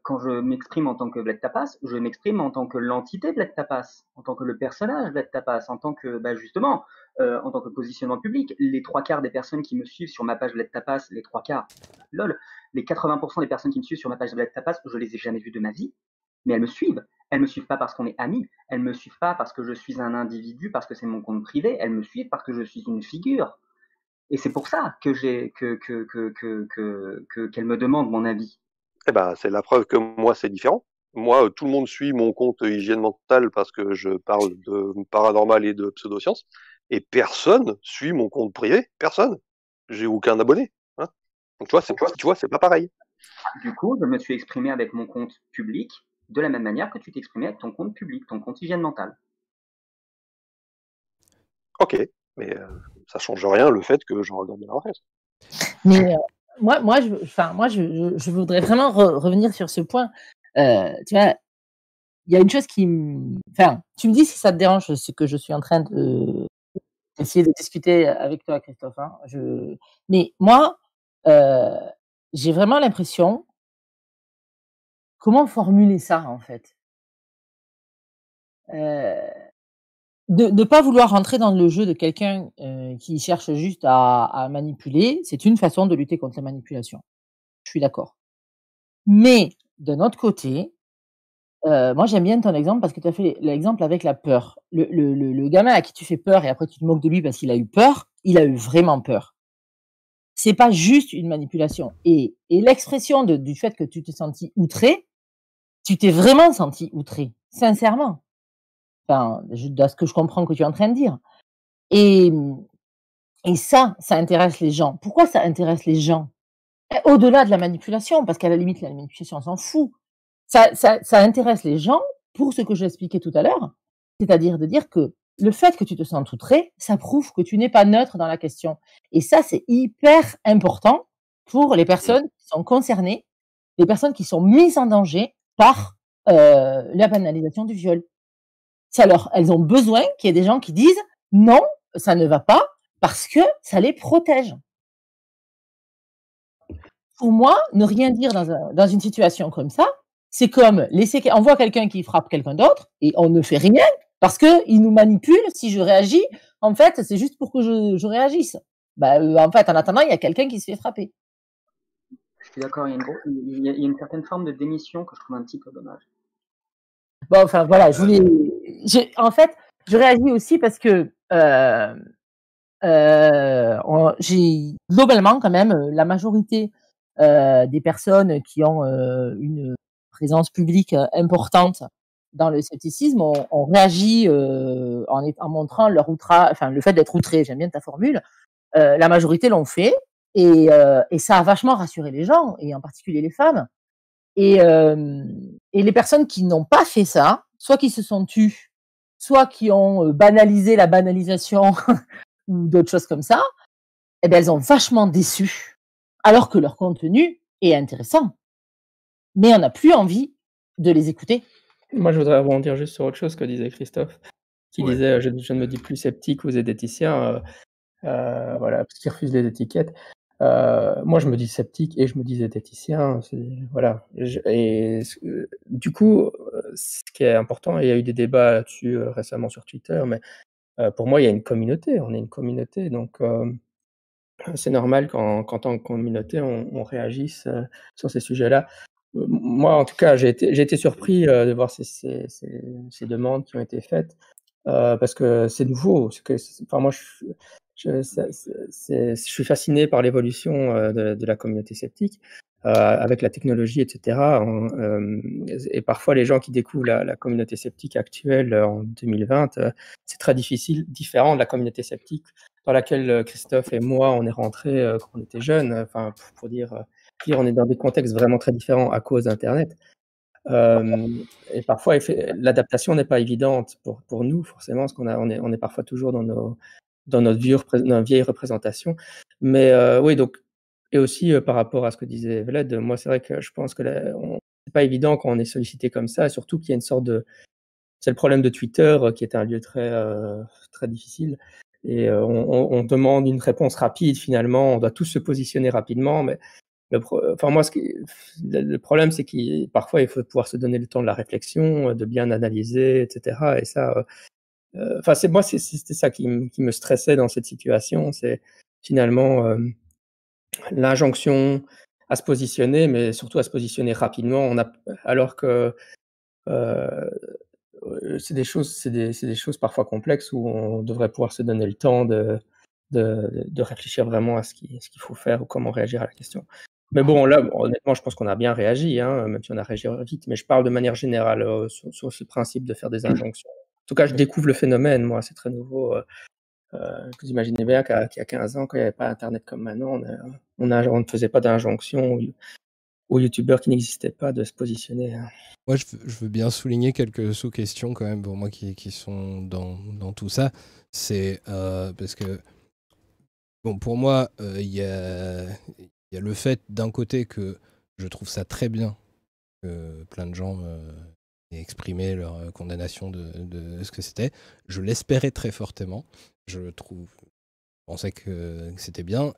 [SPEAKER 7] Quand je m'exprime en tant que Bled Tapas, je m'exprime en tant que l'entité Bled Tapas, en tant que le personnage Bled Tapas, en tant que, bah, justement, euh, en tant que positionnement public. Les trois quarts des personnes qui me suivent sur ma page Bled Tapas, les trois quarts, lol, les 80% des personnes qui me suivent sur ma page Bled Tapas, je les ai jamais vues de ma vie, mais elles me suivent. Elles me suivent pas parce qu'on est amis. Elles me suivent pas parce que je suis un individu, parce que c'est mon compte privé. Elles me suivent parce que je suis une figure. Et c'est pour ça que j'ai que que que que qu'elles me demandent mon avis.
[SPEAKER 2] Eh ben, c'est la preuve que moi c'est différent. Moi, tout le monde suit mon compte hygiène mentale parce que je parle de paranormal et de pseudosciences, et personne suit mon compte privé. Personne. J'ai aucun abonné. Hein. Donc tu vois, c'est tu vois, c'est pas pareil.
[SPEAKER 7] Du coup, je me suis exprimé avec mon compte public de la même manière que tu t'exprimais avec ton compte public, ton compte hygiène mentale.
[SPEAKER 2] Ok, mais euh, ça change rien le fait que je regarde la presse.
[SPEAKER 4] Mais euh, moi, moi, je, enfin, moi, je, je, voudrais vraiment revenir sur ce point. Euh, tu vois, il y a une chose qui, enfin, tu me dis si ça te dérange ce que je suis en train de essayer de discuter avec toi, Christophe. Hein. Je... Mais moi, euh, j'ai vraiment l'impression. Comment formuler ça en fait euh, De ne pas vouloir rentrer dans le jeu de quelqu'un euh, qui cherche juste à, à manipuler, c'est une façon de lutter contre la manipulation. Je suis d'accord. Mais d'un autre côté, euh, moi, j'aime bien ton exemple parce que tu as fait l'exemple avec la peur. Le, le, le, gamin à qui tu fais peur et après tu te moques de lui parce qu'il a eu peur, il a eu vraiment peur. C'est pas juste une manipulation. Et, et l'expression du fait que tu t'es senti outré, tu t'es vraiment senti outré, sincèrement. Enfin, de ce que je comprends que tu es en train de dire. Et, et ça, ça intéresse les gens. Pourquoi ça intéresse les gens? Eh, Au-delà de la manipulation, parce qu'à la limite, la manipulation, on s'en fout ça, ça, ça intéresse les gens pour ce que j'expliquais tout à l'heure, c'est-à-dire de dire que le fait que tu te sens outré, ça prouve que tu n'es pas neutre dans la question. Et ça, c'est hyper important pour les personnes qui sont concernées, les personnes qui sont mises en danger par euh, la banalisation du viol. Alors, elles ont besoin qu'il y ait des gens qui disent non, ça ne va pas parce que ça les protège. Pour moi, ne rien dire dans, un, dans une situation comme ça, c'est comme laisser, on voit quelqu'un qui frappe quelqu'un d'autre et on ne fait rien parce qu'il nous manipule. Si je réagis, en fait, c'est juste pour que je, réagisse. Bah, euh, en fait, en attendant, il y a quelqu'un qui se fait frapper.
[SPEAKER 7] Je suis d'accord, il, y a une certaine forme de démission que je trouve un petit peu dommage.
[SPEAKER 4] Bon, enfin, voilà, je voulais. En fait, je réagis aussi parce que euh, euh, j'ai globalement, quand même, la majorité des personnes qui ont une présence publique euh, importante dans le scepticisme, on, réagit euh, en, montrant leur outra, enfin le fait d'être outré. J'aime bien ta formule. Euh, la majorité l'ont fait et, ça a vachement rassuré les gens et en particulier les femmes. Et, les personnes qui n'ont pas fait ça, soit qui se sont tues, soit qui ont banalisé la banalisation ou d'autres choses comme ça, eh bien, elles ont vachement déçu, alors que leur contenu est intéressant mais on n'a plus envie de les écouter.
[SPEAKER 5] Moi, je voudrais rebondir juste sur autre chose que disait Christophe, qui disait je, ne me dis plus sceptique ou zététicien, euh, euh, voilà, parce qu'il refuse les étiquettes. Euh, moi, je me dis sceptique et je me dis zététicien. Voilà. et du coup, ce qui est important, il y a eu des débats là-dessus récemment sur Twitter, mais pour moi, il y a une communauté. On est une communauté, donc c'est normal qu'en tant que communauté, on, on réagisse sur ces sujets-là moi, en tout cas, j'ai été, surpris euh, de voir ces, demandes qui ont été faites euh, parce que c'est nouveau. Enfin, moi, je, suis fasciné par l'évolution euh, de, la communauté sceptique avec la technologie, etc. Et parfois, les gens qui découvrent la, communauté sceptique actuelle en 2020, c'est très difficile, différent de la communauté sceptique dans laquelle Christophe et moi, on est rentrés quand on était jeunes. Enfin, pour dire on est dans des contextes vraiment très différents à cause d'Internet. Euh, et parfois, l'adaptation n'est pas évidente pour, pour nous, forcément, parce qu'on on est, on est parfois toujours dans, nos, dans notre vieille, vieille représentation. Mais euh, oui, donc, et aussi euh, par rapport à ce que disait Vlad, moi, c'est vrai que je pense que c'est pas évident quand on est sollicité comme ça, surtout qu'il y a une sorte de. C'est le problème de Twitter, qui est un lieu très, très difficile. Et on, on, demande une réponse rapide, finalement, on doit tous se positionner rapidement, mais le, enfin moi, le problème, c'est qu'il parfois il faut pouvoir se donner le temps de la réflexion, de bien analyser, etc. Et ça, euh, euh, c'est moi, c'était ça qui, me stressait dans cette situation, c'est finalement euh, l'injonction à se positionner, mais surtout à se positionner rapidement. On a, alors que c'est des choses, c'est des, choses parfois complexes où on devrait pouvoir se donner le temps de, de, réfléchir vraiment à ce qu'il faut faire ou comment réagir à la question. Mais bon, là, honnêtement, je pense qu'on a bien réagi, hein, même si on a réagi vite. Mais je parle de manière générale euh, sur, ce principe de faire des injonctions. En tout cas, je découvre le phénomène, moi, c'est très nouveau. Euh, euh vous imaginez bien qu'il y a 15 ans, quand il n'y avait pas Internet comme maintenant, on, ne faisait pas d'injonction aux youtubeurs qui n'existaient pas de se positionner. Hein.
[SPEAKER 1] Moi, je, veux bien souligner quelques sous-questions quand même pour moi qui, qui sont dans, dans, tout ça. C'est euh, parce que, bon, pour moi, euh, il y, a, il y a le fait d'un côté que je trouve ça très bien que plein de gens euh, aient exprimé leur euh, condamnation de, ce que c'était. Je l'espérais très fortement. Je trouve, je pensais que, c'était bien.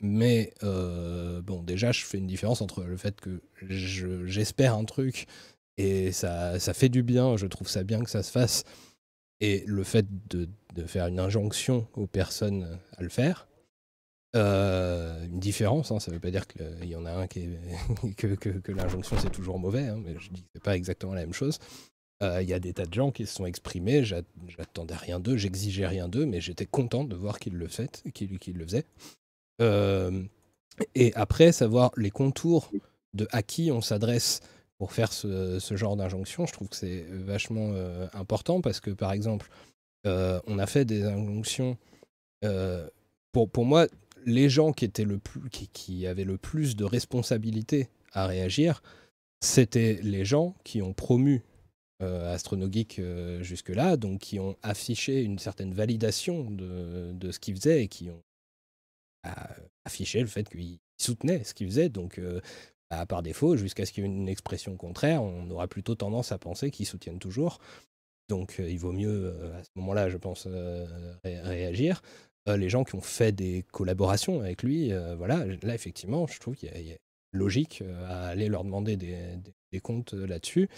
[SPEAKER 1] Mais euh, bon, déjà, je fais une différence entre le fait que j'espère un truc et ça, ça fait du bien, je trouve ça bien que ça se fasse, et le fait de, de faire une injonction aux personnes à le faire. Euh, une différence, hein, ça ne veut pas dire qu'il y en a un qui est, que, l'injonction c'est toujours mauvais, hein, mais je dis que c'est pas exactement la même chose. Euh, il y a des tas de gens qui se sont exprimés, j'attendais rien d'eux, j'exigeais rien d'eux, mais j'étais content de voir qu'ils le, qu'ils, le faisaient. Euh, et après, savoir les contours de à qui on s'adresse pour faire ce, genre d'injonction, je trouve que c'est vachement important parce que, par exemple, on a fait des injonctions. pour moi, les gens qui, avaient le plus de responsabilité à réagir, c'était les gens qui ont promu euh, Astronogeek euh, jusque-là, donc qui ont affiché une certaine validation de, ce qu'ils faisaient et qui ont affiché le fait qu'ils soutenaient ce qu'ils faisaient. Donc, euh, bah, par défaut, jusqu'à ce qu'il y ait une expression contraire, on aura plutôt tendance à penser qu'ils soutiennent toujours. Donc, il vaut mieux, à ce moment-là, je pense, réagir. Euh, les gens qui ont fait des collaborations avec lui, euh, voilà, là effectivement, je trouve qu'il y, a logique euh, à aller leur demander des, comptes là-dessus.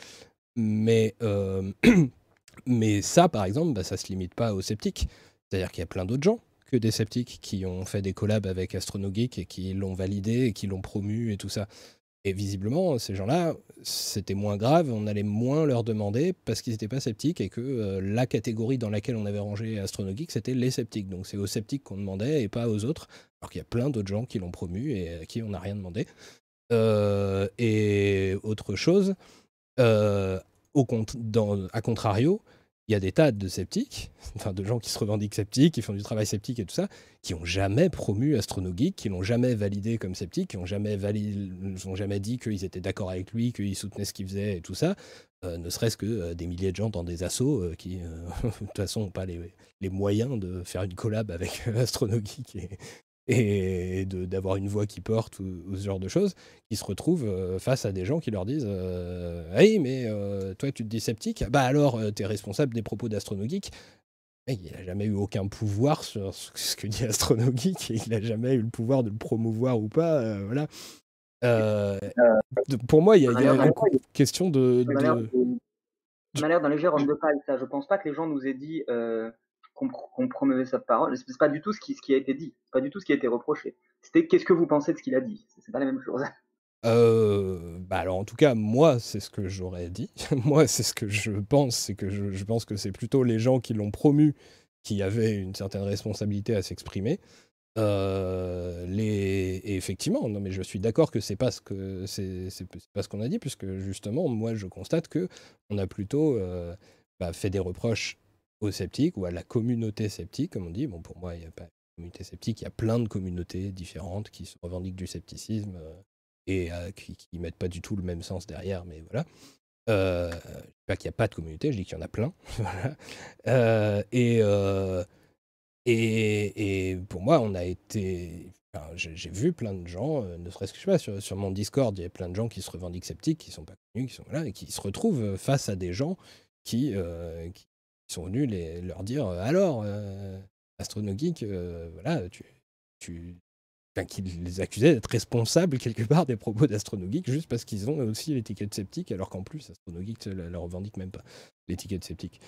[SPEAKER 1] Mais, mais ça, par exemple, bah, ça ne se limite pas aux sceptiques. C'est-à-dire qu'il y a plein d'autres gens que des sceptiques qui ont fait des collabs avec AstronoGeek et qui l'ont validé et qui l'ont promu et tout ça. Et visiblement, ces gens-là, c'était moins grave, on allait moins leur demander parce qu'ils n'étaient pas sceptiques et que euh, la catégorie dans laquelle on avait rangé Astronogeek, c'était les sceptiques. Donc c'est aux sceptiques qu'on demandait et pas aux autres, alors qu'il y a plein d'autres gens qui l'ont promu et à qui on n'a rien demandé. Euh, et autre chose, euh, au à contrario, il y a des tas de sceptiques, enfin de gens qui se revendiquent sceptiques, qui font du travail sceptique et tout ça, qui n'ont jamais promu AstronoGeek, qui l'ont jamais validé comme sceptique, qui n'ont jamais, jamais dit qu'ils étaient d'accord avec lui, qu'ils soutenaient ce qu'il faisait et tout ça, euh, ne serait-ce que euh, des milliers de gens dans des assos euh, qui, de toute façon, n'ont pas les, moyens de faire une collab avec AstronoGeek et d'avoir une voix qui porte ou, ce genre de choses, qui se retrouvent euh, face à des gens qui leur disent euh, Hey, mais euh, toi, tu te dis sceptique? Bah alors, tu es responsable des propos d'Astronogeek. Il n'a jamais eu aucun pouvoir sur ce que dit Astronogeek et il n'a jamais eu le pouvoir de le promouvoir ou pas. voilà. pour moi, il y a, une question de.
[SPEAKER 7] De manière d'un léger homme de paille, ça. Je pense pas que les gens nous aient dit qu'on sa parole. C'est pas du tout ce qui, ce a été dit, pas du tout ce qui a été reproché. C'était qu'est-ce que vous pensez de ce qu'il a dit. C'est pas la même chose.
[SPEAKER 1] Euh, bah alors en tout cas moi c'est ce que j'aurais dit. moi c'est ce que je pense, c'est que je, pense que c'est plutôt les gens qui l'ont promu qui avaient une certaine responsabilité à s'exprimer. Euh, les... Et effectivement, non mais je suis d'accord que c'est pas ce que c'est, pas ce qu'on a dit puisque justement moi je constate que on a plutôt euh, bah, fait des reproches aux sceptiques ou à la communauté sceptique, comme on dit. Bon, pour moi, il n'y a pas de communauté sceptique, il y a plein de communautés différentes qui se revendiquent du scepticisme euh, et euh, qui ne mettent pas du tout le même sens derrière, mais voilà. Euh, je dis pas qu'il n'y a pas de communauté, je dis qu'il y en a plein. Et, et, et, pour moi, on a été. j'ai vu plein de gens, ne serait-ce que je sais pas, sur, sur, mon Discord, il y a plein de gens qui se revendiquent sceptiques, qui sont pas connus, qui sont là, et qui se retrouvent face à des gens qui ils sont venus les, leur dire euh, alors, euh, Astronogeek, euh, voilà, tu, tu, enfin, qui les accusaient d'être responsables quelque part des propos d'Astronogeek juste parce qu'ils ont aussi l'étiquette sceptique, alors qu'en plus, Astronogeek ne la, revendique même pas, l'étiquette sceptique.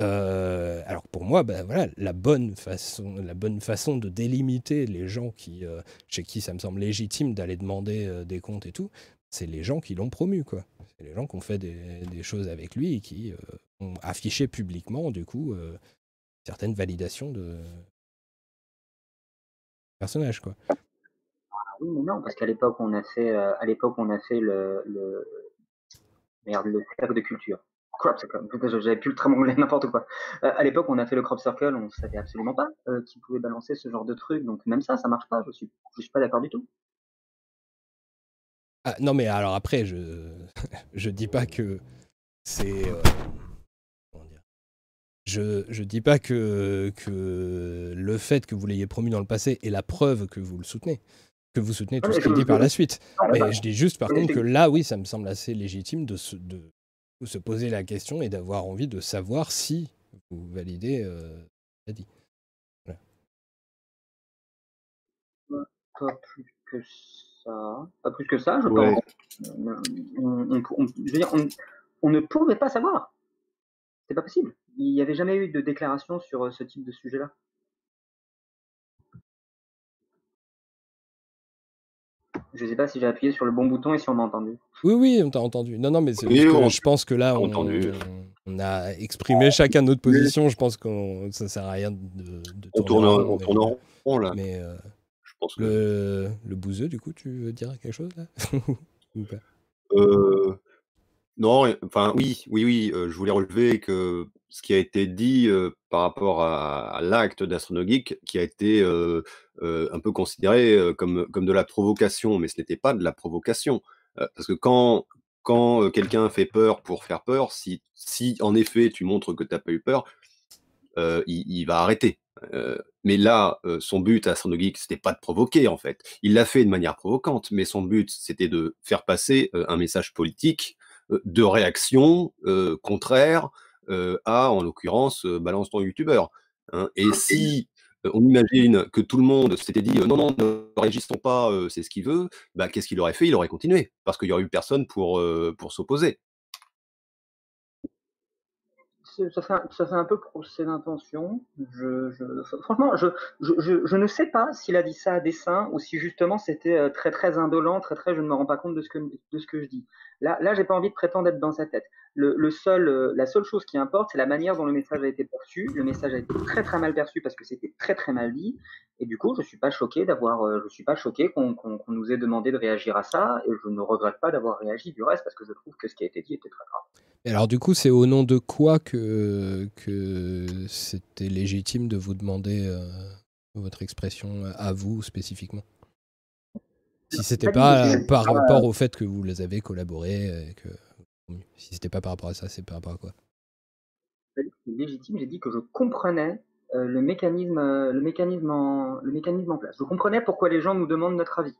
[SPEAKER 1] alors pour moi, ben voilà, la bonne façon, la bonne façon de délimiter les gens qui, chez qui ça me semble légitime d'aller demander des comptes et tout, c'est les gens qui l'ont promu, quoi. C'est les gens qui ont fait des, choses avec lui et qui ont affiché publiquement, du coup, certaines validations de personnage, quoi.
[SPEAKER 7] Ah oui, mais non, parce qu'à l'époque, on a fait, à l'époque, on a fait le, le, merde, le cercle de culture crop circle. J'avais plus le très anglais, n'importe quoi. Euh, à l'époque, on a fait le crop circle, on savait absolument pas euh, qui pouvait balancer ce genre de truc. Donc même ça, ça marche pas. Je suis, je suis pas d'accord du tout.
[SPEAKER 1] Ah, non, mais alors après, je je dis pas que c'est euh, je je dis pas que que le fait que vous l'ayez promu dans le passé est la preuve que vous le soutenez que vous soutenez tout ce qu'il dit par la suite. Mais je dis juste par contre que là, oui, ça me semble assez légitime de, se, de, se poser la question et d'avoir envie de savoir si vous validez euh, ce dit.
[SPEAKER 7] Pas plus que ça. Pas plus que ça, je pense. On, je veux dire, on, ne pouvait pas savoir. C'est pas possible. Il n'y avait jamais eu de déclaration sur euh, ce type de sujet-là. Je sais pas si j'ai appuyé sur le bon bouton et si on m'a entendu.
[SPEAKER 1] Oui, oui, on t'a entendu. Non, non, mais c'est je pense que là, on, on, a exprimé chacun notre position. Je pense que ça sert à rien de, de
[SPEAKER 6] on tourne, en rond là.
[SPEAKER 1] Mais euh, je pense que... le, le bouseux, du coup, tu veux dire quelque chose là? Ou pas?
[SPEAKER 6] Euh, Non, enfin oui, oui, oui. Euh, je voulais relever que ce qui a été dit par rapport à, l'acte d'Astronogeek, qui a été un peu considéré comme, de la provocation, mais ce n'était pas de la provocation. parce que quand, quand quelqu'un fait peur pour faire peur, si, si en effet tu montres que tu n'as pas eu peur, il, va arrêter. mais là, son but à Astronogeek, c'était pas de provoquer en fait. Il l'a fait de manière provocante, mais son but, c'était de faire passer un message politique de réaction contraire euh, à, en l'occurrence, euh, balance ton youtubeur. Hein. Et si euh, on imagine que tout le monde s'était dit non, non, ne réagissons pas, c'est ce qu'il veut, bah, qu'est-ce qu'il aurait fait? Il aurait continué, parce qu'il n'y aurait eu personne pour, pour s'opposer.
[SPEAKER 7] Ça fait, un, ça fait un peu procès d'intention. Je, franchement, je, je, ne sais pas s'il a dit ça à dessein ou si justement c'était très très indolent, très très je ne me rends pas compte de ce que, de ce que je dis. Là, là j'ai pas envie de prétendre être dans sa tête le, seul, euh, la seule chose qui importe, c'est la manière dont le message a été perçu. Le message a été très très mal perçu parce que c'était très très mal dit. Et du coup, je suis pas choqué d'avoir, euh, je suis pas choqué qu'on nous ait demandé de réagir à ça. Et je ne regrette pas d'avoir réagi du reste parce que je trouve que ce qui a été dit était très grave.
[SPEAKER 1] Et alors du coup, c'est au nom de quoi que, c'était légitime de vous demander euh, votre expression à vous spécifiquement? Si c'était pas par rapport au fait que vous les avez collaboré et que si c'était pas par rapport à ça, c'est par rapport à quoi?
[SPEAKER 7] C'est légitime, j'ai dit que je comprenais euh, le, mécanisme, euh, le, mécanisme en, le mécanisme en place. Je comprenais pourquoi les gens nous demandent notre avis.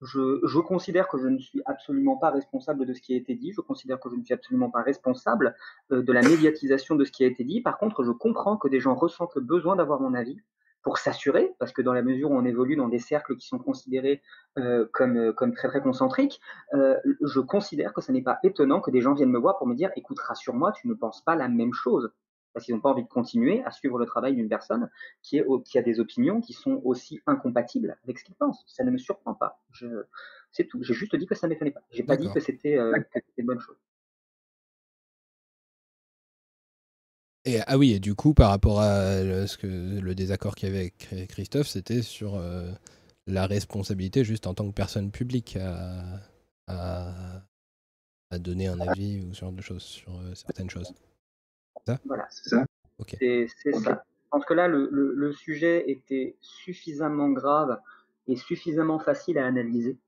[SPEAKER 7] Je, je, considère que je ne suis absolument pas responsable de ce qui a été dit. Je considère que je ne suis absolument pas responsable euh, de la médiatisation de ce qui a été dit. Par contre, je comprends que des gens ressentent le besoin d'avoir mon avis pour s'assurer, parce que dans la mesure où on évolue dans des cercles qui sont considérés euh, comme, euh, comme très très concentriques, euh, je considère que ce n'est pas étonnant que des gens viennent me voir pour me dire écoute, rassure-moi, tu ne penses pas la même chose. Parce qu'ils n'ont pas envie de continuer à suivre le travail d'une personne qui, est, qui a des opinions qui sont aussi incompatibles avec ce qu'il pense. Ça ne me surprend pas. C'est tout. J'ai juste dit que ça ne m'étonnait pas. J'ai pas dit que c'était une bonne chose.
[SPEAKER 1] Et, ah oui, et du coup, par rapport à ce que, le désaccord qu'il y avait avec Christophe, c'était sur euh, la responsabilité juste en tant que personne publique à, à, donner un avis ou ce genre de choses sur euh, certaines choses.
[SPEAKER 7] Ça? Voilà, c'est ça. C'est ça. Je pense que là, le, le, sujet était suffisamment grave et suffisamment facile à analyser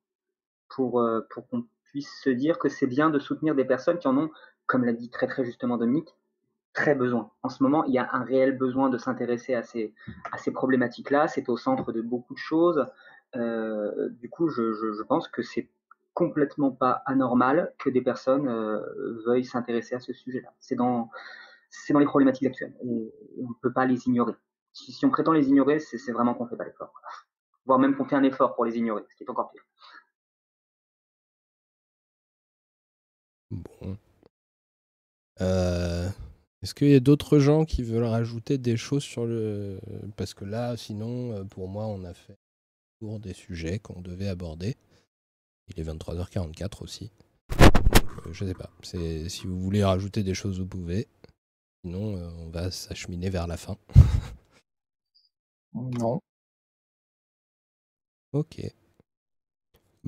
[SPEAKER 7] pour, euh, pour qu'on puisse se dire que c'est bien de soutenir des personnes qui en ont, comme l'a dit très très justement Dominique, très besoin. En ce moment, il y a un réel besoin de s'intéresser à ces, à ces problématiques-là. C'est au centre de beaucoup de choses. Euh, du coup, je, je, pense que c'est complètement pas anormal que des personnes euh, veuillent s'intéresser à ce sujet-là. C'est dans, c'est dans les problématiques actuelles. On ne peut pas les ignorer. Si, si on prétend les ignorer, c'est vraiment qu'on fait pas l'effort. Voire même qu'on fait un effort pour les ignorer, ce qui est encore pire.
[SPEAKER 1] Bon. Euh, est-ce qu'il y a d'autres gens qui veulent rajouter des choses sur le... Parce que là, sinon, euh, pour moi, on a fait pour des sujets qu'on devait aborder. Il est 23h44 aussi. je sais pas. Si vous voulez rajouter des choses, vous pouvez. Sinon, on va s'acheminer vers la fin.
[SPEAKER 5] non.
[SPEAKER 1] Ok.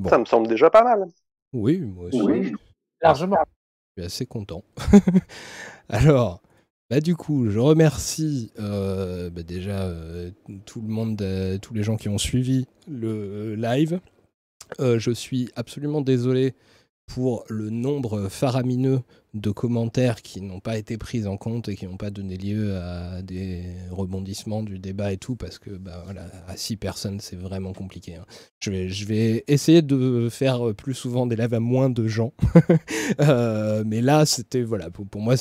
[SPEAKER 2] Ça me semble déjà pas mal.
[SPEAKER 1] Oui, moi aussi.
[SPEAKER 5] Oui, largement.
[SPEAKER 1] Suis assez content. Alors, bah du coup, je remercie euh, bah, déjà euh, tout le monde, euh, tous les gens qui ont suivi le live. je suis absolument désolé pour le nombre faramineux de commentaires qui n'ont pas été pris en compte et qui n'ont pas donné lieu à des rebondissements du débat et tout, parce que bah, voilà, à six personnes, c'est vraiment compliqué. Hein. Je, vais, je vais essayer de faire plus souvent des lives à moins de gens. Euh, mais là, c'était, voilà, pour, pour moi,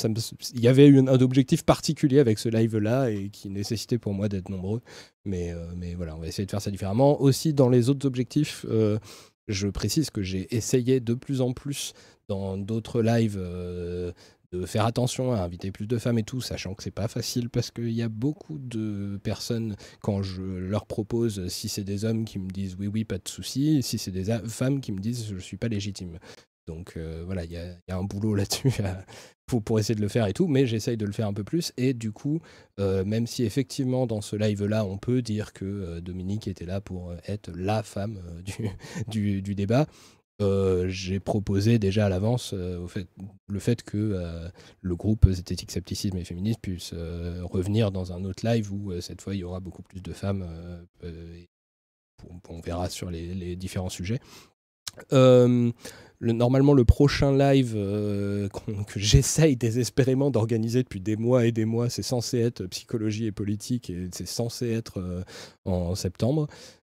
[SPEAKER 1] il y avait un objectif particulier avec ce live-là et qui nécessitait pour moi d'être nombreux. Mais, euh, mais voilà, on va essayer de faire ça différemment. Aussi, dans les autres objectifs, euh, je précise que j'ai essayé de plus en plus dans d'autres lives euh, de faire attention à inviter plus de femmes et tout, sachant que c'est pas facile parce qu'il y a beaucoup de personnes, quand je leur propose si c'est des hommes qui me disent oui, oui, pas de souci, si c'est des femmes qui me disent je suis pas légitime. Donc euh, voilà, il y, a un boulot là-dessus pour, essayer de le faire et tout, mais j'essaye de le faire un peu plus. Et du coup, euh, même si effectivement dans ce live-là, on peut dire que Dominique était là pour être la femme du, du, débat, euh, j'ai proposé déjà à l'avance euh, le fait que euh, le groupe Zététique Scepticisme et Féministe puisse revenir dans un autre live où cette fois il y aura beaucoup plus de femmes. on verra sur les, différents sujets. Le, normalement, le prochain live que j'essaye désespérément d'organiser depuis des mois et des mois, c'est censé être psychologie et politique et c'est censé être en septembre.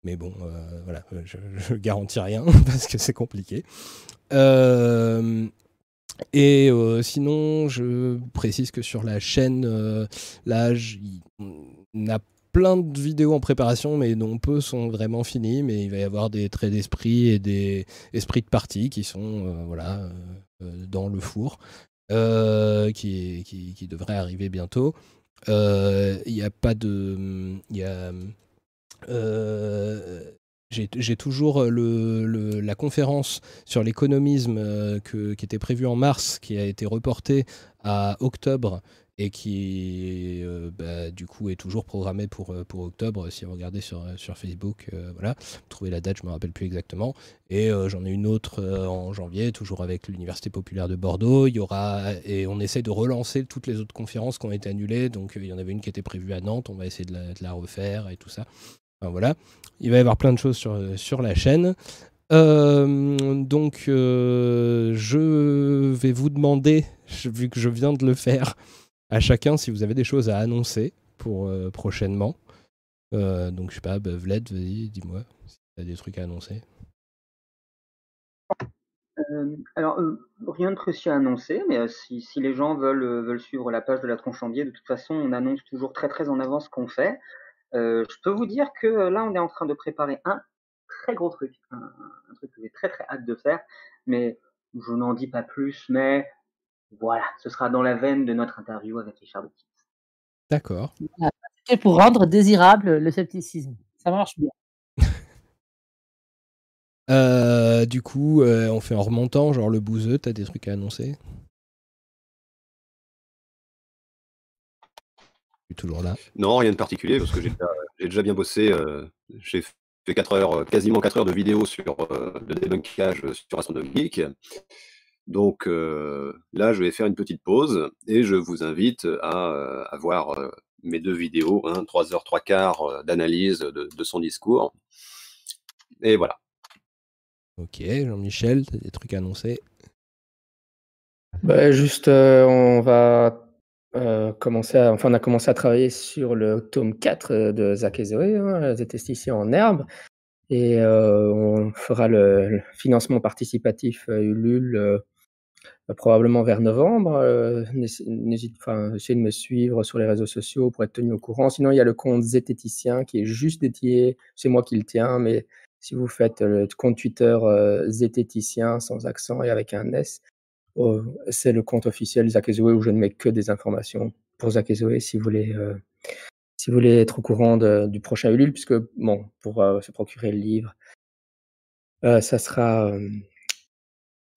[SPEAKER 1] Mais bon, euh, voilà, euh, je, ne garantis rien parce que c'est compliqué. Euh, et sinon, je précise que sur la chaîne, là, on a plein de vidéos en préparation, mais dont peu sont vraiment finies. Mais il va y avoir des traits d'esprit et des esprits de partie qui sont voilà, dans le four, qui, devraient arriver bientôt. Il n'y a pas de. Euh, j'ai toujours la conférence sur l'économisme euh, qui était prévue en mars, qui a été reportée à octobre et qui euh, bah, du coup est toujours programmée pour, pour octobre. Si vous regardez sur, sur Facebook voilà trouvez la date je me rappelle plus exactement. Et j'en ai une autre en janvier toujours avec l'université populaire de Bordeaux. Il y aura et on essaie de relancer toutes les autres conférences qui ont été annulées. Donc il y en avait une qui était prévue à Nantes. On va essayer de la, refaire et tout ça. Voilà. Il va y avoir plein de choses sur, sur la chaîne. Euh, donc, euh, je vais vous demander, vu que je viens de le faire, à chacun si vous avez des choses à annoncer pour euh, prochainement. donc, je sais pas, bah, vas-y, dis-moi si tu as des trucs à annoncer.
[SPEAKER 7] alors, rien de précis à annoncer, mais si, les gens veulent, suivre la page de la Tronchambier, de toute façon, on annonce toujours très très en avance ce qu'on fait. Euh, je peux vous dire que euh, là, on est en train de préparer un très gros truc, un, truc que j'ai très très hâte de faire, mais je n'en dis pas plus, mais voilà, ce sera dans la veine de notre interview avec Richard Dawkins.
[SPEAKER 1] D'accord.
[SPEAKER 4] Pour rendre désirable le scepticisme. Ça marche bien.
[SPEAKER 1] Euh, du coup, on fait en remontant, genre le bouseux, t'as des trucs à annoncer? Toujours là
[SPEAKER 6] Non, rien de particulier, parce que j'ai déjà, bien bossé. Euh, j'ai fait 4 heures, euh, quasiment 4 heures de vidéo sur euh, le débunkage sur Astronom Geek. Donc là, je vais faire une petite pause et je vous invite à, voir mes deux vidéos, hein, 3 heures, 3 quarts d'analyse de, son discours. Et voilà.
[SPEAKER 1] Ok, Jean-Michel, tu as des trucs à annoncer?
[SPEAKER 5] Bah, Juste, on va euh, commencé enfin, on a commencé à travailler sur le tome 4 euh, de Zach et Zoé, hein, en herbe. Et euh, on fera le, financement participatif Ulule probablement vers novembre. N'hésite, enfin, essayez de me suivre sur les réseaux sociaux pour être tenu au courant. Sinon, il y a le compte Zététicien qui est juste dédié, c'est moi qui le tiens, mais si vous faites le compte Twitter Zététicien sans accent et avec un S, Oh, c'est le compte officiel Zach où je ne mets que des informations pour Zach si vous voulez, euh, si vous voulez être au courant du prochain Ulule, puisque bon, pour euh, se procurer le livre, euh, ça sera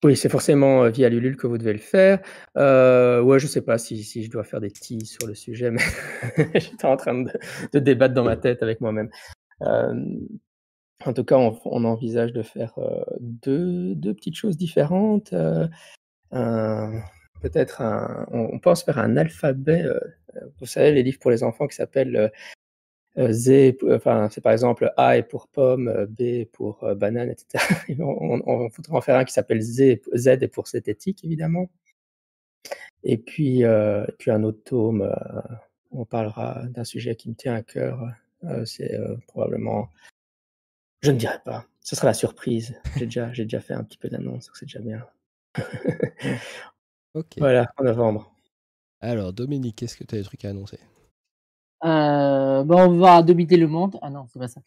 [SPEAKER 5] Oui, c'est forcément via Lulul que vous devez le faire. Euh, ouais, je sais pas si, je dois faire des teas sur le sujet, mais j'étais en train de, débattre dans ma tête avec moi-même. en tout cas, on, envisage de faire deux, deux, petites choses différentes. Peut-être un, on, pense faire un alphabet. vous savez, les livres pour les enfants qui s'appellent euh, Z, enfin, c'est par exemple A est pour pomme, euh, B pour euh, banane, etc. on, on, en faire un qui s'appelle Z, Z est pour zététique, évidemment. Et puis, puis un autre tome, on parlera d'un sujet qui me tient à cœur. c'est probablement, je ne dirais pas. Ce sera la surprise. J'ai déjà, j'ai déjà fait un petit peu d'annonce, c'est déjà bien. ok. Voilà, en novembre.
[SPEAKER 1] Alors, Dominique, est-ce que tu as des trucs à annoncer?
[SPEAKER 4] Euh, bon, on va dominer le monde. Ah non, c'est pas ça.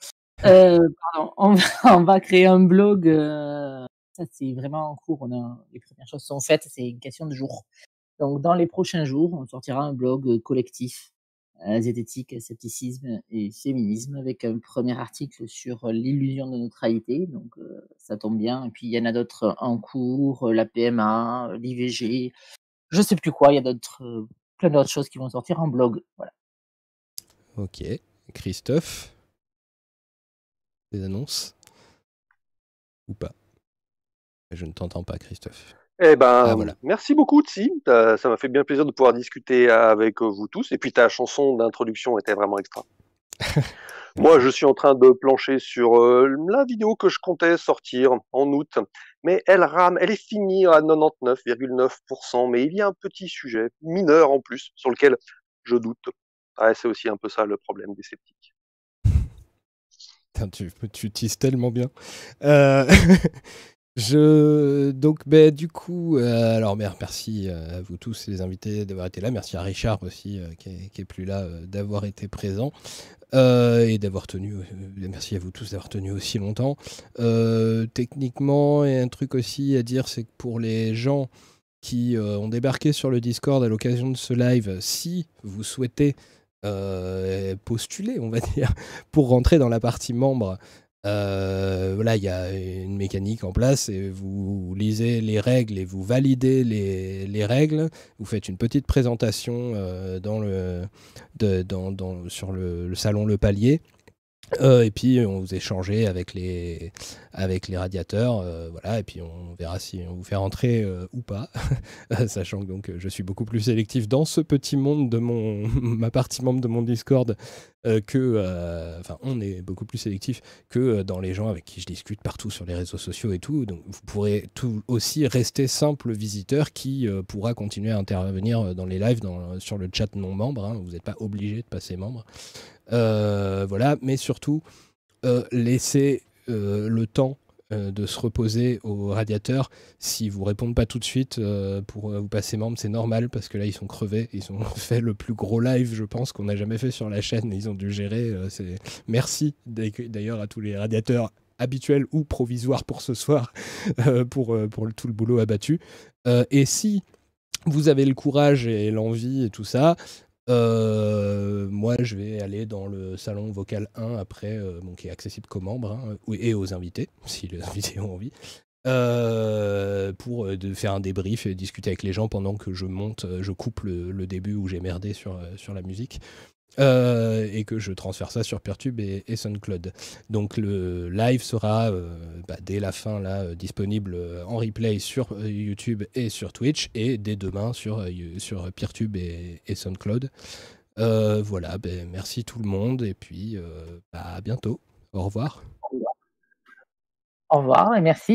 [SPEAKER 4] Euh, pardon, on va, on va créer un blog. Euh, ça, c'est vraiment en cours. On a, les premières choses sont faites. C'est une question de jours. Donc, dans les prochains jours, on sortira un blog collectif, euh, zététique, scepticisme et féminisme, avec un premier article sur l'illusion de neutralité. Donc, euh, ça tombe bien. Et puis, il y en a d'autres en cours, la PMA, l'IVG, je sais plus quoi. Il y a d'autres, plein d'autres choses qui vont sortir en blog. Voilà.
[SPEAKER 1] Ok. Christophe Des annonces? Ou pas? Je ne t'entends pas, Christophe.
[SPEAKER 2] Eh ben, ah, merci beaucoup, Tsi. Ça m'a fait bien plaisir de pouvoir discuter avec vous tous. Et puis ta chanson d'introduction était vraiment extra. Moi, je suis en train de plancher sur euh, la vidéo que je comptais sortir en août, mais elle rame, elle est finie à 99,9%, mais il y a un petit sujet mineur en plus sur lequel je doute. Ouais, c'est aussi un peu ça le problème des sceptiques.
[SPEAKER 1] tu, tu utilises tellement bien. Euh, je donc ben, du coup, euh, alors merci euh, à vous tous les invités d'avoir été là. Merci à Richard aussi qui, est, plus là d'avoir été présent et d'avoir tenu. merci à vous tous d'avoir tenu aussi longtemps. techniquement, et un truc aussi à dire, c'est que pour les gens qui ont débarqué sur le Discord à l'occasion de ce live, si vous souhaitez euh, postuler, on va dire, pour rentrer dans la partie membre. Euh, voilà, il y a une mécanique en place et vous lisez les règles et vous validez les, les règles. Vous faites une petite présentation euh, dans le, dans, sur le, le, salon Le Palier. Euh, et puis on vous échangez avec les, avec les radiateurs, euh, voilà, et puis on verra si on vous fait rentrer euh, ou pas, sachant que donc je suis beaucoup plus sélectif dans ce petit monde de mon ma partie membre de mon Discord que, enfin on est beaucoup plus sélectif que dans les gens avec qui je discute partout sur les réseaux sociaux et tout, donc vous pourrez tout aussi rester simple visiteur qui pourra continuer à intervenir dans les lives, dans, sur le chat non membre, hein. vous n'êtes pas obligé de passer membre. Euh, voilà, mais surtout, euh, laissez euh, le temps de se reposer au radiateur. Si vous répondent pas tout de suite pour vous passer membre, c'est normal parce que là ils sont crevés. Ils ont fait le plus gros live, je pense, qu'on a jamais fait sur la chaîne. Ils ont dû gérer. Merci d'ailleurs à tous les radiateurs habituels ou provisoires pour ce soir pour tout le boulot abattu. et si vous avez le courage et l'envie et tout ça, euh, moi, je vais aller dans le salon vocal 1 après, euh, qui est accessible qu'aux membres hein, et aux invités, si les invités ont envie, euh, pour de faire un débrief et discuter avec les gens pendant que je monte, je coupe le, début où j'ai merdé sur, sur la musique. Euh, et que je transfère ça sur Peertube et, et SoundCloud. Donc le live sera euh, bah, dès la fin là euh, disponible en replay sur YouTube et sur Twitch et dès demain sur, sur Peertube et, et SoundCloud. voilà, ben, merci tout le monde et puis bah, à bientôt. Au revoir.
[SPEAKER 4] Au revoir et merci.